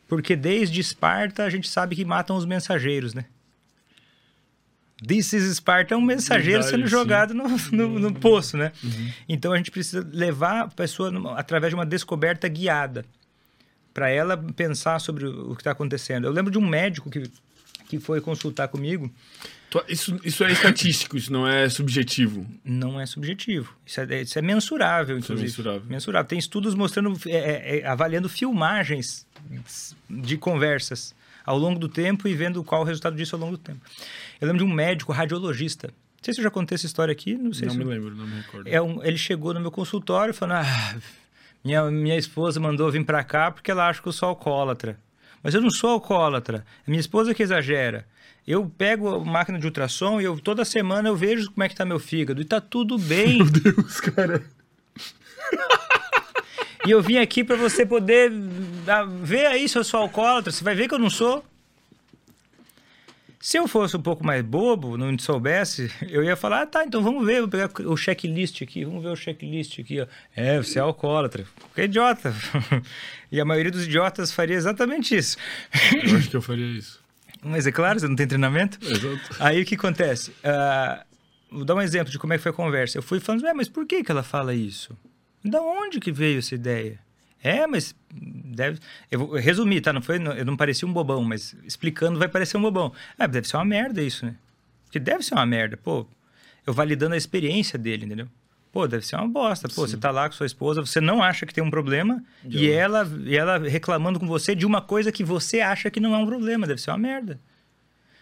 Porque desde Esparta a gente sabe que matam os mensageiros, né? This is Esparta é um mensageiro Verdade, sendo jogado no, no, no poço, né? Então a gente precisa levar a pessoa numa- através de uma descoberta guiada para ela pensar sobre o que está acontecendo. Eu lembro de um médico que, que foi consultar comigo. Isso, isso é estatístico, isso não é subjetivo. Não é subjetivo. Isso é, isso é mensurável, Isso é inclusive. mensurável. Tem estudos mostrando, é, é, é, avaliando filmagens de conversas ao longo do tempo e vendo qual o resultado disso ao longo do tempo. Eu lembro de um médico radiologista. Não sei se eu já contei essa história aqui, não sei não se... me lembro, não me recordo. É um- ele chegou no meu consultório falando: ah, minha, minha esposa mandou vir pra cá porque ela acha que eu sou alcoólatra. Mas eu não sou alcoólatra. É minha esposa que exagera. Eu pego a máquina de ultrassom e eu, toda semana eu vejo como é que tá meu fígado. E tá tudo bem. Meu Deus, cara. e eu vim aqui pra você poder ver aí se eu sou alcoólatra. Você vai ver que eu não sou. Se eu fosse um pouco mais bobo, não soubesse, eu ia falar, ah, tá, então vamos ver, vou pegar o checklist aqui, vamos ver o checklist aqui, ó. É, você é alcoólatra. Que idiota. e a maioria dos idiotas faria exatamente isso. Eu acho que eu faria isso. Mas é claro, você não tem treinamento. Exato. Aí o que acontece? Ah, vou dar um exemplo de como é que foi a conversa. Eu fui falando, "Ué, mas por que, que ela fala isso? Da onde que veio essa ideia? É, mas deve. Eu vou resumir, tá? Não foi, eu não parecia um bobão, mas explicando vai parecer um bobão. Ah, deve ser uma merda isso, né? Porque deve ser uma merda. Pô, eu validando a experiência dele, entendeu? Pô, deve ser uma bosta. Pô, você tá lá com sua esposa, você não acha que tem um problema e ela, e ela reclamando com você de uma coisa que você acha que não é um problema. Deve ser uma merda.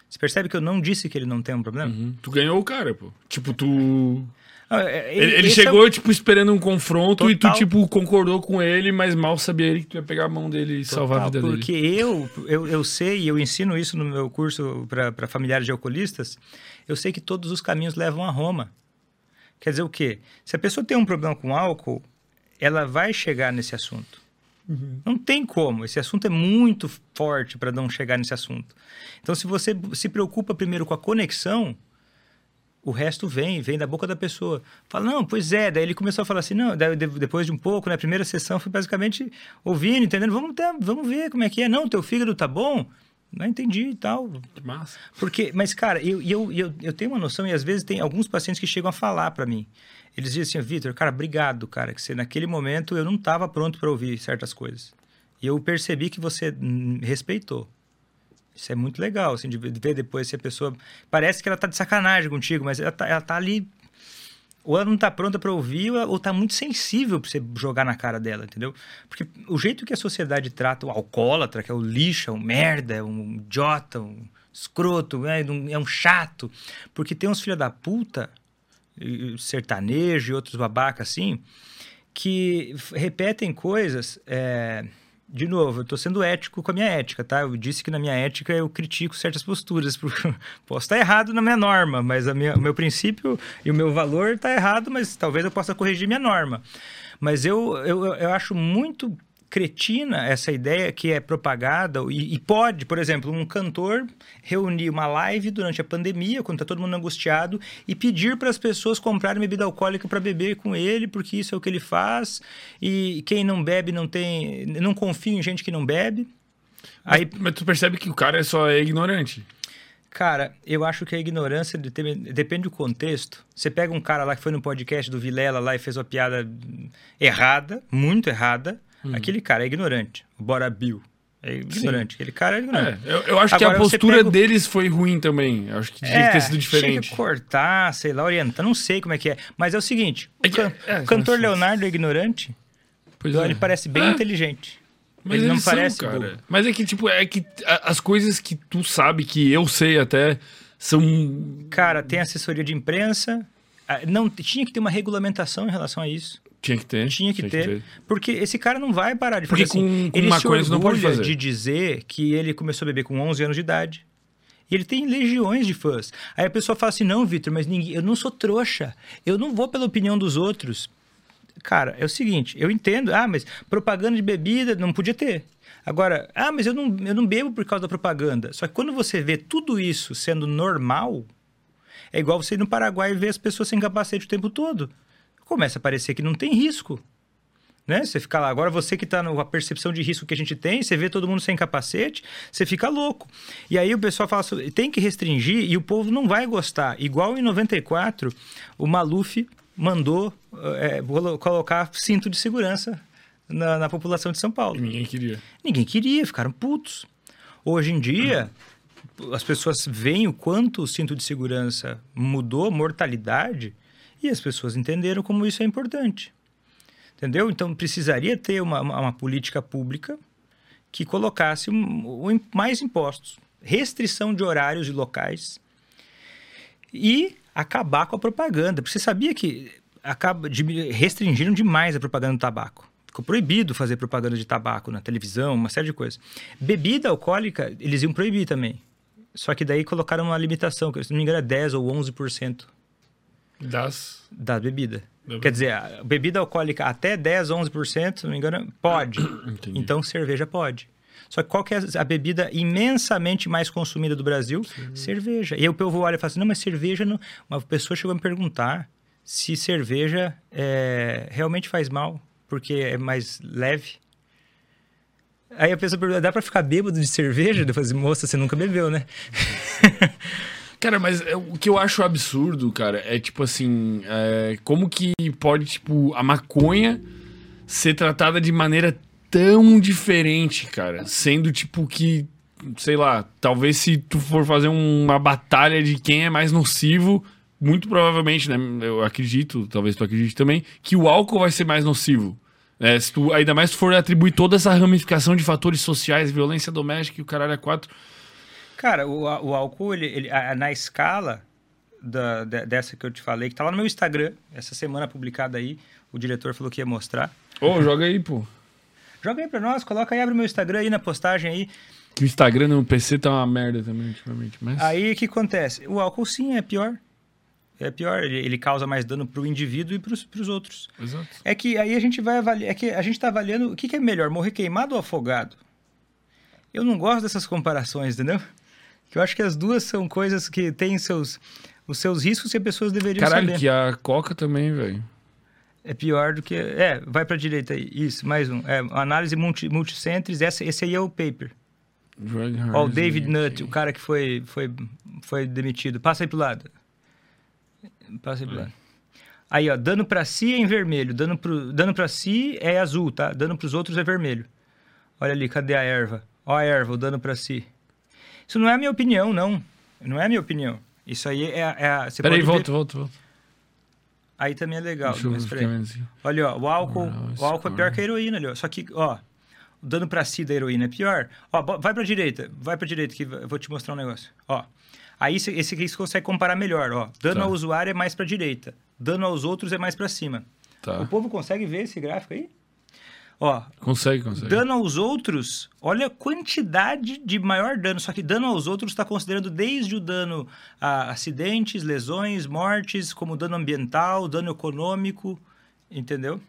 Você percebe que eu não disse que ele não tem um problema? Uhum. Tu ganhou o cara, pô. Tipo, tu. Ah, é- Ele, ele é chegou, tipo, esperando um confronto e tu, Total. tipo, concordou com ele, mas mal sabia ele que tu ia pegar a mão dele e salvar a vida Total, dele. Porque eu, eu, eu sei, e eu ensino isso no meu curso para familiares de alcoolistas, eu sei que todos os caminhos levam a Roma. Quer dizer o quê? Se a pessoa tem um problema com álcool, ela vai chegar nesse assunto. Não tem como. Esse assunto é muito forte para não chegar nesse assunto. Então, se você se preocupa primeiro com a conexão, o resto vem, vem da boca da pessoa. Fala, não, pois é. Daí ele começou a falar assim, não, daí de- depois de um pouco, na primeira sessão, foi basicamente ouvindo, entendendo, vamos, ter, vamos ver como é que é. Não, teu fígado tá bom? Não entendi e tal. Que massa. Porque, mas, cara, eu, eu, eu, eu tenho uma noção, e às vezes tem alguns pacientes que chegam a falar para mim. Eles dizem assim, Vitor, cara, obrigado, cara, que você, naquele momento eu não estava pronto para ouvir certas coisas. E eu percebi que você respeitou. Isso é muito legal, assim, de ver depois se a pessoa... Parece que ela tá de sacanagem contigo, mas ela tá, ela tá ali... Ou ela não tá pronta para ouvir, ou tá muito sensível para você jogar na cara dela, entendeu? Porque o jeito que a sociedade trata o alcoólatra, que é o lixo, é um merda, é um idiota, um escroto, é um, é um chato. Porque tem uns filha da puta, sertanejo e outros babacas assim, que repetem coisas. é, De novo, eu tô sendo ético com a minha ética, tá? Eu disse que na minha ética eu critico certas posturas. porque Posso estar errado na minha norma, mas minha- o meu princípio e o meu valor tá errado, mas talvez eu possa corrigir minha norma. Mas eu, eu, eu acho muito cretina essa ideia que é propagada e, e pode, por exemplo, um cantor reunir uma live durante a pandemia, quando está todo mundo angustiado, e pedir para as pessoas comprarem bebida alcoólica para beber com ele, porque isso é o que ele faz, e quem não bebe não tem, não confia em gente que não bebe. Aí, Mas, mas tu percebe que o cara só é ignorante. Cara, eu acho que a ignorância de- depende do contexto. Você pega um cara lá que foi no podcast do Vilela lá e fez uma piada errada, muito errada. Aquele cara é ignorante. O Bora Bill. É ignorante. Aquele cara é É, ignorante. eu, eu acho que a Agora, postura pega deles foi ruim também. Eu acho que tinha que ter sido diferente. que cortar, sei lá, orientar. Não sei como é que é. Mas é o seguinte: o, É can- é, o cantor são- Leonardo é ignorante. Pois então é. ele parece bem É, inteligente. Mas ele não são, parece cara. burro. Mas é que, tipo, é que as coisas que tu sabe, que eu sei até, são. Cara, tem assessoria de imprensa. Ah, Não, tinha que ter uma regulamentação em relação a isso. Tinha que ter. Tinha que ter. Porque esse cara não vai parar de Porque fazer assim. com- com ele se você não pode orgulha fazer. de dizer que ele começou a beber com 11 anos de idade. E ele tem legiões de fãs. Aí a pessoa fala assim: não, Vitor, mas ninguém, eu não sou trouxa. Eu não vou pela opinião dos outros. Cara, é o seguinte: eu entendo. Ah, mas propaganda de bebida não podia ter. Agora, ah, mas eu não, eu não bebo por causa da propaganda. Só que quando você vê tudo isso sendo normal, é igual você ir no Paraguai e ver as pessoas sem capacete o tempo todo. Começa a parecer que não tem risco. Né? Você fica lá. Agora, você que está na percepção de risco que a gente tem, você vê todo mundo sem capacete, você fica louco. E aí o pessoal fala assim, tem que restringir e o povo não vai gostar. Igual em 94, o Maluf mandou é, colo- colocar cinto de segurança na, na população de São Paulo. Ninguém queria. Ninguém queria, ficaram putos. Hoje em dia, as pessoas veem o quanto o cinto de segurança mudou a mortalidade e as pessoas entenderam como isso é importante. Entendeu? Então, precisaria ter uma, uma, uma política pública que colocasse um- um- mais impostos, restrição de horários e locais e acabar com a propaganda. Porque você sabia que acaba diminu- restringiram demais a propaganda do tabaco. Ficou proibido fazer propaganda de tabaco na televisão, uma série de coisas. Bebida alcoólica, eles iam proibir também. Só que daí colocaram uma limitação, que se não me engano é 10 ou 11% Das. da bebida. Da Quer dizer, bebida alcoólica até 10, 11%, se não me engano, pode. Entendi. Então cerveja pode. Só que qual que é a bebida imensamente mais consumida do Brasil? Cerveja. E aí o povo olha e fala assim, não, mas cerveja não... Uma pessoa chegou a me perguntar se cerveja é, realmente faz mal, porque é mais leve. Aí a pessoa pergunta, dá pra ficar bêbado de cerveja? Eu falei assim, moça, você nunca bebeu, né? Cara, mas é, o que eu acho absurdo, cara, é tipo assim, é, como que pode, tipo, a maconha ser tratada de maneira tão diferente, cara, sendo tipo que, sei lá, talvez se tu for fazer uma batalha de quem é mais nocivo, muito provavelmente, né, eu acredito, talvez tu acredite também, que o álcool vai ser mais nocivo. É, se tu, ainda mais se for atribuir toda essa ramificação de fatores sociais, violência doméstica e o caralho é quatro. Cara, o, o álcool, ele, ele- a- na escala da- de- dessa que eu te falei, que tá lá no meu Instagram, essa semana publicada aí, o diretor falou que ia mostrar. Ô, joga aí, pô. Joga aí pra nós, coloca aí, abre o meu Instagram aí na postagem aí. Que o Instagram no PC tá uma merda também, ultimamente. Mas... Aí o que acontece? O álcool sim é pior. É pior, ele, ele causa mais dano pro indivíduo e pros, pros outros. Exato. É que aí a gente vai avaliar, é que a gente tá avaliando o que, que é melhor, morrer queimado ou afogado? Eu não gosto dessas comparações, entendeu? Que eu acho que as duas são coisas que têm seus, os seus riscos que as pessoas deveriam Caralho, saber. que a Coca também, velho. É pior do que. É, vai pra direita aí. Isso, mais um. É, análise multi, multicentris. Esse, esse aí é o paper. Ó, o David. Nutt, o cara que foi, foi, foi demitido. Passa aí pro lado. Passa aí pro lado. Aí, ó, dano pra si é em vermelho. Dano, pro, dano pra si é azul, tá? Dano pros outros é vermelho. Olha ali, cadê a erva? Ó a erva, o dano pra si. Isso não é a minha opinião, não. Não é a minha opinião. Isso aí é, a- é Peraí, ver- volta, volta, volta. Aí também é legal. Olha, ó, o álcool, Moral o álcool é pior que a heroína ali, ó. Só que, ó, o dano pra si da heroína é pior. Ó, vai pra direita, vai pra direita que eu vou te mostrar um negócio. Ó, aí esse esse aqui você consegue comparar melhor, ó. Dano Tá. ao usuário é mais pra direita, dano aos outros é mais pra cima. Tá. O povo consegue ver esse gráfico aí? Ó, Consegue, consegue. dano aos outros, olha a quantidade de maior dano. Só que dano aos outros está considerando desde o dano a acidentes, lesões, mortes, como dano ambiental, dano econômico, entendeu?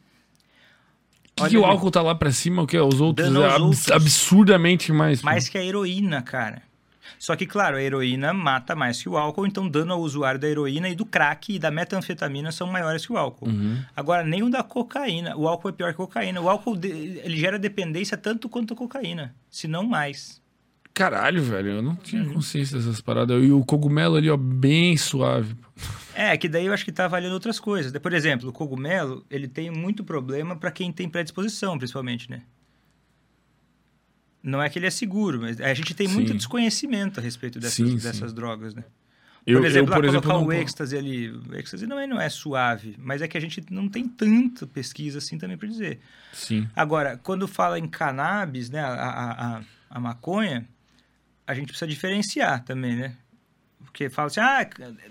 que, que o álcool tá lá pra cima? O que? Os outros Dano é abs- outros. absurdamente mais. Mais que a heroína, cara. Só que, claro, a heroína mata mais que o álcool, então dano ao usuário da heroína e do crack e da metanfetamina são maiores que o álcool. Uhum. Agora, nem o da cocaína. O álcool é pior que a cocaína. O álcool ele gera dependência tanto quanto a cocaína, se não mais. Caralho, velho. Eu não tinha Uhum. consciência dessas paradas. E o cogumelo ali, ó, bem suave. É, que daí eu acho que tá avaliando outras coisas. Por exemplo, o cogumelo, ele tem muito problema para quem tem predisposição, principalmente, né? Não é que ele é seguro, mas a gente tem muito Sim. desconhecimento a respeito dessas, Sim, sim. dessas drogas, né? Eu, por exemplo, eu, por exemplo, colocar não... o êxtase ali. O êxtase não é, não é suave, mas é que a gente não tem tanta pesquisa assim também para dizer. Sim. Agora, quando fala em cannabis, né, a, a, a, a maconha, a gente precisa diferenciar também, né? Porque fala assim, ah,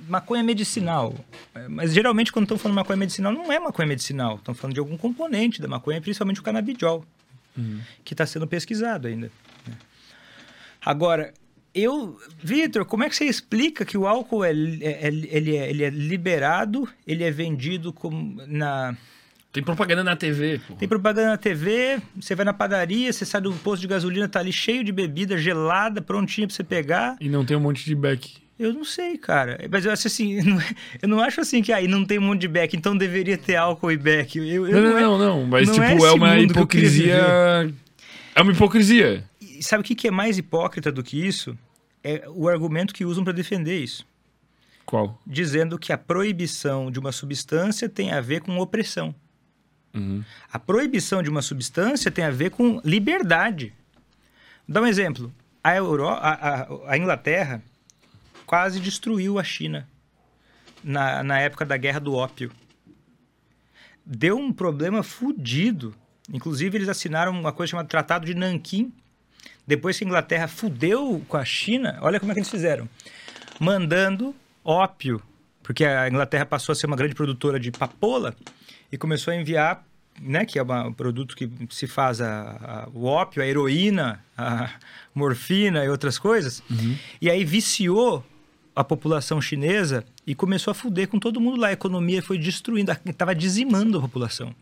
maconha medicinal. É, Mas geralmente quando estão falando maconha medicinal, não é maconha medicinal. Estão falando de algum componente da maconha, principalmente o canabidiol, que está sendo pesquisado ainda. né? Agora, eu... Vitor, como é que você explica que o álcool é, é- é- ele, é, ele é liberado, ele é vendido como na... Tem propaganda na TV, pô. Tem propaganda na TV, você vai na padaria, você sai do posto de gasolina, tá ali cheio de bebida gelada, prontinha pra você pegar. E não tem um monte de back. Eu não sei, cara. Mas eu acho assim, eu não- eu não acho assim que aí não tem um monte de beck, então deveria ter álcool e beck. Eu, eu Não, não, é- não, não. Mas, não tipo, é é, uma hipocrisia. É uma hipocrisia. E sabe o que que é mais hipócrita do que isso? É o argumento que usam para defender isso. Qual? Dizendo que a proibição de uma substância tem a ver com opressão. Uhum. A proibição de uma substância tem a ver com liberdade. Dá um exemplo. A, Euro... a, a- a Inglaterra quase destruiu a China na, na época da Guerra do Ópio. Deu um problema fudido. Inclusive, eles assinaram uma coisa chamada Tratado de Nanquim. Depois que a Inglaterra fudeu com a China, olha como é que eles fizeram. Mandando ópio, porque a Inglaterra passou a ser uma grande produtora de papoula e começou a enviar, né, que é um produto que se faz a, a- o ópio, a heroína, a morfina e outras coisas. E aí viciou a população chinesa e começou a fuder com todo mundo lá. A economia foi destruindo, estava dizimando a população.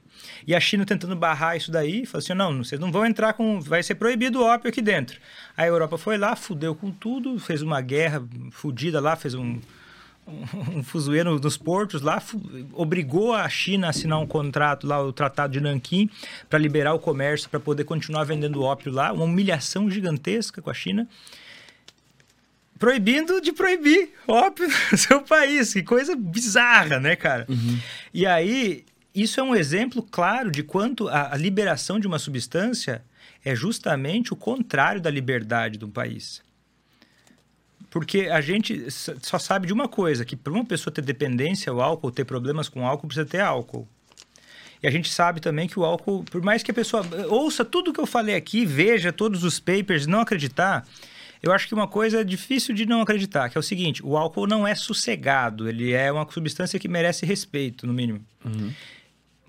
E a China tentando barrar isso daí, falou assim: não, vocês não vão entrar com. Vai ser proibido o ópio aqui dentro. A Europa foi lá, fudeu com tudo, fez uma guerra fudida lá, fez um, um, fuzuê no- nos portos lá, obrigou a China a assinar um contrato lá, o Tratado de Nanquim, para liberar o comércio, para poder continuar vendendo ópio lá. Uma humilhação gigantesca com a China proibindo de proibir ópio no seu país. Que coisa bizarra, né, cara? E aí, isso é um exemplo claro de quanto a, a liberação de uma substância é justamente o contrário da liberdade do país. Porque a gente só sabe de uma coisa, que para uma pessoa ter dependência ao álcool, ter problemas com álcool, precisa ter álcool. E a gente sabe também que o álcool, por mais que a pessoa eh, ouça tudo que eu falei aqui, veja todos os papers não acreditar, eu acho que uma coisa é difícil de não acreditar, que é o seguinte, o álcool não é sossegado, ele é uma substância que merece respeito, no mínimo.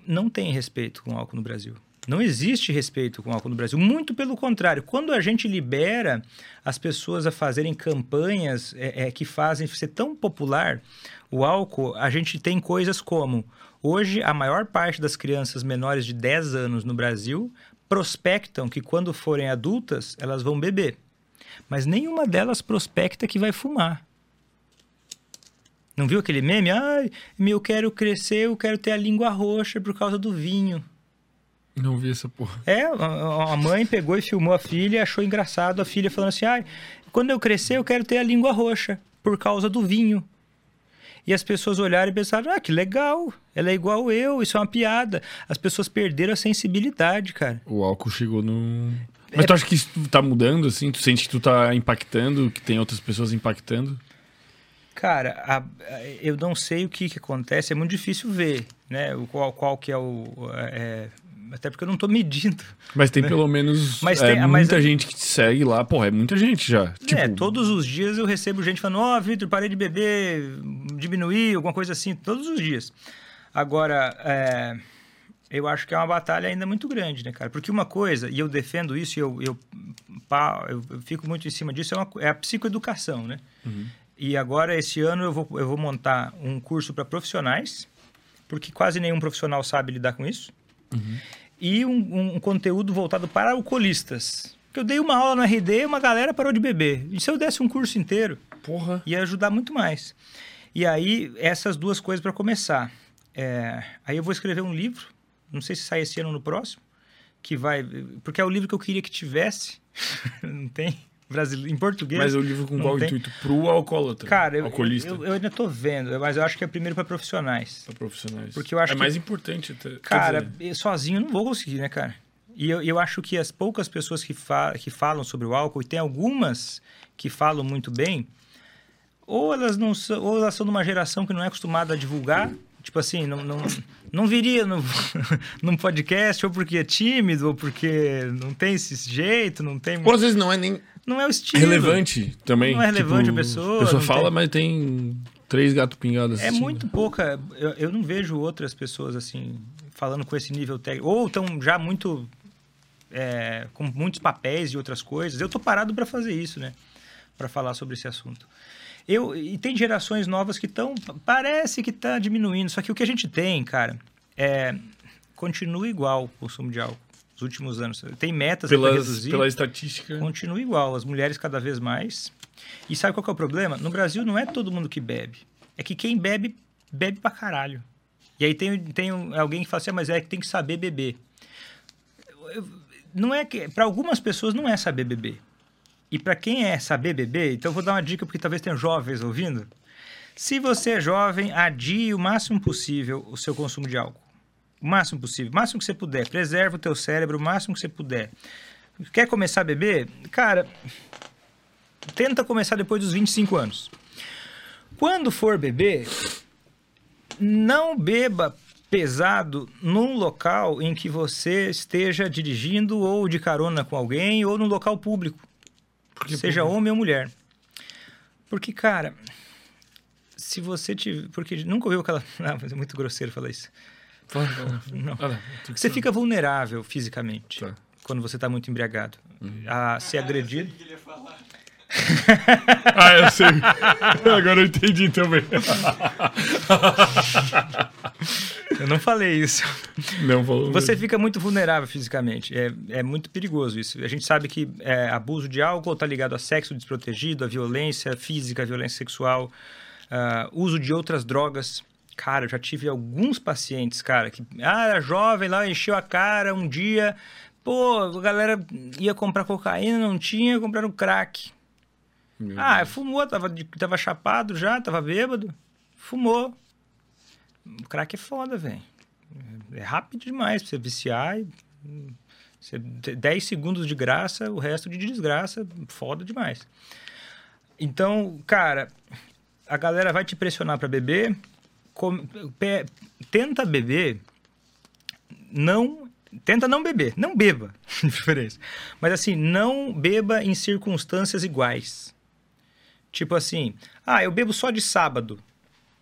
Não tem respeito com álcool no Brasil. Não existe respeito com álcool no Brasil. Muito pelo contrário. Quando a gente libera as pessoas a fazerem campanhas é, é, que fazem ser tão popular o álcool, a gente tem coisas como... Hoje, a maior parte das crianças menores de 10 anos no Brasil prospectam que quando forem adultas, elas vão beber. Mas nenhuma delas prospecta que vai fumar. Não viu aquele meme? Ai, eu quero crescer, eu quero ter a língua roxa por causa do vinho. Não vi essa porra. É, a mãe pegou e filmou a filha e achou engraçado a filha falando assim: ai, quando eu crescer eu quero ter a língua roxa por causa do vinho. E as pessoas olharam e pensaram: ah, que legal, ela é igual eu, isso é uma piada. As pessoas perderam a sensibilidade, cara. O álcool chegou no. Mas tu acha que isso tá mudando, assim? Tu sente que tu tá impactando, que tem outras pessoas impactando? Cara, a- a- eu não sei o que, que acontece, é muito difícil ver, né? O qual, qual que é o. é, até porque eu não tô medindo. Mas tem pelo menos Mas é, tem- mas- muita gente que te segue lá. Porra, é muita gente já. Tipo, é, todos os dias eu recebo gente falando: Ó, Vitor, parei de beber, diminuir, alguma coisa assim, todos os dias. Agora, é, eu acho que é uma batalha ainda muito grande, né, cara? Porque uma coisa, e eu defendo isso, e eu, eu, pá, eu, eu fico muito em cima disso, é, uma é a psicoeducação, né? E agora, esse ano, eu vou, eu vou montar um curso para profissionais, porque quase nenhum profissional sabe lidar com isso. E um, um- um conteúdo voltado para alcoolistas. Porque eu dei uma aula no RD e uma galera parou de beber. E se eu desse um curso inteiro, porra. ia ajudar muito mais. E aí, essas duas coisas para começar. É, aí eu vou escrever um livro, não sei se sai esse ano ou no próximo, que vai. Porque é o livro que eu queria que tivesse. não tem? Brasileiro, em português. Mas o livro com qual tem. intuito? Pro alcoólatra. Cara, eu, eu, eu ainda tô vendo, mas eu acho que é primeiro para profissionais. Pra profissionais. Porque eu acho é que- mais importante até. Cara, dizer, sozinho eu não vou conseguir, né, cara? E eu, eu acho que as poucas pessoas que, fa que falam sobre o álcool, e tem algumas que falam muito bem, ou elas não são, ou elas são de uma geração que não é acostumada a divulgar Tipo assim, não, não, não viria no, num podcast ou porque é tímido, ou porque não tem esse jeito, não tem. Ou às vezes não é nem Não é o estilo. relevante também. Não é relevante tipo, a pessoa, A pessoa fala, tem- mas tem três gatos pingados É assistindo. muito pouca. Eu, eu não vejo outras pessoas assim falando com esse nível técnico. Ou estão já muito. é, com muitos papéis e outras coisas. Eu tô parado para fazer isso, né? Para falar sobre esse assunto. Eu, e tem gerações novas que estão. Parece que está diminuindo. Só que o que a gente tem, cara, é. Continua igual o consumo de álcool. Nos últimos anos. Tem metas Pelas, reduzir. pela estatística. Continua igual, as mulheres cada vez mais. E sabe qual é o problema? No Brasil não é todo mundo que bebe. É que quem bebe, bebe pra caralho. E aí tem, tem alguém que fala assim, "Ah, mas é que tem que saber beber. Eu- Não é que. Para algumas pessoas não é saber beber. E para quem é saber beber, então eu vou dar uma dica porque talvez tenha jovens ouvindo. Se você é jovem, adie o máximo possível o seu consumo de álcool. O máximo possível, o máximo que você puder. Preserva o teu cérebro o máximo que você puder. Quer começar a beber? Cara, tenta começar depois dos 25 anos. Quando for beber, não beba pesado num local em que você esteja dirigindo ou de carona com alguém ou num local público, Porque, seja pô, homem ou mulher. Porque, cara, se você tiver. Porque nunca ouviu aquela. Não, mas é muito grosseiro falar isso. Não. Ah, Você fica vulnerável fisicamente Tá. quando você está muito embriagado. A ser agredido. O que ele ia falar? Ah, eu sei. Agora eu entendi também. Eu não falei isso. Não falou. Você fica muito vulnerável fisicamente. É, é muito perigoso isso. A gente sabe que é, abuso de álcool está ligado a sexo desprotegido, a violência física, a violência sexual, ah, uso de outras drogas. Cara, eu já tive alguns pacientes, cara, que ah, era jovem lá, encheu a cara um dia. Pô, a galera ia comprar cocaína, não tinha, compraram crack. Meu Ah, fumou, tava, tava chapado já, tava bêbado. Fumou. O crack é foda, velho. É rápido demais pra você viciar. E, hum, você, 10 segundos de graça, o resto de desgraça, foda demais. Então, cara, a galera vai te pressionar pra beber. pe- tenta beber. Não. Tenta não beber. Não beba, preferência. Mas assim, não beba em circunstâncias iguais. Tipo assim, ah, eu bebo só de sábado.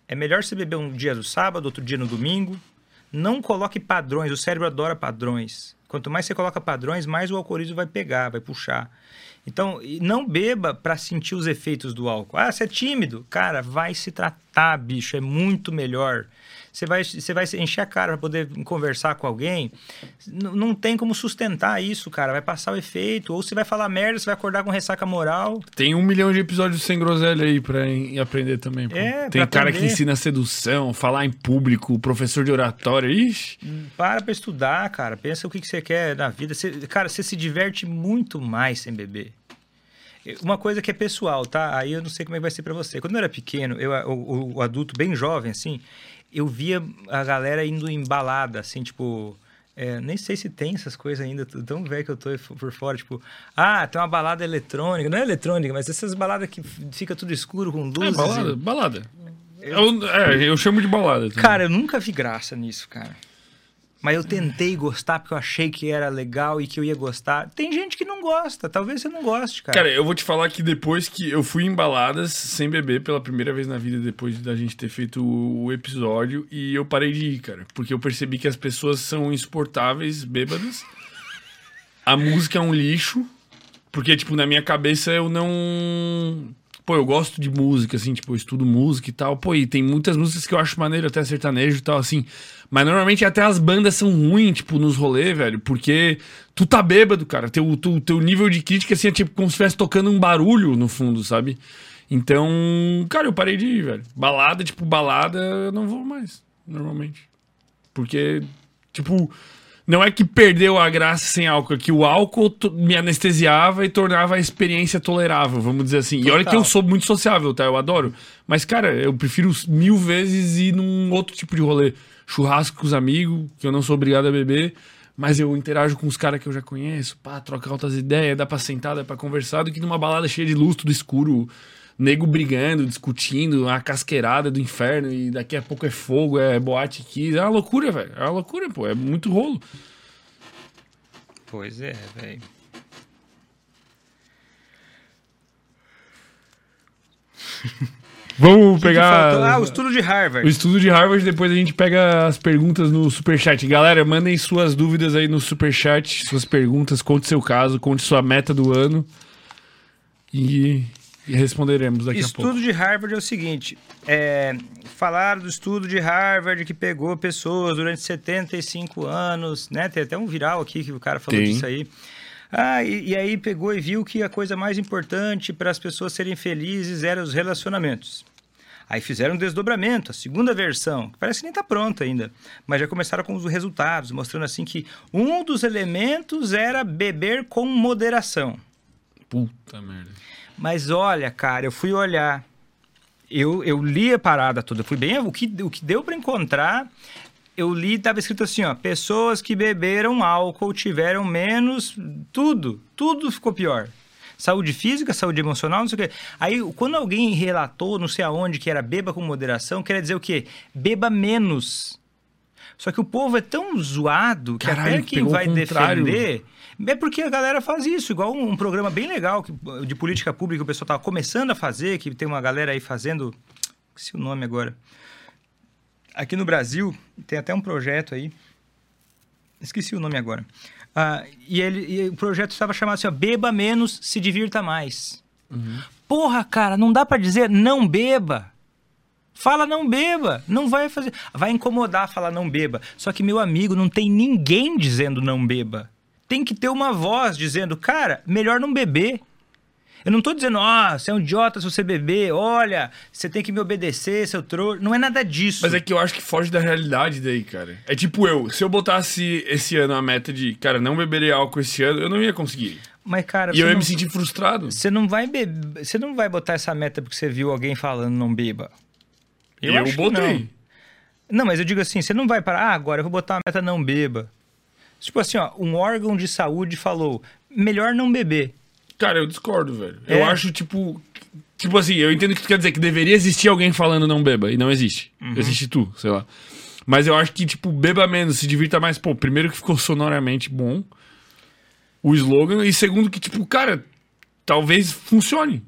É melhor você beber um dia no sábado, outro dia no domingo. Não coloque padrões, o cérebro adora padrões. Quanto mais você coloca padrões, mais o alcoolismo vai pegar, vai puxar. Então, não beba para sentir os efeitos do álcool. Ah, você é tímido? Cara, vai se tratar, bicho, é muito melhor. Você vai, você vai encher a cara para poder conversar com alguém. N- não tem como sustentar isso, cara. Vai passar o efeito. Ou você vai falar merda, você vai acordar com ressaca moral. Tem um milhão de episódios sem groselha aí pra aprender também. pô. É, Tem cara que aprender. ensina sedução, falar em público, professor de oratória. Ixi. Para pra estudar, cara. Pensa o que, que você quer na vida. Você- cara, você se diverte muito mais sem beber. Uma coisa que é pessoal, tá? Aí eu não sei como é que vai ser pra você. Quando eu era pequeno, eu, o- o adulto bem jovem, assim, eu via a galera indo em balada, assim, tipo... é, nem sei se tem essas coisas ainda, tão velho que eu tô por fora, tipo... Ah, tem uma balada eletrônica. Não é eletrônica, mas essas baladas que fica tudo escuro com É, luzes. balada. e- balada. Eu, é, eu chamo de balada. também. Cara, eu nunca vi graça nisso, cara. Mas eu tentei gostar porque eu achei que era legal e que eu ia gostar. Tem gente que não gosta, talvez você não goste, cara. Cara, eu vou te falar que depois que eu fui em baladas sem beber pela primeira vez na vida, depois da gente ter feito o episódio, e eu parei de ir, cara. Porque eu percebi que as pessoas são insuportáveis, bêbadas. A música é um lixo. Porque, tipo, na minha cabeça eu não. Pô, eu gosto de música, assim, tipo, eu estudo música e tal. Pô, e tem muitas músicas que eu acho maneiro, até sertanejo e tal, assim. Mas normalmente até as bandas são ruins, tipo, nos rolês, velho. Porque tu tá bêbado, cara. Teu, tu, teu nível de crítica, assim, é tipo como se estivesse tocando um barulho no fundo, sabe? Então, cara, eu parei de ir, velho. Balada, tipo, balada, eu não vou mais, normalmente. Porque, tipo, não é que perdeu a graça sem álcool, é que o álcool me anestesiava e tornava a experiência tolerável, vamos dizer assim. E olha que Total. eu sou muito sociável, tá? Eu adoro. Mas, cara, eu prefiro mil vezes ir num outro tipo de rolê. Churrasco com os amigos, que eu não sou obrigado a beber. Mas eu interajo com os caras que eu já conheço, pá, trocar outras ideias, dá pra sentar, dá pra conversar, do que numa balada cheia de luz, tudo escuro, nego brigando, discutindo, uma casqueirada do inferno e daqui a pouco é fogo, é boate aqui. É uma loucura, velho. É uma loucura, pô. É muito rolo. Pois é, velho. Vamos pegar? Ah, o estudo de Harvard. o estudo de Harvard, depois a gente pega as perguntas no Superchat. Galera, mandem suas dúvidas aí no Superchat, suas perguntas, conte seu caso, conte sua meta do ano e, e responderemos daqui a Estudo pouco. de Harvard é o seguinte: é, falaram do estudo de Harvard que pegou pessoas durante 75 anos, né? Tem até um viral aqui que o cara falou Tem. disso aí. Ah, e, e aí pegou e viu que a coisa mais importante para as pessoas serem felizes eram os relacionamentos. Aí fizeram um desdobramento, a segunda versão, que parece que nem está pronta ainda, mas já começaram com os resultados, mostrando assim que um dos elementos era beber com moderação. Puta merda. Mas olha, cara, eu fui olhar. Eu, eu li a parada toda. Fui bem. O que, o que deu pra encontrar, eu li, tava escrito assim: ó. Pessoas que beberam álcool tiveram menos. Tudo. Tudo ficou pior. Saúde física, saúde emocional, não sei o quê. Aí, quando alguém relatou, não sei aonde, que era beba com moderação, quer dizer o quê? Beba menos. Só que o povo é tão zoado que Caralho, até quem vai defender. É porque a galera faz isso, igual um, um programa bem legal que- de política pública que o pessoal tava começando a fazer, que tem uma galera aí fazendo. Esqueci o nome agora. Aqui no Brasil, tem até um projeto aí. Esqueci o nome agora. Ah, e, ele, e o projeto estava chamado assim: ó, Beba menos, se divirta mais. Porra, cara, não dá pra dizer não beba. Fala não beba, não vai fazer, vai incomodar falar não beba. Só que meu amigo, não tem ninguém dizendo não beba. Tem que ter uma voz dizendo, cara, melhor não beber. Eu não tô dizendo, ah, você é um idiota se você beber, olha, você tem que me obedecer, seu trouxa. Não é nada disso. Mas é que eu acho que foge da realidade daí, cara. É tipo eu, se eu botasse esse ano a meta de, cara, não beberei álcool esse ano, eu não ia conseguir. Mas, cara, E eu você ia não- me sentir frustrado. Você não vai beber, você não vai botar essa meta porque você viu alguém falando não beba. Eu, eu botei. Não, mas eu digo assim, você não vai parar, ah, agora eu vou botar uma meta não beba. Tipo assim, ó, um órgão de saúde falou, melhor não beber. Cara, eu discordo, velho. É? Eu acho, tipo. Tipo assim, eu entendo o que tu quer dizer, que deveria existir alguém falando não beba, e não existe. Uhum. Existe tu, sei lá. Mas eu acho que, tipo, beba menos, se divirta mais. Pô, primeiro que ficou sonoramente bom o slogan, e segundo que, tipo, cara, talvez funcione.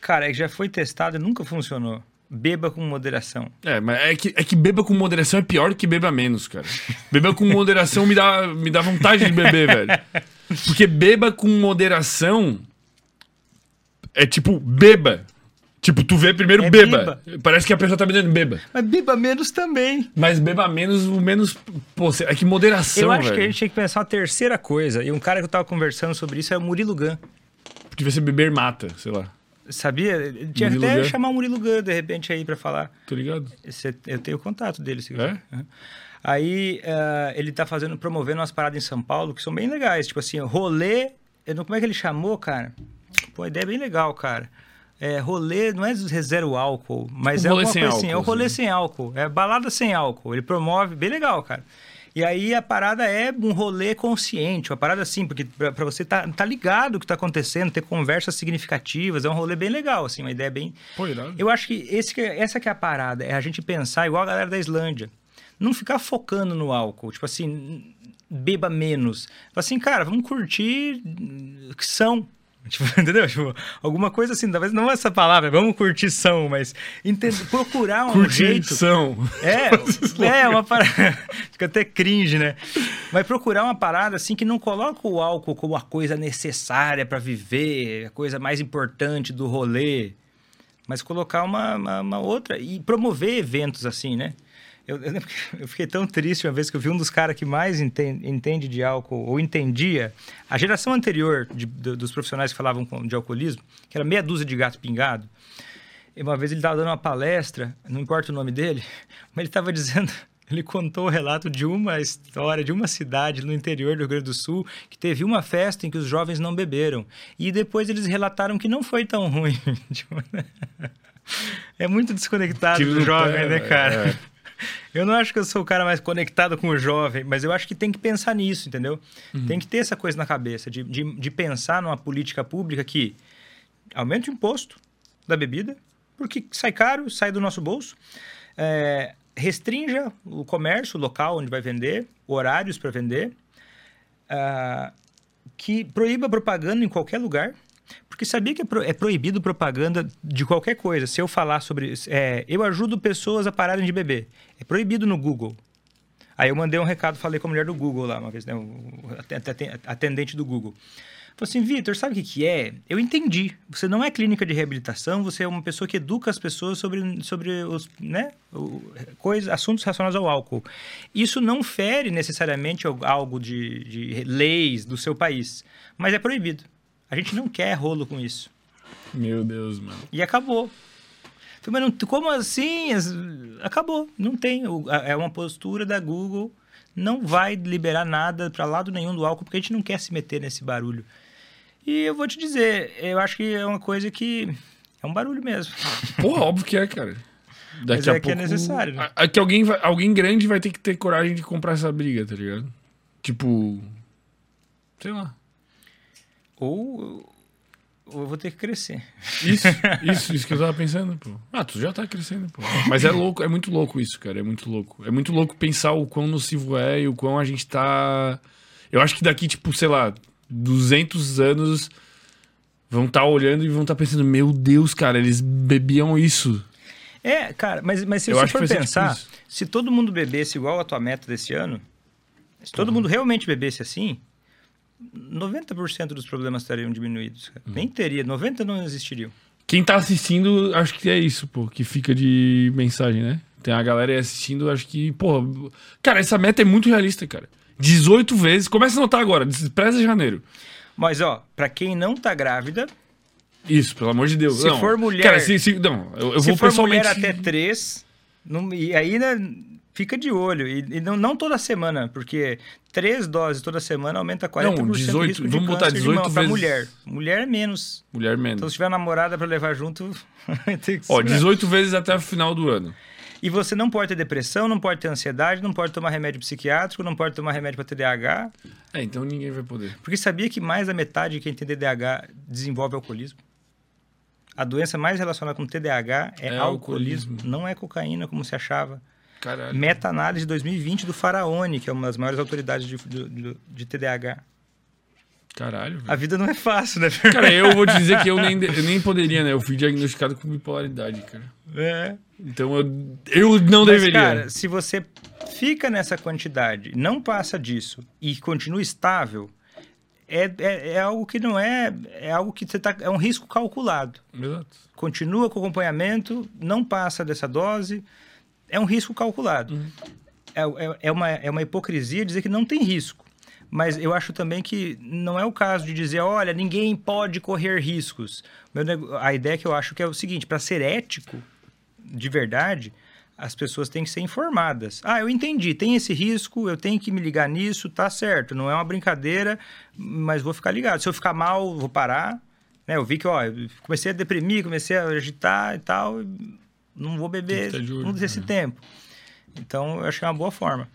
Cara, é que já foi testado e nunca funcionou. Beba com moderação. É, mas é que, é que beba com moderação é pior do que beba menos, cara. Beba com moderação me dá, me dá vontade de beber, velho. Porque beba com moderação é tipo, beba. Tipo, tu vê primeiro É beba. Parece que a pessoa tá me dizendo beba. Mas beba menos também. Mas beba menos, o menos. Pô, é que moderação, eu acho velho. que a gente tinha que pensar uma terceira coisa. E um cara que eu tava conversando sobre isso é o Murilo Gun. Devia ser beber mata, sei lá. Sabia? Tinha Murilo até Gun? chamar o Murilo Gun, de repente, aí pra falar. Tô ligado? Esse- eu tenho o contato dele, se É? quiser. Uhum. Aí ah, ele tá fazendo, promovendo umas paradas em São Paulo que são bem legais. Tipo assim, rolê. eu não- Como é que ele chamou, cara? Pô, a ideia é bem legal, cara. É, rolê não é zero álcool, mas Tipo é rolê sem coisa assim. É o álcool, rolê assim. sem álcool. É balada sem álcool. Ele promove, bem legal, cara. E aí a parada é um rolê consciente, uma parada assim, porque pra, pra você tá, tá ligado o que tá acontecendo, ter conversas significativas, é um rolê bem legal, assim, uma ideia bem, Pô, irado. eu acho que, esse essa que é a parada, é a gente pensar igual a galera da Islândia. Não ficar focando no álcool, tipo assim, beba menos. Fala assim, cara, vamos curtir que são. Tipo, entendeu? Tipo, alguma coisa assim, talvez não essa palavra, vamos curtir são, mas entender, procurar um jeito. Curtição. É, é uma parada. Fica até cringe, né? Vai procurar uma parada assim que não coloca o álcool como a coisa necessária pra viver, a coisa mais importante do rolê, mas colocar uma, uma, uma outra e promover eventos assim, né? Eu, eu eu fiquei tão triste uma vez que eu vi um dos caras que mais entende, entende de álcool, ou entendia, a geração anterior de- do- dos profissionais que falavam com- de alcoolismo, que era meia dúzia de gato pingado, e uma vez ele estava dando uma palestra, não importa o nome dele, mas ele estava dizendo, ele contou o relato de uma história, de uma cidade no interior do Rio Grande do Sul, que teve uma festa em que os jovens não beberam. E depois eles relataram que não foi tão ruim. Tipo, é muito desconectado Tiro do jovem, pé, né, cara? é. Eu não acho que eu sou o cara mais conectado com o jovem, mas eu acho que tem que pensar nisso, entendeu? Uhum. Tem que ter essa coisa na cabeça, de, de, de pensar numa política pública que Aumenta o imposto da bebida, porque sai caro, sai do nosso bolso. É, restrinja o comércio, o local onde vai vender, horários para vender. Ah, que proíba propaganda em qualquer lugar. Porque sabia que é, pro- é proibido propaganda de qualquer coisa. Se eu falar sobre. é, eu ajudo pessoas a pararem de beber. É proibido no Google. Aí eu mandei um recado, falei com a mulher do Google lá uma vez, né? Atendente do Google. Falei assim, Vitor, sabe o que, que é? Eu entendi. Você não é clínica de reabilitação, você é uma pessoa que educa as pessoas sobre, sobre os, né, o, coisa, assuntos relacionados ao álcool. Isso não fere necessariamente al- algo de, de leis do seu país, mas é proibido. A gente não quer rolo com isso. Meu Deus, mano. E acabou. Falei, mas não, como assim? As- Acabou. Não tem. A- É uma postura da Google. Não vai liberar nada para lado nenhum do álcool, porque a gente não quer se meter nesse barulho. E eu vou te dizer, eu acho que é uma coisa que. É um barulho mesmo. Porra, óbvio que é, cara. Daqui Mas a é que é pouco- necessário, né? a- a- que alguém, vai- alguém grande vai ter que ter coragem de comprar essa briga, tá ligado? Tipo. Sei lá. Ou, ou eu vou ter que crescer. Isso, isso, isso que eu tava pensando, pô. Ah, tu já tá crescendo, pô. Mas é louco, é muito louco isso, cara. É muito louco. É muito louco pensar o quão nocivo é e o quão a gente tá. Eu acho que daqui, tipo, sei lá, 200 anos vão estar olhando e vão estar pensando: Meu Deus, cara, eles bebiam isso. É, cara, mas, mas se Eu você for tipo pensar, isso. se todo mundo bebesse igual a tua meta desse ano, se Uhum. todo mundo realmente bebesse assim, 90% dos problemas estariam diminuídos. Uhum. Nem teria, 90% não existiriam. Quem tá assistindo, acho que é isso, pô, que fica de mensagem, né? Tem a galera aí assistindo, acho que, pô. Cara, essa meta é muito realista, cara. 18 vezes. Começa a notar agora, despreza janeiro. Mas, ó, pra quem não tá grávida, Isso, pelo amor de Deus. Se não. for mulher- Cara, se, se- não, eu, eu se vou for pessoalmente. mulher até 3, e aí né, fica de olho. E, e não, não toda semana, porque três doses toda semana aumenta 40% Não, o 18, risco de vamos botar câncer de 18 mama pra vezes- mulher. Mulher menos. Mulher Então, menos. se tiver namorada pra levar junto, ter que Ó, segurar. 18 vezes até o final do ano. E você não pode ter depressão, não pode ter ansiedade, não pode tomar remédio psiquiátrico, não pode tomar remédio para TDAH. É, então ninguém vai poder. Porque sabia que mais da metade de quem tem TDAH desenvolve alcoolismo? A doença mais relacionada com TDAH é, É alcoolismo. alcoolismo. não é cocaína como se achava. Meta-análise de 2020 do Faraone, que é uma das maiores autoridades de, de, de TDAH. Caralho, velho. A vida não é fácil, né? Cara, eu vou te dizer que eu nem, eu nem poderia, né? Eu fui diagnosticado com bipolaridade, cara. É. Então eu, eu não Mas, deveria. cara, se você fica nessa quantidade, não passa disso e continua estável, é, é, é algo que não é. É algo que você tá. É um risco calculado. Exato. Continua com o acompanhamento, não passa dessa dose, é um risco calculado. É, é, é uma, é uma hipocrisia dizer que não tem risco. Mas eu acho também que não é o caso de dizer, olha, ninguém pode correr riscos. Meu a ideia que eu acho que é o seguinte, para ser ético, de verdade, as pessoas têm que ser informadas. Ah, eu entendi, tem esse risco, eu tenho que me ligar nisso, tá certo. Não é uma brincadeira, mas vou ficar ligado. Se eu ficar mal, vou parar. Né? Eu vi que, ó, comecei a deprimir, comecei a agitar e tal, não vou beber olho, não desse né? tempo. Então, eu acho que é uma boa forma.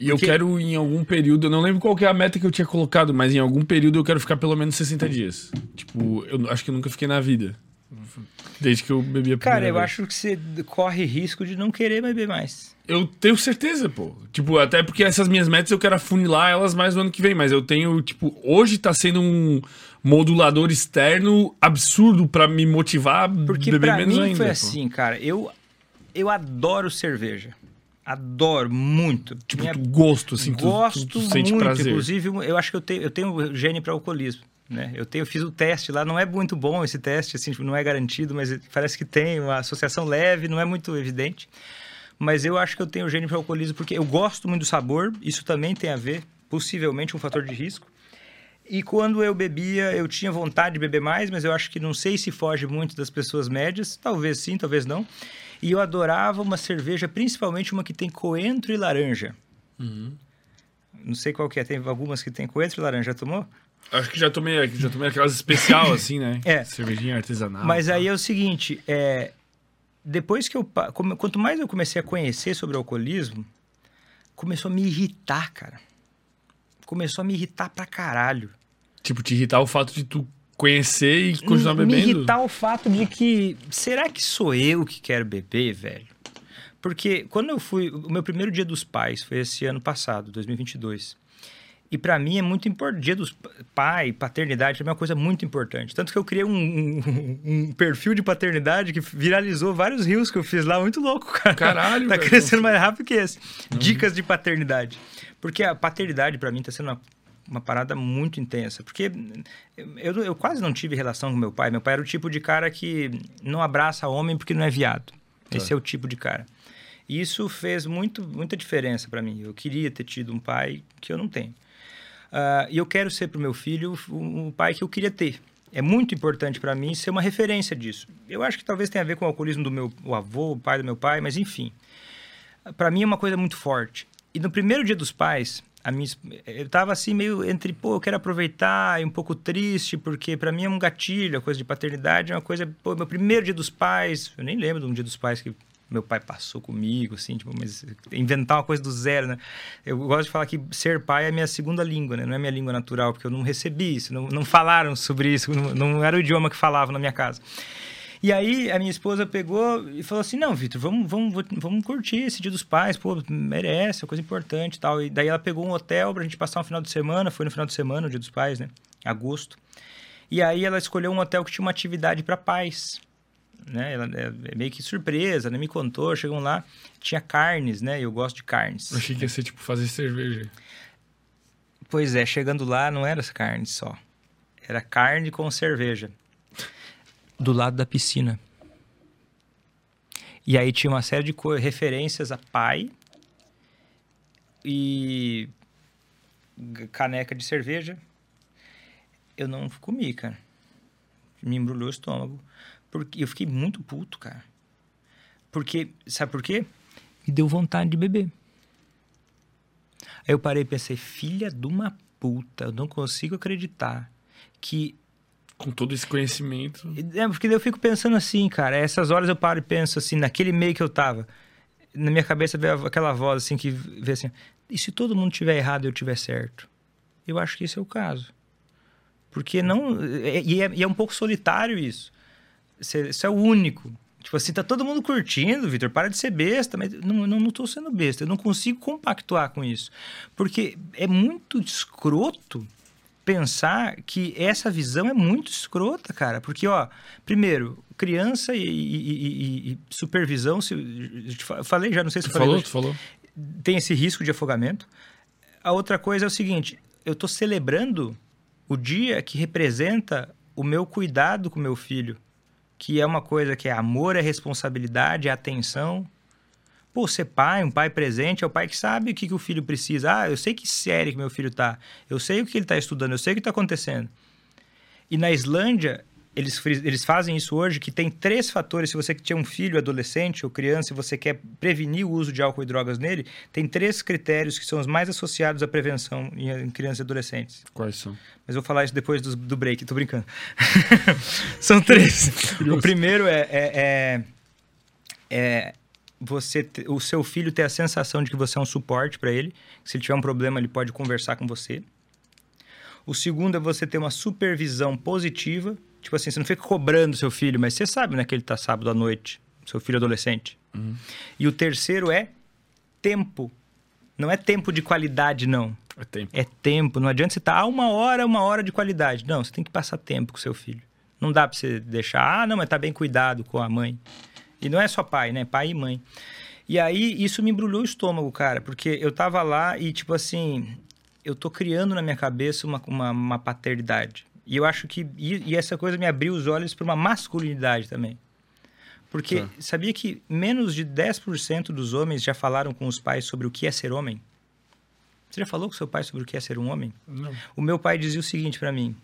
E eu Porque- quero, em algum período, eu não lembro qual que é a meta que eu tinha colocado, mas em algum período eu quero ficar pelo menos 60 dias. Tipo, eu acho que eu nunca fiquei na vida. Desde que eu bebi a primeira Cara, eu vez. acho que você corre risco de não querer beber mais. Eu tenho certeza, pô. Tipo, até porque essas minhas metas eu quero afunilar elas mais no ano que vem. Mas eu tenho, tipo, hoje tá sendo um modulador externo absurdo pra me motivar a Porque beber menos mim ainda. foi pô. assim, cara. Eu, eu adoro cerveja. Adoro muito. Tipo, Minha- gosto, assim, tu- gosto tu, tu sente muito. prazer. Inclusive, eu acho que eu tenho, eu tenho gene para alcoolismo. Né? Eu, tenho, eu fiz o teste lá, não é muito bom esse teste, assim, tipo, não é garantido, mas parece que tem uma associação leve, não é muito evidente. Mas eu acho que eu tenho gene para alcoolismo porque eu gosto muito do sabor, isso também tem a ver, possivelmente um fator de risco. E quando eu bebia, eu tinha vontade de beber mais, mas eu acho que não sei se foge muito das pessoas médias. Talvez sim, talvez não. E eu adorava uma cerveja, principalmente uma que tem coentro e laranja. Não sei qual que é, tem algumas que tem coentro e laranja. Já tomou? Acho que já tomei, já tomei aquelas especial, assim, né? É. Cervejinha artesanal. Mas tá. aí é o seguinte, é, depois que eu... Quanto mais eu comecei a conhecer sobre o alcoolismo, começou a me irritar, cara. Começou a me irritar pra caralho. Tipo, te irritar o fato de tu conhecer e continuar me bebendo. irritar o fato de que será que sou eu que quero beber, velho? Porque quando eu fui, o meu primeiro dia dos pais foi esse ano passado, 2022. E pra mim é muito importante. Dia dos pa- pai, paternidade é uma coisa muito importante. Tanto que eu criei um, um- um perfil de paternidade que viralizou vários rios que eu fiz lá, muito louco, cara. Caralho, tá velho. crescendo mais rápido que esse. Dicas de paternidade. Porque a paternidade pra mim tá sendo uma, uma parada muito intensa. Porque eu, eu quase não tive relação com meu pai. Meu pai era o tipo de cara que não abraça homem porque não é viado. Esse é o tipo de cara. E isso fez muito, muita diferença pra mim. Eu queria ter tido um pai que eu não tenho. Ah, e eu quero ser para o meu filho o, o pai que eu queria ter. É muito importante para mim ser uma referência disso. Eu acho que talvez tenha a ver com o alcoolismo do meu o avô, o pai do meu pai, mas enfim. Para mim é uma coisa muito forte. E no primeiro dia dos pais, a minha, eu tava assim meio entre, pô, eu quero aproveitar e um pouco triste, porque para mim é um gatilho, a coisa de paternidade é uma coisa, pô, meu primeiro dia dos pais, eu nem lembro de um dia dos pais que meu pai passou comigo, assim, tipo, mas inventar uma coisa do zero, né? Eu gosto de falar que ser pai é minha segunda língua, né? Não é minha língua natural, porque eu não recebi isso, não, não falaram sobre isso, não, não era o idioma que falavam na minha casa. E aí a minha esposa pegou e falou assim: não, Vitor, vamos, vamos, vamos curtir esse dia dos pais, pô, merece, é coisa importante e tal. E daí ela pegou um hotel pra gente passar um final de semana, foi no final de semana, o dia dos pais, né? Agosto. E aí ela escolheu um hotel que tinha uma atividade para pais. Né? Ela é é meio que surpresa, né? Me contou, chegam lá, tinha carnes, né? Eu gosto de carnes. Eu achei que ia ser tipo fazer cerveja. Pois é, chegando lá não era carne só. Era carne com cerveja. Do lado da piscina. E aí tinha uma série de referências a pai e caneca de cerveja. Eu não comi, cara. Me embrulhou o estômago. Porque eu fiquei muito puto, cara. Porque, sabe por quê? Me deu vontade de beber. Aí eu parei e pensei, filha de uma puta, eu não consigo acreditar que. Com todo esse conhecimento. É, porque eu fico pensando assim, cara, essas horas eu paro e penso assim, naquele meio que eu tava, na minha cabeça veio aquela voz assim que vê assim, e se todo mundo tiver errado e eu tiver certo? Eu acho que esse é o caso. Porque não. é- E é, e é um pouco solitário isso. Você é o único. Tipo assim, tá todo mundo curtindo, Vitor, para de ser besta, mas não, não, não tô sendo besta, eu não consigo compactuar com isso. Porque é muito escroto pensar que essa visão é muito escrota, cara. Porque, ó, primeiro, criança e, e- e- e- supervisão, se, eu falei já, não sei se Tu falei falou? Tu falou? tem esse risco de afogamento. A outra coisa é o seguinte: eu estou celebrando o dia que representa o meu cuidado com meu filho, que é uma coisa que é amor, é responsabilidade, é atenção. Pô, ser pai, um pai presente, é o pai que sabe o que, que o filho precisa. Ah, eu sei que série que meu filho tá, eu sei o que ele está estudando, eu sei o que está acontecendo. E na Islândia, eles, eles fazem isso hoje, que tem três fatores. Se você que tinha um filho, adolescente ou criança, e você quer prevenir o uso de álcool e drogas nele, tem três critérios que são os mais associados à prevenção em, em crianças e adolescentes. Quais são? Mas eu vou falar isso depois do, do break, tô brincando. São três. o primeiro é, é, é- é você te- o seu filho ter a sensação de que você é um suporte para ele. que Se ele tiver um problema, ele pode conversar com você. O segundo é você ter uma supervisão positiva. Tipo assim, você não fica cobrando seu filho, mas você sabe né, que ele tá sábado à noite, seu filho adolescente. E o terceiro é tempo. Não é tempo de qualidade, não. É tempo. É tempo. Não adianta você estar ah, uma hora, uma hora de qualidade. Não, você tem que passar tempo com seu filho. Não dá pra você deixar, ah, não, mas tá bem cuidado com a mãe. E não é só pai, né? Pai e mãe. E aí, isso me embrulhou o estômago, cara, porque eu tava lá e, tipo assim, eu tô criando na minha cabeça uma, uma, uma paternidade. E eu acho que. E, e essa coisa me abriu os olhos para uma masculinidade também. Porque Tá. sabia que menos de 10% dos homens já falaram com os pais sobre o que é ser homem? Você já falou com seu pai sobre o que é ser um homem? Não. O meu pai dizia o seguinte pra mim: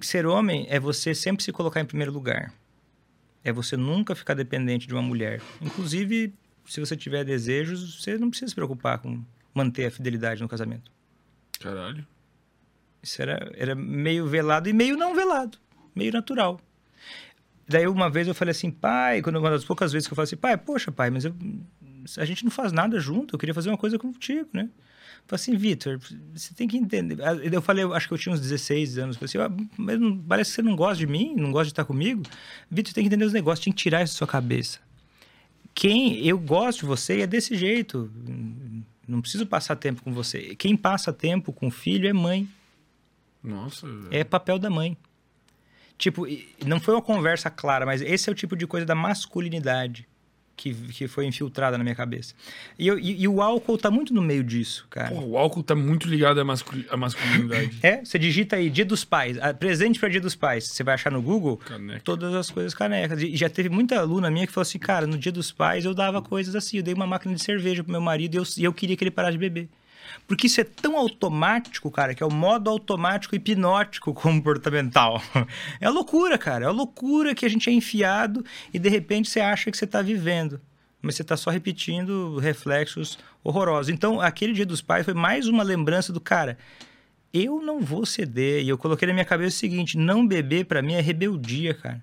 ser homem é você sempre se colocar em primeiro lugar. É você nunca ficar dependente de uma mulher. Inclusive, se você tiver desejos, você não precisa se preocupar com manter a fidelidade no casamento. Caralho. Isso era, era meio velado e meio não velado, meio natural. Daí uma vez eu falei assim, pai, quando uma das poucas vezes que eu falei assim, pai, poxa, pai, mas eu a gente não faz nada junto, eu queria fazer uma coisa contigo, né? Falei assim, Vitor, você tem que entender. Ah, Eu falei, eu acho que eu tinha uns 16 anos. Falei assim, ah, mas não- parece que você não gosta de mim, não gosta de estar comigo. Vitor, tem que entender os negócios, tem que tirar isso da sua cabeça. Quem eu gosto de você é desse jeito. Não preciso passar tempo com você. Quem passa tempo com o filho é mãe. Nossa. É papel da mãe. Tipo, não foi uma conversa clara, mas esse é o tipo de coisa da masculinidade que, que foi infiltrada na minha cabeça. E, eu- e- e o álcool tá muito no meio disso, cara. Porra, o álcool tá muito ligado à, masculi- à masculinidade. É, você digita aí Dia dos Pais, ah, presente para Dia dos Pais. Você vai achar no Google Caneca. todas as coisas canecas. E já teve muita aluna minha que falou assim, cara, no Dia dos Pais eu dava coisas assim, eu dei uma máquina de cerveja pro meu marido e eu, e eu queria que ele parasse de beber. Porque isso é tão automático, cara, que é o modo automático hipnótico comportamental. É loucura, cara. É loucura que a gente é enfiado e de repente você acha que você está vivendo. Mas você está só repetindo reflexos horrorosos. Então, aquele dia dos pais foi mais uma lembrança do cara. Eu não vou ceder. E eu coloquei na minha cabeça o seguinte: não beber para mim é rebeldia, cara.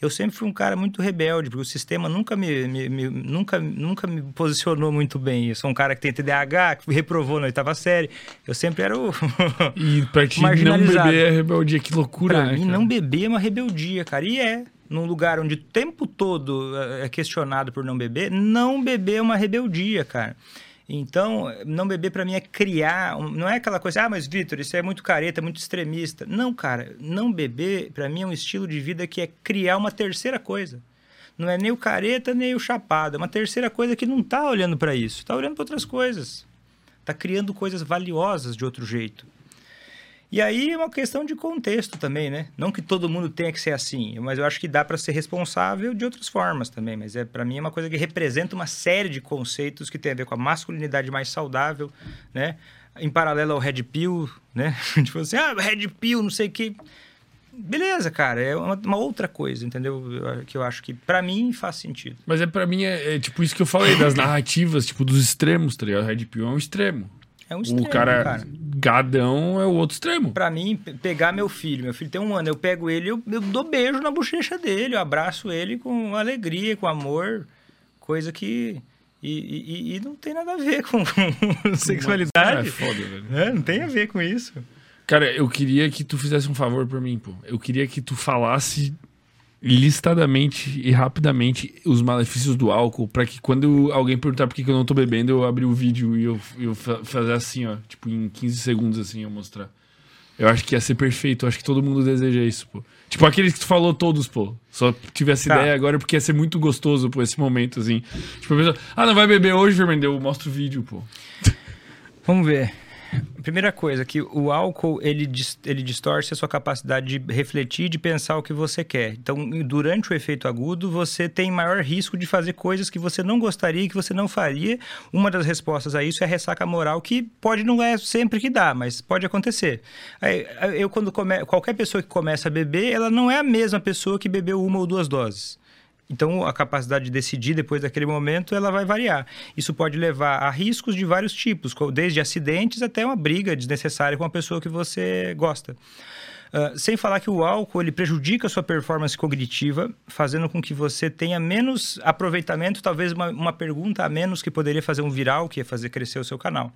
Eu sempre fui um cara muito rebelde, porque o sistema nunca me, me- me- nunca, nunca me posicionou muito bem. Eu sou um cara que tem TDAH, que reprovou na oitava série. Eu sempre era o. E pra ti não beber é rebeldia. Que loucura, Pra né, mim, cara? não beber é uma rebeldia, cara. E é. Num lugar onde o tempo todo eh, é questionado por não beber, não beber é uma rebeldia, cara. Então, não beber pra mim é criar. Não é aquela coisa, ah, mas Vitor, isso é muito careta, muito extremista. Não, cara. Não beber, pra mim, é um estilo de vida que é criar uma terceira coisa. Não é nem o careta, nem o chapado. É uma terceira coisa que não tá olhando pra isso. Tá olhando pra outras coisas. Tá criando coisas valiosas de outro jeito. E aí é uma questão de contexto também, né? Não que todo mundo tenha que ser assim, mas eu acho que dá para ser responsável de outras formas também. Mas é para mim é uma coisa que representa uma série de conceitos que tem a ver com a masculinidade mais saudável, né? Em paralelo ao red pill, né? tipo assim, ah, red pill, não sei o que. Beleza, cara, é uma, uma outra coisa, entendeu? Eu- Que eu acho que para mim faz sentido. Mas é pra mim, é, é tipo isso que eu falei, das narrativas, tipo, dos extremos, tá ligado? Red Pill é um extremo. É um extremo, o cara, cara. Gadão é o outro extremo. Pra mim, pe- pegar meu filho, meu filho tem um ano, eu pego ele, eu, eu dou beijo na bochecha dele, eu abraço ele com alegria, com amor, coisa que. E, e- e não tem nada a ver com, com É sexualidade. foda, velho. É, não tem a ver com isso. Cara, eu queria que tu fizesse um favor pra mim, pô. Eu queria que tu falasse listadamente e rapidamente os malefícios do álcool, pra que quando alguém perguntar por que que eu não tô bebendo, eu abrir o vídeo e eu, eu fa- fazer assim, ó, tipo em 15 segundos assim, eu mostrar. Eu acho que ia ser perfeito, eu acho que todo mundo deseja isso, pô. Tipo aqueles que tu falou todos, pô. Só tive essa Tá. ideia agora porque ia ser muito gostoso, pô, esse momento, assim. Tipo, a pessoa, ah, não vai beber hoje, Fernando? Eu mostro o vídeo, pô. Vamos ver. Primeira coisa, que o álcool ele, ele distorce a sua capacidade de refletir, de pensar o que você quer. Então, durante o efeito agudo, você tem maior risco de fazer coisas que você não gostaria que você não faria. Uma das respostas a isso é a ressaca moral, que pode não é sempre que dá, mas pode acontecer. Eu, quando come... Qualquer pessoa que começa a beber, ela não é a mesma pessoa que bebeu uma ou duas doses. Então, a capacidade de decidir depois daquele momento, ela vai variar. Isso pode levar a riscos de vários tipos, desde acidentes até uma briga desnecessária com uma pessoa que você gosta. Ah, sem falar que o álcool ele prejudica a sua performance cognitiva, fazendo com que você tenha menos aproveitamento, talvez uma, uma pergunta a menos que poderia fazer um viral, que ia fazer crescer o seu canal.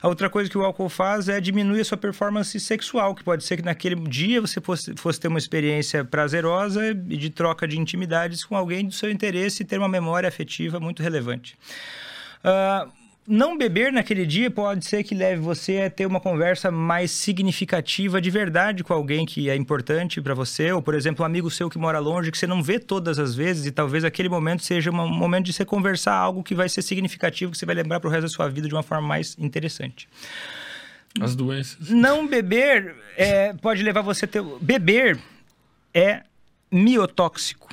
A outra coisa que o álcool faz é diminuir a sua performance sexual, que pode ser que naquele dia você fosse, fosse ter uma experiência prazerosa e de troca de intimidades com alguém do seu interesse e ter uma memória afetiva muito relevante. Ah, não beber naquele dia pode ser que leve você a ter uma conversa mais significativa de verdade com alguém que é importante para você, ou por exemplo, um amigo seu que mora longe que você não vê todas as vezes e talvez aquele momento seja um momento de você conversar algo que vai ser significativo, que você vai lembrar pro resto da sua vida de uma forma mais interessante. As doenças. Não beber é, pode levar você a ter. Beber é miotóxico.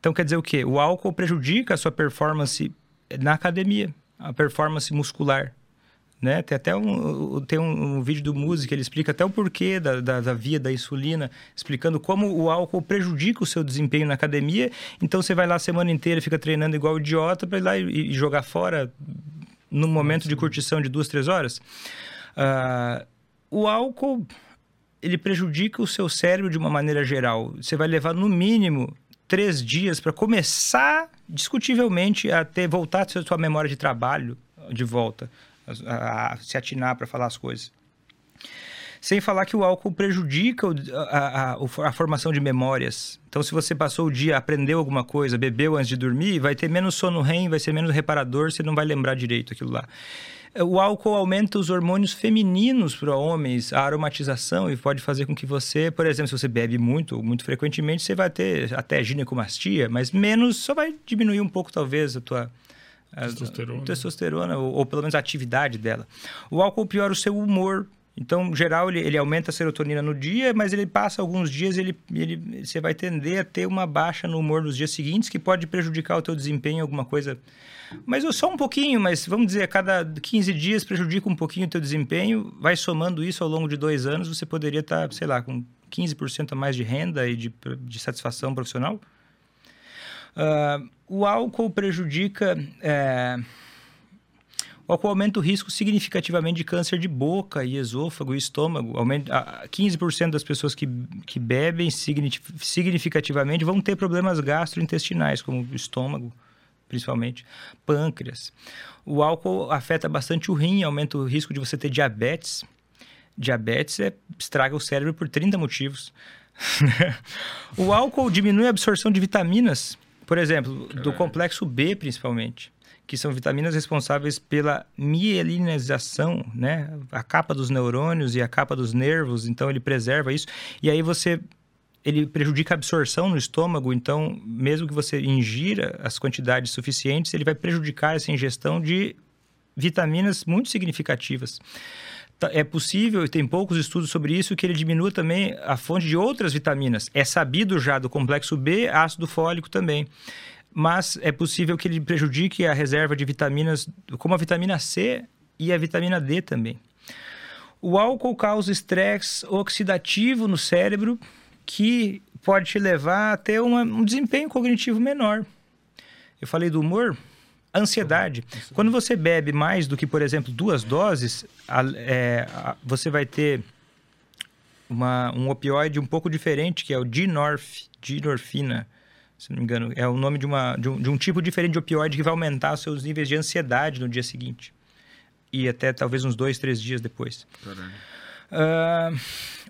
Então quer dizer o quê? O álcool prejudica a sua performance na academia, a performance muscular. Né? Tem até um, tem um, um vídeo do Music, ele explica até o porquê da, da, da via da insulina, explicando como o álcool prejudica o seu desempenho na academia. Então você vai lá a semana inteira, fica treinando igual idiota para ir lá e, e jogar fora no momento de curtição de duas, três horas. Ah, o álcool ele prejudica o seu cérebro de uma maneira geral. Você vai levar no mínimo três dias para começar, discutivelmente, a ter voltar a sua memória de trabalho de volta, a, a se atinar para falar as coisas. Sem falar que o álcool prejudica a, a- a formação de memórias. Então, se você passou o dia, aprendeu alguma coisa, bebeu antes de dormir, vai ter menos sono REM, vai ser menos reparador, você não vai lembrar direito aquilo lá. O álcool aumenta os hormônios femininos para homens, a aromatização, e pode fazer com que você, por exemplo, se você bebe muito, muito frequentemente, você vai ter até ginecomastia, mas menos, só vai diminuir um pouco, talvez, a tua a- Testosterona. a testosterona, ou, ou pelo menos a atividade dela. O álcool piora o seu humor. Então, em geral, ele, ele aumenta a serotonina no dia, mas ele passa alguns dias, ele, ele, você vai tender a ter uma baixa no humor nos dias seguintes, que pode prejudicar o teu desempenho, alguma coisa. Mas só um pouquinho, mas vamos dizer, a cada 15 dias prejudica um pouquinho o teu desempenho, vai somando isso ao longo de dois anos, você poderia estar, sei lá, com 15% a mais de renda e de, de satisfação profissional. Ah, o álcool prejudica. é, o álcool aumenta o risco significativamente de câncer de boca e esôfago e estômago. Aumenta, a- 15% das pessoas que, que bebem signif- significativamente vão ter problemas gastrointestinais, como estômago, principalmente, pâncreas. O álcool afeta bastante o rim, aumenta o risco de você ter diabetes. Diabetes é, estraga o cérebro por 30 motivos. o álcool diminui a absorção de vitaminas, por exemplo, do complexo B, principalmente, que são vitaminas responsáveis pela mielinização, né? A capa dos neurônios e a capa dos nervos, então ele preserva isso. E aí você ele prejudica a absorção no estômago, então mesmo que você ingira as quantidades suficientes, ele vai prejudicar essa ingestão de vitaminas muito significativas. Tá- É possível, e tem poucos estudos sobre isso, que ele diminua também a fonte de outras vitaminas. É sabido já do complexo B, ácido fólico também. Mas é possível que ele prejudique a reserva de vitaminas, como a vitamina C e a vitamina D também. O álcool causa estresse oxidativo no cérebro, que pode te levar a ter uma- um desempenho cognitivo menor. Eu falei do humor, ansiedade. Quando você bebe mais do que, por exemplo, duas doses, a- é, a- você vai ter uma- um opioide um pouco diferente, que é o dinorf, dinorfina, se não me engano. É o nome de, uma, de, um, de um tipo diferente de opioide que vai aumentar seus níveis de ansiedade no dia seguinte. E até talvez uns dois, três dias depois. Ah,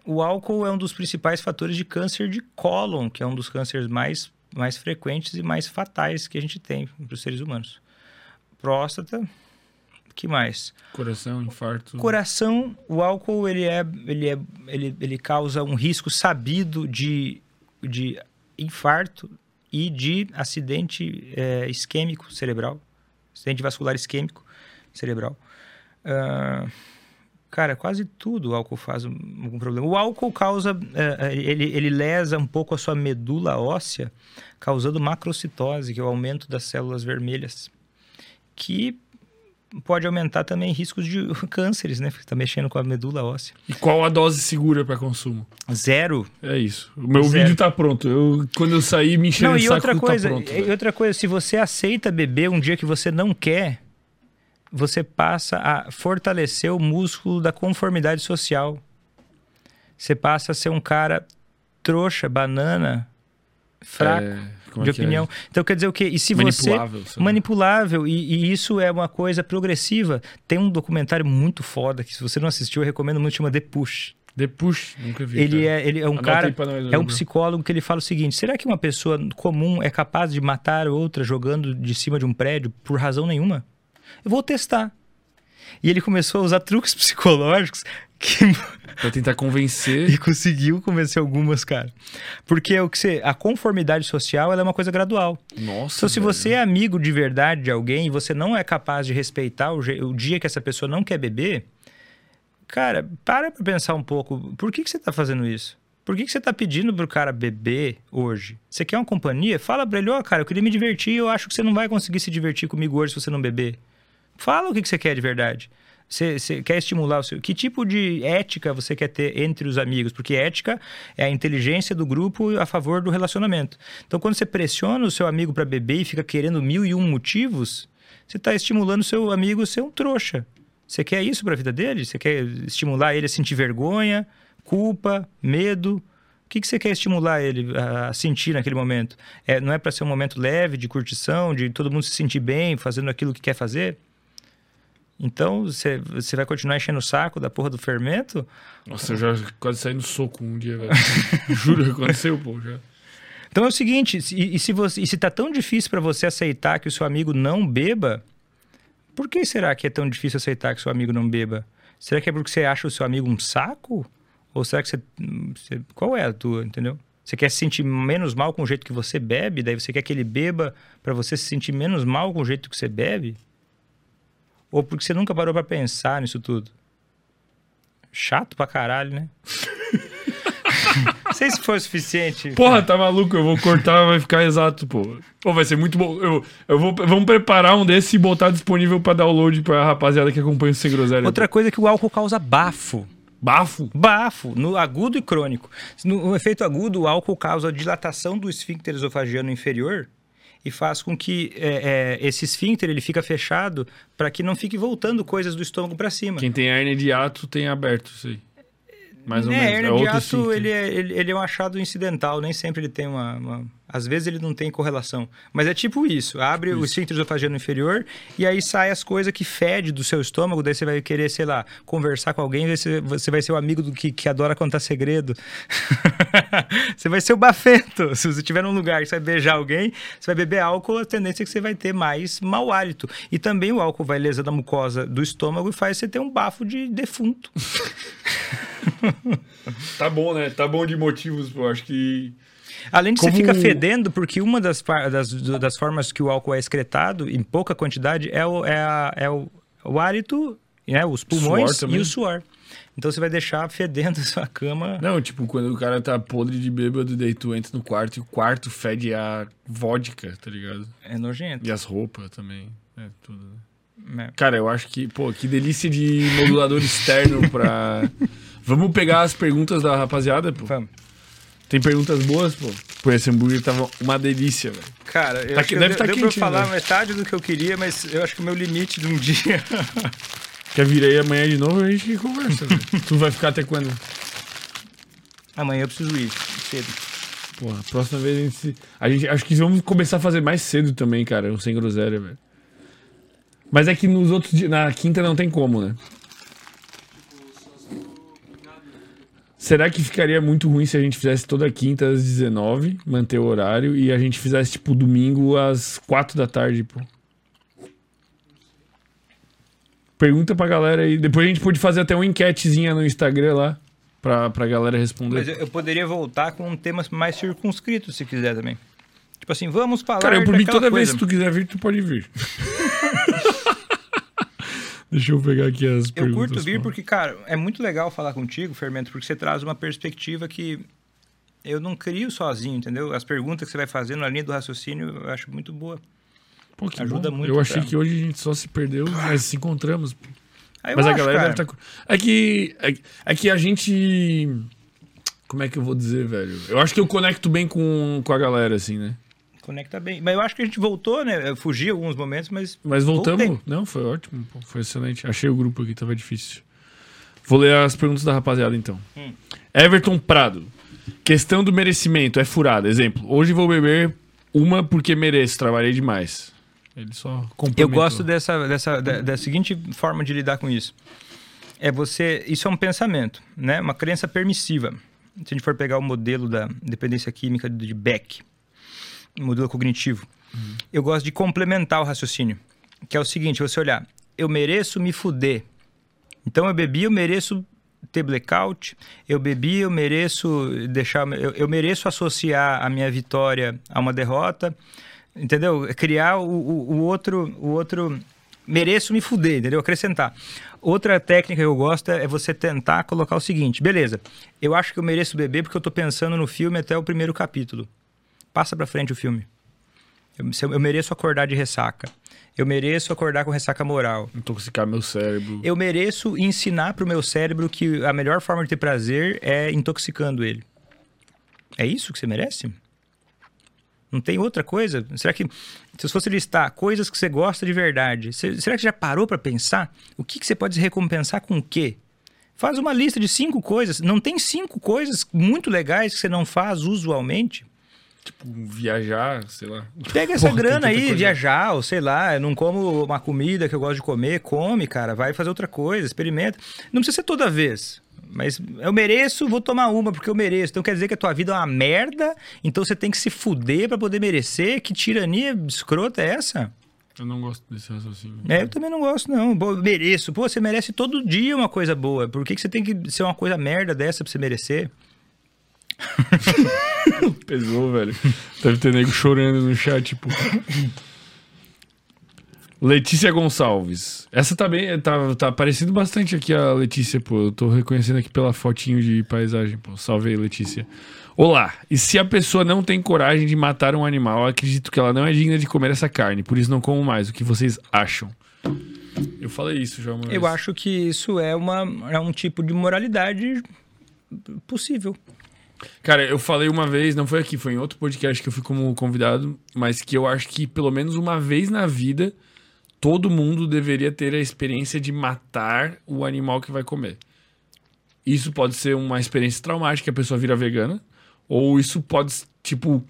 o álcool é um dos principais fatores de câncer de cólon, que é um dos cânceres mais, mais frequentes e mais fatais que a gente tem para os seres humanos. Próstata, o que mais? Coração, infarto. Coração, o álcool ele é, ele é, ele, ele causa um risco sabido de, de infarto e de acidente é, isquêmico cerebral, acidente vascular isquêmico cerebral. Ah, cara, quase tudo o álcool faz um- algum problema. O álcool causa, eh, ele, ele lesa um pouco a sua medula óssea, causando macrocitose, que é o aumento das células vermelhas, que pode aumentar também riscos de cânceres, né? Porque tá mexendo com a medula óssea. E qual a dose segura para consumo? Zero. É isso. O meu Zero. vídeo tá pronto. Eu, quando eu sair, me encher Não, e saco, outra tá coisa, pronto. e outra coisa, se você aceita beber um dia que você não quer, você passa a fortalecer o músculo da conformidade social. Você passa a ser um cara trouxa, banana, fraco É, de é é? opinião. Então quer dizer o quê? E se você Manipulável. sabe? manipulável e, e isso é uma coisa progressiva. Tem um documentário muito foda que se você não assistiu eu recomendo muito, chama The Push. The Push, nunca vi. Ele cara. é, ele é um Anota cara nós, é um psicólogo que ele fala o seguinte: será que uma pessoa comum é capaz de matar outra jogando de cima de um prédio por razão nenhuma? Eu vou testar. E ele começou a usar truques psicológicos que Pra tentar convencer. e conseguiu convencer algumas, cara. Porque o que você, a conformidade social ela é uma coisa gradual. Nossa. Então, se velho. você é amigo de verdade de alguém e você não é capaz de respeitar o, o dia que essa pessoa não quer beber, cara, para pra pensar um pouco. Por que, que você tá fazendo isso? Por que, que você tá pedindo pro cara beber hoje? Você quer uma companhia? Fala pra ele, ó, cara, eu queria me divertir, eu acho que você não vai conseguir se divertir comigo hoje se você não beber. Fala o que, que você quer de verdade. Você, você quer estimular o seu. Que tipo de ética você quer ter entre os amigos? Porque ética é a inteligência do grupo a favor do relacionamento. Então, quando você pressiona o seu amigo para beber e fica querendo mil e um motivos, você está estimulando o seu amigo a ser um trouxa. Você quer isso para a vida dele? Você quer estimular ele a sentir vergonha, culpa, medo, O que, que você quer estimular ele a sentir naquele momento? É, não é para ser um momento leve, de curtição, de todo mundo se sentir bem, fazendo aquilo que quer fazer? Então, você, você vai continuar enchendo o saco da porra do fermento? Nossa, eu já quase saí no soco um dia, velho. Juro que aconteceu, pô, já. Então é o seguinte, e, e se, você, e se tá tão difícil para você aceitar que o seu amigo não beba, por que será que é tão difícil aceitar que o seu amigo não beba? Será que é porque você acha o seu amigo um saco? Ou será que você, você qual é a tua, entendeu? Você quer se sentir menos mal com o jeito que você bebe, daí você quer que ele beba para você se sentir menos mal com o jeito que você bebe? Ou porque você nunca parou para pensar nisso tudo? Chato pra caralho, né? Não sei se foi o suficiente. Porra, tá maluco? Eu vou cortar, vai ficar exato, pô. Pô, vai ser muito bom. Eu, eu vou, vamos preparar um desse e botar disponível pra download pra rapaziada que acompanha o Sem Groselha. Outra coisa é que o álcool causa bafo. Bafo? Bafo, no agudo e crônico. No efeito agudo, o álcool causa dilatação do esfíncter esofagiano inferior e faz com que é, é, esse esfíncter ele fica fechado para que não fique voltando coisas do estômago para cima. Quem tem hernia de ato tem aberto, isso aí. Mais ou é, menos. hernia é de ato, ele é, ele, ele é um achado incidental, nem sempre ele tem uma, uma- Às vezes ele não tem correlação. Mas é tipo isso: abre o Isso. esfíncter esofagiano inferior e aí sai as coisas que fede do seu estômago. Daí você vai querer, sei lá, conversar com alguém, você, você vai ser o amigo do que, que adora contar segredo. você vai ser o bafento. Se você estiver num lugar que você vai beijar alguém, você vai beber álcool, a tendência é que você vai ter mais mau hálito. E também o álcool vai lesando a mucosa do estômago e faz você ter um bafo de defunto. Tá bom, né? Tá bom de motivos, pô. Acho que. Além de Como- você fica fedendo, porque uma das, das, das formas que o álcool é excretado, em pouca quantidade, é o, é a- é o, o hálito, né, os pulmões e o suor. Então você vai deixar fedendo a sua cama. Não, tipo, quando o cara tá podre de bêbado, daí tu entra no quarto e o quarto fede a vodka, tá ligado? É nojento. E as roupas também. É, tudo. né? É. Cara, eu acho que, pô, que delícia de modulador externo pra. Vamos pegar as perguntas da rapaziada, pô. Vamos. Tem perguntas boas, pô. Pô, esse hambúrguer tava uma delícia, velho. Cara, eu Tá acho que- que deve deu, tá deu pra eu falar né? metade do que eu queria, mas eu acho que o meu limite de um dia... Quer vir aí amanhã de novo, a gente conversa, velho. Tu vai ficar até quando? Amanhã eu preciso ir cedo. Porra, próxima vez a gente, se- a gente. Acho que vamos começar a fazer mais cedo também, cara. Um sem groselha, velho. Mas é que nos outros dias. Na quinta não tem como, né? Será que ficaria muito ruim se a gente fizesse toda quinta às 19, manter o horário, e a gente fizesse, tipo, domingo às 4 da tarde, pô? Pergunta pra galera aí. Depois a gente pode fazer até uma enquetezinha no Instagram lá, pra, pra galera responder. Mas eu, poderia voltar com um tema mais circunscrito, se quiser também. Tipo assim, vamos falar Cara, eu por mim, toda vez coisa. que tu quiser vir, tu pode vir. Deixa eu pegar aqui as Eu perguntas. curto vir porque, cara, é muito legal falar contigo, Fermento, porque você traz uma perspectiva que eu não crio sozinho, entendeu? As perguntas que você vai fazendo na linha do raciocínio eu acho muito boa. Pô, que ajuda bom. muito Eu achei pra- que hoje a gente só se perdeu, mas se encontramos. eu mas a acho, galera cara, deve estar. É que. É, é que a gente. Como é que eu vou dizer, velho? Eu acho que eu conecto bem com, com a galera, assim, né? Conecta bem. Mas eu acho que a gente voltou, né? Eu fugi alguns momentos, mas. Mas voltamos. Voltei. Não, foi ótimo, pô. Foi excelente. Achei o grupo aqui, tava difícil. Vou ler as perguntas da rapaziada, então. Hum. Everton Prado. Questão do merecimento é furada. Exemplo, hoje vou beber uma porque mereço, trabalhei demais. Ele só. Eu gosto dessa, dessa da, da seguinte forma de lidar com isso. É você. Isso é um pensamento, né? Uma crença permissiva. Se a gente for pegar o modelo da dependência química de Beck, modelo cognitivo, eu gosto de complementar o raciocínio. Que é o seguinte: você olhar, eu mereço me fuder. Então eu bebi, eu mereço ter blackout. Eu bebi, eu mereço deixar. Eu, eu mereço associar a minha vitória a uma derrota. Entendeu? Criar o, o, o outro. O outro. Mereço me fuder, entendeu? Acrescentar. Outra técnica que eu gosto é você tentar colocar o seguinte: beleza, eu acho que eu mereço beber porque eu tô pensando no filme até o primeiro capítulo. Passa pra frente o filme. Eu, eu- eu mereço acordar de ressaca. Eu mereço acordar com ressaca moral. Intoxicar meu cérebro. Eu mereço ensinar pro meu cérebro que a melhor forma de ter prazer é intoxicando ele. É isso que você merece? Não tem outra coisa? Será que, se fosse listar coisas que você gosta de verdade, você- será que você já parou para pensar? O que, que você pode se recompensar com o quê? Faz uma lista de cinco coisas. Não tem cinco coisas muito legais que você não faz usualmente? Tipo, viajar, sei lá. Pega essa Porra, grana aí, coisa. viajar, ou sei lá, não como uma comida que eu gosto de comer, come, cara, vai fazer outra coisa, experimenta. Não precisa ser toda vez. Mas eu mereço, vou tomar uma porque eu mereço. Então quer dizer que a tua vida é uma merda, então você tem que se fuder pra poder merecer? Que tirania escrota é essa? Eu não gosto desse raciocínio. É, eu também não gosto, não. Pô, mereço. Pô, você merece todo dia uma coisa boa. Por que, que você tem que ser uma coisa merda dessa pra você merecer? Pesou, velho. Deve ter nego chorando no chat, tipo. Letícia Gonçalves. Essa tá bem. Tá, tá aparecendo bastante aqui a Letícia, pô. Eu tô reconhecendo aqui pela fotinho de paisagem, pô. Salve aí, Letícia. Olá, e se a pessoa não tem coragem de matar um animal, eu acredito que ela não é digna de comer essa carne, por isso não como mais. O que vocês acham? Eu falei isso já uma Eu vez. acho que isso é, uma, é um tipo de moralidade possível. Cara, eu falei uma vez, não foi aqui, foi em outro podcast que eu fui como convidado, mas que eu acho que pelo menos uma vez na vida todo mundo deveria ter a experiência de matar o animal que vai comer. Isso pode ser uma experiência traumática, a pessoa vira vegana, ou isso pode, tipo,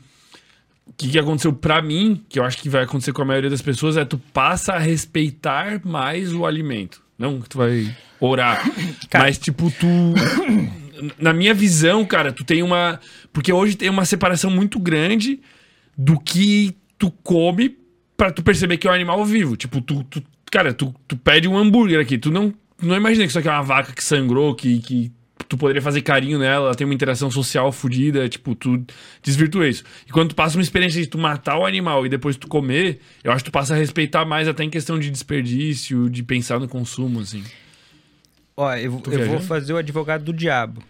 o que, que aconteceu pra mim, que eu acho que vai acontecer com a maioria das pessoas, é tu passa a respeitar mais o alimento. Não que tu vai orar, Cara- mas tipo, tu na minha visão, cara, tu tem uma. Porque hoje tem uma separação muito grande do que tu come pra tu perceber que é um animal vivo. Tipo, tu. tu- cara, tu, tu pede um hambúrguer aqui. Tu não, não imagina que isso aqui é uma vaca que sangrou, que, que tu poderia fazer carinho nela, ela tem uma interação social fodida. Tipo, tu desvirtua isso. E quando tu passa uma experiência de tu matar o animal e depois tu comer, eu acho que tu passa a respeitar mais até em questão de desperdício, de pensar no consumo, assim. Ó, eu, eu vou fazer o advogado do diabo.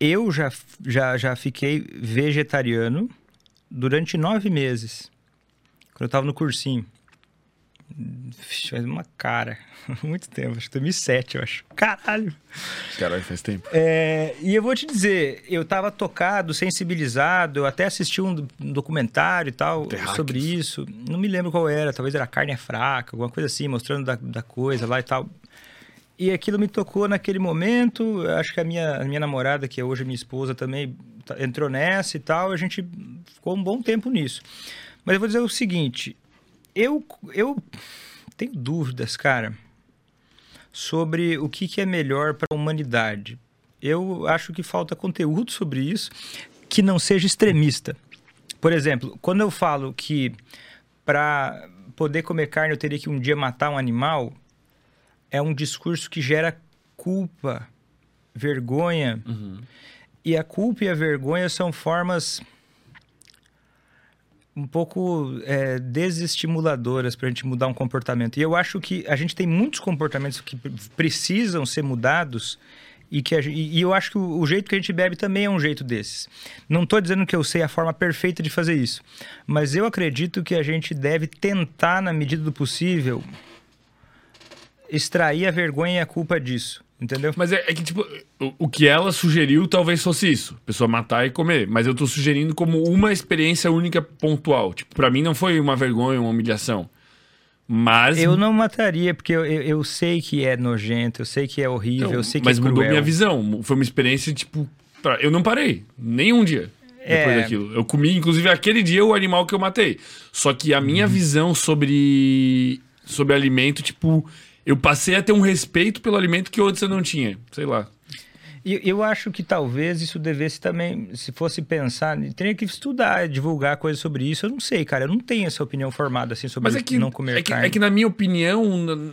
Eu já, já, já fiquei vegetariano durante nove meses. Quando eu tava no cursinho. Vixe, faz uma cara. Muito tempo, acho que 2007, eu acho. Caralho! Caralho, faz tempo. É, e eu vou te dizer, eu tava tocado, sensibilizado, eu até assisti um do- um documentário e tal Terráqueos. sobre isso. Não me lembro qual era, talvez era Carne é Fraca, alguma coisa assim, mostrando da, da coisa lá e tal. E aquilo me tocou naquele momento. Acho que a minha, a minha namorada, que é hoje minha esposa, também tá- entrou nessa e tal. A gente ficou um bom tempo nisso. Mas eu vou dizer o seguinte: eu, eu tenho dúvidas, cara, sobre o que, que é melhor para a humanidade. Eu acho que falta conteúdo sobre isso que não seja extremista. Por exemplo, quando eu falo que para poder comer carne eu teria que um dia matar um animal, é um discurso que gera culpa, vergonha. E a culpa e a vergonha são formas um pouco é, desestimuladoras para a gente mudar um comportamento. E eu acho que a gente tem muitos comportamentos que pre- precisam ser mudados e que e eu acho que o, o jeito que a gente bebe também é um jeito desses. Não estou dizendo que eu sei a forma perfeita de fazer isso, mas eu acredito que a gente deve tentar, na medida do possível, extrair a vergonha e a culpa disso. Entendeu? Mas é, é que, tipo, o, o que ela sugeriu talvez fosse isso. Pessoa matar e comer. Mas eu tô sugerindo como uma experiência única pontual. Tipo, pra mim não foi uma vergonha, uma humilhação. Mas. Eu não mataria, porque eu, eu, eu sei que é nojento, eu sei que é horrível, Então, eu sei que mas é mudou cruel. minha visão. Foi uma experiência, tipo. pra- Eu não parei. Nem um dia. Depois É. daquilo. Eu comi, inclusive, aquele dia o animal que eu matei. Só que a Uhum. minha visão sobre. sobre alimento, tipo. Eu passei a ter um respeito pelo alimento que antes eu não tinha. Sei lá. E eu acho que talvez isso devesse também, se fosse pensar, teria que estudar, divulgar coisas sobre isso. Eu não sei, cara, eu não tenho essa opinião formada assim sobre Mas é que, não comer é que, carne. é que na minha opinião,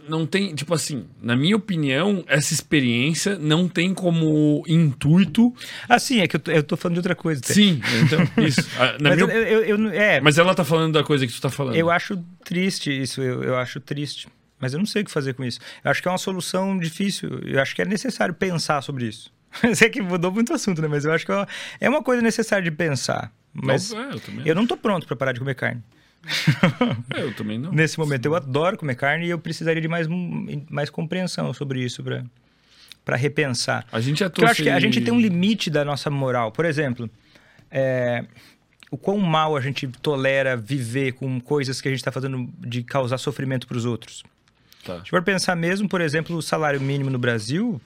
não tem. Tipo assim, na minha opinião, essa experiência não tem como intuito. Ah, sim, é que eu tô, eu tô falando de outra coisa. até. Sim, então, isso. Ah, na Mas minha- eu, eu, é, Mas ela tá falando da coisa que tu tá falando. eu acho triste isso, eu acho triste. Mas eu não sei o que fazer com isso. Eu acho que é uma solução difícil. Eu acho que é necessário pensar sobre isso. Sei que mudou muito o assunto, né? Mas eu acho que é uma, é coisa necessária de pensar. Mas é, eu também. eu não tô pronto para parar de comer carne. É, eu também não. Nesse momento, eu adoro comer carne e eu precisaria de mais, mais compreensão sobre isso para para repensar. A gente já trouxe. acho que a gente tem um limite da nossa moral. Por exemplo, é, o quão mal a gente tolera viver com coisas que a gente está fazendo de causar sofrimento para os outros. Tá. Se for pensar mesmo, por exemplo, o salário mínimo no Brasil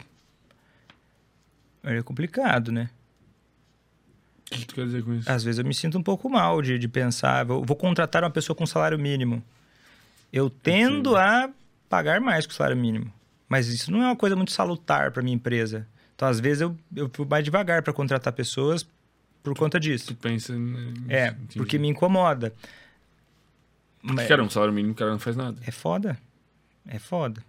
É complicado, né? O que, tu quer dizer com isso? Às vezes eu me sinto um pouco mal de, de pensar, vou, vou contratar uma pessoa com salário mínimo. Eu tendo a pagar mais que o salário mínimo. Mas isso não é uma coisa muito salutar para minha empresa. Então, às vezes, eu, eu vou mais devagar para contratar pessoas por conta disso. Tu pensa. É, entendi. porque me incomoda. Mas- Cara, um salário mínimo, o cara não faz nada. É foda. É foda.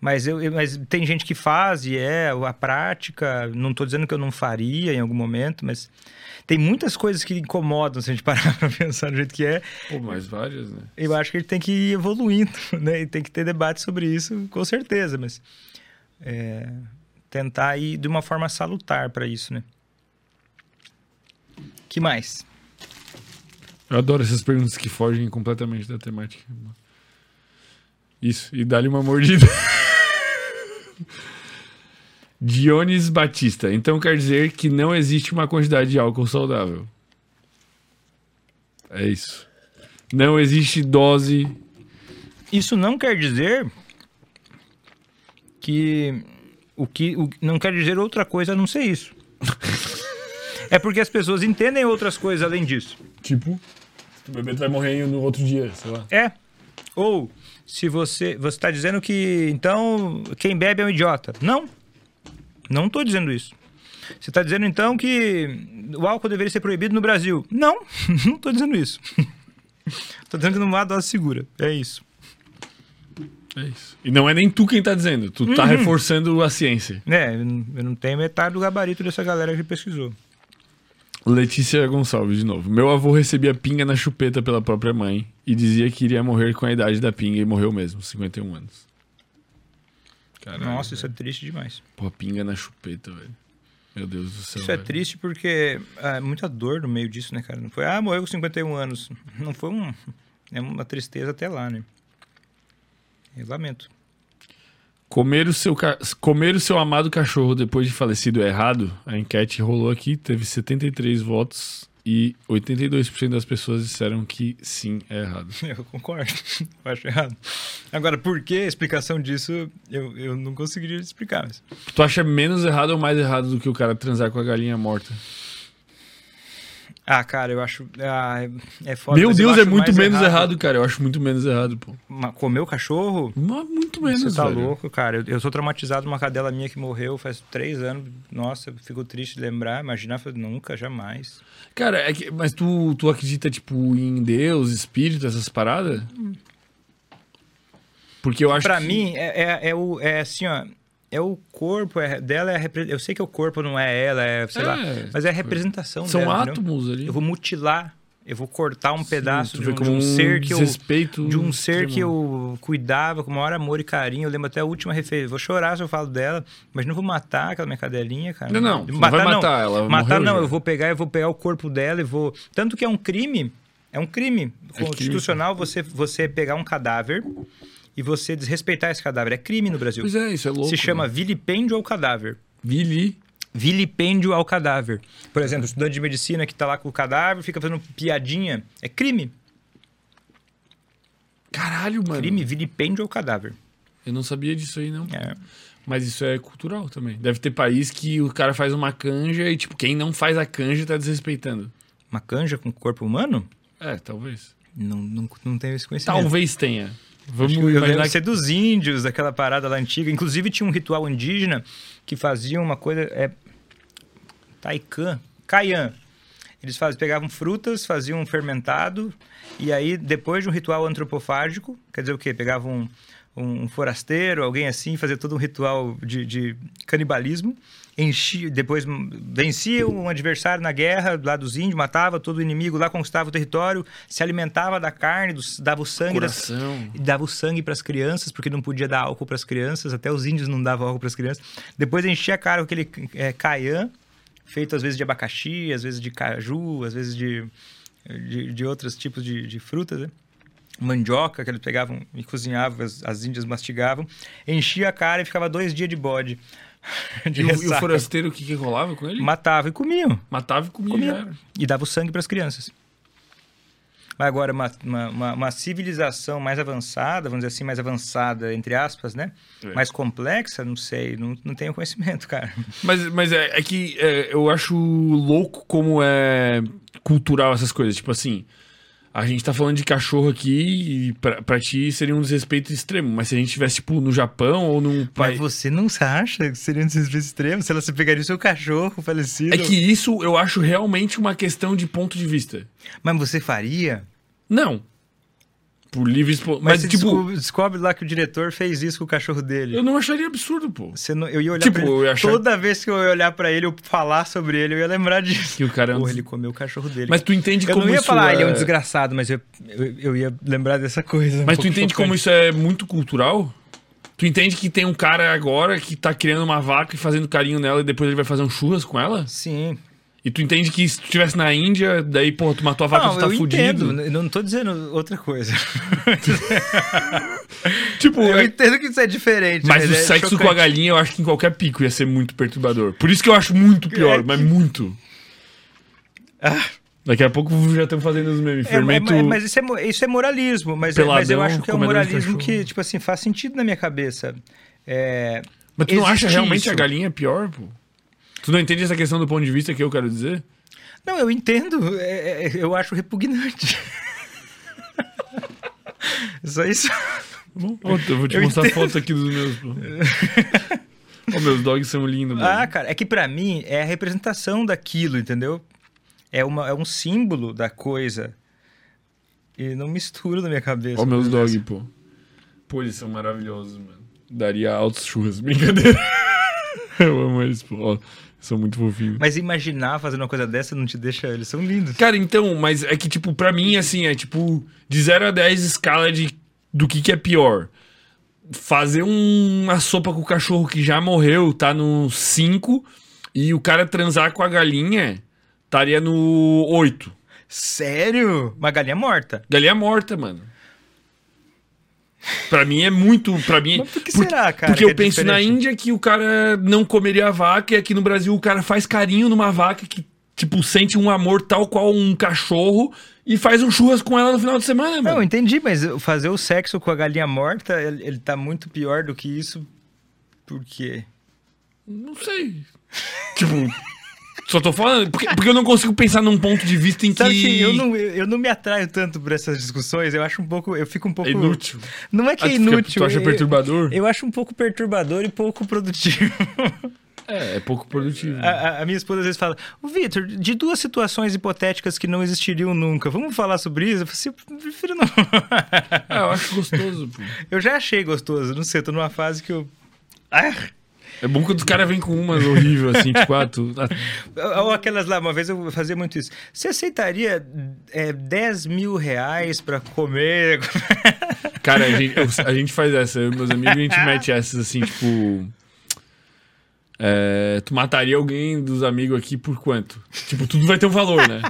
Mas, eu, eu- mas tem gente que faz e é a prática. Não tô dizendo que eu não faria em algum momento, mas tem muitas coisas que incomodam se a gente parar pra pensar do jeito que é. Pô, mais várias, né? Eu acho que ele tem que ir evoluindo, né? E tem que ter debate sobre isso, com certeza, mas é, tentar ir de uma forma salutar para isso, né? Que mais? Eu adoro essas perguntas que fogem completamente da temática. Isso, e dá-lhe uma mordida. Dionis Batista. Então quer dizer que não existe uma quantidade de álcool saudável. É isso. Não existe dose. Isso não quer dizer que o que o, não quer dizer outra coisa a não ser isso. é porque as pessoas entendem outras coisas além disso. Tipo, o bebê vai morrer no outro dia, sei lá. É. Ou se você você está dizendo que então quem bebe é um idiota. Não. Não estou dizendo isso. Você está dizendo então que o álcool deveria ser proibido no Brasil? Não, não estou dizendo isso. Estou dizendo que não há dose segura. É isso. É isso. E não é nem tu quem tá dizendo, tu tá reforçando a ciência. É, eu não tenho metade do gabarito dessa galera que pesquisou. Letícia Gonçalves, de novo. Meu avô recebia pinga na chupeta pela própria mãe e dizia que iria morrer com a idade da pinga e morreu mesmo, 51 anos. Caralho, Nossa, isso é velho. triste demais. Pô, pinga na chupeta, velho. Meu Deus do céu. Isso é velho. triste porque é muita dor no meio disso, né, cara? Não foi, ah, morreu com 51 anos. Não foi um. É uma tristeza até lá, né? Eu lamento. Comer o, seu ca- Comer o seu amado cachorro depois de falecido é errado? A enquete rolou aqui, teve 73 votos e 82% das pessoas disseram que sim, é errado. Eu concordo. Eu acho errado. Agora, por que a explicação disso, eu, eu não conseguiria explicar. Mas... Tu acha menos errado ou mais errado do que o cara transar com a galinha morta? Ah, cara, eu acho. Ah, é foda. Meu Deus, é muito menos errado. cara. Eu acho muito menos errado, pô. Comer o cachorro? Mas muito menos, Você tá velho. louco, cara. Eu, eu sou traumatizado uma cadela minha que morreu faz três anos. Nossa, eu fico triste de lembrar. Imaginar, nunca, jamais. Cara, é que, mas tu, tu acredita, tipo, em Deus, espírito, essas paradas? Porque eu acho Pra que... mim, é, é, é o, é assim, ó. É o corpo é, dela, é a repre- eu sei que o corpo não é ela, é, sei É, lá, mas é a representação São dela, entendeu? átomos ali. Eu vou mutilar, eu vou cortar um pedaço tu de um, de um ser que eu de um ser que eu cuidava com o maior amor e carinho. Eu lembro até a última referência. Vou chorar se eu falo dela, mas não vou matar aquela minha cadelinha, cara. Não, não, não vai matar ela, Matar não, já. eu vou pegar, eu vou pegar o corpo dela e vou. Tanto que é um crime, é um crime crime, constitucional você você pegar um cadáver e você desrespeitar esse cadáver. É crime no Brasil. Pois é, isso é louco. Se chama né? vilipêndio ao cadáver. Vili. Vilipêndio ao cadáver. Por exemplo, estudante de medicina que tá lá com o cadáver fica fazendo piadinha. É crime. Caralho, mano. Crime, vilipêndio ao cadáver. Eu não sabia disso aí, não. É. Mas isso é cultural também. Deve ter país que o cara faz uma canja e, tipo, quem não faz a canja tá desrespeitando. Uma canja com corpo humano? É, talvez. Não, não, não tenho esse conhecimento. Talvez tenha. Vamos eu imaginar que... ser dos índios, daquela parada lá antiga. Inclusive tinha um ritual indígena que fazia uma coisa. É, Taikan, Caian. Eles faz, pegavam frutas, faziam um fermentado, e aí, depois de um ritual antropofágico, quer dizer o quê? Pegavam um, um forasteiro, alguém assim, fazia todo um ritual de, de canibalismo, enchia, depois vencia um adversário na guerra lá dos índios, matava todo o inimigo lá, conquistava o território, se alimentava da carne, dos- dava o sangue das, dava o sangue para as crianças, porque não podia dar álcool para as crianças, até os índios não davam álcool para as crianças. Depois enchia a cara com aquele é, caiã, feito às vezes de abacaxi, às vezes de caju, às vezes de, de, de outros tipos de, de frutas, né? Mandioca, que eles pegavam e cozinhavam, as, as índias mastigavam, enchia a cara e ficava dois dias de bode. De E o, e o forasteiro, o que, que rolava com ele? Matava e comiam. Matava e comia. Comia. E dava o sangue para as crianças. Mas agora, uma, uma, uma- uma civilização mais avançada, vamos dizer assim, mais avançada, entre aspas, né? É. Mais complexa, não sei, não, não tenho conhecimento, cara. Mas, mas é, é que é, eu acho louco como é cultural essas coisas. Tipo assim, a gente tá falando de cachorro aqui e pra, pra ti seria um desrespeito extremo. Mas se a gente tivesse, tipo, no Japão ou num Mas país. você não acha que seria um desrespeito extremo se ela se pegaria o seu cachorro falecido? É que isso eu acho realmente uma questão de ponto de vista. Mas você faria? Não. Por livre expo... Mas, Mas, tipo, descobre, descobre lá que o diretor fez isso com o cachorro dele. eu não acharia absurdo, pô. Você não- eu ia olhar Tipo, pra ele. eu achar- Toda vez que eu ia olhar pra ele, eu falar sobre ele, eu ia lembrar disso. Que o cara é um Porra, ele comeu o cachorro dele. Mas tu entende eu como não ia isso falar, é... ele é um desgraçado, mas eu, eu, eu ia lembrar dessa coisa. um Mas tu pouco entende como isso é muito cultural? Tu entende que tem um cara agora que tá criando uma vaca e fazendo carinho nela e depois ele vai fazer um churras com ela? Sim. E tu entende que se tu estivesse na Índia, daí, porra, tu matou a vaca, não, tu tá eu fudido. entendo. Eu não tô dizendo outra coisa. Tipo, eu é- entendo que isso é diferente. mas o é sexo com a chocante. galinha eu acho que em qualquer pico ia ser muito perturbador. Por isso que eu acho muito pior, É mas que- muito. Ah. Daqui a pouco já estamos fazendo os memes. É, Fermento. mas, mas isso, é, isso é moralismo, mas, é- mas eu Peladão, acho que é um moralismo que, tipo assim, faz sentido na minha cabeça. É, Mas tu não acha realmente isso. a galinha pior, pô? Tu não entende essa questão do ponto de vista que eu quero dizer? Não, eu entendo. é- é- eu acho repugnante. Só isso. Bom, eu vou te Eu mostrar entendo. foto aqui dos meus. Ó, meus dogs são lindos, mano. Ah, cara, é que pra mim é a representação daquilo, entendeu? É, uma, é um símbolo da coisa. E não mistura na minha cabeça. Ó, meus dogs, pô. Pô, eles são maravilhosos, mano. Daria altos churras, brincadeira. eu amo eles, pô. Ó, são muito fofinhos. Mas imaginar fazendo uma coisa dessa não te deixa. Eles são lindos. Cara, então, mas é que, tipo, pra mim, assim, é tipo, de 0 a 10 escala de, do que, que é pior. Fazer um- uma sopa com o cachorro que já morreu, tá no 5, e o cara transar com a galinha, estaria no 8. Sério? Uma galinha morta. Galinha morta, mano. Pra mim é muito. Pra mim, Mas por que porque, será, cara, Porque que eu é penso na diferente? Índia que o cara não comeria a vaca e aqui no Brasil o cara faz carinho numa vaca que, tipo, sente um amor tal qual um cachorro e faz um churras com ela no final de semana, Não, mano. eu entendi, mas fazer o sexo com a galinha morta, ele, ele tá muito pior do que isso. Por quê? Não sei. tipo, só tô falando. Porque, porque eu não consigo pensar num ponto de vista em que. Sabe que eu não, eu, eu não me atraio tanto por essas discussões, eu acho um pouco. Eu fico um pouco. É inútil. Não é que Ah, é inútil. tu acha eu- perturbador? Eu acho um pouco perturbador e pouco produtivo. É, é pouco produtivo. A, a- a minha esposa às vezes fala: Vitor, de duas situações hipotéticas que não existiriam nunca, vamos falar sobre isso? Eu falo assim, eu prefiro não. Ah, eu acho gostoso, pô. eu já achei gostoso, não sei, eu tô numa fase que eu. Ah! É bom quando os caras vêm com umas horríveis, assim, tipo, ah, tu. ah, Ou aquelas lá, uma vez eu fazia muito isso. Você aceitaria é, 10 mil reais pra comer? Cara, a gente, a gente faz essa, eu e meus amigos, a gente mete essas assim, tipo. é, tu mataria alguém dos amigos aqui por quanto? Tipo, tudo vai ter um valor, né?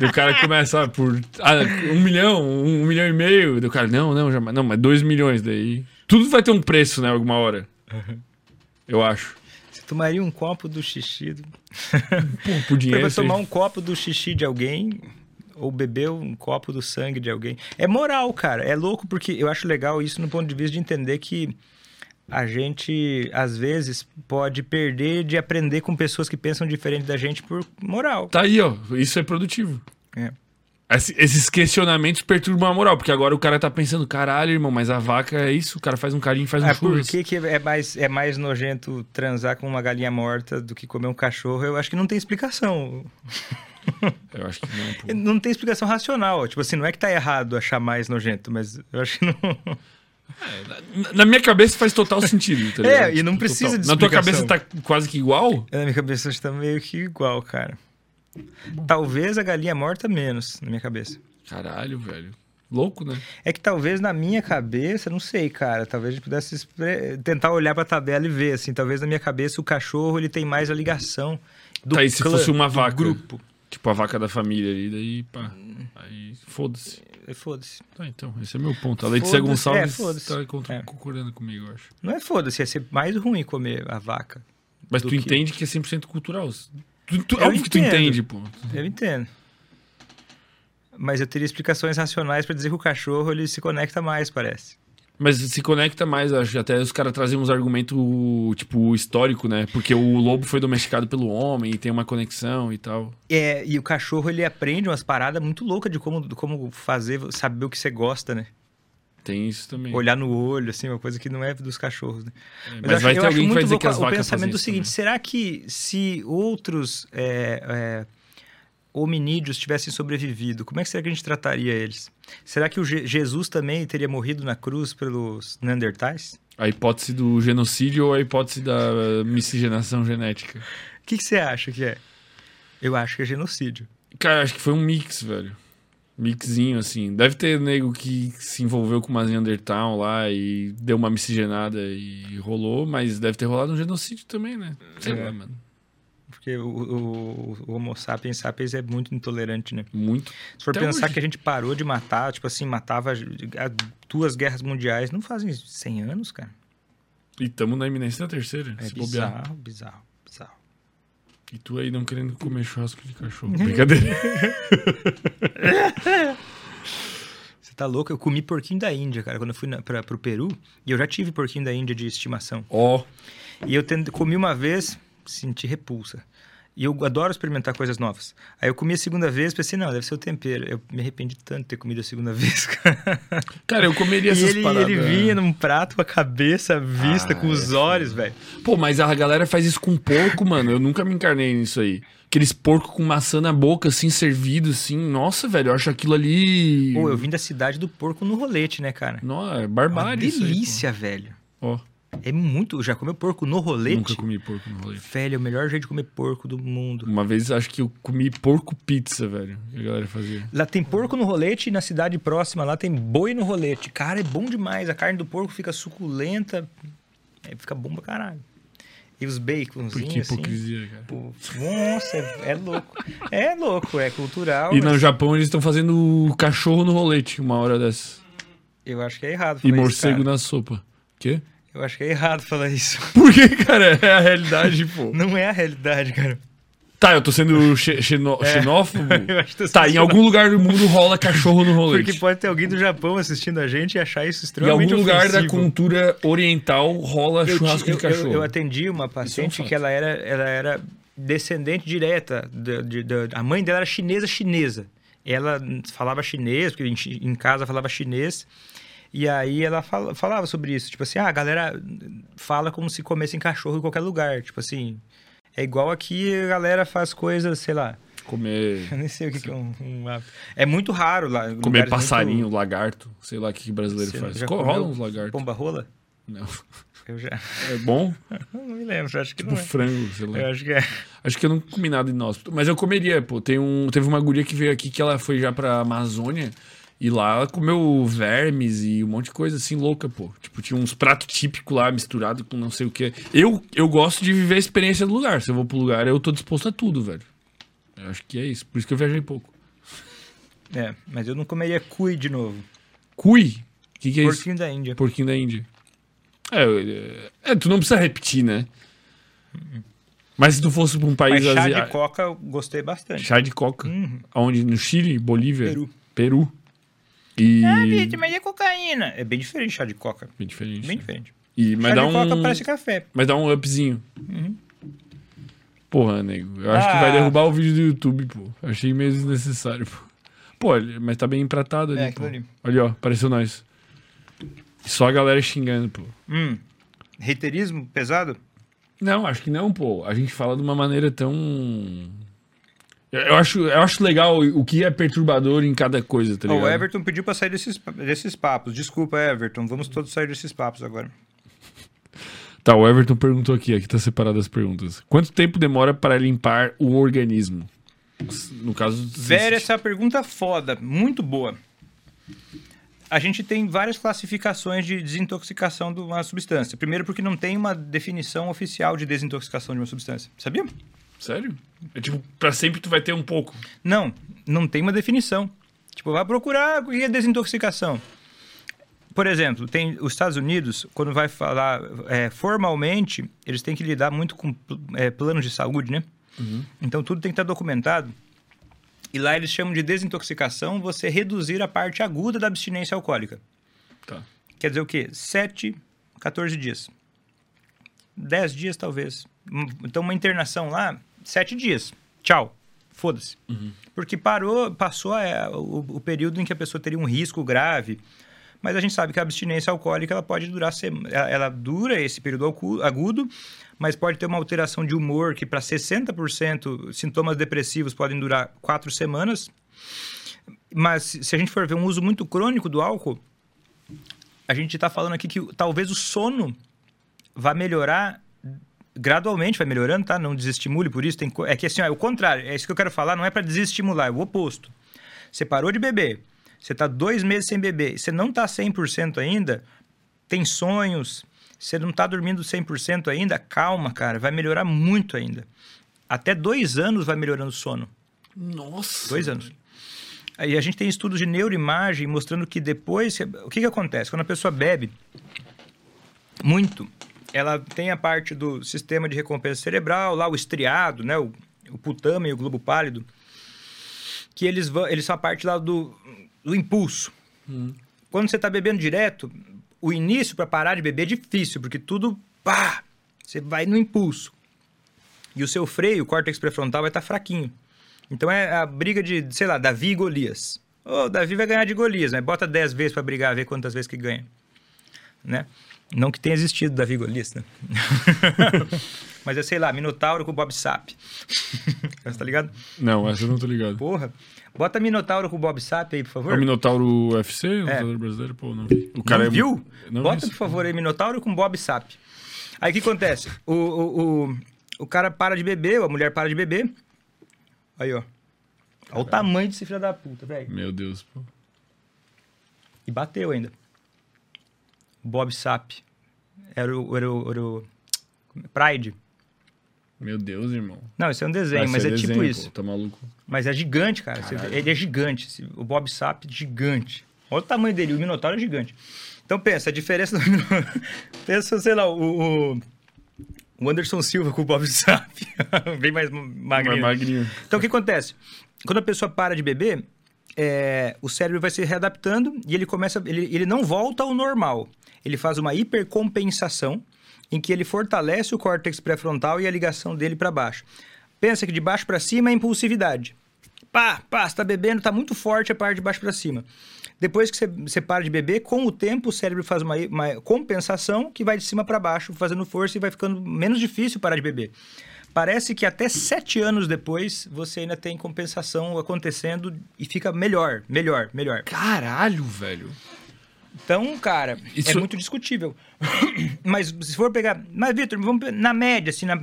O cara começa ah, por ah, um milhão, um, um milhão e meio. O cara, não, não, jamais. Não, mas dois milhões daí. Tudo vai ter um preço, né? Alguma hora. Eu acho. Você tomaria um copo do xixi? Do... Por Você dinheiro. aí- tomar um copo do xixi de alguém ou beber um copo do sangue de alguém. É moral, cara. É louco porque eu acho legal isso no ponto de vista de entender que a gente, às vezes, pode perder de aprender com pessoas que pensam diferente da gente por moral. Tá aí, ó. Isso é produtivo. É. Esse- Esses questionamentos perturbam a moral, porque agora o cara tá pensando, caralho, irmão, mas a vaca é isso, o cara faz um carinho, faz um por churras. que, que é, mais, é mais nojento transar com uma galinha morta do que comer um cachorro? Eu acho que não tem explicação. Eu acho que não, pô. Não tem explicação racional. Tipo assim, não é que tá errado achar mais nojento, mas eu acho que não. Na- Na minha cabeça faz total sentido, tá É, e não Tipo, precisa total. de Na tua explicação. cabeça tá quase que igual? Na minha cabeça está meio que igual, cara. Talvez a galinha morta menos, na minha cabeça. Caralho, velho. Louco, né? É que talvez na minha cabeça, não sei, cara, talvez a gente pudesse expre- tentar olhar pra tabela e ver, assim, talvez na minha cabeça o cachorro ele tem mais a ligação do tá, e se clã, fosse uma vaca? grupo. Tipo a vaca da família ali, daí pá. Aí foda-se. É, Foda-se. Tá, então, esse é meu ponto. A Letícia Foda-se, Gonçalves é, tá contra- É. concordando comigo, eu acho. Não é foda-se, ia ser mais ruim comer a vaca. Mas tu que- entende que é 100% cultural. Tu, tu, óbvio que tu entende, pô. Eu entendo. Mas eu teria explicações racionais pra dizer que o cachorro ele se conecta mais, parece. Mas se conecta mais, acho. Até os caras trazem uns argumentos, tipo, histórico, né? Porque o lobo foi domesticado pelo homem e tem uma conexão e tal. É, e o cachorro ele aprende umas paradas muito loucas de como, de como fazer, saber o que você gosta, né? Tem isso também. Olhar no olho, assim, uma coisa que não é dos cachorros, né? É, Mas, mas eu acho, vai ter alguém que vai dizer louco que as o vacas pensamento fazem do isso seguinte: também. será que se outros é, é, hominídeos tivessem sobrevivido, como é que será que a gente trataria eles? Será que o Je- Jesus também teria morrido na cruz pelos Neandertais? A hipótese do genocídio ou a hipótese da miscigenação genética? O que, que você acha que é? Eu acho que é genocídio. Cara, acho que foi um mix, velho. Mixinho, assim. Deve ter nego que se envolveu com uma Neandertal lá e deu uma miscigenada e rolou, mas deve ter rolado um genocídio também, né? Sei É. lá, mano. Porque o, o- o Homo sapiens sapiens é muito intolerante, né? Muito. Se for Até pensar hoje. que a gente parou de matar, tipo assim, matava duas guerras mundiais, não fazem 100 anos, cara. E tamo na iminência da terceira. É bobear. bizarro, bizarro, bizarro. E tu aí não querendo comer churrasco de cachorro. Brincadeira. Você tá louco? Eu comi porquinho da Índia, cara, quando eu fui na, pra, pro Peru. E eu já tive porquinho da Índia de estimação. Ó, E eu comi uma vez, senti repulsa. E eu adoro experimentar coisas novas. Aí eu comi a segunda vez, pensei, não, deve ser o tempero. Eu me arrependi tanto de ter comido a segunda vez, cara. cara, eu comeria E essas ele, paradas. ele vinha num prato com a cabeça vista, Ah, com os é olhos, velho. Pô, mas a galera faz isso com porco, mano. Eu nunca me encarnei nisso aí. Aqueles porco com maçã na boca, assim, servido, assim. Nossa, velho, eu acho aquilo ali. Pô, eu vim da cidade do porco no rolete, né, cara? Não, é Uma barbárie aí, delícia, velho. pô. Ó, É muito. Já comeu porco no rolete? nunca comi porco no rolê. Velho, é o melhor jeito de comer porco do mundo. Uma vez acho que eu comi porco pizza, velho. A galera fazia. Lá tem porco no rolete e na cidade próxima lá tem boi no rolete. Cara, é bom demais. A carne do porco fica suculenta. É, fica bom pra caralho. E os baconzinhos, que assim. hipocrisia, cara. Pô, nossa, é, é louco. É louco, é cultural. E mas no Japão eles estão fazendo cachorro no rolete uma hora dessa. Eu acho que é errado E isso, morcego cara. na sopa. Quê? Eu acho que é errado falar isso. Por que, cara? É a realidade, pô. Não é a realidade, cara. Tá, eu tô sendo xe- xeno- É. xenófobo. Eu acho que tô Tá, em algum lugar do mundo rola cachorro no rolete. Porque pode ter alguém do Japão assistindo a gente e achar isso Em extremamente algum lugar da ofensivo. cultura oriental rola eu, churrasco eu, de cachorro. eu, eu atendi uma Isso é um paciente que ela era, ela era descendente direta. da- de- da- a mãe dela era chinesa chinesa. Ela falava chinês, porque em, em casa falava chinês. E aí ela fala- falava sobre isso. Tipo assim, ah, a galera fala como se comessem cachorro em qualquer lugar. Tipo assim, é igual aqui a galera faz coisas, sei lá. Comer, Eu nem sei o que, que é um, um. É muito raro lá. comer passarinho, muito- lagarto. Sei lá o que, brasileiro Você faz. rola uns lagartos. Pomba rola? Não. Eu já. É bom? Não me lembro, acho que Tipo não é. frango, sei lá. Eu acho que é. Acho que eu não comi nada inóspito. Mas eu comeria, pô. Tem um, teve uma guria que veio aqui que ela foi já pra Amazônia. E lá ela comeu vermes e um monte de coisa assim louca, pô. Tipo, tinha uns pratos típicos lá misturado com não sei o que. Eu, eu gosto de viver a experiência do lugar. Se eu vou pro lugar, eu tô disposto a tudo, velho. Eu acho que é isso. Por isso que eu viajei pouco. É, mas eu não comeria cui de novo. Cui? O que, que é isso? Porquinho da Índia. Porquinho da Índia. É, é, é, tu não precisa repetir, né? Mas se tu fosse pra um país Mas chá asiático. de coca eu gostei bastante. Chá de coca. Uhum. Aonde? No Chile? Bolívia? Peru. Peru. E. Ah, Vitor, mas é cocaína. É bem diferente chá de coca. Bem diferente. Bem né? diferente. E, mas chá dá de um. coca parece café. Mas dá um upzinho. Uhum. Porra, nego. Eu acho que Ah. vai derrubar o vídeo do YouTube, pô. Achei meio desnecessário, pô. Pô, mas tá bem empratado ali. É, pô. ali. Olha, ó, apareceu nós. Só a galera xingando, pô. Hum. Reiterismo pesado? Não, acho que não, pô. A gente fala de uma maneira tão. Eu, acho, eu acho legal o que é perturbador em cada coisa, tá ligado? o Everton pediu pra sair desses, desses papos. Desculpa, Everton. Vamos todos sair desses papos agora. Tá, o Everton perguntou aqui, aqui tá separado as perguntas. Quanto tempo demora para limpar o organismo? No caso. Velho, essa é pergunta foda. Muito boa. A gente tem várias classificações de desintoxicação de uma substância. Primeiro, porque não tem uma definição oficial de desintoxicação de uma substância. Sabia? Sério? É tipo, pra sempre tu vai ter um pouco. Não, não tem uma definição. Tipo, vai procurar o que é desintoxicação. Por exemplo, tem os Estados Unidos, quando vai falar é, formalmente, eles têm que lidar muito com é, planos de saúde, né? Então tudo tem que estar documentado. E lá eles chamam de desintoxicação você reduzir a parte aguda da abstinência alcoólica. Tá. Quer dizer o quê? 7, 14 dias. 10 dias, talvez. Então, uma internação lá, 7 dias. Tchau. Foda-se. Porque parou, passou é, o, o período em que a pessoa teria um risco grave. Mas a gente sabe que a abstinência alcoólica ela pode durar ela, ela dura esse período agudo, mas pode ter uma alteração de humor que para 60% sintomas depressivos podem durar quatro semanas. Mas se a gente for ver um uso muito crônico do álcool, a gente está falando aqui que talvez o sono vai melhorar gradualmente, vai melhorando, tá? Não desestimule por isso. Tem é que assim, ó, é o contrário. É isso que eu quero falar, não é para desestimular, é o oposto. Você parou de beber, você está dois meses sem beber, você não está 100% ainda, tem sonhos, você não está dormindo 100% ainda, calma, cara, vai melhorar muito ainda. Até dois anos vai melhorando o sono. Nossa. Dois anos. Aí a gente tem estudos de neuroimagem mostrando que depois. O que, que acontece? Quando a pessoa bebe muito, ela tem a parte do sistema de recompensa cerebral, lá o estriado, né? O, o putama e o globo pálido, que eles, vão, eles são a parte lá do, do impulso. Quando você está bebendo direto, o início para parar de beber é difícil, porque tudo. pá! Você vai no impulso. E o seu freio, o córtex pré-frontal, vai estar fraquinho. Então é a briga de, sei lá, Davi e Golias. Ô, Davi vai ganhar de Golias, né? Bota 10 vezes pra brigar, ver quantas vezes que ganha. Né? Não que tenha existido Davi Golias, né? Mas é, sei lá, Minotauro com Bob Sap. Você tá ligado? Não, essa eu não tô ligado. Porra. Bota Minotauro com Bob Sap aí, por É favor. o Minotauro UFC, o É. lutador brasileiro? Pô, não vi. O Não é viu? Não Bota, vi. por favor, aí, Minotauro com Bob Sap. Aí o que acontece? O, o, o, o cara para de beber, ou a mulher para de beber. Aí, ó. Olha o tamanho desse filho da puta, velho. Meu Deus, pô. E bateu ainda. Bob Sap. Era o, era o, era o Pride. Meu Deus, irmão. Não, isso é um desenho, Vai mas é tipo desenho, isso. Pô, tá maluco. Mas é gigante, cara. Ele é gigante. O Bob Sap é gigante. Olha o tamanho dele. O Minotauro é gigante. Então pensa, a diferença do. Pensa, sei lá, o, o- o Anderson Silva com o Bob Sap. Bem mais magrinho. Mais magrinho. Então o que acontece? Quando a pessoa para de beber, é, o cérebro vai se readaptando e ele começa. Ele, ele não volta ao normal. Ele faz uma hipercompensação em que ele fortalece o córtex pré-frontal e a ligação dele para baixo. Pensa que de baixo para cima é impulsividade. Pá, pá, você tá bebendo, tá muito forte a parte de baixo para cima. Depois que você, você para de beber, com o tempo o cérebro faz uma, uma compensação que vai de cima para baixo, fazendo força e vai ficando menos difícil parar de beber. Parece que até sete anos depois você ainda tem compensação acontecendo e fica melhor, melhor, melhor. Caralho, velho. Então, cara, é Isso- muito discutível. Mas se for pegar. Mas, Vitor, vamos na média, assim, na,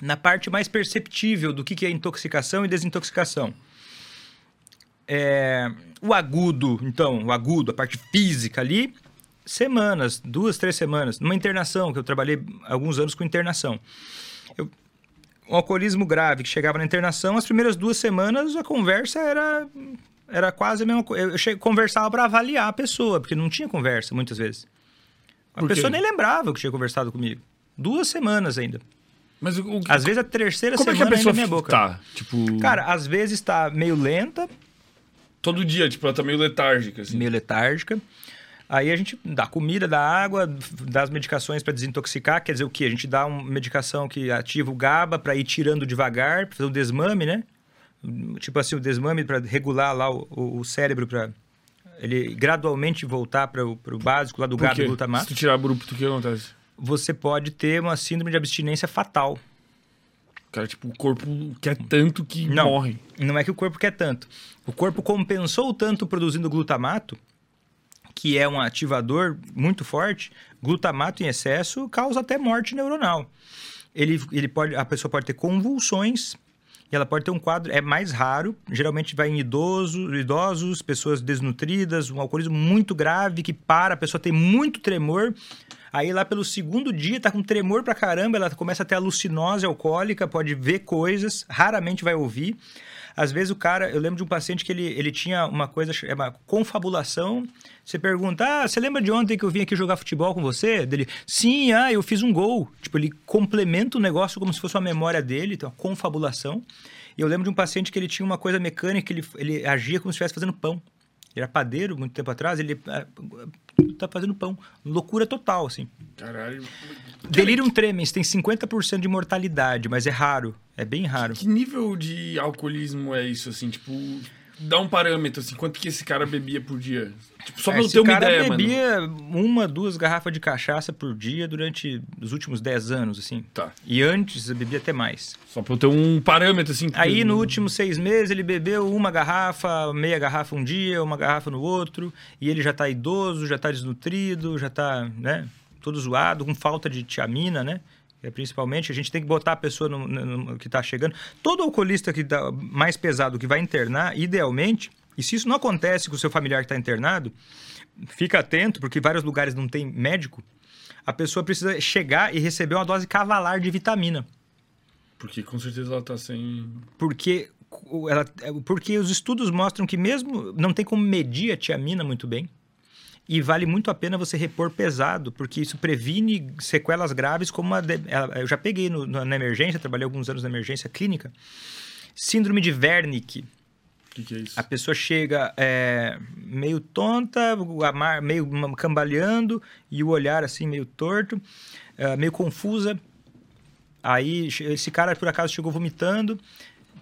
na parte mais perceptível do que, que é intoxicação e desintoxicação. É, o agudo, então, o agudo, a parte física ali, semanas, duas, três semanas. Numa internação, que eu trabalhei alguns anos com internação. Um alcoolismo grave que chegava na internação, as primeiras duas semanas a conversa era era quase a mesma coisa. Eu che- conversava para avaliar a pessoa, porque não tinha conversa muitas vezes. A pessoa nem lembrava que tinha conversado comigo. Duas semanas ainda. Mas o, Às vezes a terceira como é semana que a pessoa ainda é minha boca. tá? Tipo, Cara, às vezes tá meio lenta, todo dia, tipo, ela tá meio letárgica, assim. meio letárgica. Aí a gente dá comida, dá água, dá as medicações para desintoxicar. Quer dizer o quê? A gente dá uma medicação que ativa o GABA para ir tirando devagar, pra fazer o desmame, né? Tipo assim, o desmame para regular lá o, o- cérebro para ele gradualmente voltar para o básico lá do GABA e Se glutamato. tu tirar bruto, o que acontece? Você pode ter uma síndrome de abstinência fatal. Cara, tipo, o corpo quer tanto que Não. morre. Não é que o corpo quer tanto. O corpo compensou tanto produzindo glutamato, que é um ativador muito forte. Glutamato em excesso causa até morte neuronal. Ele, ele pode, a pessoa pode ter convulsões e ela pode ter um quadro, é mais raro, geralmente vai em idoso, idosos, pessoas desnutridas, um alcoolismo muito grave que para, a pessoa tem muito tremor. Aí lá pelo segundo dia tá com tremor pra caramba, ela começa a ter alucinose alcoólica, pode ver coisas, raramente vai ouvir. Às vezes o cara, eu lembro de um paciente que ele, ele tinha uma coisa, é uma confabulação. Você pergunta, ah, você lembra de ontem que eu vim aqui jogar futebol com você? Dele, sim, ah, eu fiz um gol. Tipo, ele complementa o negócio como se fosse uma memória dele, então uma confabulação. E eu lembro de um paciente que ele tinha uma coisa mecânica, ele, ele agia como se estivesse fazendo pão. Ele era padeiro muito tempo atrás, ele ah, tá fazendo pão. Loucura total, assim. Caralho. Delirium tremens tem 50% de mortalidade, mas é raro. É bem raro. Que nível de alcoolismo é isso, assim? Tipo, dá um parâmetro, assim, quanto que esse cara bebia por dia? Tipo, só pra eu ter uma cara ideia, mano. bebia uma, duas garrafas de cachaça por dia durante os últimos 10 anos, assim. Tá. E antes eu bebia até mais. Só pra eu ter um parâmetro, assim. Aí, no último seis meses, ele bebeu uma garrafa, meia garrafa um dia, uma garrafa no outro, e ele já tá idoso, já tá desnutrido, já tá, né, todo zoado, com falta de tiamina, né? É, principalmente, a gente tem que botar a pessoa no, no- no- que tá chegando. Todo alcoolista que tá mais pesado, que vai internar, idealmente, e se isso não acontece com o seu familiar que está internado, fica atento, porque vários lugares não tem médico, a pessoa precisa chegar e receber uma dose cavalar de vitamina. Porque com certeza ela tá sem. porque, ela, é, porque os estudos mostram que mesmo não tem como medir a tiamina muito bem. E vale muito a pena você repor pesado, porque isso previne sequelas graves, como a. de- eu já peguei no- na emergência, trabalhei alguns anos na emergência clínica. Síndrome de Wernicke. O que, que é isso? A pessoa chega é, meio tonta, meio cambaleando e o olhar assim meio torto, é, meio confusa. Aí esse cara por acaso chegou vomitando,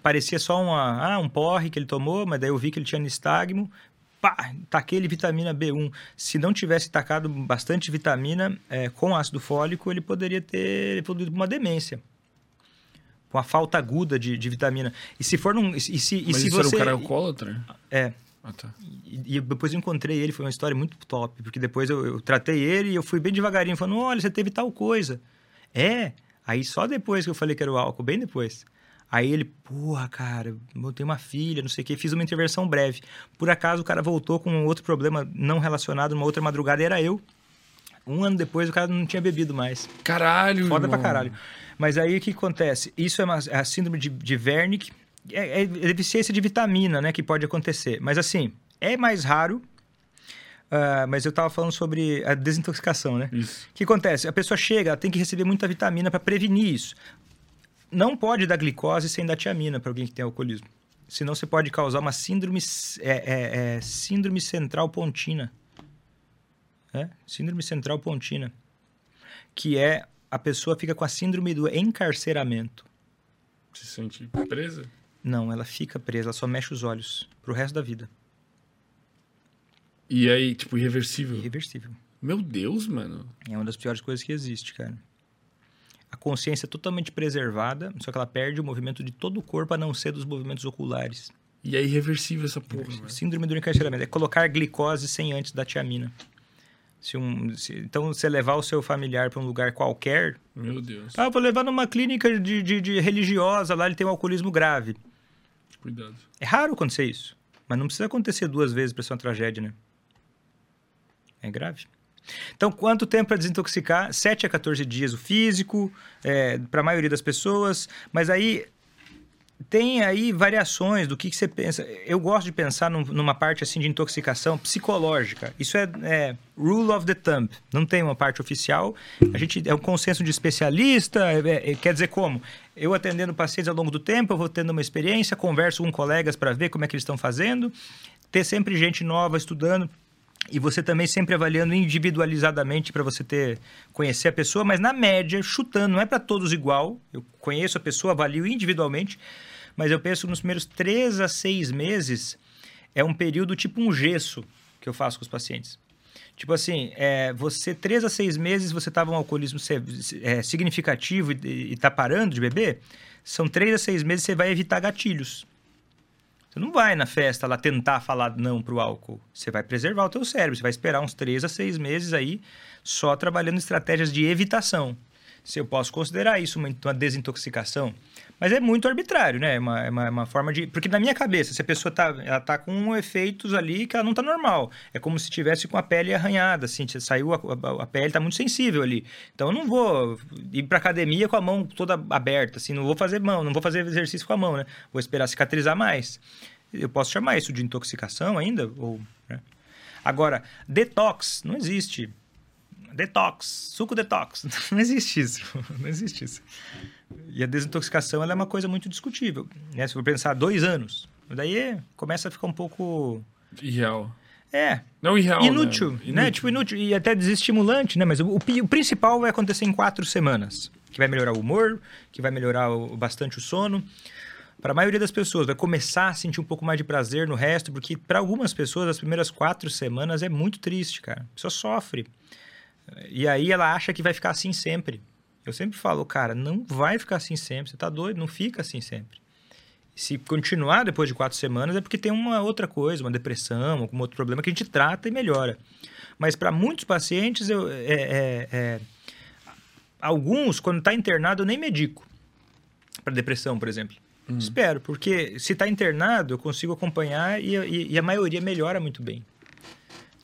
parecia só uma, ah, um porre que ele tomou, mas daí eu vi que ele tinha nistagmo. Pá, taquei ele vitamina B1. Se não tivesse tacado bastante vitamina é, com ácido fólico, ele poderia ter evoluído para uma demência. Com a falta aguda de, de vitamina. E se for num. E se, e Mas se isso você. era um cara alcoólatra? É. Ah, tá. E, e depois eu encontrei ele, foi uma história muito top, porque depois eu, eu tratei ele e eu fui bem devagarinho, falando: olha, você teve tal coisa. É. Aí só depois que eu falei que era o álcool, bem depois. Aí ele, porra, cara, eu tenho uma filha, não sei o quê, fiz uma intervenção breve. Por acaso o cara voltou com um outro problema não relacionado, numa outra madrugada, e era eu. Um ano depois o cara não tinha bebido mais. Caralho, Foda pra irmão. caralho. Mas aí o que acontece? Isso é uma, é a síndrome de, de Wernicke, é, é deficiência de vitamina, né, que pode acontecer. Mas assim, é mais raro. ah, mas eu tava falando sobre a desintoxicação, né? Isso. O que acontece? A pessoa chega, ela tem que receber muita vitamina para prevenir isso. Não pode dar glicose sem dar tiamina para alguém que tem alcoolismo. Senão você pode causar uma síndrome, é, é, é, síndrome central pontina. É? Síndrome central pontina. Que é a pessoa fica com a síndrome do encarceramento. Se sente presa? Não, ela fica presa, ela só mexe os olhos pro resto da vida. E aí, tipo, irreversível. Irreversível. Meu Deus, mano. É uma das piores coisas que existe, cara. A consciência é totalmente preservada, só que ela perde o movimento de todo o corpo, a não ser dos movimentos oculares. E é irreversível essa porra, velho. Síndrome do encarceramento. É colocar glicose sem antes da tiamina. Se um, se- então, você levar o seu familiar para um lugar qualquer... Meu Deus. Ah, eu vou levar numa clínica de, de- de religiosa, lá ele tem um alcoolismo grave. Cuidado. É raro acontecer isso. Mas não precisa acontecer duas vezes para ser uma tragédia, né? É grave. Então, quanto tempo para desintoxicar? 7 a 14 dias o físico, para a maioria das pessoas. Mas aí tem aí variações do que, que você pensa. Eu gosto de pensar num- numa parte assim de intoxicação psicológica. Isso é, é rule of the thumb. Não tem uma parte oficial. A gente é um consenso de especialista. é- é- quer dizer como? Eu atendendo pacientes ao longo do tempo, eu vou tendo uma experiência, converso com colegas para ver como é que eles estão fazendo. Ter sempre gente nova estudando. E você também sempre avaliando individualizadamente para você ter conhecer a pessoa, mas na média, chutando, não é para todos igual. Eu conheço a pessoa, avalio individualmente, mas eu penso nos primeiros três a seis meses é um período tipo um gesso que eu faço com os pacientes. Tipo assim, é, você três a seis meses você estava um alcoolismo é, significativo e está parando de beber, são três a seis meses você vai evitar gatilhos. Você não vai na festa lá tentar falar não pro álcool. Você vai preservar o teu cérebro. Você vai esperar uns três a seis meses aí só trabalhando estratégias de evitação. Se eu posso considerar isso uma, uma desintoxicação. Mas é muito arbitrário, né? É uma, é uma, é uma forma de... Porque na minha cabeça, se a pessoa tá, ela tá com efeitos ali que ela não tá normal. É como se tivesse com a pele arranhada, assim. Saiu a, a, a pele tá muito sensível ali. Então eu não vou ir pra academia com a mão toda aberta, assim. Não vou fazer mão, não vou fazer exercício com a mão, né? Vou esperar cicatrizar mais. Eu posso chamar isso de intoxicação ainda? Ou, né? Agora, detox, não existe. Detox, suco detox. Não existe isso. Não existe isso. E a desintoxicação ela é uma coisa muito discutível. Né? Se for pensar dois anos, daí começa a ficar um pouco. Irreal. É, Não irreal, inútil, né? né? Tipo, inútil e até desestimulante, né? Mas o, o o principal vai acontecer em quatro semanas. Que vai melhorar o humor, que vai melhorar o- bastante o sono. Para a maioria das pessoas, vai começar a sentir um pouco mais de prazer no resto, porque para algumas pessoas, as primeiras quatro semanas é muito triste, cara. A pessoa sofre. E aí ela acha que vai ficar assim sempre. Eu sempre falo, cara, não vai ficar assim sempre. Você tá doido? Não fica assim sempre. Se continuar depois de quatro semanas é porque tem uma outra coisa, uma depressão, algum outro problema que a gente trata e melhora. Mas para muitos pacientes, eu, é, é- é- alguns, quando está internado, eu nem medico. Para depressão, por exemplo. Espero, porque se está internado, eu consigo acompanhar e, e- e a maioria melhora muito bem.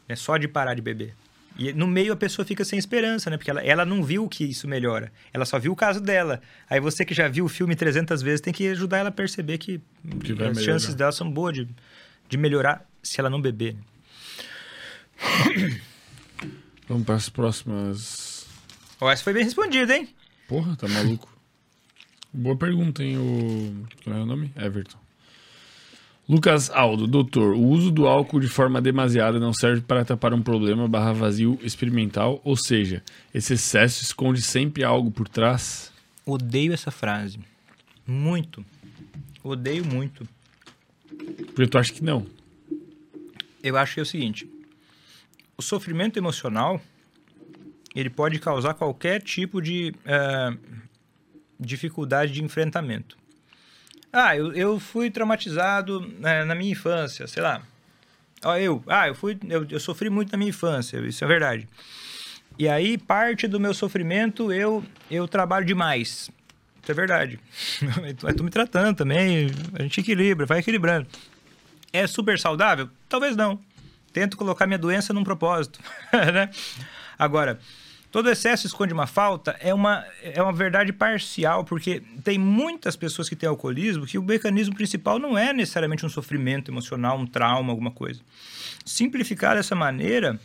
É só de parar de beber. E no meio a pessoa fica sem esperança, né? Porque ela, ela não viu que isso melhora. Ela só viu o caso dela. Aí você que já viu o filme 300 vezes tem que ajudar ela a perceber que, Que as melhorar. chances dela são boas de, de melhorar se ela não beber. né? Vamos para as próximas. Ó, essa foi bem respondida, hein? Porra, tá maluco? Boa pergunta, hein? O. Qual é o nome? Everton. Lucas Aldo, doutor, o uso do álcool de forma demasiada não serve para tapar um problema barra vazio experimental, ou seja, esse excesso esconde sempre algo por trás? Odeio essa frase. Muito. Odeio muito. Porque tu acha que não. Eu acho que é o seguinte: o sofrimento emocional ele pode causar qualquer tipo de eh, dificuldade de enfrentamento. Ah, eu, eu fui traumatizado né, na minha infância, sei lá. Ó, eu, ah, eu fui, eu, eu sofri muito na minha infância, isso é verdade. E aí parte do meu sofrimento eu eu trabalho demais. Isso é verdade. Mas tô me tratando também, a gente equilibra, vai equilibrando. É super saudável? Talvez não. Tento colocar minha doença num propósito, né? Agora, todo excesso esconde uma falta é uma, é uma verdade parcial, porque tem muitas pessoas que têm alcoolismo que o mecanismo principal não é necessariamente um sofrimento emocional, um trauma, alguma coisa. Simplificar dessa maneira,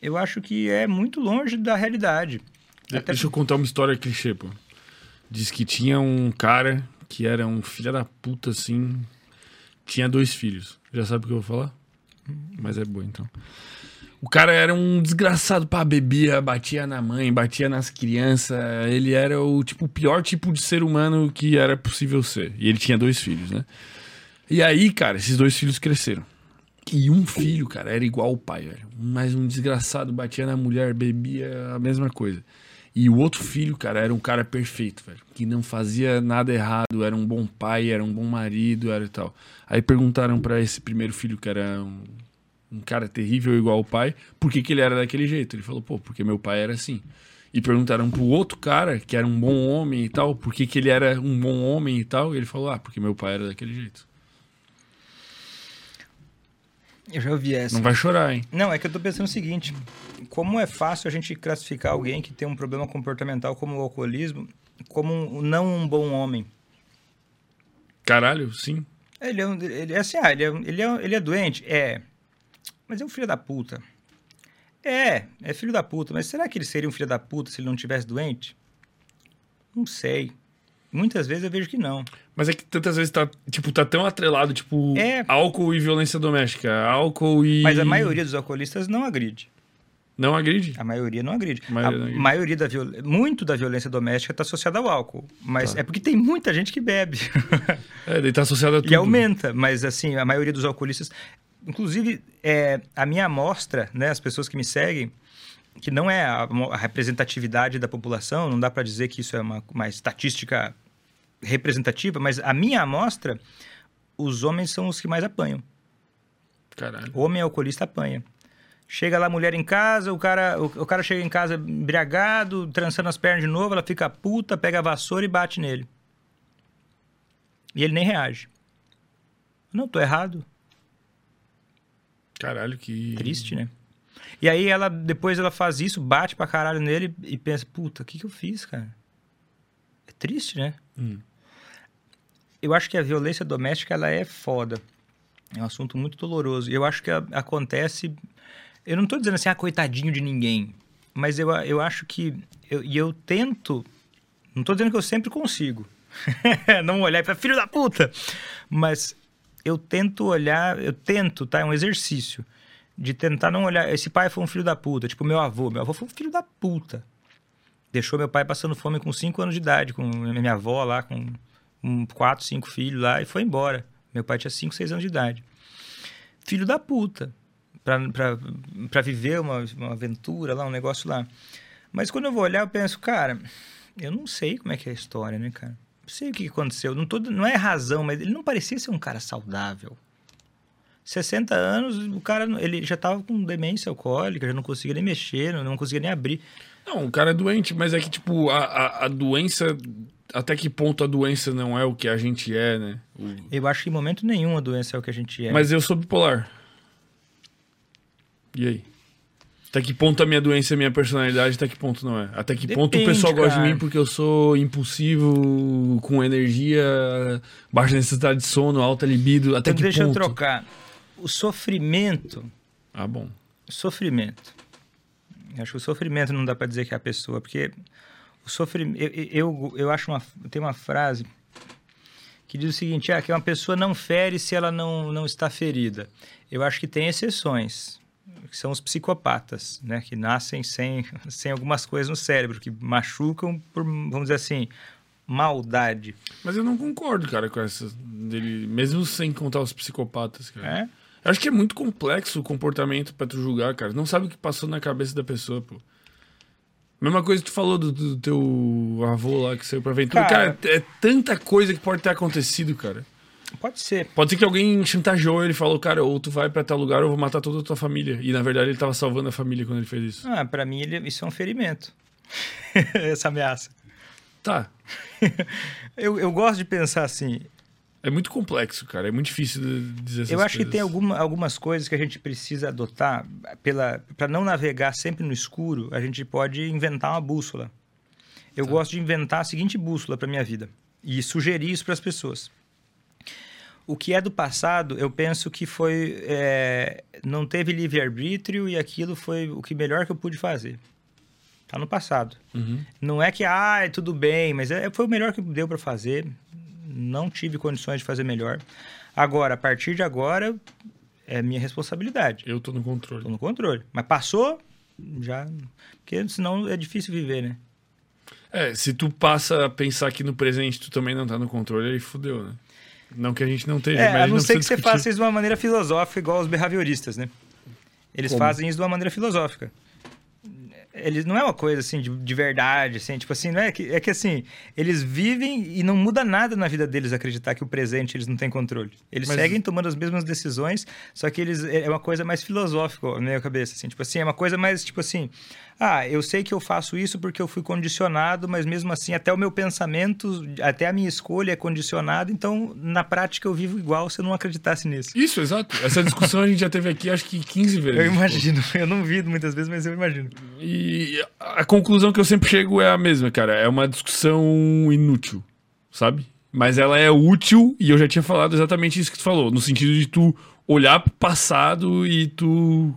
eu acho que é muito longe da realidade. Até Deixa eu contar uma história clichê, pô. Diz que tinha um cara que era um filho da puta, assim. Tinha dois filhos. Já sabe o que eu vou falar? Mas é boa, então. O cara era um desgraçado, pá, bebia, batia na mãe, batia nas crianças. Ele era o tipo o pior tipo de ser humano que era possível ser. E ele tinha dois filhos, né? E aí, cara, esses dois filhos cresceram. E um filho, cara, era igual o pai, velho. Mais um desgraçado, batia na mulher, bebia a mesma coisa. E o outro filho, cara, era um cara perfeito, velho. Que não fazia nada errado, era um bom pai, era um bom marido, era e tal. Aí perguntaram pra esse primeiro filho, que era um, um cara terrível igual o pai, por que, que ele era daquele jeito. Ele falou, pô, porque meu pai era assim. E perguntaram pro outro cara, que era um bom homem e tal, por que, que ele era um bom homem e tal. E ele falou, ah, porque meu pai era daquele jeito. Eu já ouvi essa. Não vai chorar, hein? Não, é que eu tô pensando o seguinte: como é fácil a gente classificar alguém que tem um problema comportamental como o alcoolismo como um, não um bom homem? Caralho, sim. Ele é, ele é assim, ah, ele é, ele, é, ele é doente? É. Mas é um filho da puta. É, é filho da puta. Mas será que ele seria um filho da puta se ele não tivesse doente? Não sei. Muitas vezes eu vejo que não. Mas é que tantas vezes tá, tipo, tá tão atrelado, tipo, É. álcool e violência doméstica. Álcool e. Mas a maioria dos alcoolistas não agride. Não agride? A maioria não agride. A maioria a não agride. maioria da viol... muito da violência doméstica está associada ao álcool, mas é porque tem muita gente que bebe É, daí tá associado a tudo. e aumenta. Mas assim, a maioria dos alcoolistas, inclusive é, a minha amostra, né, as pessoas que me seguem, que não é a, a representatividade da população, não dá para dizer que isso é uma, uma estatística representativa, mas a minha amostra, os homens são os que mais apanham. Caralho. Homem alcoolista apanha. Chega lá a mulher em casa, o cara, o, o cara chega em casa embriagado, trançando as pernas de novo, ela fica puta, pega a vassoura e bate nele. E ele nem reage. Não, tô errado. Caralho, que. Triste, né? E aí ela, depois ela faz isso, bate pra caralho nele e pensa, puta, o que que eu fiz, cara? É triste, né? Hum. Eu acho que a violência doméstica, ela é foda. É um assunto muito doloroso. E eu acho que a- acontece... Eu não tô dizendo assim, ah, coitadinho de ninguém. Mas eu, eu acho que... eu- E eu, tento Não tô dizendo que eu sempre consigo. não olhar e falar, filho da puta! Mas eu tento olhar, eu tento, tá? É um exercício de tentar não olhar. Esse pai foi um filho da puta, tipo meu avô. Meu avô foi um filho da puta. Deixou meu pai passando fome com 5 anos de idade, com minha avó lá, com 4, 5 filhos lá, e foi embora. Meu pai tinha 5, 6 anos de idade. Filho da puta. Pra, pra, pra viver uma, uma aventura lá, um negócio lá. Mas quando eu vou olhar, eu penso, cara, eu não sei como é que é a história, né, cara? Não sei o que aconteceu. Não, tô, não é razão, mas ele não parecia ser um cara saudável. 60 anos, o cara ele já tava com demência alcoólica, já não conseguia nem mexer, não, não conseguia nem abrir. Não, o cara é doente, mas é que, tipo, a, a, a, doença. Até que ponto a doença não é o que a gente é, né? O... Eu acho que em momento nenhum a doença é o que a gente é. Mas eu sou bipolar. E aí? Até que ponto a minha doença é minha personalidade, até que ponto não é? Até que Depende, ponto o pessoal cara. gosta de mim porque eu sou impulsivo, com energia, baixa necessidade de sono, alta libido, até então, que deixa ponto? Deixa eu trocar. O sofrimento... Ah, bom. Sofrimento Acho que o sofrimento não dá para dizer que é a pessoa, porque o sofrimento. Eu, eu, eu acho uma. Tem uma frase que diz o seguinte: ah, que uma pessoa não fere se ela não, não está ferida. Eu acho que tem exceções, que são os psicopatas, né? Que nascem sem, sem algumas coisas no cérebro, que machucam por, vamos dizer assim, maldade. Mas eu não concordo, cara, com essa dele, mesmo sem contar os psicopatas, cara. É? Eu acho que é muito complexo o comportamento para tu julgar, cara. Não sabe o que passou na cabeça da pessoa, pô. Mesma coisa que tu falou do, do teu avô lá que saiu pra aventura. Cara, cara, é tanta coisa que pode ter acontecido, cara. Pode ser. Pode ser que alguém chantageou ele falou, cara, ou tu vai pra tal lugar ou eu vou matar toda a tua família. E na verdade ele tava salvando a família quando ele fez isso. Ah, pra mim ele, isso é um ferimento. Essa ameaça. Tá. eu, eu gosto de pensar assim. É muito complexo, cara. É muito difícil dizer essas Eu acho coisas. que tem alguma, algumas coisas que a gente precisa adotar para não navegar sempre no escuro. A gente pode inventar uma bússola. Eu tá. gosto de inventar a seguinte bússola para minha vida e sugerir isso para as pessoas. O que é do passado, eu penso que foi é, não teve livre arbítrio e aquilo foi o que melhor que eu pude fazer. Tá no passado. Uhum. Não é que ah, é tudo bem, mas é, foi o melhor que deu para fazer não tive condições de fazer melhor. Agora, a partir de agora, é minha responsabilidade. Eu tô no controle. Tô no controle. Mas passou, já. Porque senão é difícil viver, né? É, se tu passa a pensar que no presente tu também não tá no controle, aí fudeu, né? Não que a gente não esteja, é, mas a não, não ser que discutir. você faça isso de uma maneira filosófica, igual os behavioristas, né? Eles Como? fazem isso de uma maneira filosófica eles não é uma coisa assim de, de, verdade, assim, tipo assim, não é que é que assim, eles vivem e não muda nada na vida deles acreditar que o presente eles não têm controle. Eles Mas... seguem tomando as mesmas decisões, só que eles é, é uma coisa mais filosófica na minha cabeça, assim, tipo assim, é uma coisa mais tipo assim, ah, eu sei que eu faço isso porque eu fui condicionado, mas mesmo assim, até o meu pensamento, até a minha escolha é condicionada, então na prática eu vivo igual se eu não acreditasse nisso. Isso, exato. Essa discussão a gente já teve aqui acho que 15 vezes. Eu imagino, eu não vi muitas vezes, mas eu imagino. E a conclusão que eu sempre chego é a mesma, cara. É uma discussão inútil, sabe? Mas ela é útil e eu já tinha falado exatamente isso que tu falou, no sentido de tu olhar pro passado e tu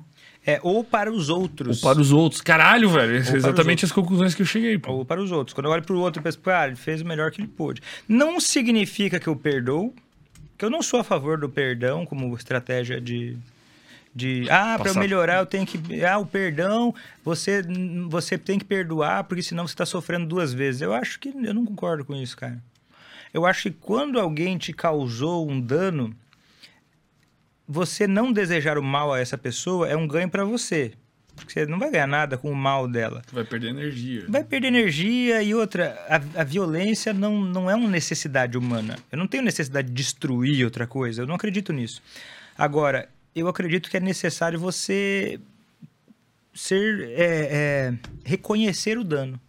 é, ou para os outros. Ou para os outros. Caralho, velho. Essas exatamente as conclusões que eu cheguei. Pô. Ou para os outros. Quando eu olho para o outro, eu penso, ah, ele fez o melhor que ele pôde. Não significa que eu perdoo, que eu não sou a favor do perdão como estratégia de. De, ah, para eu melhorar eu tenho que. Ah, o perdão, você, você tem que perdoar, porque senão você está sofrendo duas vezes. Eu acho que. Eu não concordo com isso, cara. Eu acho que quando alguém te causou um dano, você não desejar o mal a essa pessoa é um ganho para você. Porque você não vai ganhar nada com o mal dela. Vai perder energia. Vai perder energia e outra. A, a, violência não, não é uma necessidade humana. Eu não tenho necessidade de destruir outra coisa. Eu não acredito nisso. Agora, eu acredito que é necessário você ser é, é, reconhecer o dano.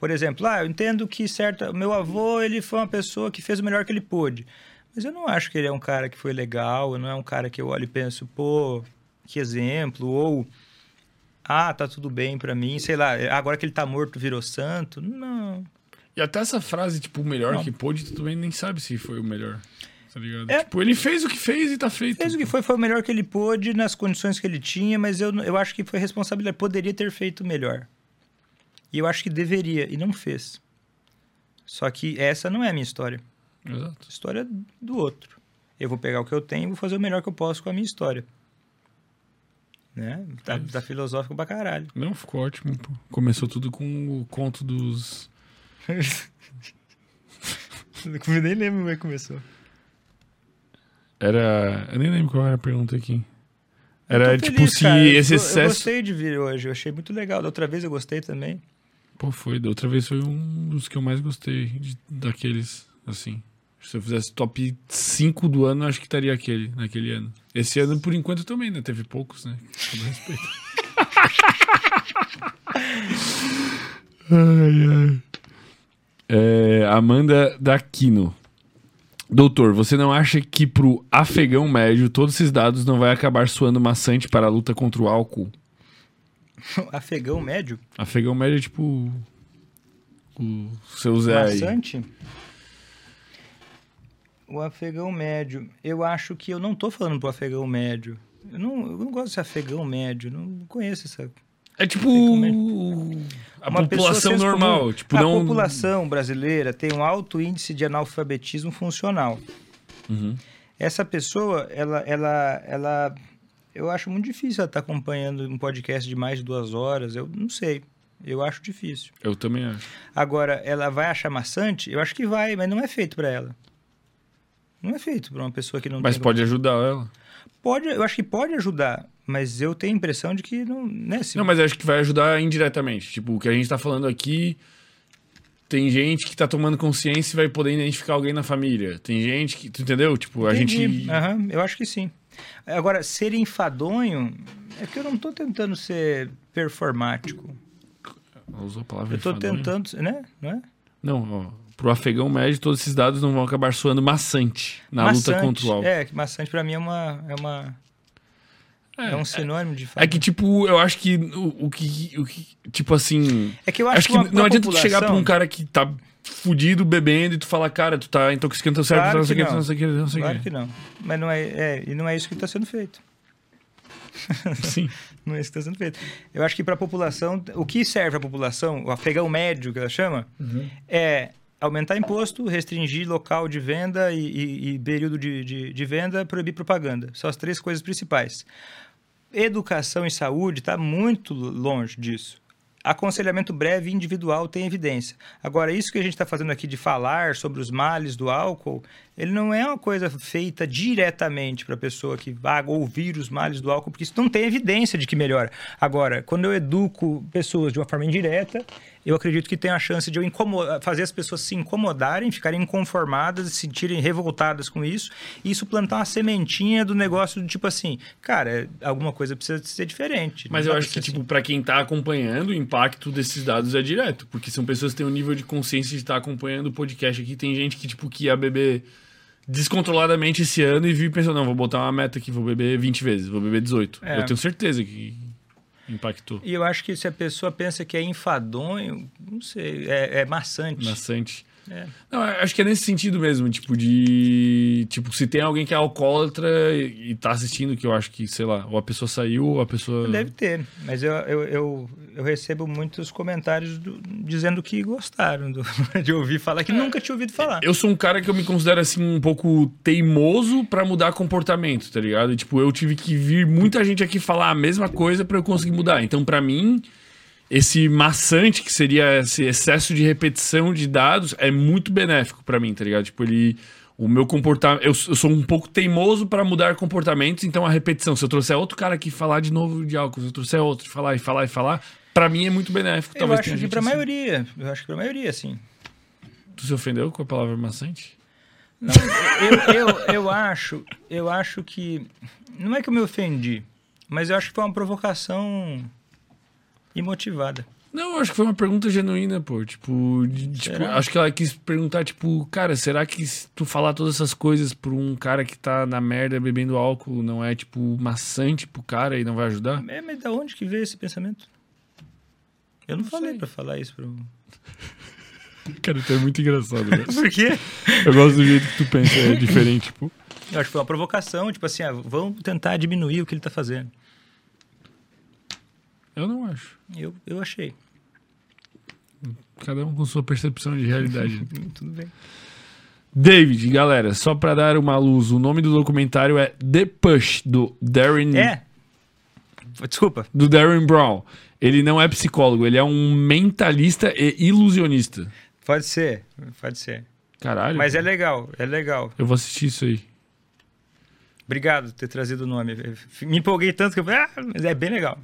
Por exemplo, ah, eu entendo que certa, meu avô ele foi uma pessoa que fez o melhor que ele pôde. Mas eu não acho que ele é um cara que foi legal, não é um cara que eu olho e penso, pô, que exemplo, ou ah, tá tudo bem para mim, sei lá, agora que ele tá morto virou santo. Não. E até essa frase, tipo, o melhor não. que pôde, tu também nem sabe se foi o melhor. Tá ligado? É, tipo, ele fez o que fez e tá feito. Fez o que foi, foi o melhor que ele pôde nas condições que ele tinha, mas eu, eu acho que foi responsabilidade. Poderia ter feito melhor. E eu acho que deveria, e não fez. Só que essa não é a minha história. Exato. História do outro. Eu vou pegar o que eu tenho e vou fazer o melhor que eu posso com a minha história. Né? Tá, É tá filosófico pra caralho. Não, ficou ótimo. pô. Começou tudo com o conto dos. Eu nem lembro como é que começou. Era. Eu nem lembro qual era a pergunta aqui. Era Eu tipo feliz, se cara. Eu esse Eu excesso. gostei de vir hoje, eu achei muito legal. Da outra vez eu gostei também. Pô, foi. Da outra vez foi um dos que eu mais gostei de- daqueles, assim. Se eu fizesse top 5 do ano, acho que estaria aquele, naquele ano. Esse ano, por enquanto, também, né? Teve poucos, né? Com todo respeito. ai, ai. É, Amanda Daquino. Doutor, você não acha que pro afegão médio todos esses dados não vai acabar soando maçante para a luta contra o álcool? Afegão médio? Afegão médio é tipo. O seu Zé aí. O afegão médio. Eu acho que eu não tô falando pro afegão médio. Eu não, eu não gosto desse afegão médio. Não conheço essa. É tipo. A Uma população normal. comum. Tipo, a não. população brasileira tem um alto índice de analfabetismo funcional. Uhum. Essa pessoa, ela, ela, ela, eu acho muito difícil ela estar acompanhando um podcast de mais de duas horas. Eu não sei. Eu acho difícil. Eu também acho. Agora, ela vai achar maçante? Eu acho que vai, mas não é feito para ela. Não é feito para uma pessoa que não Mas tem... pode ajudar ela. Pode, eu acho que pode ajudar, mas eu tenho a impressão de que não, né, se Não, mas acho que vai ajudar indiretamente. Tipo, o que a gente tá falando aqui. Tem gente que tá tomando consciência e vai poder identificar alguém na família. Tem gente que. Tu entendeu? Tipo, a Entendi. gente. Aham, eu acho que sim. Agora, ser enfadonho, é que eu não tô tentando ser performático. Ela Usou a palavra Eu tô enfadonho. tentando, né? Não é? Não, ó. Pro afegão médio, todos esses dados não vão acabar soando maçante na luta Maçante. contra o álcool. É, que maçante pra mim é uma é uma é, um sinônimo de É que, tipo, eu acho que o, o que. O que tipo assim. É que eu acho, Acho que uma- não adianta tu chegar pra um cara que tá fudido bebendo e tu falar, cara, tu tá intoxicando teu cérebro, Claro não sei o que que, não. sei o que, não sei o Claro que. que não. Mas não é, é, e não é isso que está sendo feito. Sim. Não é isso que está sendo feito. Eu acho que para a população, o que serve à população, o afegão médio que ela chama, é aumentar imposto, restringir local de venda e, e- e período de, de, de venda, proibir propaganda. São as três coisas principais. Educação e saúde está muito longe disso. Aconselhamento breve individual tem evidência. Agora, isso que a gente está fazendo aqui de falar sobre os males do álcool, ele não é uma coisa feita diretamente para a pessoa que vai ouvir os males do álcool, porque isso não tem evidência de que melhora. Agora, quando eu educo pessoas de uma forma indireta, eu acredito que tem a chance de fazer as pessoas se incomodarem, ficarem inconformadas, se sentirem revoltadas com isso, e isso plantar uma sementinha do negócio do tipo assim, cara, alguma coisa precisa ser diferente. Mas eu acho que, ser tipo, pra quem tá acompanhando, o impacto desses dados é direto. Porque são pessoas que têm um nível de consciência de estar acompanhando o podcast aqui. Tem gente que, tipo, que ia beber descontroladamente esse ano e viu e pensou, não, vou botar uma meta aqui, vou beber 20 vezes, vou beber 18. É. Eu tenho certeza que impactou. E eu acho que se a pessoa pensa que é enfadonho, não sei, é, é maçante. Maçante. É. Não, acho que é nesse sentido mesmo, tipo, de. Tipo, se tem alguém que é alcoólatra e, e tá assistindo, que eu acho que, sei lá, ou a pessoa saiu, ou a pessoa. Deve ter, mas eu, eu, eu, eu recebo muitos comentários do- dizendo que gostaram do- de ouvir falar, que nunca tinha ouvido falar. Eu sou um cara que eu me considero assim um pouco teimoso pra mudar comportamento, tá ligado? E, tipo, eu tive que vir muita gente aqui falar a mesma coisa pra eu conseguir mudar. Então, pra mim, esse maçante que seria esse excesso de repetição de dados é muito benéfico pra mim, tá ligado? Tipo, ele o meu comportamento, eu, eu sou um pouco teimoso pra mudar comportamentos, então a repetição, se eu trouxer outro cara aqui falar de novo de álcool, se eu trouxer outro falar e falar e falar, pra mim é muito benéfico. Eu Talvez acho que pra assim. maioria, eu acho que pra maioria, sim. Tu se ofendeu com a palavra maçante? Não, eu, eu, eu acho, eu acho que. Não é que eu me ofendi, mas eu acho que foi uma provocação imotivada. Não, eu acho que foi uma pergunta genuína, pô. Tipo, de- tipo, acho que ela quis perguntar, tipo, cara, será que se tu falar todas essas coisas pra um cara que tá na merda bebendo álcool não é, tipo, maçante pro cara e não vai ajudar? É, mas da onde que veio esse pensamento? Eu não, Não falei pra falar isso pro. Cara, tu é muito engraçado, velho. Por quê? Eu gosto do jeito que tu pensa, é diferente, tipo. Eu acho que foi uma provocação, tipo assim, ah, vamos tentar diminuir o que ele tá fazendo. Eu não acho. Eu, eu achei. Cada um com sua percepção de realidade. Tudo bem. David, galera, só pra dar uma luz, o nome do documentário é The Push, do Darren, É. Desculpa. do Darren Brown. Ele não é psicólogo, ele é um mentalista e ilusionista. Pode ser. Pode ser. Caralho. Mas é legal. É legal. Eu vou assistir isso aí. Obrigado por ter trazido o nome. Me empolguei tanto que eu falei, ah, mas é bem legal.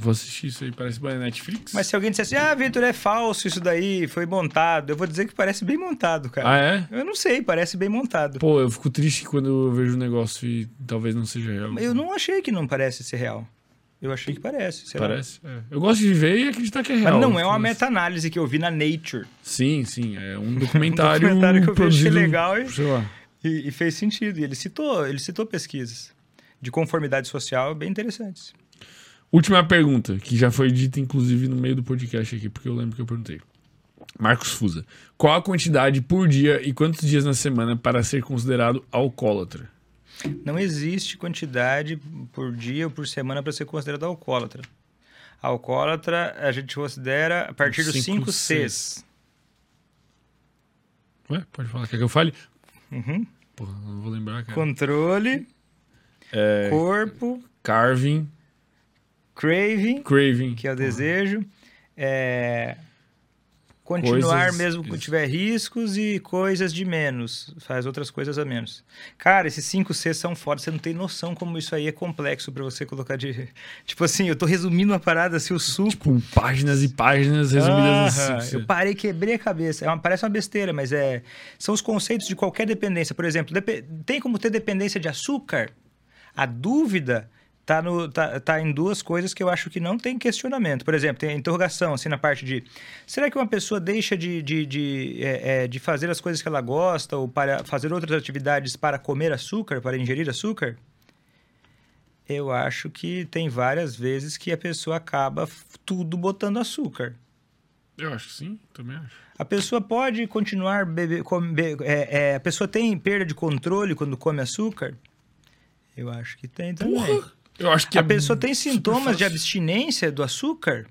Vou assistir isso aí, parece bem Netflix. Mas se alguém dissesse, ah, Vitor, é falso isso daí, foi montado, eu vou dizer que parece bem montado, cara. Ah, é? Eu não sei, parece bem montado. Pô, eu fico triste quando eu vejo um negócio e talvez não seja real. Eu não achei que não parece ser real. Eu achei que parece. Parece? É. Eu gosto de ver e acreditar que é Mas real. não é uma Mas- meta-análise que eu vi na Nature. Sim, sim. É um documentário, Um documentário que eu vi, achei produzido, legal e-. E, e fez sentido. E ele citou, ele citou pesquisas de conformidade social bem interessantes. Última pergunta, que já foi dita inclusive no meio do podcast aqui, porque eu lembro que eu perguntei. Marcos Fusa. Qual a quantidade por dia e quantos dias na semana para ser considerado alcoólatra? Não existe quantidade por dia ou por semana para ser considerado alcoólatra. Alcoólatra a gente considera a partir dos Cinco 5 Cs. Ué, pode falar. Quer que eu fale? Uhum. Porra, não vou lembrar, cara. Controle, É, corpo, carving, craving, craving. que é o desejo, é, continuar Coisas- mesmo que tiver riscos e coisas de menos, faz outras coisas a menos. Cara, esses 5 C são foda, você não tem noção como isso aí é complexo pra você colocar de... Tipo assim, eu tô resumindo uma parada assim, o suco... Tipo, páginas e páginas resumidas assim. Eu parei, quebrei a cabeça. É uma- parece uma besteira, mas é são os conceitos de qualquer dependência. Por exemplo, depe- tem como ter dependência de açúcar? A dúvida tá, no, tá, tá em duas coisas que eu acho que não tem questionamento. Por exemplo, tem a interrogação assim na parte de será que uma pessoa deixa de, de, de, é, é, de fazer as coisas que ela gosta ou para fazer outras atividades para comer açúcar, para ingerir açúcar? Eu acho que tem várias vezes que a pessoa acaba tudo botando açúcar. Eu acho que sim, também acho. A pessoa pode continuar beber, come- é, é, a pessoa tem perda de controle quando come açúcar? Eu acho que tem também. Porra! Eu acho que a é pessoa tem sintomas de abstinência do açúcar?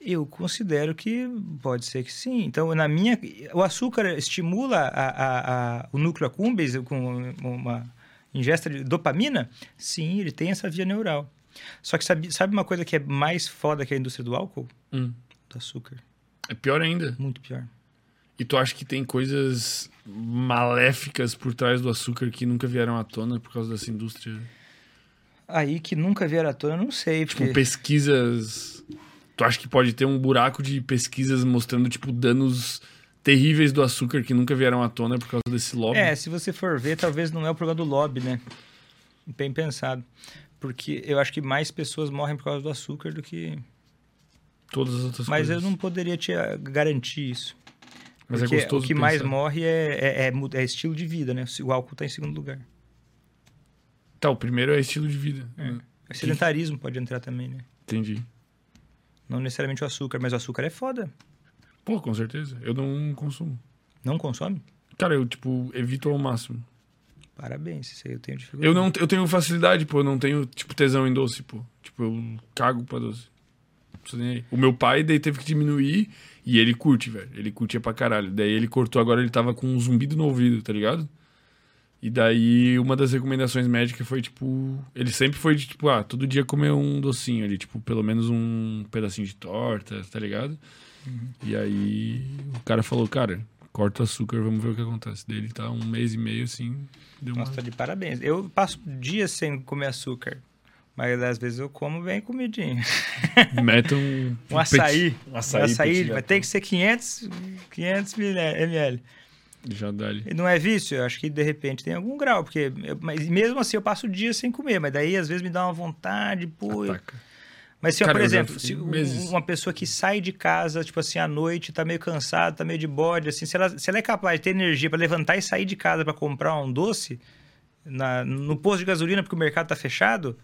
Eu considero que pode ser que sim. Então, na minha, o açúcar estimula a, a- a- o núcleo accumbens com uma ingesta de dopamina? Sim, ele tem essa via neural. Só que sabe, sabe uma coisa que é mais foda que a indústria do álcool? Hum. Do açúcar. É pior ainda. Muito pior. E tu acha que tem coisas maléficas por trás do açúcar que nunca vieram à tona por causa dessa indústria? Aí que nunca vieram à tona, eu não sei. Tipo, Porque... pesquisas. Tu acha que pode ter um buraco de pesquisas mostrando, tipo, danos terríveis do açúcar que nunca vieram à tona por causa desse lobby? É, se você for ver, talvez não é o problema do lobby, né? Bem pensado. Porque eu acho que mais pessoas morrem por causa do açúcar do que. Todas as outras Mas coisas. eu não poderia te ah, garantir isso. Mas é Porque gostoso o que mais morre é, é, é é estilo de vida, né? O álcool está em segundo lugar. Tá, o primeiro é estilo de vida. É. O sedentarismo pode entrar também, né? Entendi. Não necessariamente o açúcar, mas o açúcar é foda. Pô, com certeza. Eu não consumo. Não consome? Cara, eu, tipo, evito ao máximo. Parabéns, isso aí eu tenho dificuldade. Eu não eu tenho facilidade, pô. Eu não tenho, tipo, tesão em doce, pô. Tipo, eu cago pra doce. Não preciso nem aí. O meu pai daí teve que diminuir e ele curte, velho. Ele curtia pra caralho. Daí ele cortou, agora ele tava com um zumbido no ouvido, tá ligado? E daí uma das recomendações médicas foi, tipo... Ele sempre foi de, tipo, ah, todo dia comer um docinho ali. Tipo, pelo menos um pedacinho de torta, tá ligado? E aí o cara falou, cara, corta o açúcar, vamos ver o que acontece. Daí ele tá um mês e meio, assim, deu uma... Nossa, tá de parabéns. Eu passo dias sem comer açúcar. Mas às vezes eu como bem comidinha. Meta um... Um açaí. Um Um açaí, açaí, vai ter que ser 500, 500 ml. Já dá ali. E não é vício? Eu acho que de repente tem algum grau, porque eu- mas mesmo assim eu passo dias sem comer, mas daí às vezes me dá uma vontade, pô. eu-. Mas se, ó, Cara, por exemplo, se meses. uma pessoa que sai de casa, tipo assim, à noite, tá meio cansada, tá meio de bode, assim, se ela, se ela é capaz de ter energia para levantar e sair de casa para comprar um doce na, no posto de gasolina porque o mercado tá fechado,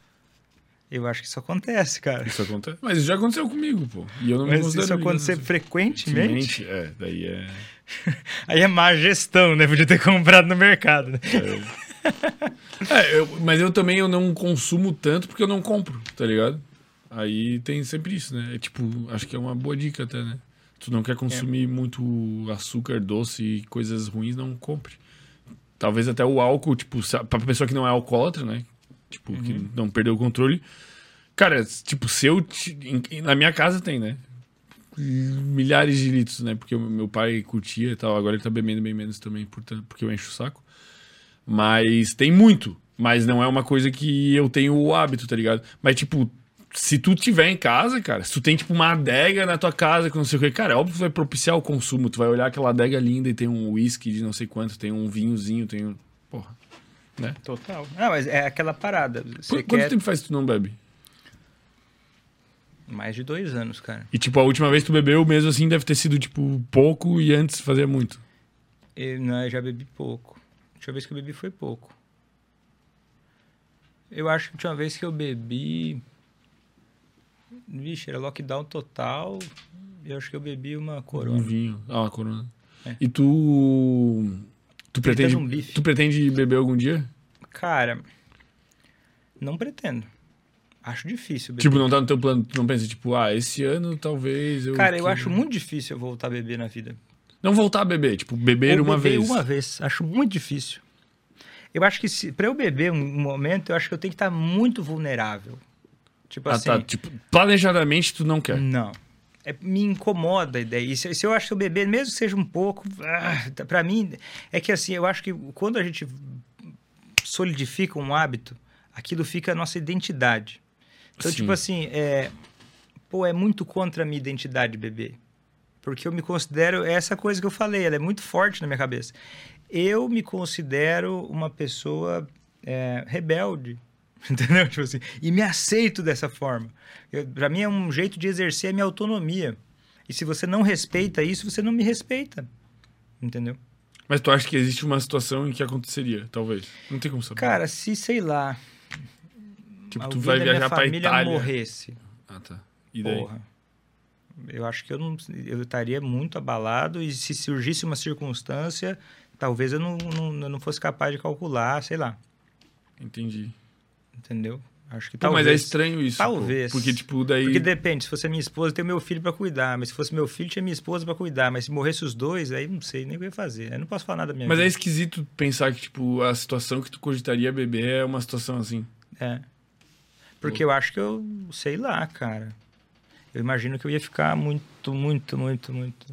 eu acho que isso acontece, cara. Isso acontece. Mas isso já aconteceu comigo, pô. E eu não me Mas considero isso acontecer ligado frequentemente, Mente, É, daí é. aí é má gestão, né? Podia ter comprado no mercado, né? É, eu- mas eu também eu não consumo tanto porque eu não compro, tá ligado? Aí tem sempre isso, né? É tipo, acho que é uma boa dica até, né? Tu não quer consumir muito açúcar, doce e coisas ruins, não compre. Talvez até o álcool, tipo, pra pessoa que não é alcoólatra, né? Tipo, que não perdeu o controle. Cara, tipo, se eu. em- Na minha casa tem, né? Milhares de litros, né? Porque meu pai curtia e tal. Agora ele tá bebendo bem menos também, portanto, porque eu encho o saco. Mas tem muito. Mas não é uma coisa que eu tenho o hábito, tá ligado? Mas, tipo, se tu tiver em casa, cara, se tu tem, tipo, uma adega na tua casa com não sei o que, cara, é óbvio que vai propiciar o consumo. Tu vai olhar aquela adega linda e tem um whisky de não sei quanto, tem um vinhozinho, tem um. Porra. Né? Total. Não, mas é aquela parada. Você Qu- Quanto quer tempo faz que tu não bebe? Mais de dois anos, cara. E, tipo, a última vez que tu bebeu, mesmo assim, deve ter sido, tipo, pouco e antes fazia muito. Eu, não, eu já bebi pouco. A última vez que eu bebi foi pouco. Eu acho que a última vez que eu bebi. Vixe, era lockdown total. Eu acho que eu bebi uma Um corona. vinho. Ah, uma corona. É. E tu. Tu pretende, um tu pretende beber algum dia? Cara, não pretendo. Acho difícil beber. Tipo, não tá no teu plano, tu não pensa, tipo, ah, esse ano talvez eu. Cara, eu acho muito difícil eu voltar a beber na vida. Não voltar a beber, tipo, beber Ou uma beber vez. uma vez. Acho muito difícil. Eu acho que se, pra eu beber um momento, eu acho que eu tenho que estar muito vulnerável. Tipo Ah, assim. tá. Tipo, planejadamente tu não quer. Não. É, me incomoda a ideia. E se, se eu acho que eu beber, mesmo que seja um pouco, ah, tá- pra mim, é que assim, eu acho que quando a gente solidifica um hábito, aquilo fica a nossa identidade. Então, Sim. tipo assim, é, pô, é muito contra a minha identidade beber. Porque eu me considero, é essa coisa que eu falei, ela é muito forte na minha cabeça. Eu me considero uma pessoa é, rebelde, entendeu? Tipo assim, e me aceito dessa forma. Pra mim é um jeito de exercer a minha autonomia. E se você não respeita isso, você não me respeita. Entendeu? Mas tu acha que existe uma situação em que aconteceria, talvez? Não tem como saber. Cara, se, sei lá, tipo, tu vai viajar pra família Itália. morresse, Ah, tá. E daí? porra. Eu acho que eu não eu estaria muito abalado e se surgisse uma circunstância, talvez eu não, não, eu não fosse capaz de calcular, sei lá, Entendi. entendeu? Acho que Pô, talvez. mas é estranho isso. pô. Talvez. Porque, tipo, daí. Porque depende, se fosse a minha esposa, eu tenho meu filho pra cuidar, mas se fosse meu filho, tinha minha esposa pra cuidar, mas se morresse os dois, aí não sei nem o que eu ia fazer. Aí não posso falar nada da minha Mas é vida. esquisito pensar que, tipo, a situação que tu cogitaria beber é uma situação assim. É. Porque eu acho que eu, sei lá, cara. Eu imagino que eu ia ficar muito, muito, muito, muito.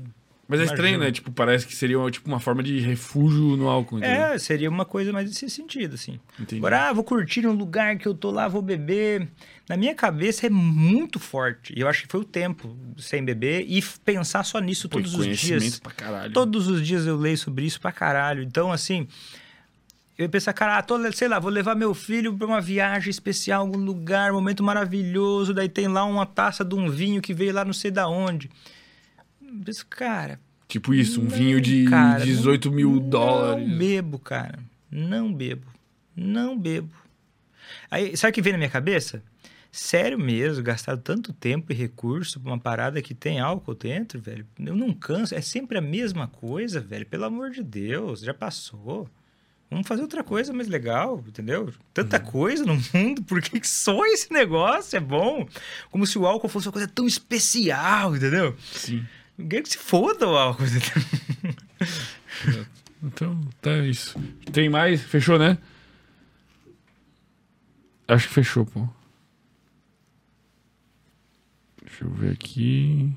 Mas é estranho, né? Tipo, parece que seria tipo, uma forma de refúgio no álcool, entendeu? É, seria uma coisa mais nesse sentido, assim. Entendi. Agora, ah, vou curtir um lugar que eu tô lá, vou beber. Na minha cabeça é muito forte. E eu acho que foi o tempo sem beber e pensar só nisso Pô, todos os dias. pra caralho. Todos os dias eu leio sobre isso pra caralho. Então, assim, eu ia pensar, cara, tô, sei lá, vou levar meu filho pra uma viagem especial, algum lugar, momento maravilhoso. Daí tem lá uma taça de um vinho que veio lá não sei da onde. Eu penso, cara, Tipo isso, um não, vinho de cara, 18 não- mil Não dólares. bebo, cara. Não bebo. Não bebo. Aí, sabe o que vem na minha cabeça? Sério mesmo, gastar tanto tempo e recurso pra uma parada que tem álcool dentro, velho. Eu não canso. É sempre a mesma coisa, velho. Pelo amor de Deus, já passou. Vamos fazer outra coisa mais legal, entendeu? Tanta Uhum. coisa no mundo, por que que só esse negócio é bom? Como se o álcool fosse uma coisa tão especial, entendeu? Sim. Ninguém que se foda o álcool. Então, tá isso. Tem mais? Fechou, né? Acho que fechou, pô. Deixa eu ver aqui.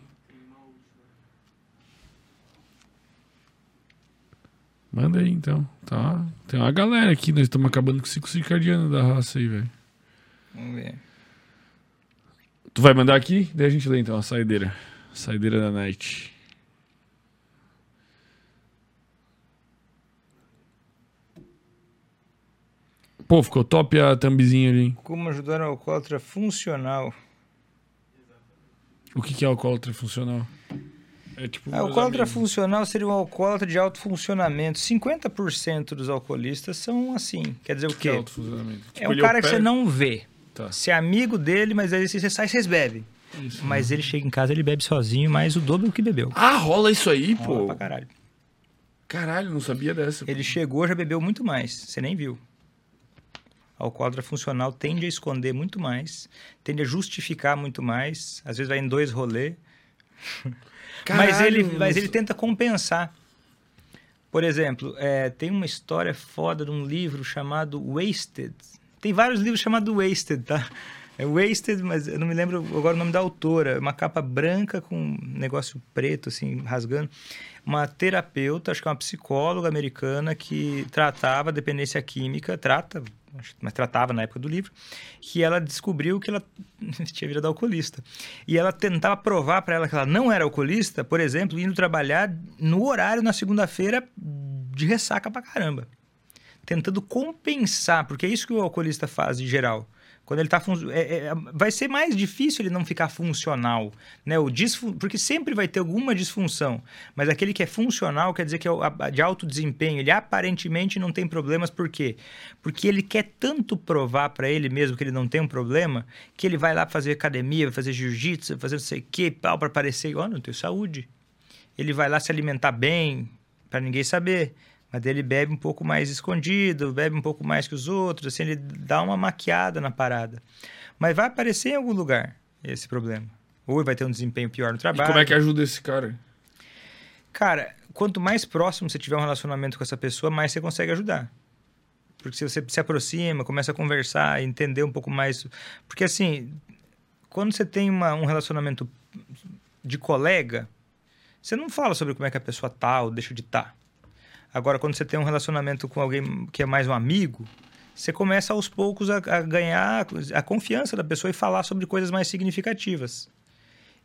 Manda aí, então. Tá. Tem uma galera aqui. Nós estamos acabando com cinco circadianos da raça aí, velho. Vamos ver. Tu vai mandar aqui? Daí a gente lê, então, a saideira. Saideira da night. Pô, ficou top a thumbzinha ali, hein? Como ajudar o alcoólatra funcional? O que, que é alcoólatra funcional? É tipo. A meus alcoólatra amigos. funcional seria um alcoólatra de alto funcionamento. 50% dos alcoolistas são assim. Quer dizer o O que é quê? alto funcionamento? É Tipo, um cara que você não vê. Tá. Você é amigo dele, mas aí você sai e vocês bebem. Isso. Mas ele chega em casa, ele bebe sozinho, mais o dobro do que bebeu. Ah, rola isso aí, Rola pô. pra caralho. Caralho, não sabia dessa. Ele chegou, já bebeu muito mais. Você nem viu. A alcoólatra funcional tende a esconder muito mais, tende a justificar muito mais. Às vezes vai em dois rolês. mas, ele, Caralho, mas ele tenta compensar. Por exemplo, é, tem uma história foda de um livro chamado Wasted. Tem vários livros chamados Wasted, tá? É Wasted, mas eu não me lembro agora o nome da autora. Uma capa branca com um negócio preto, assim, rasgando. Uma terapeuta, acho que é uma psicóloga americana que tratava dependência química, trata, mas tratava na época do livro, que ela descobriu que ela tinha virado alcoolista. E ela tentava provar para ela que ela não era alcoolista, por exemplo, indo trabalhar no horário na segunda-feira de ressaca pra caramba. Tentando compensar, porque é isso que o alcoolista faz em geral. Quando ele tá é- é- vai ser mais difícil ele não ficar funcional, né? O disfun... porque sempre vai ter alguma disfunção, mas aquele que é funcional quer dizer que é de alto desempenho, ele aparentemente não tem problemas, por quê? Porque ele quer tanto provar para ele mesmo que ele não tem um problema, que ele vai lá fazer academia, vai fazer jiu-jitsu, vai fazer não sei o quê, pau para parecer, ó, não tenho saúde. Ele vai lá se alimentar bem, para ninguém saber. Mas daí ele bebe um pouco mais escondido, bebe um pouco mais que os outros, assim, ele dá uma maquiada na parada. Mas vai aparecer em algum lugar esse problema. Ou vai ter um desempenho pior no E trabalho. como é que ajuda esse cara? Cara, quanto mais próximo você tiver um relacionamento com essa pessoa, mais você consegue ajudar. Porque se você se aproxima, começa a conversar, entender um pouco mais. Porque assim, quando você tem uma- um relacionamento de colega, você não fala sobre como é que a pessoa tá ou deixa de estar. Agora, quando você tem um relacionamento com alguém que é mais um amigo, você começa aos poucos a, a ganhar a confiança da pessoa e falar sobre coisas mais significativas.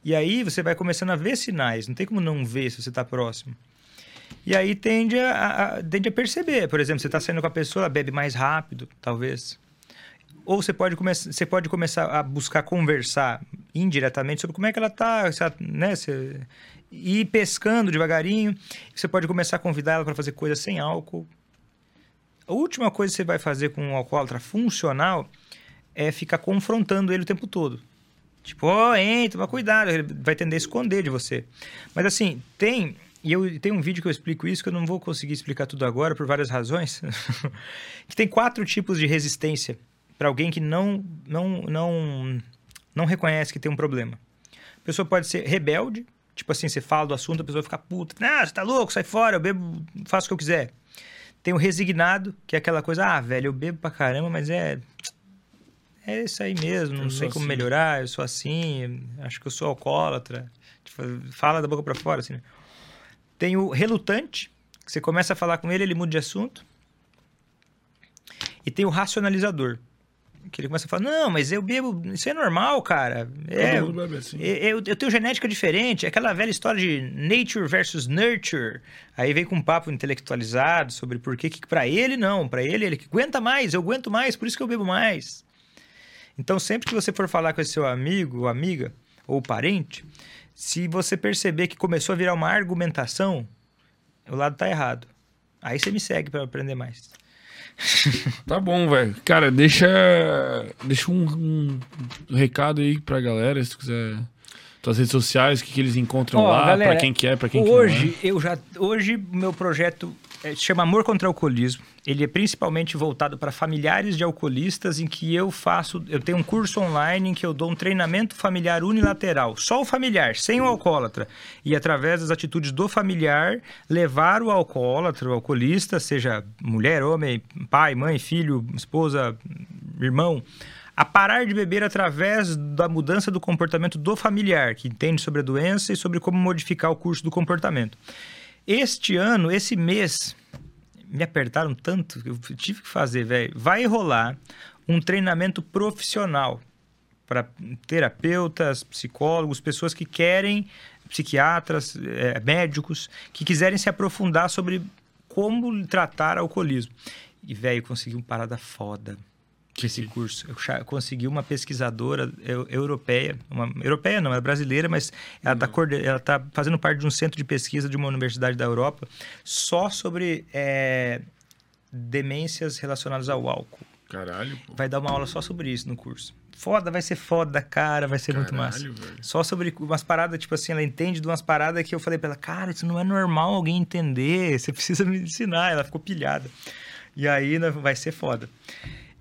E aí você vai começando a ver sinais, não tem como não ver se você está próximo. E aí tende a, a- tende a perceber. Por exemplo, você está saindo com a pessoa, ela bebe mais rápido, talvez. Ou você pode, come você pode começar a buscar conversar indiretamente sobre como é que ela está, né? Você ir pescando devagarinho. Você pode começar a convidar ela para fazer coisas sem álcool. A última coisa que você vai fazer com um alcoólatra funcional é ficar confrontando ele o tempo todo. Tipo, ó, hein, toma cuidado, ele vai tender a esconder de você. Mas assim, tem. E eu tem um vídeo que eu explico isso, que eu não vou conseguir explicar tudo agora por várias razões. que tem quatro tipos de resistência para alguém que não, não, não, não reconhece que tem um problema. A pessoa pode ser rebelde, tipo assim, você fala do assunto, a pessoa fica puta. Ah, você tá louco, sai fora, eu bebo, faço o que eu quiser. Tem o resignado, que é aquela coisa, ah, velho, eu bebo pra caramba, mas é. É isso aí mesmo, não Eu sei como assim. melhorar, eu sou assim, acho que eu sou alcoólatra. Tipo, fala da boca pra fora, assim. né? Tem o relutante, que você começa a falar com ele, ele muda de assunto. E tem o racionalizador, que ele começa a falar, não, mas eu bebo, isso é normal, cara. É, Todo mundo bebe assim. eu, eu tenho genética diferente, é aquela velha história de nature versus nurture. Aí vem com um papo intelectualizado sobre por que, que para ele não, para ele ele que aguenta mais, eu aguento mais, por isso que eu bebo mais. Então, sempre que você for falar com esse seu amigo ou amiga ou parente, se você perceber que começou a virar uma argumentação, o lado tá errado. Aí você me segue para aprender mais. Tá bom, velho. Cara, deixa, deixa um, um recado aí pra galera, se tu quiser. Tuas redes sociais, o que, que eles encontram Ó, lá, pra quem quer, pra quem hoje que eu já hoje meu projeto é, chama Amor contra o Alcoolismo. Ele é principalmente voltado para familiares de alcoolistas, em que eu faço, eu tenho um curso online em que eu dou um treinamento familiar unilateral, só o familiar, sem o alcoólatra, e através das atitudes do familiar levar o alcoólatra, o alcoolista, seja mulher, homem, pai, mãe, filho, esposa, irmão, a parar de beber através da mudança do comportamento do familiar, que entende sobre a doença e sobre como modificar o curso do comportamento. Este ano, esse mês, me apertaram tanto que eu tive que fazer, velho. Vai rolar um treinamento profissional para terapeutas, psicólogos, pessoas que querem, psiquiatras, eh, médicos, que quiserem se aprofundar sobre como tratar alcoolismo. E, velho, consegui uma parada foda com esse curso. Eu consegui uma pesquisadora eu- europeia, uma europeia não, é brasileira, mas ela está ela tá fazendo parte de um centro de pesquisa de uma universidade da Europa só sobre eh, demências relacionadas ao álcool. Caralho, pô. Vai dar uma aula só sobre isso no curso. Foda, vai ser foda, cara, vai ser muito massa. Caralho, velho. Só sobre umas paradas, tipo assim, ela entende de umas paradas que eu falei pra ela, cara, isso não é normal alguém entender, você precisa me ensinar. Ela ficou pilhada. E aí né, vai ser foda.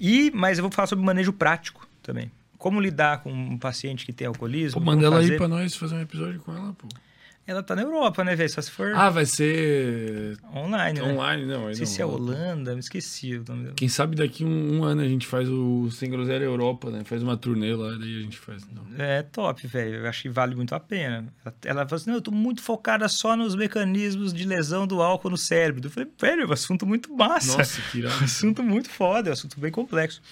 E, mas eu vou falar sobre manejo prático também. como lidar com um paciente que tem alcoolismo. Pô, manda ela aí fazer- pra nós fazer um episódio com ela, pô. Ela tá na Europa, né, velho? Só se for Ah, vai ser online, né? online, não. Não sei não. se é Holanda, me esqueci o nome dela. Quem sabe daqui um, um ano a gente faz o Sem Groselha Europa, né? Faz uma turnê lá, daí a gente faz. Não. É top, velho. Eu acho que vale muito a pena. Ela- Ela falou assim: não, eu tô muito focada só nos mecanismos de lesão do álcool no cérebro. Eu falei, velho, é um assunto muito massa. Nossa, que irado. assunto muito foda, é um assunto bem complexo.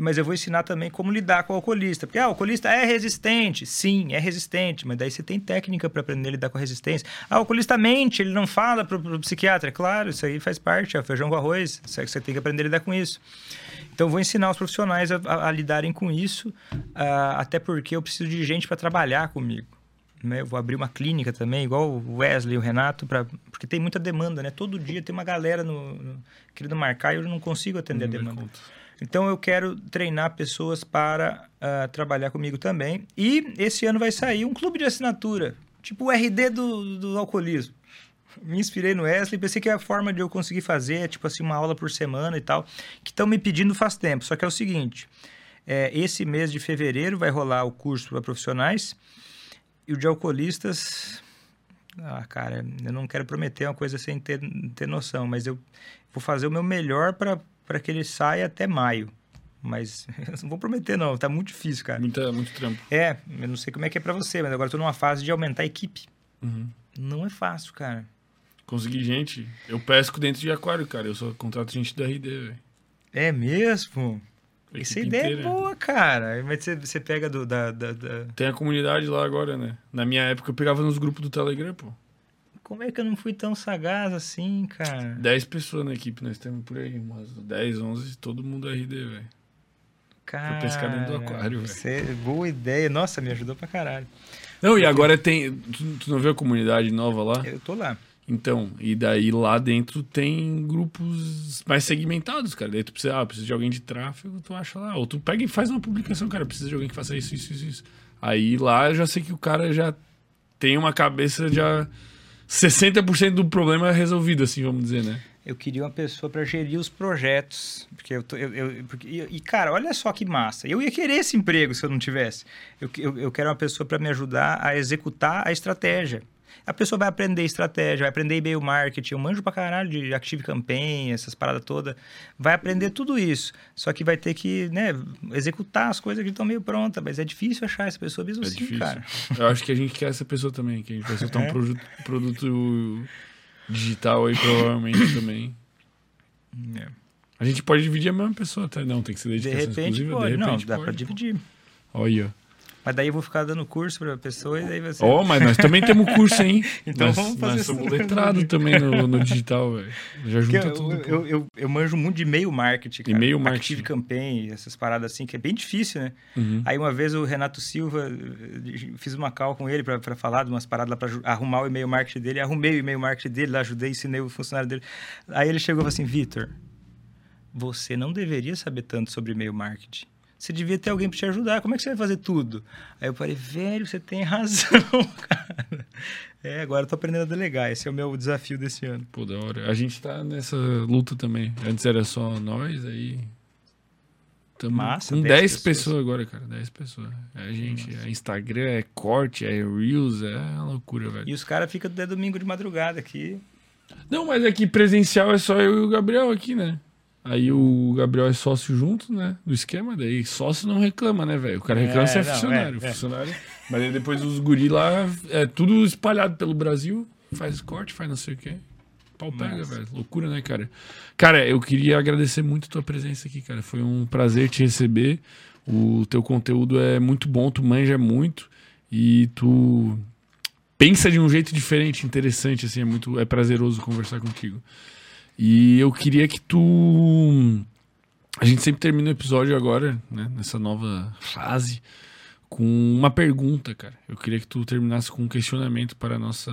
Mas eu vou ensinar também como lidar com o alcoolista. Porque ah, o alcoolista é resistente. Sim, é resistente. Mas daí você tem técnica para aprender a lidar com a resistência. Ah, o alcoolista mente, ele não fala pro, pro psiquiatra. Claro, isso aí faz parte, é o feijão com arroz. Que você tem que aprender a lidar com isso. Então, eu vou ensinar os profissionais a, a- a lidarem com isso, ah, até porque eu preciso de gente para trabalhar comigo. Né? Eu vou abrir uma clínica também, igual o Wesley e o Renato, pra, porque tem muita demanda, né? Todo dia tem uma galera no, no- querendo marcar e eu não consigo atender Não a demanda. conta. Então eu quero treinar pessoas para ah, trabalhar comigo também. E esse ano vai sair um clube de assinatura, tipo o RD do, do alcoolismo. Me inspirei no Wesley, pensei que a forma de eu conseguir fazer é tipo assim, uma aula por semana e tal, que estão me pedindo faz tempo. Só que é o seguinte: é, esse mês de fevereiro vai rolar o curso para profissionais e o de alcoolistas. Ah, cara, eu não quero prometer uma coisa sem ter, ter noção, mas eu vou fazer o meu melhor para que ele saia até maio. Mas não vou prometer, não, tá muito difícil, cara. Muita, muito trampo. É, eu não sei como é que é para você, mas agora eu tô numa fase de aumentar a equipe. Uhum. Não é fácil, cara. Consegui gente. Eu pesco dentro de aquário, cara. Eu só contrato gente da RD, velho. É mesmo? Essa ideia é inteira. boa, cara. Mas você, você pega do, da, da, da- Tem a comunidade lá agora, né? Na minha época eu pegava nos grupos do Telegram, pô. Como é que eu não fui tão sagaz assim, cara? 10 pessoas na equipe, nós temos por aí. Umas 10, 11, todo mundo RD, velho. Cara, pescar dentro do aquário, velho. você- Boa ideia. Nossa, me ajudou pra caralho. Não, e agora tem. Tu, tu não viu a comunidade nova lá? Eu tô lá. Então, e daí lá dentro tem grupos mais segmentados, cara. Daí tu precisa, ah, precisa de alguém de tráfego, tu acha lá. Ou tu pega e faz uma publicação, cara, precisa de alguém que faça isso, isso, isso, isso. Aí lá eu já sei que o cara já tem uma cabeça já 60% do problema resolvido, assim, vamos dizer, né? Eu queria uma pessoa para gerir os projetos. Porque eu tô. Eu, eu- porque- e, cara, olha só que massa. Eu ia querer esse emprego se eu não tivesse. Eu, eu, eu quero uma pessoa para me ajudar a executar a estratégia. A pessoa vai aprender estratégia, vai aprender e-mail marketing. Eu manjo pra caralho de Active Campaign, essas paradas todas. Vai aprender tudo isso. Só que vai ter que, né, executar as coisas que estão meio prontas. Mas é difícil achar essa pessoa mesmo É assim, difícil. cara. Eu acho que a gente quer essa pessoa também, que a gente vai soltar É. um produ- produto digital aí, provavelmente também. A gente pode dividir a mesma pessoa até. Não, tem que ser De dedicação repente exclusiva. pode. de repente não, dá pode. pra dividir. Olha. Mas daí eu vou ficar dando curso pra pessoa e daí você. Ó, mas nós também temos curso, hein? Então nós, vamos fazer nós somos letrados também no, no digital, velho. Já junta eu, tudo. eu, eu, eu manjo muito de e-mail marketing, cara. E-mail Active marketing. Campaign, essas paradas assim, que é bem difícil, né? Uhum. Aí uma vez o Renato Silva, eh, fiz uma call com ele pra falar de umas paradas lá ju- arrumar o e-mail marketing dele. Arrumei o e-mail marketing dele, lá ajudei, ensinei o funcionário dele. Aí ele chegou e falou assim, Vitor, você não deveria saber tanto sobre e-mail marketing. Você devia ter alguém pra te ajudar. Como é que você vai fazer tudo? Aí eu falei, velho, você tem razão, cara. É, agora eu tô aprendendo a delegar. Esse é o meu desafio desse ano. Pô, da hora. A gente tá nessa luta também. Antes era só nós, aí. Tamo Massa, com 10 10 pessoas. pessoas. agora, cara. 10 pessoas. É a gente, é Instagram, é corte, é Reels, é uma loucura, velho. E os caras ficam até domingo de madrugada aqui. Não, mas aqui presencial é só eu e o Gabriel aqui, né? Aí o Gabriel é sócio junto, né? Do esquema, daí sócio não reclama, né, velho? O cara reclama É, se é não, funcionário. é, é. funcionário. Mas aí depois os guri lá, é tudo espalhado pelo Brasil, faz corte, faz não sei o quê. Pau pega, velho. Loucura, né, cara? Cara, eu queria agradecer muito a tua presença aqui, cara. Foi um prazer te receber. O teu conteúdo é muito bom, tu manja muito e tu pensa de um jeito diferente, interessante, assim, é muito é prazeroso conversar contigo. E eu queria que tu a gente sempre termina o episódio agora, né, nessa nova fase com uma pergunta, cara. Eu queria que tu terminasse com um questionamento para a nossa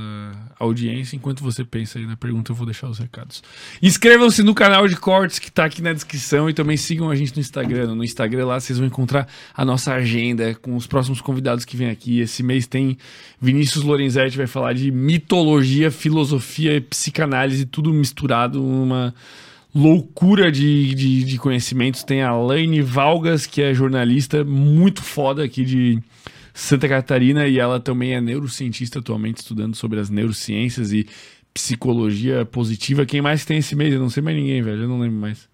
audiência. Enquanto você pensa aí na pergunta, eu vou deixar os recados. Inscrevam-se no canal de cortes que tá aqui na descrição e também sigam a gente no Instagram. No Instagram lá vocês vão encontrar a nossa agenda com os próximos convidados que vêm aqui. Esse mês tem Vinícius Lorenzetti vai falar de mitologia, filosofia e psicanálise, tudo misturado numa loucura de, de, de conhecimentos. Tem a Laine Valgas, que é jornalista muito foda aqui de Santa Catarina, e ela também é neurocientista atualmente, estudando sobre as neurociências e psicologia positiva. Quem mais tem esse mês? Eu não sei mais ninguém, velho. Eu não lembro mais.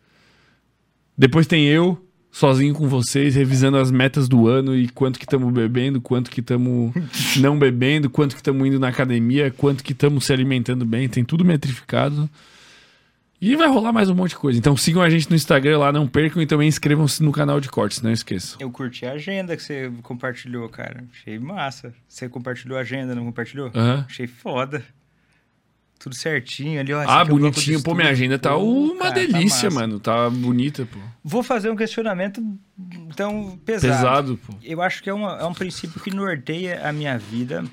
Depois tem eu, sozinho com vocês, revisando as metas do ano e quanto que estamos bebendo, quanto que estamos não bebendo, quanto que estamos indo na academia, quanto que estamos se alimentando bem, tem tudo metrificado. E vai rolar mais um monte de coisa. Então sigam a gente no Instagram lá, não percam e também inscrevam-se no canal de cortes, não esqueçam. Eu curti a agenda que você compartilhou, cara. Achei massa. Você compartilhou a agenda, não compartilhou? Aham. Achei foda. Tudo certinho ali, ó. Ah, é bonitinho. Pô, estudo. minha agenda tá Pô, uma cara, tá delícia, massa. mano. Tá bonita, pô. Vou fazer um questionamento então pesado. Pesado, pô. Eu acho que é, uma- é um princípio que norteia a minha vida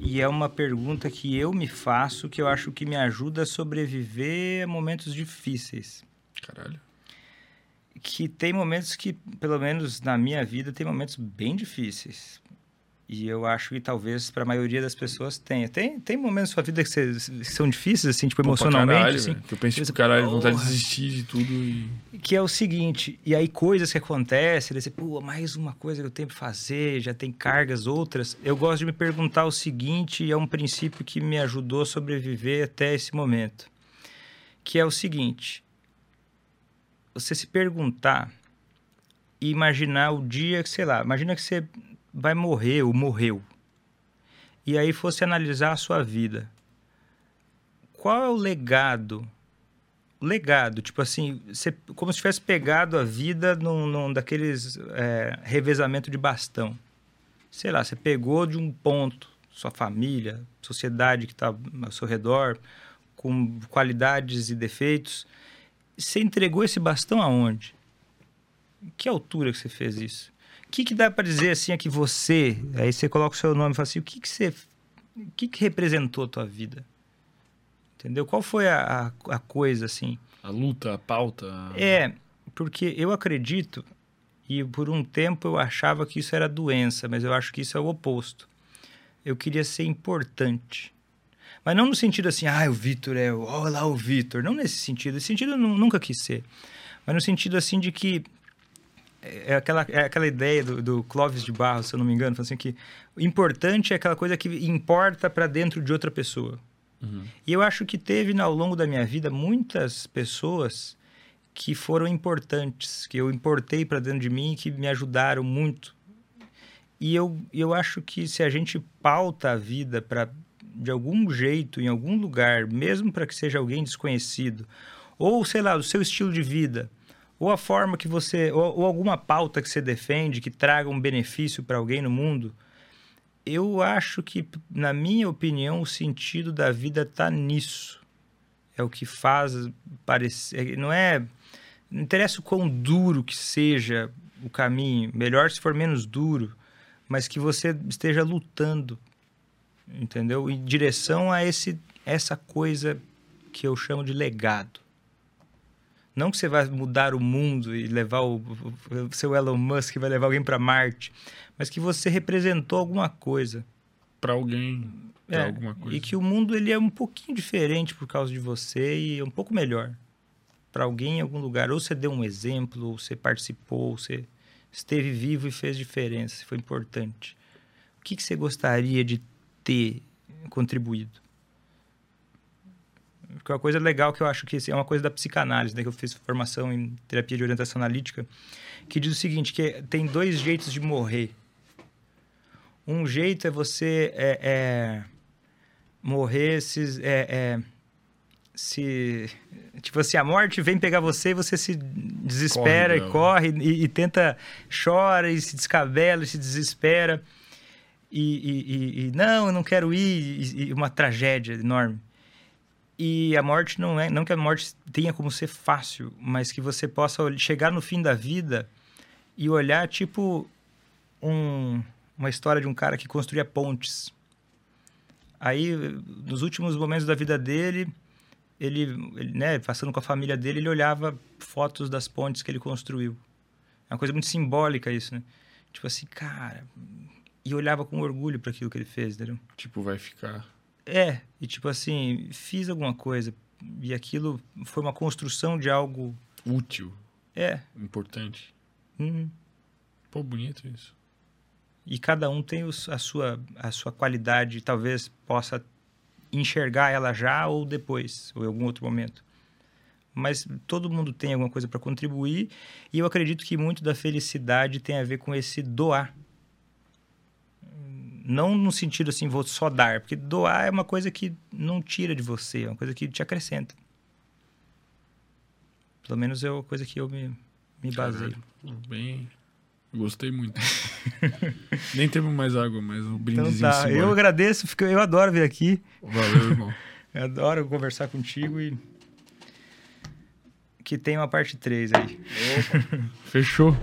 e é uma pergunta que eu me faço que eu acho que me ajuda a sobreviver a momentos difíceis. Caralho. Que tem momentos que, pelo menos na minha vida, tem momentos bem difíceis. E eu acho que talvez para a maioria das pessoas tenha. Tem, tem momentos na sua vida que, cê- que são difíceis, assim, tipo, Pô, emocionalmente, caralho, assim. Que eu penso, Pensa, tipo, caralho, vontade de desistir de tudo e... que é o seguinte, e aí coisas que acontecem, você, pô, mais uma coisa que eu tenho que fazer, já tem cargas outras. Eu gosto de me perguntar o seguinte, e é um princípio que me ajudou a sobreviver até esse momento, que é o seguinte: você se perguntar e imaginar o dia que, sei lá, imagina que você vai morrer ou morreu. E aí fosse analisar a sua vida. Qual é o legado legado, tipo assim, você, como se tivesse pegado a vida num, num daqueles é, revezamento de bastão. Sei lá, você pegou de um ponto, sua família, sociedade que está ao seu redor, com qualidades e defeitos, você entregou esse bastão aonde? Que altura que você fez isso? O que, que dá para dizer assim é que você, aí você coloca o seu nome e fala assim, o que, que você, o que, que representou a tua vida? Entendeu? Qual foi a, a, a coisa assim? A luta, a pauta... a- É, porque eu acredito, e por um tempo eu achava que isso era doença, mas eu acho que isso é o oposto. Eu queria ser importante. Mas não no sentido assim, ah, o Vitor é, o- olha lá o Vitor. Não nesse sentido. Esse sentido eu nu- nunca quis ser. Mas no sentido assim de que é aquela, é aquela ideia do, do Clóvis de Barros, se eu não me engano, assim que o importante é aquela coisa que importa para dentro de outra pessoa. E eu acho que teve ao longo da minha vida muitas pessoas que foram importantes, que eu importei para dentro de mim e que me ajudaram muito. E eu, eu acho que se a gente pauta a vida para de algum jeito, em algum lugar, mesmo para que seja alguém desconhecido, ou sei lá, o seu estilo de vida, ou a forma que você, ou, ou alguma pauta que você defende que traga um benefício para alguém no mundo, eu acho que, na minha opinião, o sentido da vida está nisso. É o que faz parecer. Não é. Não interessa o quão duro que seja o caminho, melhor se for menos duro, mas que você esteja lutando, entendeu? Em direção a esse, essa coisa que eu chamo de legado. Não que você vai mudar o mundo e levar o, o, seu Elon Musk vai levar alguém para Marte, mas que você representou alguma coisa. Pra alguém, É, alguma coisa. E que o mundo ele é um pouquinho diferente por causa de você e é um pouco melhor para alguém em algum lugar. Ou você deu um exemplo, ou você participou, ou você esteve vivo e fez diferença, foi importante. O que, que você gostaria de ter contribuído? Porque uma coisa legal que eu acho que é uma coisa da psicanálise, né, que eu fiz formação em terapia de orientação analítica, que diz o seguinte, que tem dois jeitos de morrer. Um jeito é você é, é, morrer se, é, é, se... Tipo assim, a morte vem pegar você e você se desespera Corre e corre e, e tenta... Chora e se descabela e se desespera. E, e- e- não, eu não quero ir. E uma tragédia enorme. E a morte não é... Não que a morte tenha como ser fácil, mas que você possa chegar no fim da vida e olhar, tipo, um uma história de um cara que construía pontes. Aí, nos últimos momentos da vida dele, ele, ele, né, passando com a família dele, ele olhava fotos das pontes que ele construiu. É uma coisa muito simbólica isso, né? Tipo assim, cara, e olhava com orgulho para aquilo que ele fez, entendeu? Tipo, vai ficar... É, e tipo assim, fiz alguma coisa, e aquilo foi uma construção de algo. Útil, É. importante. uhum. Pô, bonito isso. E cada um tem os- a, sua, a sua qualidade, talvez possa enxergar ela já ou depois, ou em algum outro momento. Mas todo mundo tem alguma coisa para contribuir, e eu acredito que muito da felicidade tem a ver com esse doar. Não no sentido assim, vou só dar, porque doar é uma coisa que não tira de você, é uma coisa que te acrescenta. Pelo menos é uma coisa que eu me, me baseio. Caralho, Bem. Gostei muito. Nem temos mais água, mas o Então brindezinho tá, eu agradeço, eu adoro vir aqui. Valeu, irmão. Eu adoro conversar contigo e. Que tem uma parte 3 aí. Fechou.